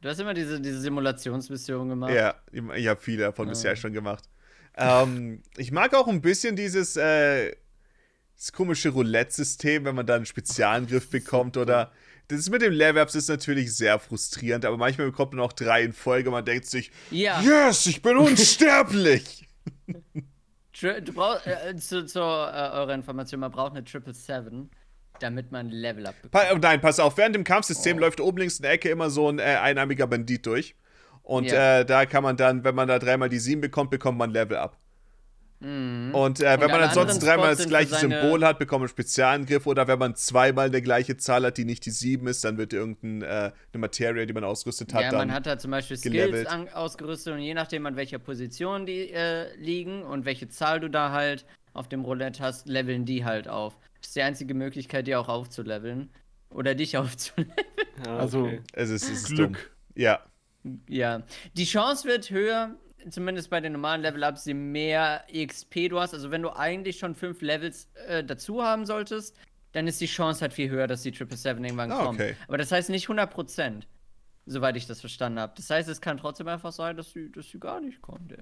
Du hast immer diese, diese Simulationsmission gemacht. Ja, ich, ich habe viele davon Ah. bisher schon gemacht. Ähm, ich mag auch ein bisschen dieses, äh, das komische Roulette-System, wenn man da einen Spezialangriff bekommt oder. Das mit dem Level-Ups ist natürlich sehr frustrierend, aber manchmal bekommt man auch drei in Folge und man denkt sich, Ja. yes, ich bin unsterblich! Du brauchst, äh, zu, zu äh, eurer Information, man braucht eine Triple Seven, damit man Level Up bekommt. Pa oh nein, pass auf, während dem Kampfsystem Oh. läuft oben links in der Ecke immer so ein äh, einarmiger Bandit durch. Und Ja. äh, da kann man dann, wenn man da dreimal die 7 bekommt, bekommt man Level up. Mhm. Und äh, wenn man alle ansonsten dreimal das gleiche Symbol hat, bekommt man einen Spezialangriff. Oder wenn man zweimal eine gleiche Zahl hat, die nicht die 7 ist, dann wird irgendeine äh, eine Materie, die man ausgerüstet hat, ja, dann. man hat da zum Beispiel Skills gelevelt. an, ausgerüstet und je nachdem, an welcher Position die äh, liegen und welche Zahl du da halt auf dem Roulette hast, leveln die halt auf. Das ist die einzige Möglichkeit, die auch aufzuleveln. Oder dich aufzuleveln. Ja, Also- okay. es ist, es ist Glück. dumm. Ja. Ja. Die Chance wird höher, zumindest bei den normalen Level-Ups, je mehr XP du hast. Also wenn du eigentlich schon fünf Levels äh, dazu haben solltest, dann ist die Chance halt viel höher, dass die Triple Seven irgendwann Ah, kommt. okay. Aber das heißt nicht 100%, soweit ich das verstanden habe. Das heißt, es kann trotzdem einfach sein, dass sie, dass sie gar nicht kommt. ey.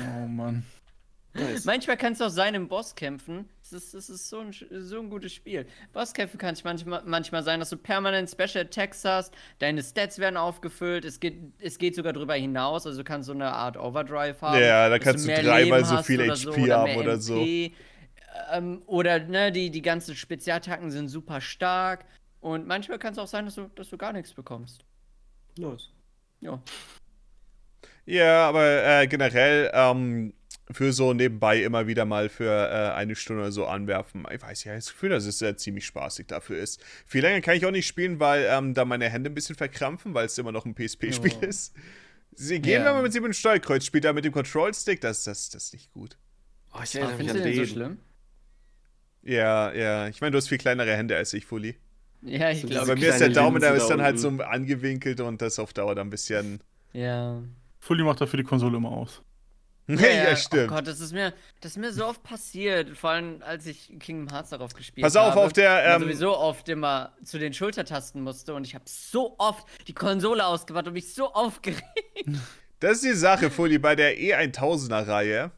Oh Mann. Nice. Manchmal kann es auch sein im Bosskämpfen. Es ist, es ist so, ein, so ein gutes Spiel. Bosskämpfen kann es manchmal, manchmal sein, dass du permanent Special Attacks hast, deine Stats werden aufgefüllt, es geht, es geht sogar darüber hinaus, also du kannst so eine Art Overdrive haben. Ja, da kannst du mehr dreimal so viel HP oder haben oder so. Ähm, oder ne, die, die ganzen Spezialattacken sind super stark. Und manchmal kann es auch sein, dass du, dass du gar nichts bekommst. Nice. Ja. Ja, aber äh, generell ähm, für so nebenbei immer wieder mal für äh, eine Stunde oder so anwerfen. Ich weiß ja, das Gefühl, dass es äh, ziemlich spaßig dafür ist. Viel länger kann ich auch nicht spielen, weil ähm, da meine Hände ein bisschen verkrampfen, weil es immer noch ein PSP-Spiel Oh. ist. Sie gehen, Ja. wenn man mit sieben Steuerkreuz spielt, da mit dem Control-Stick, das, das, das ist nicht gut. Oh, ich erinnere mich an den so schlimm? Ja, ja. Ich meine, du hast viel kleinere Hände als ich, Fully. Ja, ich So glaube. Bei mir ist der Daumen, der Linse ist da dann halt so angewinkelt und das auf Dauer dann ein bisschen. Ja. Fully macht dafür die Konsole immer aus. Ja, stimmt. Oh Gott, das ist mir, das ist mir so oft passiert, vor allem als ich Kingdom Hearts darauf gespielt Pass auf, habe. auf der, ähm, sowieso oft immer zu den Schultertasten musste und ich habe so oft die Konsole ausgewartet und mich so aufgeregt. Das ist die Sache, Fully, bei der E1000er-Reihe,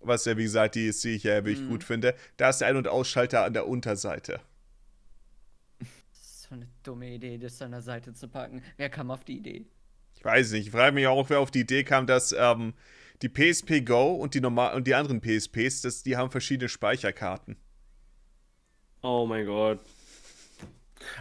was ja, wie gesagt, die ist, die ich ja wirklich Mhm. gut finde, da ist der Ein- und Ausschalter an der Unterseite. Das ist so eine dumme Idee, das an der Seite zu packen. Wer kam auf die Idee? Ich weiß nicht, ich frage mich auch, wer auf die Idee kam, dass ähm, die PSP Go und die, normal und die anderen PSPs, das, die haben verschiedene Speicherkarten. Oh mein Gott.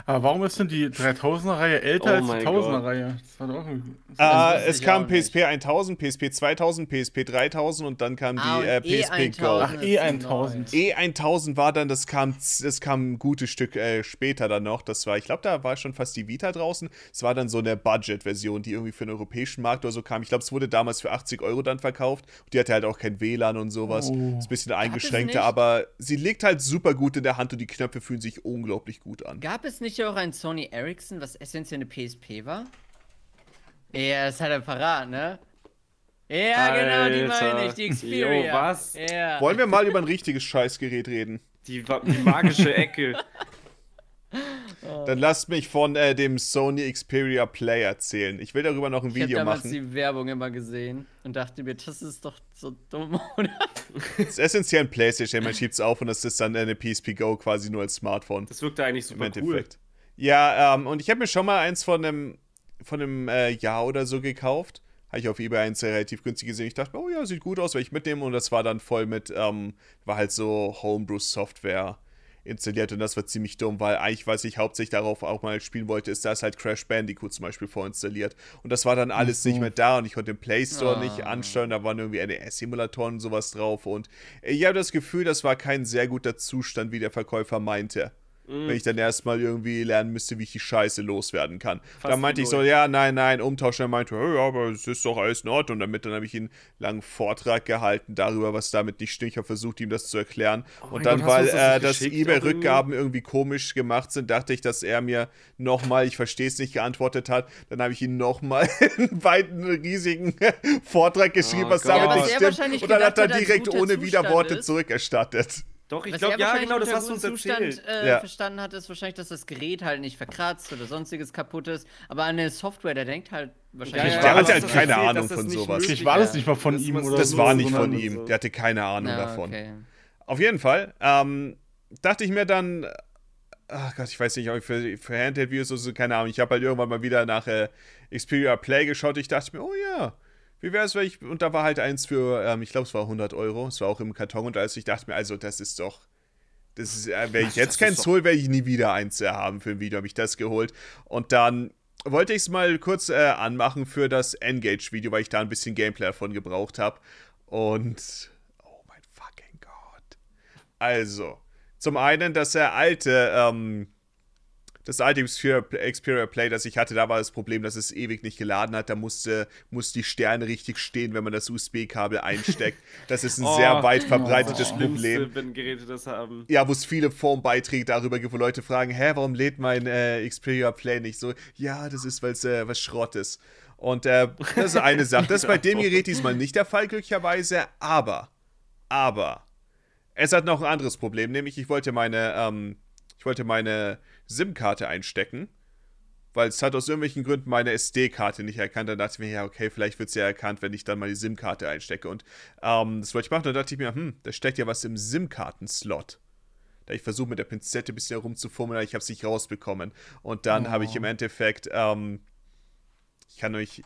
Aber warum ist denn die 3000er-Reihe älter Oh als die mein 1000er-Reihe? Das war doch irgendwie. Äh, wusste es kam auch nicht. PSP 1000, PSP 2000, PSP 3000 und dann kam die Ah, und äh, PSP Go. E1000 Ach, ist E1000. neu. E1000 war dann, das kam, das kam ein gutes Stück äh, später dann noch. Das war, ich glaube, da war schon fast die Vita draußen. Es war dann so eine Budget-Version, die irgendwie für den europäischen Markt oder so kam. Ich glaube, es wurde damals für 80 Euro dann verkauft. Die hatte halt auch kein WLAN und sowas. Oh. Ist ein bisschen es eingeschränkter, aber sie liegt halt super gut in der Hand und die Knöpfe fühlen sich unglaublich gut an. Gab es nicht auch ein Sony Ericsson, was essentiell eine PSP war? Ja, das hat er parat, ne? Ja, genau, die meine ich, die Alter. Xperia. Jo, was? Ja. Wollen wir mal über ein richtiges Scheißgerät reden? Die, die magische Ecke. Dann lasst mich von äh, dem Sony Xperia Play erzählen. Ich will darüber noch ein ich habe Video damals machen. die Werbung immer gesehen und dachte mir, das ist doch so dumm, oder? Das ist essentiell ein Playstation, man schiebt es auf und das ist dann eine PSP Go quasi nur als Smartphone. Das wirkte eigentlich Im super cool. Endeffekt. Ja, ähm, und ich habe mir schon mal eins von einem, von einem äh, Jahr oder so gekauft. Habe ich auf eBay eins relativ günstig gesehen. Ich dachte, mir, oh ja, sieht gut aus, werde ich mitnehmen. Und das war dann voll mit, ähm, war halt so Homebrew-Software installiert. Und das war ziemlich dumm, weil eigentlich, was ich hauptsächlich darauf auch mal spielen wollte, ist, da ist halt Crash Bandicoot zum Beispiel vorinstalliert. Und das war dann alles so. nicht mehr da und ich konnte den Play Store Ah. nicht ansteuern. Da waren irgendwie NES-Simulatoren und sowas drauf. Und ich habe das Gefühl, das war kein sehr guter Zustand, wie der Verkäufer meinte. Mhm. Wenn ich dann erstmal irgendwie lernen müsste, wie ich die Scheiße loswerden kann. Fast dann meinte ich so, ja, nein, nein, umtauschen. Er meinte, hey, aber es ist doch alles in Ordnung. Damit dann habe ich ihn einen langen Vortrag gehalten darüber, was damit nicht stimmt. Ich habe versucht, ihm das zu erklären. Oh und dann, Gott, weil das äh, nicht das geschickt eBay-Rückgaben irgendwie komisch gemacht sind, dachte ich, dass er mir nochmal, ich verstehe es nicht, geantwortet hat. Dann habe ich ihn nochmal einen weiten, riesigen Vortrag geschrieben, Oh was Gott. damit Ja, nicht stimmt. Und dann hat er gedacht hat, als direkt ohne Widerworte ist. zurückerstattet. Doch, ich glaube, ja, genau, das hast du uns gutem erzählt. Zustand, äh, Ja. verstanden hat, ist wahrscheinlich, dass das Gerät halt nicht verkratzt oder sonstiges kaputt ist. Aber an der Software, der denkt halt wahrscheinlich. ja, der hatte dass halt keine erzählt, Ahnung von nicht sowas. Ich war das nicht mal von Das ihm oder Das so, war nicht von ihm. Der hatte keine Ahnung Ja, davon. okay. Auf jeden Fall ähm, dachte ich mir dann, ach Gott, ich weiß nicht, ob ich für, für Handheld-Videos oder so, keine Ahnung. Ich habe halt irgendwann mal wieder nach äh, Xperia Play geschaut. Ich dachte mir, oh ja, wie wäre es, wenn ich. Und da war halt eins für, ähm, ich glaube, es war 100 Euro. Es war auch im Karton und alles. Ich dachte mir, also, das ist doch. Das ist, äh, wenn ich jetzt keins doch- hole, werde ich nie wieder eins haben für ein Video. Habe ich das geholt. Und dann wollte ich es mal kurz äh, anmachen für das Engage-Video, weil ich da ein bisschen Gameplay davon gebraucht habe. Und. Oh mein fucking Gott. Also, zum einen, dass der alte, ähm, das alte Xperia, Play, das ich hatte, da war das Problem, dass es ewig nicht geladen hat. Da musste, musste die Sterne richtig stehen, wenn man das USB-Kabel einsteckt. Das ist ein Oh, sehr weit Das verbreitetes Schlimmste, Problem. wenn Geräte das haben. Ja, wo es viele Formbeiträge darüber gibt, wo Leute fragen, hä, warum lädt mein äh, Xperia Play nicht so? Ja, das ist, weil es äh, was Schrott ist. Und äh, das ist eine Sache. Das ist bei dem Gerät diesmal nicht der Fall, glücklicherweise. Aber, aber, es hat noch ein anderes Problem, nämlich ich wollte meine, ähm, ich wollte meine SIM-Karte einstecken, weil es hat aus irgendwelchen Gründen meine SD-Karte nicht erkannt. Dann dachte ich mir, ja, okay, vielleicht wird es ja erkannt, wenn ich dann mal die SIM-Karte einstecke. Und ähm, das wollte ich machen. Dann dachte ich mir, hm, da steckt ja was im SIM-Karten-Slot. Da ich versuche mit der Pinzette ein bisschen herumzufummeln, aber ich habe es nicht rausbekommen. Und dann habe ich im Endeffekt, ähm, ich kann euch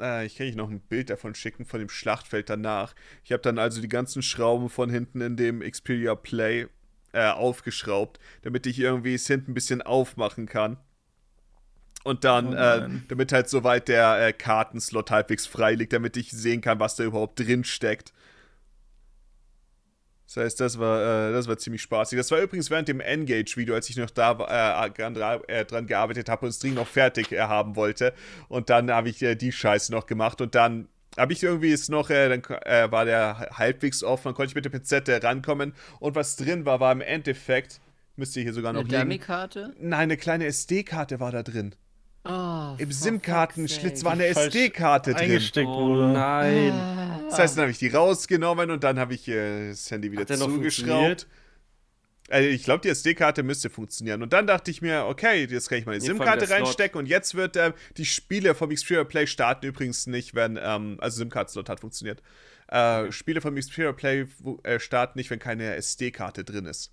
äh, ich kann euch noch ein Bild davon schicken, von dem Schlachtfeld danach. Ich habe dann also die ganzen Schrauben von hinten in dem Xperia Play äh, aufgeschraubt, damit ich irgendwie es hinten ein bisschen aufmachen kann. Und dann, Oh äh, damit halt soweit der äh, Kartenslot halbwegs frei liegt, damit ich sehen kann, was da überhaupt drin steckt. Das heißt, das war, äh, das war ziemlich spaßig. Das war übrigens während dem Engage-Video, als ich noch da äh, dran, äh, dran gearbeitet habe und das Ding noch fertig äh, haben wollte. Und dann habe ich äh, die Scheiße noch gemacht und dann habe ich irgendwie es noch, äh, dann äh, war der halbwegs offen, dann konnte ich mit der Pinzette rankommen. Und was drin war, war im Endeffekt, müsste hier sogar noch Eine liegen. Dummy-Karte? Nein, eine kleine SD-Karte war da drin. Oh, Im SIM-Kartenschlitz war eine SD-Karte drin. Eingesteckt Oh wurde. nein. sake. Das heißt, dann habe ich die rausgenommen und dann habe ich äh, das Handy wieder Hat der noch zugeschraubt. Also ich glaube, die SD-Karte müsste funktionieren. Und dann dachte ich mir, okay, jetzt kann ich meine SIM-Karte reinstecken und jetzt wird ähm, die Spiele vom Xperia Play starten übrigens nicht, wenn, ähm, also SIM-Karten-Slot hat funktioniert. Äh, Spiele vom Xperia Play äh, starten nicht, wenn keine SD-Karte drin ist.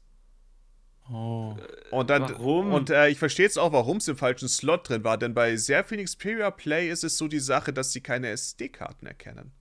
Oh. Und dann, Warum? Und äh, ich verstehe jetzt auch, warum es im falschen Slot drin war, denn bei sehr vielen Xperia Play ist es so die Sache, dass sie keine SD-Karten erkennen.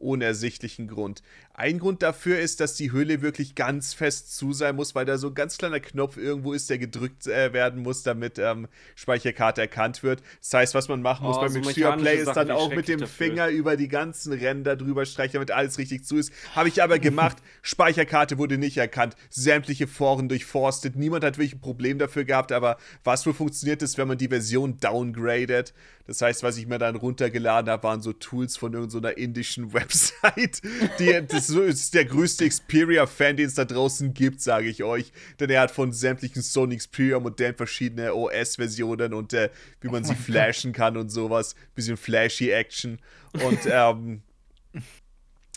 Ohne ersichtlichen Grund. Ein Grund dafür ist, dass die Hülle wirklich ganz fest zu sein muss, weil da so ein ganz kleiner Knopf irgendwo ist, der gedrückt äh, werden muss, damit ähm, Speicherkarte erkannt wird. Das heißt, was man machen muss Oh, beim so Play ist dann auch mit dem dafür. Finger über die ganzen Ränder drüber streichen, damit alles richtig zu ist. Habe ich aber gemacht. Speicherkarte wurde nicht erkannt. Sämtliche Foren durchforstet. Niemand hat wirklich ein Problem dafür gehabt, aber was wohl funktioniert ist, wenn man die Version downgradet. Das heißt, was ich mir dann runtergeladen habe, waren so Tools von irgendeiner indischen Website. Die, das ist der größte Xperia-Fan, den es da draußen gibt, sage ich euch. Denn er hat von sämtlichen Sony Xperia-Modellen verschiedene OS-Versionen und äh, wie man sie flashen kann und sowas. Bisschen flashy Action. Und ähm,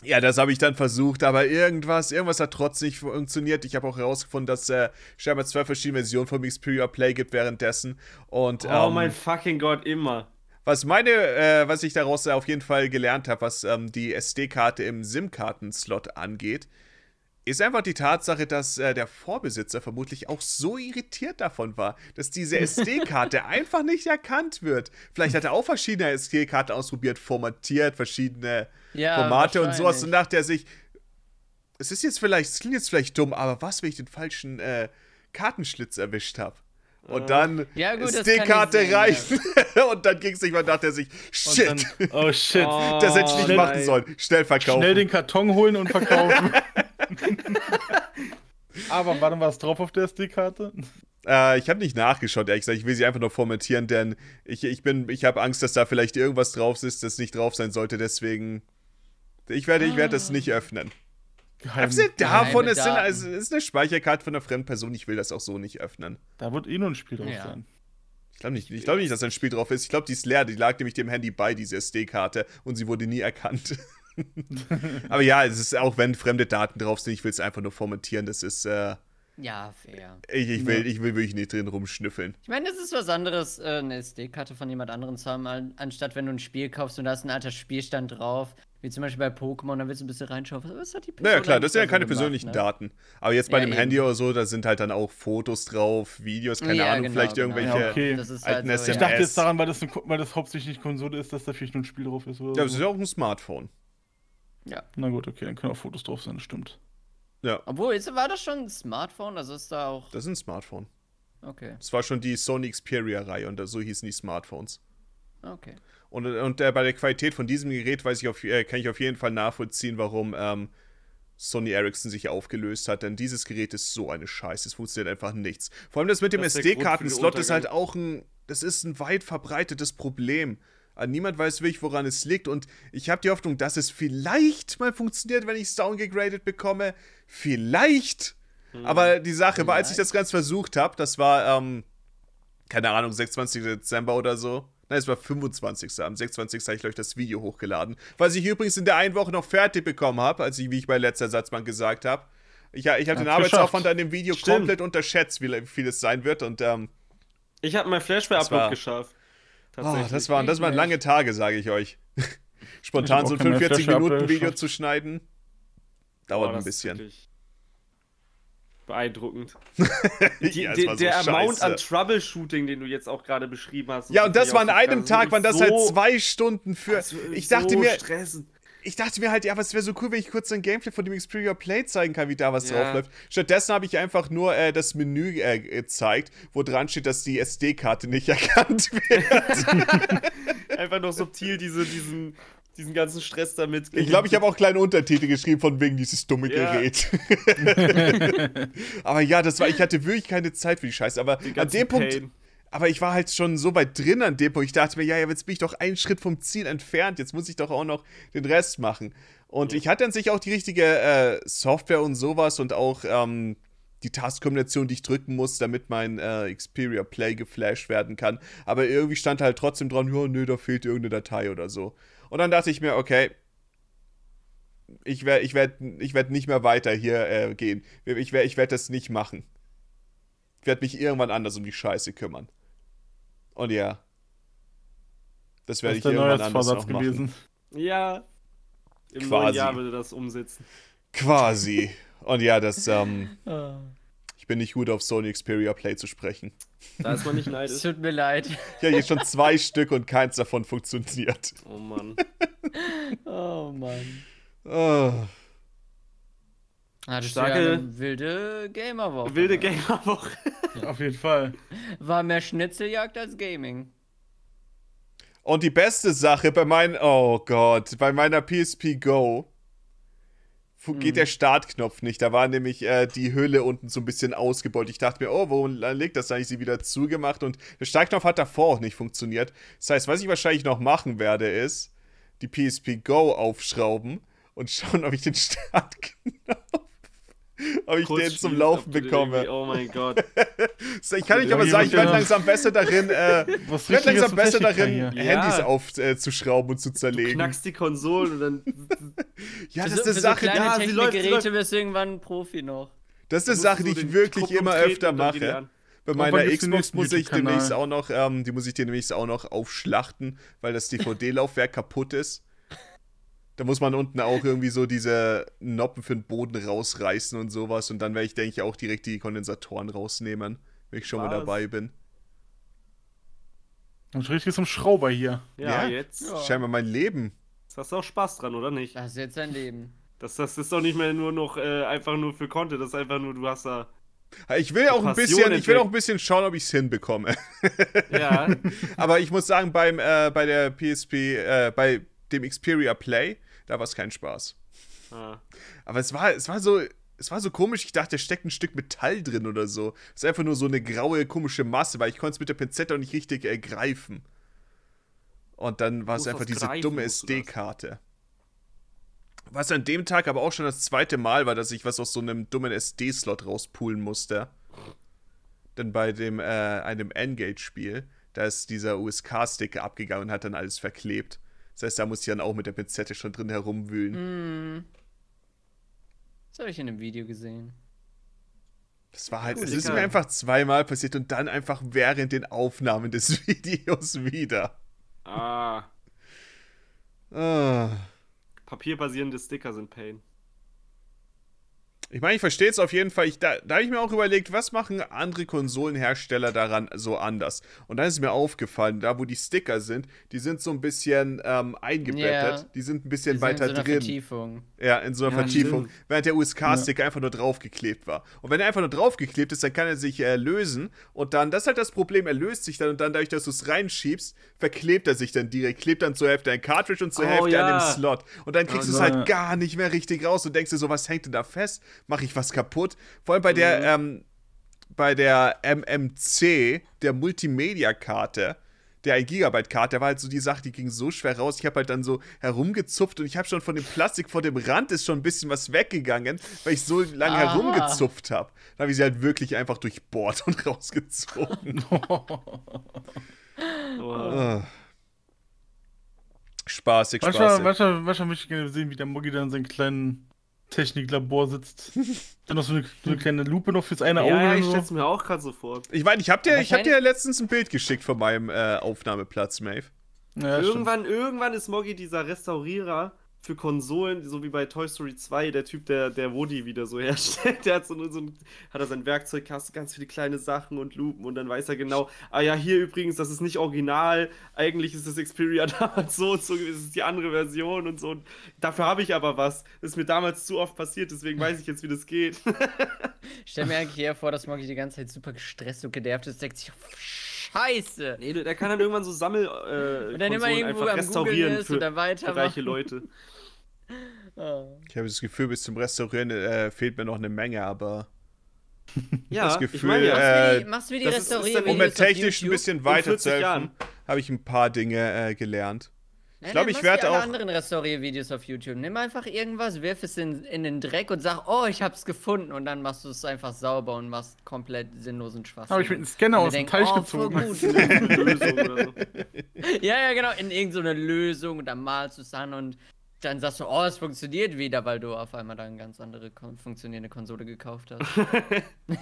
ja, das habe ich dann versucht, aber irgendwas, irgendwas hat trotzdem nicht funktioniert. Ich habe auch herausgefunden, dass äh, scheinbar zwei verschiedene Versionen vom Xperia Play gibt währenddessen. Und Oh ähm, mein fucking Gott, immer. Was meine, äh, was ich daraus auf jeden Fall gelernt habe, was ähm, die SD-Karte im SIM-Karten-Slot angeht, ist einfach die Tatsache, dass äh, der Vorbesitzer vermutlich auch so irritiert davon war, dass diese SD-Karte einfach nicht erkannt wird. Vielleicht hat er auch verschiedene SD-Karten ausprobiert, formatiert, verschiedene Ja, Formate und sowas und dachte er sich, es ist jetzt vielleicht, es klingt jetzt vielleicht dumm, aber was, wenn ich den falschen äh, Kartenschlitz erwischt habe? Und dann Ja, gut, das ist die kann ich Karte sehen, rein. und dann ging es nicht mehr, dachte er sich, shit, dann, oh shit. Oh, das hätte ich nicht nein. machen sollen. Schnell verkaufen. Schnell den Karton holen und verkaufen. Aber warte, was drauf auf der SD-Karte? Äh, ich habe nicht nachgeschaut, ehrlich gesagt. Ich will sie einfach nur formatieren, denn ich, ich bin, ich habe Angst, dass da vielleicht irgendwas drauf ist, das nicht drauf sein sollte. Deswegen, ich werde, ich werde das nicht öffnen. Geheim. Abgesehen davon, es, sind, also, es ist eine Speicherkarte von einer fremden Person. Ich will das auch so nicht öffnen. Da wird eh nur ein Spiel drauf Ja. sein. Ich glaube nicht, ich glaub nicht, dass ein Spiel drauf ist. Ich glaube, die ist leer. Die lag nämlich dem Handy bei, diese SD-Karte. Und sie wurde nie erkannt. Aber ja, es ist auch, wenn fremde Daten drauf sind, ich will es einfach nur formatieren. Das ist, äh, Ja, fair. ich, ich, will, ich will wirklich nicht drin rumschnüffeln. Ich meine, es ist was anderes, äh, eine SD-Karte von jemand anderem zu haben, an- anstatt wenn du ein Spiel kaufst und da ist ein alter Spielstand drauf, wie zum Beispiel bei Pokémon, dann willst du ein bisschen reinschauen. Was, was hat die Person Naja, klar, das sind ja da keine gemacht, persönlichen ne? Daten. Aber jetzt bei Ja, einem eben. Handy oder so, da sind halt dann auch Fotos drauf, Videos, keine Ja, Ahnung, genau, vielleicht genau. irgendwelche. Ja, okay. Das ist alten halt so, Ich SMS. ja. dachte jetzt daran, weil das, eine, Ko- weil das hauptsächlich eine Konsole ist, dass da vielleicht nur ein Spiel drauf ist. Oder Ja, das so. ist ja auch ein Smartphone. ja. Na gut, okay, dann können auch Fotos drauf sein, das stimmt. Ja, Obwohl, ist, war das schon ein Smartphone? Also ist da auch. das ist ein Smartphone. Okay, Das war schon die Sony Xperia-Reihe und so hießen die Smartphones. okay. Und, und äh, bei der Qualität von diesem Gerät weiß ich auf, äh, kann ich auf jeden Fall nachvollziehen, warum ähm, Sony Ericsson sich aufgelöst hat. Denn dieses Gerät ist so eine Scheiße. Es funktioniert einfach nichts. Vor allem das mit dem SD-Kartenslot ist halt auch ein. Das ist ein weit verbreitetes Problem. Äh, Niemand weiß wirklich, woran es liegt. Und ich habe die Hoffnung, dass es vielleicht mal funktioniert, wenn ich es downgegradet bekomme. Vielleicht. Hm. Aber die Sache war, als ich das Ganze versucht habe, das war, ähm, keine Ahnung, 26. Dezember oder so. Nein, es war 25. Am 26. habe ich, glaube ich, das Video hochgeladen. Was ich übrigens in der einen Woche noch fertig bekommen habe, als ich, wie ich bei letzter Satzmann gesagt habe. Ich, ja, ich habe den Arbeitsaufwand an dem Video Stimmt. komplett unterschätzt, wie viel es sein wird. Und ähm, Ich habe mein Flashware-Upload geschafft. oh, das, waren, das waren lange Tage, sage ich euch. Ich Spontan hab so ein kein 45 Flash-Up Minuten Video geschafft. zu schneiden, Boah, dauert ein das ist bisschen. wirklich Beeindruckend. Die, Ja, es so der Amount an Troubleshooting, den du jetzt auch gerade beschrieben hast. Ja, und das war an einem Tag, waren das halt so, zwei Stunden für. würde Ich dachte so mir, Stressen. ich dachte mir halt, ja, was wäre so cool, wenn ich kurz ein Gameplay von dem Xperia Play zeigen kann, wie da was Ja. drauf läuft. Stattdessen habe ich einfach nur äh, das Menü äh, gezeigt, wo dran steht, dass die SD-Karte nicht erkannt wird. Einfach noch subtil diese, diesen, diesen ganzen Stress damit. Ich glaube, ich habe auch kleine Untertitel geschrieben von wegen dieses dumme Ja. Gerät. aber ja, das war, ich hatte wirklich keine Zeit für die Scheiße. Aber Den an dem Punkt, Pain. aber ich war halt schon so weit drin an dem Punkt. Ich dachte mir, ja, jetzt bin ich doch einen Schritt vom Ziel entfernt. Jetzt muss ich doch auch noch den Rest machen. Und ich hatte an sich auch die richtige äh, Software und sowas und auch ähm, die Taskkombination, die ich drücken muss, damit mein äh, Xperia Play geflasht werden kann. Aber irgendwie stand halt trotzdem dran, ja, nö, da fehlt irgendeine Datei oder so. Und dann dachte ich mir, okay, ich werde ich werd, ich werd nicht mehr weiter hier äh, gehen. Ich werde ich werd das nicht machen. Ich werde mich irgendwann anders um die Scheiße kümmern. Und ja. Das werde ich der irgendwann anders Neujahrsvorsatz noch machen. gewesen. Ja. Im Quasi. neuen Jahr würde das umsetzen. Quasi. Und ja, das, ähm, Ah. Ich bin nicht gut auf Sony Xperia Play zu sprechen. Da ist man nicht Es neidisch. tut mir leid. Ich habe jetzt schon zwei Stück und keins davon funktioniert. Oh Mann. Oh Mann. Oh. Hattest Starke- du ja eine wilde Gamerwoche. Wilde? Gamerwoche. Auf jeden Fall. War mehr Schnitzeljagd als Gaming. Und die beste Sache bei meinen, oh Gott, bei meiner PSP Go geht der Startknopf nicht. Da war nämlich äh, die Hülle unten so ein bisschen ausgebeult. Ich dachte mir, oh, wo liegt das? Dann habe ich sie wieder zugemacht und der Startknopf hat davor auch nicht funktioniert. Das heißt, was ich wahrscheinlich noch machen werde, ist die PSP Go aufschrauben und schauen, ob ich den Startknopf, ob ich den zum Laufen du bekomme. Oh mein Gott. So, Ich kann nicht aber sagen, ich werde langsam besser darin, äh, ich werde langsam besser darin. Handys aufzuschrauben und zu zerlegen. Knackst die Konsolen und dann. Ja, das ist eine Sache, ja, sie läuft, läuft. wirst du irgendwann ein Profi noch. das ist eine Sache, du die ich wirklich immer öfter mache. Bei meiner Xbox muss ich demnächst auch noch, ähm, die muss ich demnächst auch noch aufschlachten, weil das DVD-Laufwerk kaputt ist. Da muss man unten auch irgendwie so diese Noppen für den Boden rausreißen und sowas. Und dann werde ich, denke ich, auch direkt die Kondensatoren rausnehmen, wenn ich schon mal Was? dabei bin. Und richtig zum Schrauber hier. Ja, Ja. jetzt. Ja. Scheinbar mein Leben. Jetzt hast du auch Spaß dran, oder nicht? Das ist jetzt dein Leben. Das, das ist doch nicht mehr nur noch äh, einfach nur für Content, das ist einfach nur, du hast da. Ich will auch ein Passion bisschen, ich will auch ein bisschen schauen, ob ich es hinbekomme. Ja. Aber ich muss sagen, beim, äh, bei der PSP, äh, bei dem Xperia Play, da war es kein Spaß. ah. Aber es war, es war so, es war so komisch, ich dachte, da steckt ein Stück Metall drin oder so. Es ist einfach nur so eine graue, komische Masse, weil ich konnte es mit der Pinzette auch nicht richtig äh, greifen. Und dann war es einfach diese dumme. SD-Karte. Was an dem Tag aber auch schon das zweite Mal war, dass ich was aus so einem dummen SD-Slot rauspulen musste. Denn bei dem, äh, einem N-Gage-Spiel, da ist dieser USK-Stick abgegangen und hat dann alles verklebt. Das heißt, da muss ich dann auch mit der Pinzette schon drin herumwühlen. Hm. Das habe ich in einem Video gesehen. Das war halt, es ist mir einfach zweimal passiert und dann einfach während den Aufnahmen des Videos wieder. Ah, Ah. papierbasierende Sticker sind Pain. Ich meine, ich verstehe es auf jeden Fall. Ich, da da habe ich mir auch überlegt, was machen andere Konsolenhersteller daran so anders? Und dann ist mir aufgefallen, da wo die Sticker sind, die sind so ein bisschen ähm, eingebettet. Ja. Die sind ein Die bisschen sind weiter in so einer drin. Vertiefung. Ja, in so einer Ja, Vertiefung, stimmt. während der USK-Stick einfach nur draufgeklebt war. Und wenn er einfach nur draufgeklebt ist, dann kann er sich äh, lösen. Und dann, das ist halt das Problem, er löst sich dann und dann, dadurch, dass du es reinschiebst, verklebt er sich dann direkt. Klebt dann zur Hälfte ein Cartridge und zur Oh, Hälfte an ja. dem Slot. Und dann kriegst Oh, du es halt gar nicht mehr richtig raus und denkst dir so, was hängt denn da fest? Mache ich was kaputt? Vor allem bei der, ähm, bei der MMC, der Multimedia-Karte, der 1 Gigabyte Karte, der war halt so die Sache, die ging so schwer raus. Ich habe halt dann so herumgezupft und ich habe schon von dem Plastik vor dem Rand ist schon ein bisschen was weggegangen, weil ich so lange Ah. herumgezupft habe. Dann habe ich sie halt wirklich einfach durchbohrt und rausgezogen. Aber Ah. Spaßig, manchmal, spaßig. manchmal, manchmal möchte ich gerne sehen, wie der Moggi da in seinem kleinen Techniklabor sitzt. Dann noch so eine, so eine kleine Lupe noch fürs eine Auge. ja, ich so. stell's mir auch gerade so vor. Ich meine, ich habe dir, ich hab dir letztens ein Bild geschickt von meinem äh, Aufnahmeplatz, Maeve. Ja, stimmt. irgendwann, irgendwann ist Moggy dieser Restaurierer für Konsolen, so wie bei Toy Story 2, der Typ, der, der Woody wieder so herstellt. Der hat so, so ein, hat er sein Werkzeugkasten, ganz viele kleine Sachen und Lupen und dann weiß er genau, ah ja, hier übrigens, das ist nicht original, eigentlich ist das Xperia damals so und so, ist die andere Version und so. Und dafür habe ich aber was. Das ist mir damals zu oft passiert, deswegen weiß ich jetzt, wie das geht. Ich stell mir eigentlich eher vor, dass Moggy die ganze Zeit super gestresst und genervt ist, denkt sich, oh, Scheiße. nee, der kann dann irgendwann so Sammel äh, Und dann immer irgendwo einfach am restaurieren ist für, oder für weitermachen. reiche Leute. Oh. Ich habe das Gefühl, bis zum Restaurieren äh, fehlt mir noch eine Menge, aber Ja, Das ich Gefühl, ja, Machst du Äh, wie die, machst du die dann- Restauriervideos um mir technisch ein YouTube? bisschen weiter 40 zu helfen, habe ich ein paar Dinge äh, gelernt. Nein, ich mach's werd wie alle auch- anderen Restauriervideos auf YouTube. Nimm einfach irgendwas, wirf es in, in den Dreck und sag, oh, ich hab's gefunden. Und dann machst du es einfach sauber und machst komplett sinnlosen Schwachsinn. Habe ich mit einem Scanner aus dem Teich oh, gezogen. so. ja, ja, genau, in irgendeine Lösung und dann malst du es an und dann sagst du, oh, es funktioniert wieder, weil du auf einmal dann eine ganz andere funktionierende Konsole gekauft hast.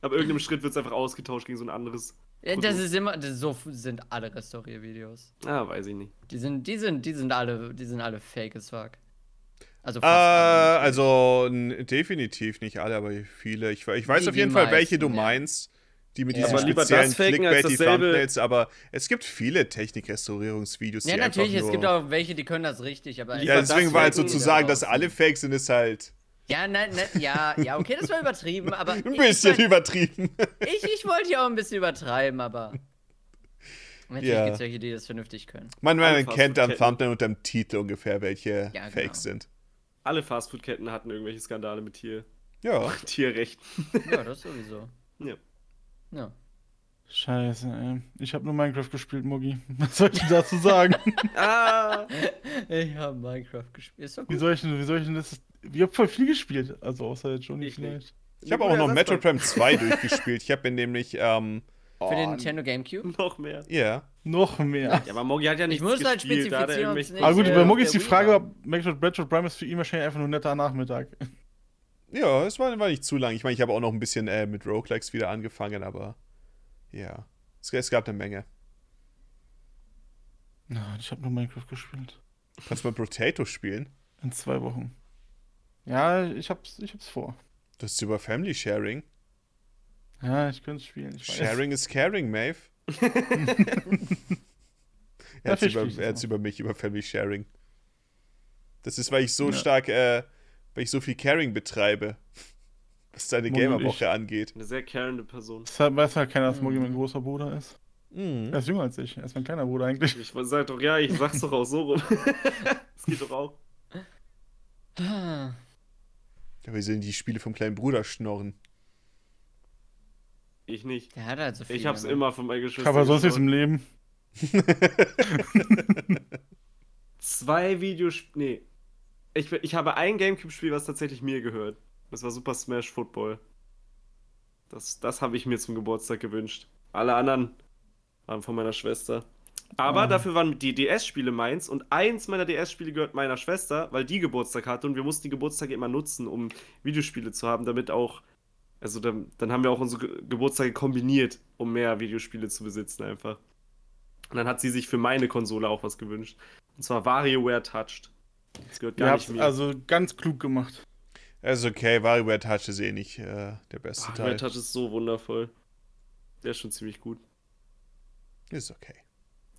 Ab irgendeinem Schritt wird es einfach ausgetauscht gegen so ein anderes. ja, das ist immer, das, so sind alle Restauriervideos. Ah, weiß ich nicht. Die sind, die sind, die sind alle, die sind alle fake as fuck. Also Äh, also definitiv nicht alle, aber viele. Ich, ich weiß Die- auf jeden Fall, welche du meisten, ja. meinst. Die mit Ja. diesen Aber lieber speziellen das faken als Clickbaity Thumbnails, aber es gibt viele Technikrestaurierungsvideos, Ja, die natürlich, einfach es gibt auch welche, die können das richtig, aber. Ja, das deswegen war halt faken, so zu die sagen, da dass alle fake sind, ist halt Ja, nein, nein, ja, ja, okay, das war übertrieben, aber. ein ich bisschen mein- übertrieben. Ich, ich wollte ja auch ein bisschen übertreiben, aber. Natürlich Ja. gibt es welche, die das vernünftig können. Man, man kennt am. Thumbnail und am Titel ungefähr, welche Ja, fake genau. sind. Alle Fastfood-Ketten hatten irgendwelche Skandale mit Tier Ja. Tierrechten. Ja, das sowieso. Ja. Ja. Scheiße, ey. Ich habe nur Minecraft gespielt, Moggi. Was soll ich denn dazu sagen? ah! Ich habe Minecraft gespielt. Ist doch Wie gut. soll ich denn, wie soll ich denn das? Ich habe voll viel gespielt. Also außer jetzt Johnny Ich vielleicht. nicht. Ich habe auch noch Metroid Prime 2 durchgespielt. Ich habe mir nämlich, ähm, Für den Oh, Nintendo Gamecube? Noch mehr. ja. Noch mehr. Ja, aber Mogi hat ja nicht muss halt er spezifizieren, nicht- Aber gut, äh, bei Moggi auf ist die Frage, ob Metroid Prime ist für ihn wahrscheinlich einfach nur ein netter Nachmittag. Ja, es war, war nicht zu lang. Ich meine, ich habe auch noch ein bisschen äh, mit Roguelikes wieder angefangen, aber ja. Es, es gab eine Menge. Ja, ich habe nur Minecraft gespielt. Kannst mal Potato spielen? In zwei Wochen. Ja, ich hab's, ich hab's vor. Das ist über Family Sharing. Ja, ich könnte es spielen. Sharing is caring, Maeve. er hat über, er über mich, über Family Sharing. Das ist, weil ich so Ja. stark, äh, weil ich so viel Caring betreibe. Was und Gamerwoche angeht. Eine sehr carende Person. Deshalb weiß halt keiner, dass Moggi Mhm. mein großer Bruder ist. Mhm. Er ist jünger als ich. Er ist mein kleiner Bruder eigentlich. Ich sag doch, ja, ich sag's doch auch so rum. das geht doch auch. Ja, wir sind die Spiele vom kleinen Bruder schnorren. Ich nicht. Der hat halt so viel. Ich hab's immer von meinen Geschwistern. Aber sonst nichts geschaut. im Leben. Zwei Videospiele. Nee. Ich, ich habe ein Gamecube-Spiel, was tatsächlich mir gehört. Das war Super Smash Football. Das, das habe ich mir zum Geburtstag gewünscht. Alle anderen waren von meiner Schwester. Aber Mhm. dafür waren die DS-Spiele meins und eins meiner DS-Spiele gehört meiner Schwester, weil die Geburtstag hatte und wir mussten die Geburtstage immer nutzen, um Videospiele zu haben, damit auch, also dann, dann haben wir auch unsere Ge Geburtstage kombiniert, um mehr Videospiele zu besitzen einfach. Und dann hat sie sich für meine Konsole auch was gewünscht. Und zwar WarioWare Touched. Das gehört Ihr gar habt nicht mir. also ganz klug gemacht. Also okay, WarioWare Touch ist eh nicht äh, der beste Ach, Teil. Red Touch ist so wundervoll. Der ist schon ziemlich gut. Ist okay.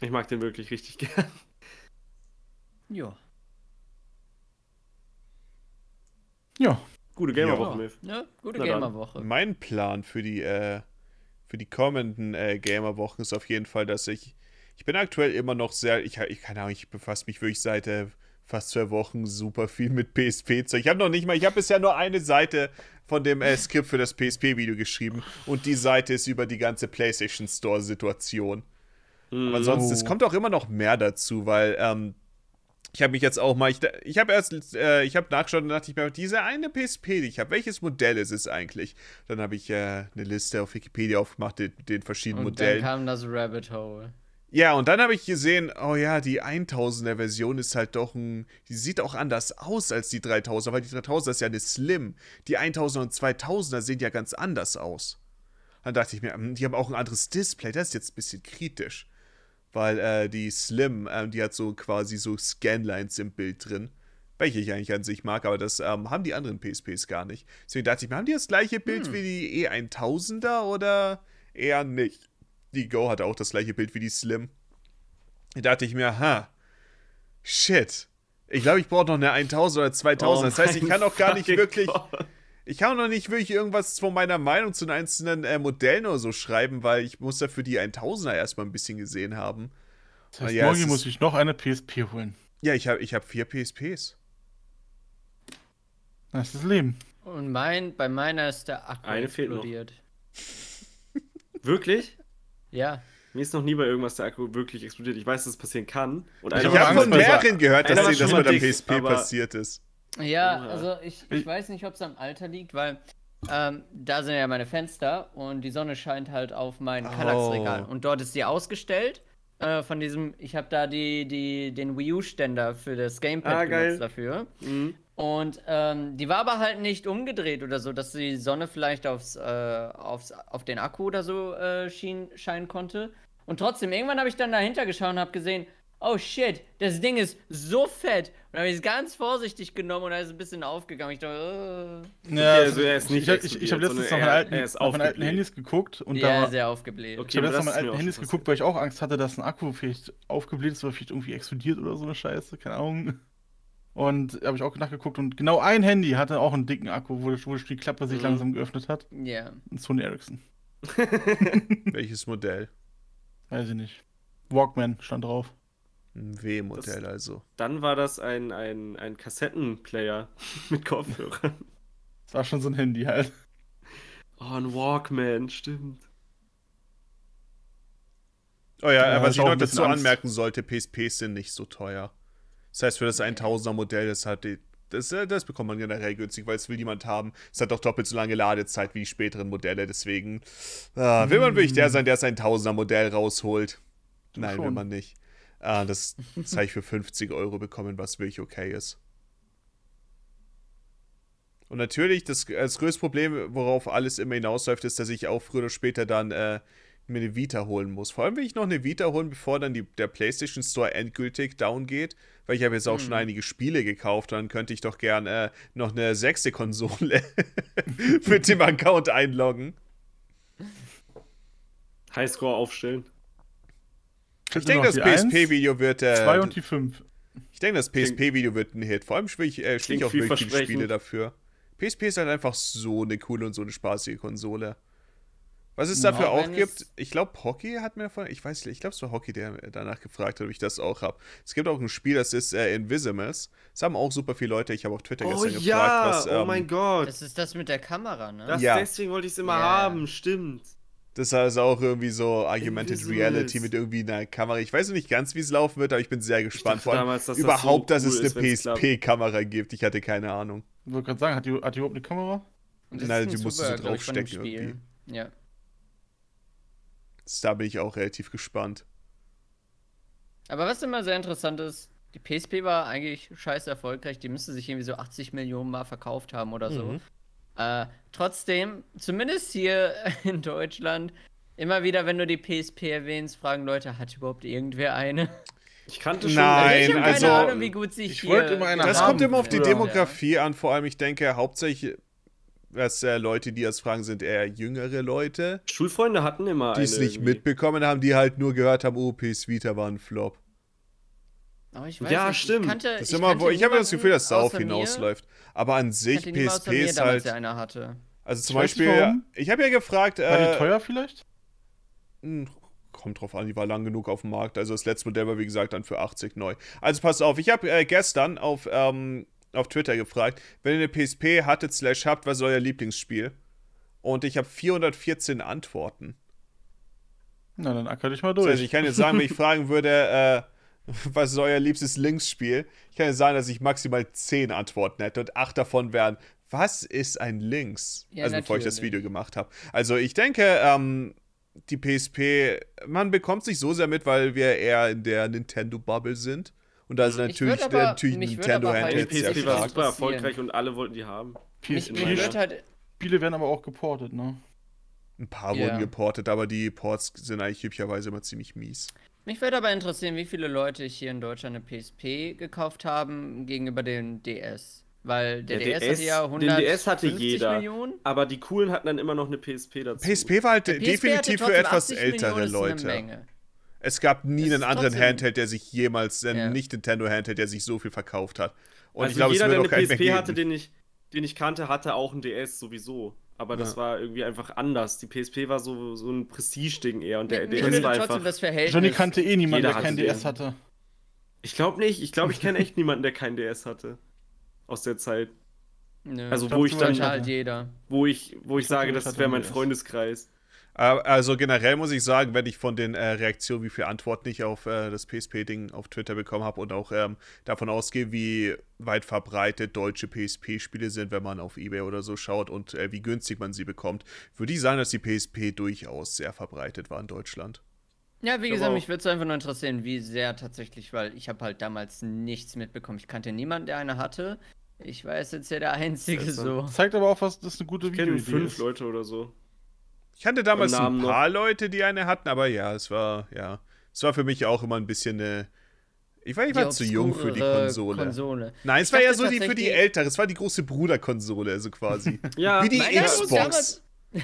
Ich mag den wirklich richtig gern. Ja. Ja. Gute. Gamerwoche, Milf. Ja, gute. Gamerwoche. Mein Plan für die, äh, für die kommenden äh, Gamer-Wochen ist auf jeden Fall, dass ich. Ich bin aktuell immer noch sehr. Ich, ich keine Ahnung, ich befasse mich wirklich seit äh, fast zwei Wochen super viel mit PSP-Zeug. Ich habe noch nicht mal. Ich habe bisher nur eine Seite von dem äh, Skript für das PSP-Video geschrieben. Und die Seite ist über die ganze PlayStation Store-Situation. Aber ansonsten, es Oh. kommt auch immer noch mehr dazu, weil ähm, ich habe mich jetzt auch mal, ich, ich habe erst, äh, ich habe nachgeschaut und dachte ich mir, diese eine PSP, die ich habe, welches Modell ist es eigentlich? Dann habe ich äh, eine Liste auf Wikipedia aufgemacht mit den verschiedenen Und dann Modellen. kam das Rabbit Hole. Ja, und dann habe ich gesehen, oh ja, die 1000er Version ist halt doch ein, die sieht auch anders aus als die 3000er, weil die 3000er ist ja eine Slim. Die 1000er und 2000er sehen ja ganz anders aus. Dann dachte ich mir, hm, die haben auch ein anderes Display, das ist jetzt ein bisschen kritisch. Weil äh, die Slim, ähm, die hat so quasi so Scanlines im Bild drin. Welche ich eigentlich an sich mag, aber das ähm, haben die anderen PSPs gar nicht. Deswegen dachte ich mir, haben die das gleiche Bild wie die E1000er oder eher nicht? Die Go hat auch das gleiche Bild wie die Slim. Da dachte ich mir, ha, shit. Ich glaube, ich brauche noch eine 1000 oder 2000. das heißt, ich Oh kann auch gar nicht wirklich, Gott. ich kann auch noch nicht wirklich irgendwas von meiner Meinung zu den einzelnen äh, Modellen oder so schreiben, weil ich muss dafür die 1000er erstmal ein bisschen gesehen haben. Das heißt, Ah, ja, morgen muss ich noch eine PSP holen. Ja, ich habe ich hab vier PSPs. Das ist das Leben. Und mein, bei meiner ist der Akku Eine fehlt noch. explodiert. Wirklich? Ja. Mir ist noch nie bei irgendwas der Akku wirklich explodiert. Ich weiß, dass es passieren kann. Und Ich habe von mehreren gehört, dass das mit der dick, PSP passiert ist. Ja, also ich, ich Ich- weiß nicht, ob es am Alter liegt, weil ähm, da sind ja meine Fenster und die Sonne scheint halt auf mein Oh. Kallax-Regal. Und dort ist die ausgestellt. Äh, von diesem, ich habe da die, die, den Wii U-Ständer für das Gamepad Ah, geil. benutzt dafür. Mhm. Und ähm, die war aber halt nicht umgedreht oder so, dass die Sonne vielleicht aufs, äh, aufs, auf den Akku oder so äh, schien, scheinen konnte. Und trotzdem, irgendwann habe ich dann dahinter geschaut und habe gesehen, oh shit, das Ding ist so fett. Und habe ich es ganz vorsichtig genommen und dann ist es ein bisschen aufgegangen. Ich dachte, Ja, also er ist nicht ich, ich, ich habe letztens nach meinen er- alten. Handys geguckt und äh, da ja, war, sehr aufgebläht. Okay. ich habe letztens meinen mir alten Handys geguckt, weil ich auch Angst hatte, dass ein Akku vielleicht aufgebläht ist oder vielleicht irgendwie explodiert oder so eine Scheiße, keine Ahnung. Und habe ich auch nachgeguckt und genau ein Handy hatte auch einen dicken Akku, wo, wo die Klappe sich Mhm. langsam geöffnet hat. Ja. Ein Sony Ericsson. Welches Modell? Weiß ich nicht. Walkman stand drauf. Ein W-Modell also. Dann war das ein, ein, ein Kassettenplayer mit Kopfhörern. Das war schon so ein Handy halt. Oh, ein Walkman, stimmt. Oh ja, Ja, was ich noch dazu Angst. anmerken sollte, PSPs sind nicht so teuer. Das heißt, für das 1000er Modell, das hat die, das, äh, das bekommt man generell günstig, weil es will jemand haben. Es hat auch doppelt so lange Ladezeit wie die späteren Modelle, deswegen ah, will man wirklich der sein, der sein 1000er Modell rausholt. Nein, will schon. man nicht. Ah, das, das habe ich für 50 Euro bekommen, was wirklich okay ist. Und natürlich, das, das größte Problem, worauf alles immer hinausläuft, ist, dass ich auch früher oder später dann äh, mir eine Vita holen muss. Vor allem will ich noch eine Vita holen, bevor dann die, der PlayStation Store endgültig down geht, weil ich habe jetzt auch schon einige Spiele gekauft, dann könnte ich doch gern äh, noch eine sechste Konsole mit dem Account einloggen. Highscore aufstellen. Ich denke, das PSP-Video wird. Äh, 2 und die 5. ich denke, das PSP-Video wird ein Hit. Vor allem spiele ich, äh, spiel ich auch wirklich viele. Spiele dafür. PSP ist halt einfach so eine coole und so eine spaßige Konsole. Was es dafür auch gibt, ich glaube, Hockey hat mir von, ich weiß nicht, ich glaube, es war Hockey, der danach gefragt hat, ob ich das auch habe. Es gibt auch ein Spiel, das ist äh, Invisimus. Das haben auch super viele Leute. Ich habe auf Twitter Oh gestern ja, gefragt, was. oh Ähm, mein Gott. Das ist das mit der Kamera, ne? Das, Ja. Deswegen wollte ich es immer Ja. haben, stimmt. Das ist also auch irgendwie so Augmented Invisibles. Reality mit irgendwie einer Kamera. Ich weiß noch nicht ganz, wie es laufen wird, aber ich bin sehr gespannt. Vor allem damals, dass das überhaupt, so dass es cool eine. PSP-Kamera gibt. Ich hatte keine Ahnung. Ich wollte gerade sagen, hat die, hat die überhaupt eine Kamera? Das Nein, die musst du so draufstecken Spiel. Ja. Da bin ich auch relativ gespannt. Aber was immer sehr interessant ist, die PSP war eigentlich scheiße erfolgreich. Die müsste sich irgendwie so 80 Millionen Mal verkauft haben oder so. Mhm. Äh, trotzdem, zumindest hier in Deutschland, immer wieder, wenn du die PSP erwähnst, fragen Leute, hat überhaupt irgendwer eine? Ich kannte schon. Nein, ich habe keine also- Ahnung, wie gut sich Ich hier immer eine Das haben kommt immer auf die. Demografie an. Vor allem, ich denke, hauptsächlich, dass äh, Leute, die das fragen, sind eher jüngere Leute, Schulfreunde hatten immer die es nicht irgendwie. mitbekommen haben, die halt nur gehört haben, oh, PS Vita war ein Flop. Aber ich weiß Ja, nicht, stimmt. Ich, kannte, Das ich immer, wo, ich habe das Gefühl, dass es darauf hinausläuft. Aber an Ich sich, PSP mir ist halt. der eine hatte. Also zum Ich weiß nicht, Beispiel, ich habe ja gefragt, War die äh, teuer vielleicht? Hm, Kommt drauf an, die war lang genug auf dem Markt. Also das letzte Modell war, wie gesagt, dann für 80 neu. Also pass auf, ich habe äh, gestern auf, ähm, auf Twitter gefragt, wenn ihr eine PSP hattet, slash habt, was ist euer Lieblingsspiel? Und ich habe 414 Antworten. Na, dann acker dich mal Das durch. heißt, ich kann jetzt sagen, wenn ich fragen würde, äh, was ist euer liebstes Linksspiel? Ich kann jetzt sagen, dass ich maximal 10 Antworten hätte und 8 davon wären, was ist ein Links? Ja, also bevor ich das natürlich. Video gemacht habe. Also ich denke, ähm, die PSP, man bekommt sich so sehr mit, weil wir eher in der Nintendo-Bubble sind. Und da sind Ich natürlich, aber- natürlich Nintendo halt Handhelds sehr PSP sehr war stark. super erfolgreich und alle wollten die haben. Wird halt, Spiele werden aber auch geportet, ne? Ein paar Ja. wurden geportet, aber die Ports sind eigentlich üblicherweise immer ziemlich mies. mich würde aber interessieren, wie viele Leute hier in Deutschland eine PSP gekauft haben gegenüber dem DS. Weil der, DS, hatte ja 150 den DS hatte jeder. Millionen. Aber die coolen hatten dann immer noch eine PSP dazu. PSP war halt Der PSP definitiv für etwas 80 ältere Millionen, ist eine Leute. Es gab nie Es einen anderen Handheld, der sich jemals, ein Ja. Nicht-Nintendo-Handheld, der sich so viel verkauft hat. Und also ich glaube, es jeder, wird der auch eine keinen PSP hatte, den ich, den ich kannte, hatte auch ein DS sowieso. Aber das Ja. war irgendwie einfach anders. Die PSP war so, so ein Prestige-Ding eher und der Mich DS war trotzdem einfach. das Verhältnis. Johnny kannte eh niemanden, der kein hatte DS hatte. Ich glaube nicht. Ich glaube, ich kenne echt niemanden, der kein DS hatte. Aus der Zeit. Nö. Also, glaub, wo ich dann, halt jeder. wo ich, wo ich Ich sage, ich das wäre ein mein DS. Freundeskreis. Äh, Also generell muss ich sagen, wenn ich von den äh, Reaktionen, wie viele Antworten ich auf äh, das PSP-Ding auf Twitter bekommen habe und auch ähm, davon ausgehe, wie weit verbreitet deutsche PSP-Spiele sind, wenn man auf Ebay oder so schaut und äh, wie günstig man sie bekommt, würde ich sagen, dass die PSP durchaus sehr verbreitet war in Deutschland. Ja, wie Ich gesagt, mich würde es einfach nur interessieren, wie sehr tatsächlich, weil ich habe halt damals nichts mitbekommen. Ich kannte niemanden, der eine hatte. Ich war jetzt ja der Einzige so. Zeigt aber auch, was das eine gute Ich kenne Videoidee fünf ist. Leute oder so. Ich hatte damals ein noch. paar Leute, die eine hatten, aber ja, es war, ja, es war für mich auch immer ein bisschen eine. Ich war, ich war zu jung für die Konsole. Konsole. Nein, es Ich war ja so die für die ältere, es war die große Bruderkonsole, also quasi. Ja, Wie die Mein Eindruck Xbox. die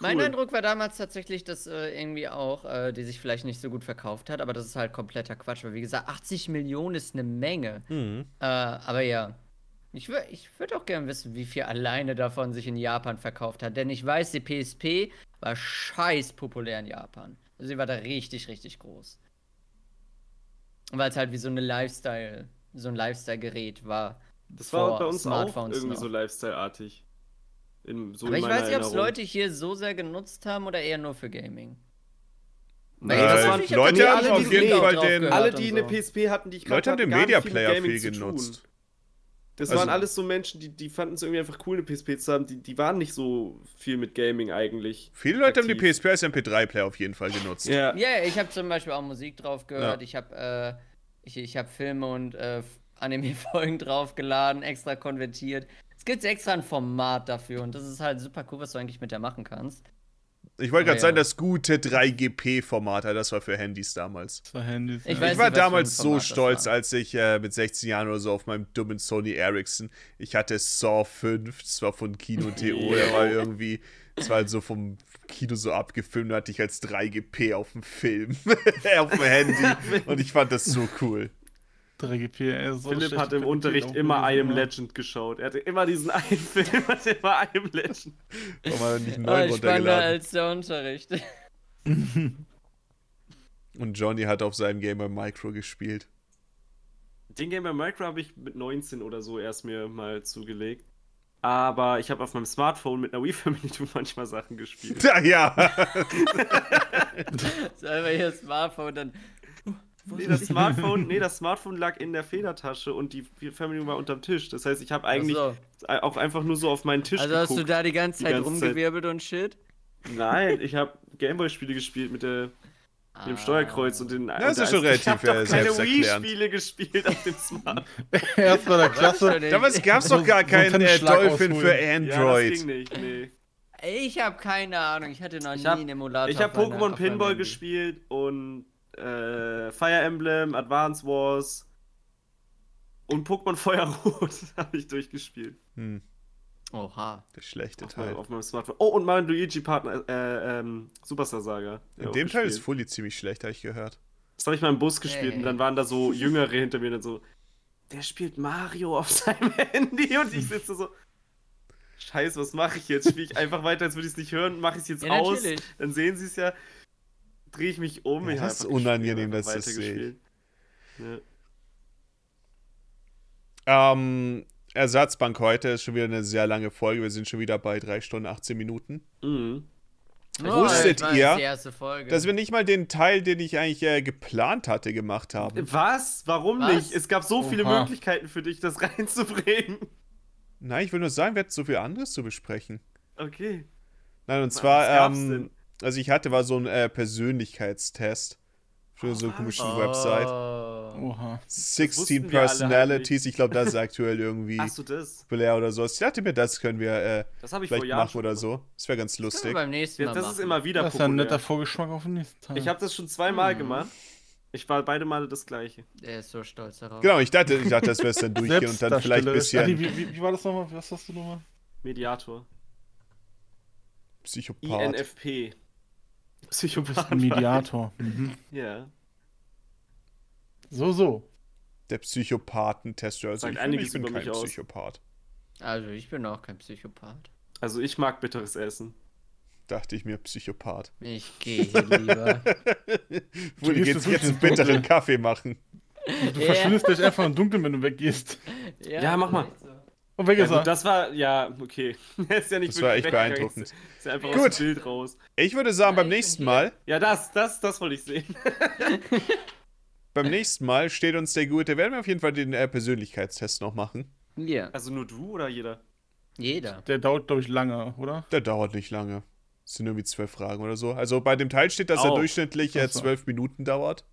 Mein. Eindruck war damals tatsächlich, dass äh, irgendwie auch, äh, die sich vielleicht nicht so gut verkauft hat, aber das ist halt kompletter Quatsch, weil wie gesagt, 80 Millionen ist eine Menge. Mhm. Äh, aber ja. Ich, wür ich würde auch gerne wissen, wie viel alleine davon sich in Japan verkauft hat. Denn ich weiß, die PSP war scheiß populär in Japan. Also sie war da richtig, richtig groß. Weil es halt wie so eine Lifestyle, so ein Lifestyle-Gerät war. Das war bei uns auch irgendwie noch. so Lifestyle-artig. So aber in ich weiß nicht, ob es. Leute hier so sehr genutzt haben oder eher nur für Gaming. Nee, Äh, das waren Leute haben alle auf die jeden Fall den. Alle, die so. eine PSP hatten, die ich Leute haben kannte, den Media Player viel genutzt. Das Also- waren alles so Menschen, die, die fanden es irgendwie einfach cool, eine PSP zu haben. Die, die waren nicht so viel mit Gaming eigentlich. Viele Leute haben die aktiv. PSP als MP3-Player auf jeden Fall genutzt. Ja. Ja, ich habe zum Beispiel auch Musik drauf gehört. Ja. Ich habe äh, ich, ich hab Filme und äh, Anime-Folgen draufgeladen, extra konvertiert. Es gibt extra ein Format dafür und das ist halt super cool, was du eigentlich mit der machen kannst. Ich wollte gerade Ja. sagen, das gute 3GP-Format, das war für Handys damals. Das war Handys. Ich ja. weiß Ich war nicht, für damals so stolz, als ich äh, mit 16 Jahren oder so auf meinem dummen Sony Ericsson, ich hatte Saw 5, das war von Kino.to, der war irgendwie, das war halt so vom Kino so abgefilmt, da hatte ich als 3GP auf dem Film, auf dem Handy und ich fand das so cool. 3GP, ey, so Philipp hat im Unterricht immer I Am. Legend geschaut. Er hatte immer diesen einen Film, hat immer I Am Legend. Warum er nicht Ah, neuen spannender als der Unterricht. Und Johnny hat auf seinem Gamer Micro gespielt. Den Game Boy Micro habe ich mit 19 oder so erst mir mal zugelegt. Aber ich habe auf meinem Smartphone mit einer Wii Family manchmal Sachen gespielt. Ja, ja. Selber hier Smartphone, dann. Nee, das Smartphone, nee, das Smartphone lag in der Federtasche und die Family war unterm Tisch. Das heißt, ich habe eigentlich Ach auch einfach nur so auf meinen Tisch so. Also hast du geguckt. da die ganze die Zeit ganze Zeit. rumgewirbelt und shit? Nein, ich habe Gameboy-Spiele gespielt mit der Dem Steuerkreuz und den. Das ist schon Ich habe relativ, doch äh, keine. Wii-Spiele gespielt auf dem Smart. Erst war der Klasse. Damals gab es doch gar So- so keinen einen äh, Dolphin für ausholen. Ja, das Android. ging nicht, nee. Ich habe keine Ahnung. Ich hatte noch Ich nie hab- einen Emulator. Ich habe Pokémon Pinball gespielt und äh, Fire Emblem, Advance Wars und Pokémon Feuerrot habe ich durchgespielt. Hm, Oha. der schlechte Auf, meinem- Teil. auf meinem Smartphone. Oh, und mein Luigi-Partner, äh, ähm, Superstar Saga. In dem Teil ist Fully ziemlich schlecht, habe ich gehört. Das habe ich mal im Bus gespielt Hey. und dann waren da so Jüngere hinter mir und dann so, der spielt Mario auf seinem Handy und ich sitze so, Scheiße, was mache ich jetzt? Spiele ich einfach weiter, als würde ich es nicht hören, mache ich es jetzt Ja, aus, natürlich. dann sehen sie es ja, drehe ich mich um. Ja, ich das ist unangenehm, dass das sehe. Ja. Ähm, Ersatzbank heute ist schon wieder eine sehr lange Folge. Wir sind schon wieder bei 3 Stunden 18 Minuten. Mhm. Wusstet das war ihr. Dass wir nicht mal den Teil, den ich eigentlich äh, geplant hatte, gemacht haben. Was? Warum Was? nicht? Es gab so viele Oha. Möglichkeiten für dich, das reinzubringen. Nein, ich will nur sagen, wir hatten so viel anderes zu besprechen. Okay. Nein, und Was zwar, gab's ähm, denn? Also ich hatte war so ein äh, Persönlichkeitstest für so eine komische Website. Oh. Oha. 16 wussten wir alle halt Personalities, ich glaube, das ist aktuell irgendwie Hast du das? populär oder so. Ich dachte mir, das können wir äh, Das vielleicht machen oder so. Das wäre ganz lustig. beim nächsten Mal Ja, das machen. ist immer wieder Das ist ja ein netter. Vorgeschmack auf den nächsten Tag. Ich habe das schon zweimal Hm. gemacht. Ich war beide Male das gleiche. Der ist so stolz darauf. Genau, ich dachte, ich dachte, dass wir es dann durchgehen und dann vielleicht ein bisschen Ah, wie, wie, wie war das nochmal? Was hast du nochmal? Mediator. Psychopath. INFP. Du bist Psychopath. ein Mediator. Mhm. Ja. So, so. Der Psychopathentest. Also Sagt ich, ich bin kein. Psychopath. Also, ich bin auch kein Psychopath. Also ich mag bitteres Essen. Dachte ich mir, Psychopath. Ich gehe lieber. Wo gehst geht's du jetzt wirklich einen bitteren Kaffee machen? Du Ja. verschwindest gleich einfach im Dunkeln, wenn du weggehst. Ja, mach mal. so. Und weg Ja, ist gut, er. das war, ja, okay. Er ist ja nicht Das war echt beeindruckend. Ist, ist ja einfach Gut. aus dem Bild raus. Ich würde sagen, beim nächsten. Mal, Ja, das, das, das wollte ich sehen. beim nächsten Mal steht uns der Gute, werden wir auf jeden Fall den äh, Persönlichkeitstest noch machen. Ja, Also nur du oder jeder? jeder. Der dauert, glaube ich, lange, oder? Der dauert nicht lange. Es sind irgendwie zwölf Fragen oder so. Also bei dem Teil steht, dass er Au. durchschnittlich äh, Ach so. zwölf Minuten dauert.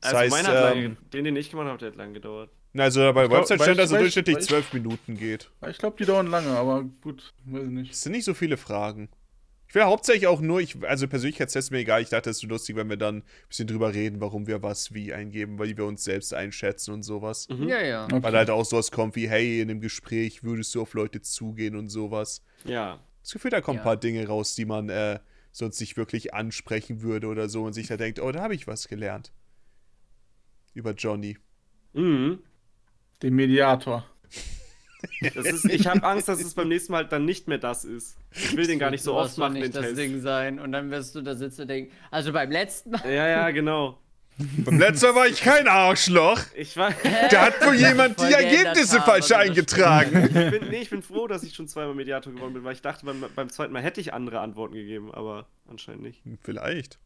Das Also heißt, meiner hat ähm, lange, den, den ich gemacht habe, der hat lange gedauert. Na, also bei glaub, Website stand, dass ich- durchschnittlich zwölf Minuten geht. Ich glaube, die dauern lange, aber gut, weiß ich nicht. Es sind nicht so viele Fragen. Ich will hauptsächlich auch nur, ich, also Persönlichkeitstest ist mir egal. Ich dachte, es ist so lustig, wenn wir dann ein bisschen drüber reden, warum wir was wie eingeben, weil wir uns selbst einschätzen und sowas. Mhm. Ja, ja. Okay. Weil halt auch sowas kommt wie, hey, in einem Gespräch würdest du auf Leute zugehen und sowas. Ja. Das Gefühl, da kommen Ja. ein paar Dinge raus, die man äh, sonst nicht wirklich ansprechen würde oder so und sich da denkt, oh, da habe ich was gelernt. Über Johnny. Mhm. Den Mediator. Das ist, ich habe Angst, dass es beim nächsten Mal dann nicht mehr das ist. Ich will den gar nicht so oft machen, den nicht das Test. Ding sein. Und dann wirst du da sitzen und denken, also beim letzten Mal. Ja, ja, genau. Beim letzten Mal war ich kein Arschloch. Ich war. Da hat wohl jemand die Ergebnisse falsch eingetragen. Ich bin, nee, ich bin froh, dass ich schon zweimal Mediator geworden bin, weil ich dachte, beim, beim zweiten Mal hätte ich andere Antworten gegeben, aber anscheinend nicht. Vielleicht.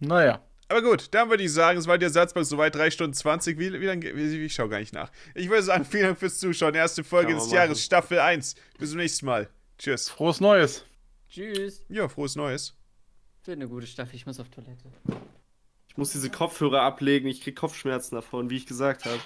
Naja. Aber gut, dann würde ich sagen, es war der Satzbank soweit 3 Stunden 20. Wie, wie lange? Wie, ich schaue gar nicht nach. Ich würde sagen, vielen Dank fürs Zuschauen. Erste Folge des machen. Jahres, Staffel 1. Bis zum nächsten Mal. Tschüss. Frohes Neues. Tschüss. Ja, frohes Neues. Wird eine gute Staffel. Ich muss auf Toilette. Ich muss diese Kopfhörer ablegen, ich krieg Kopfschmerzen davon, wie ich gesagt habe.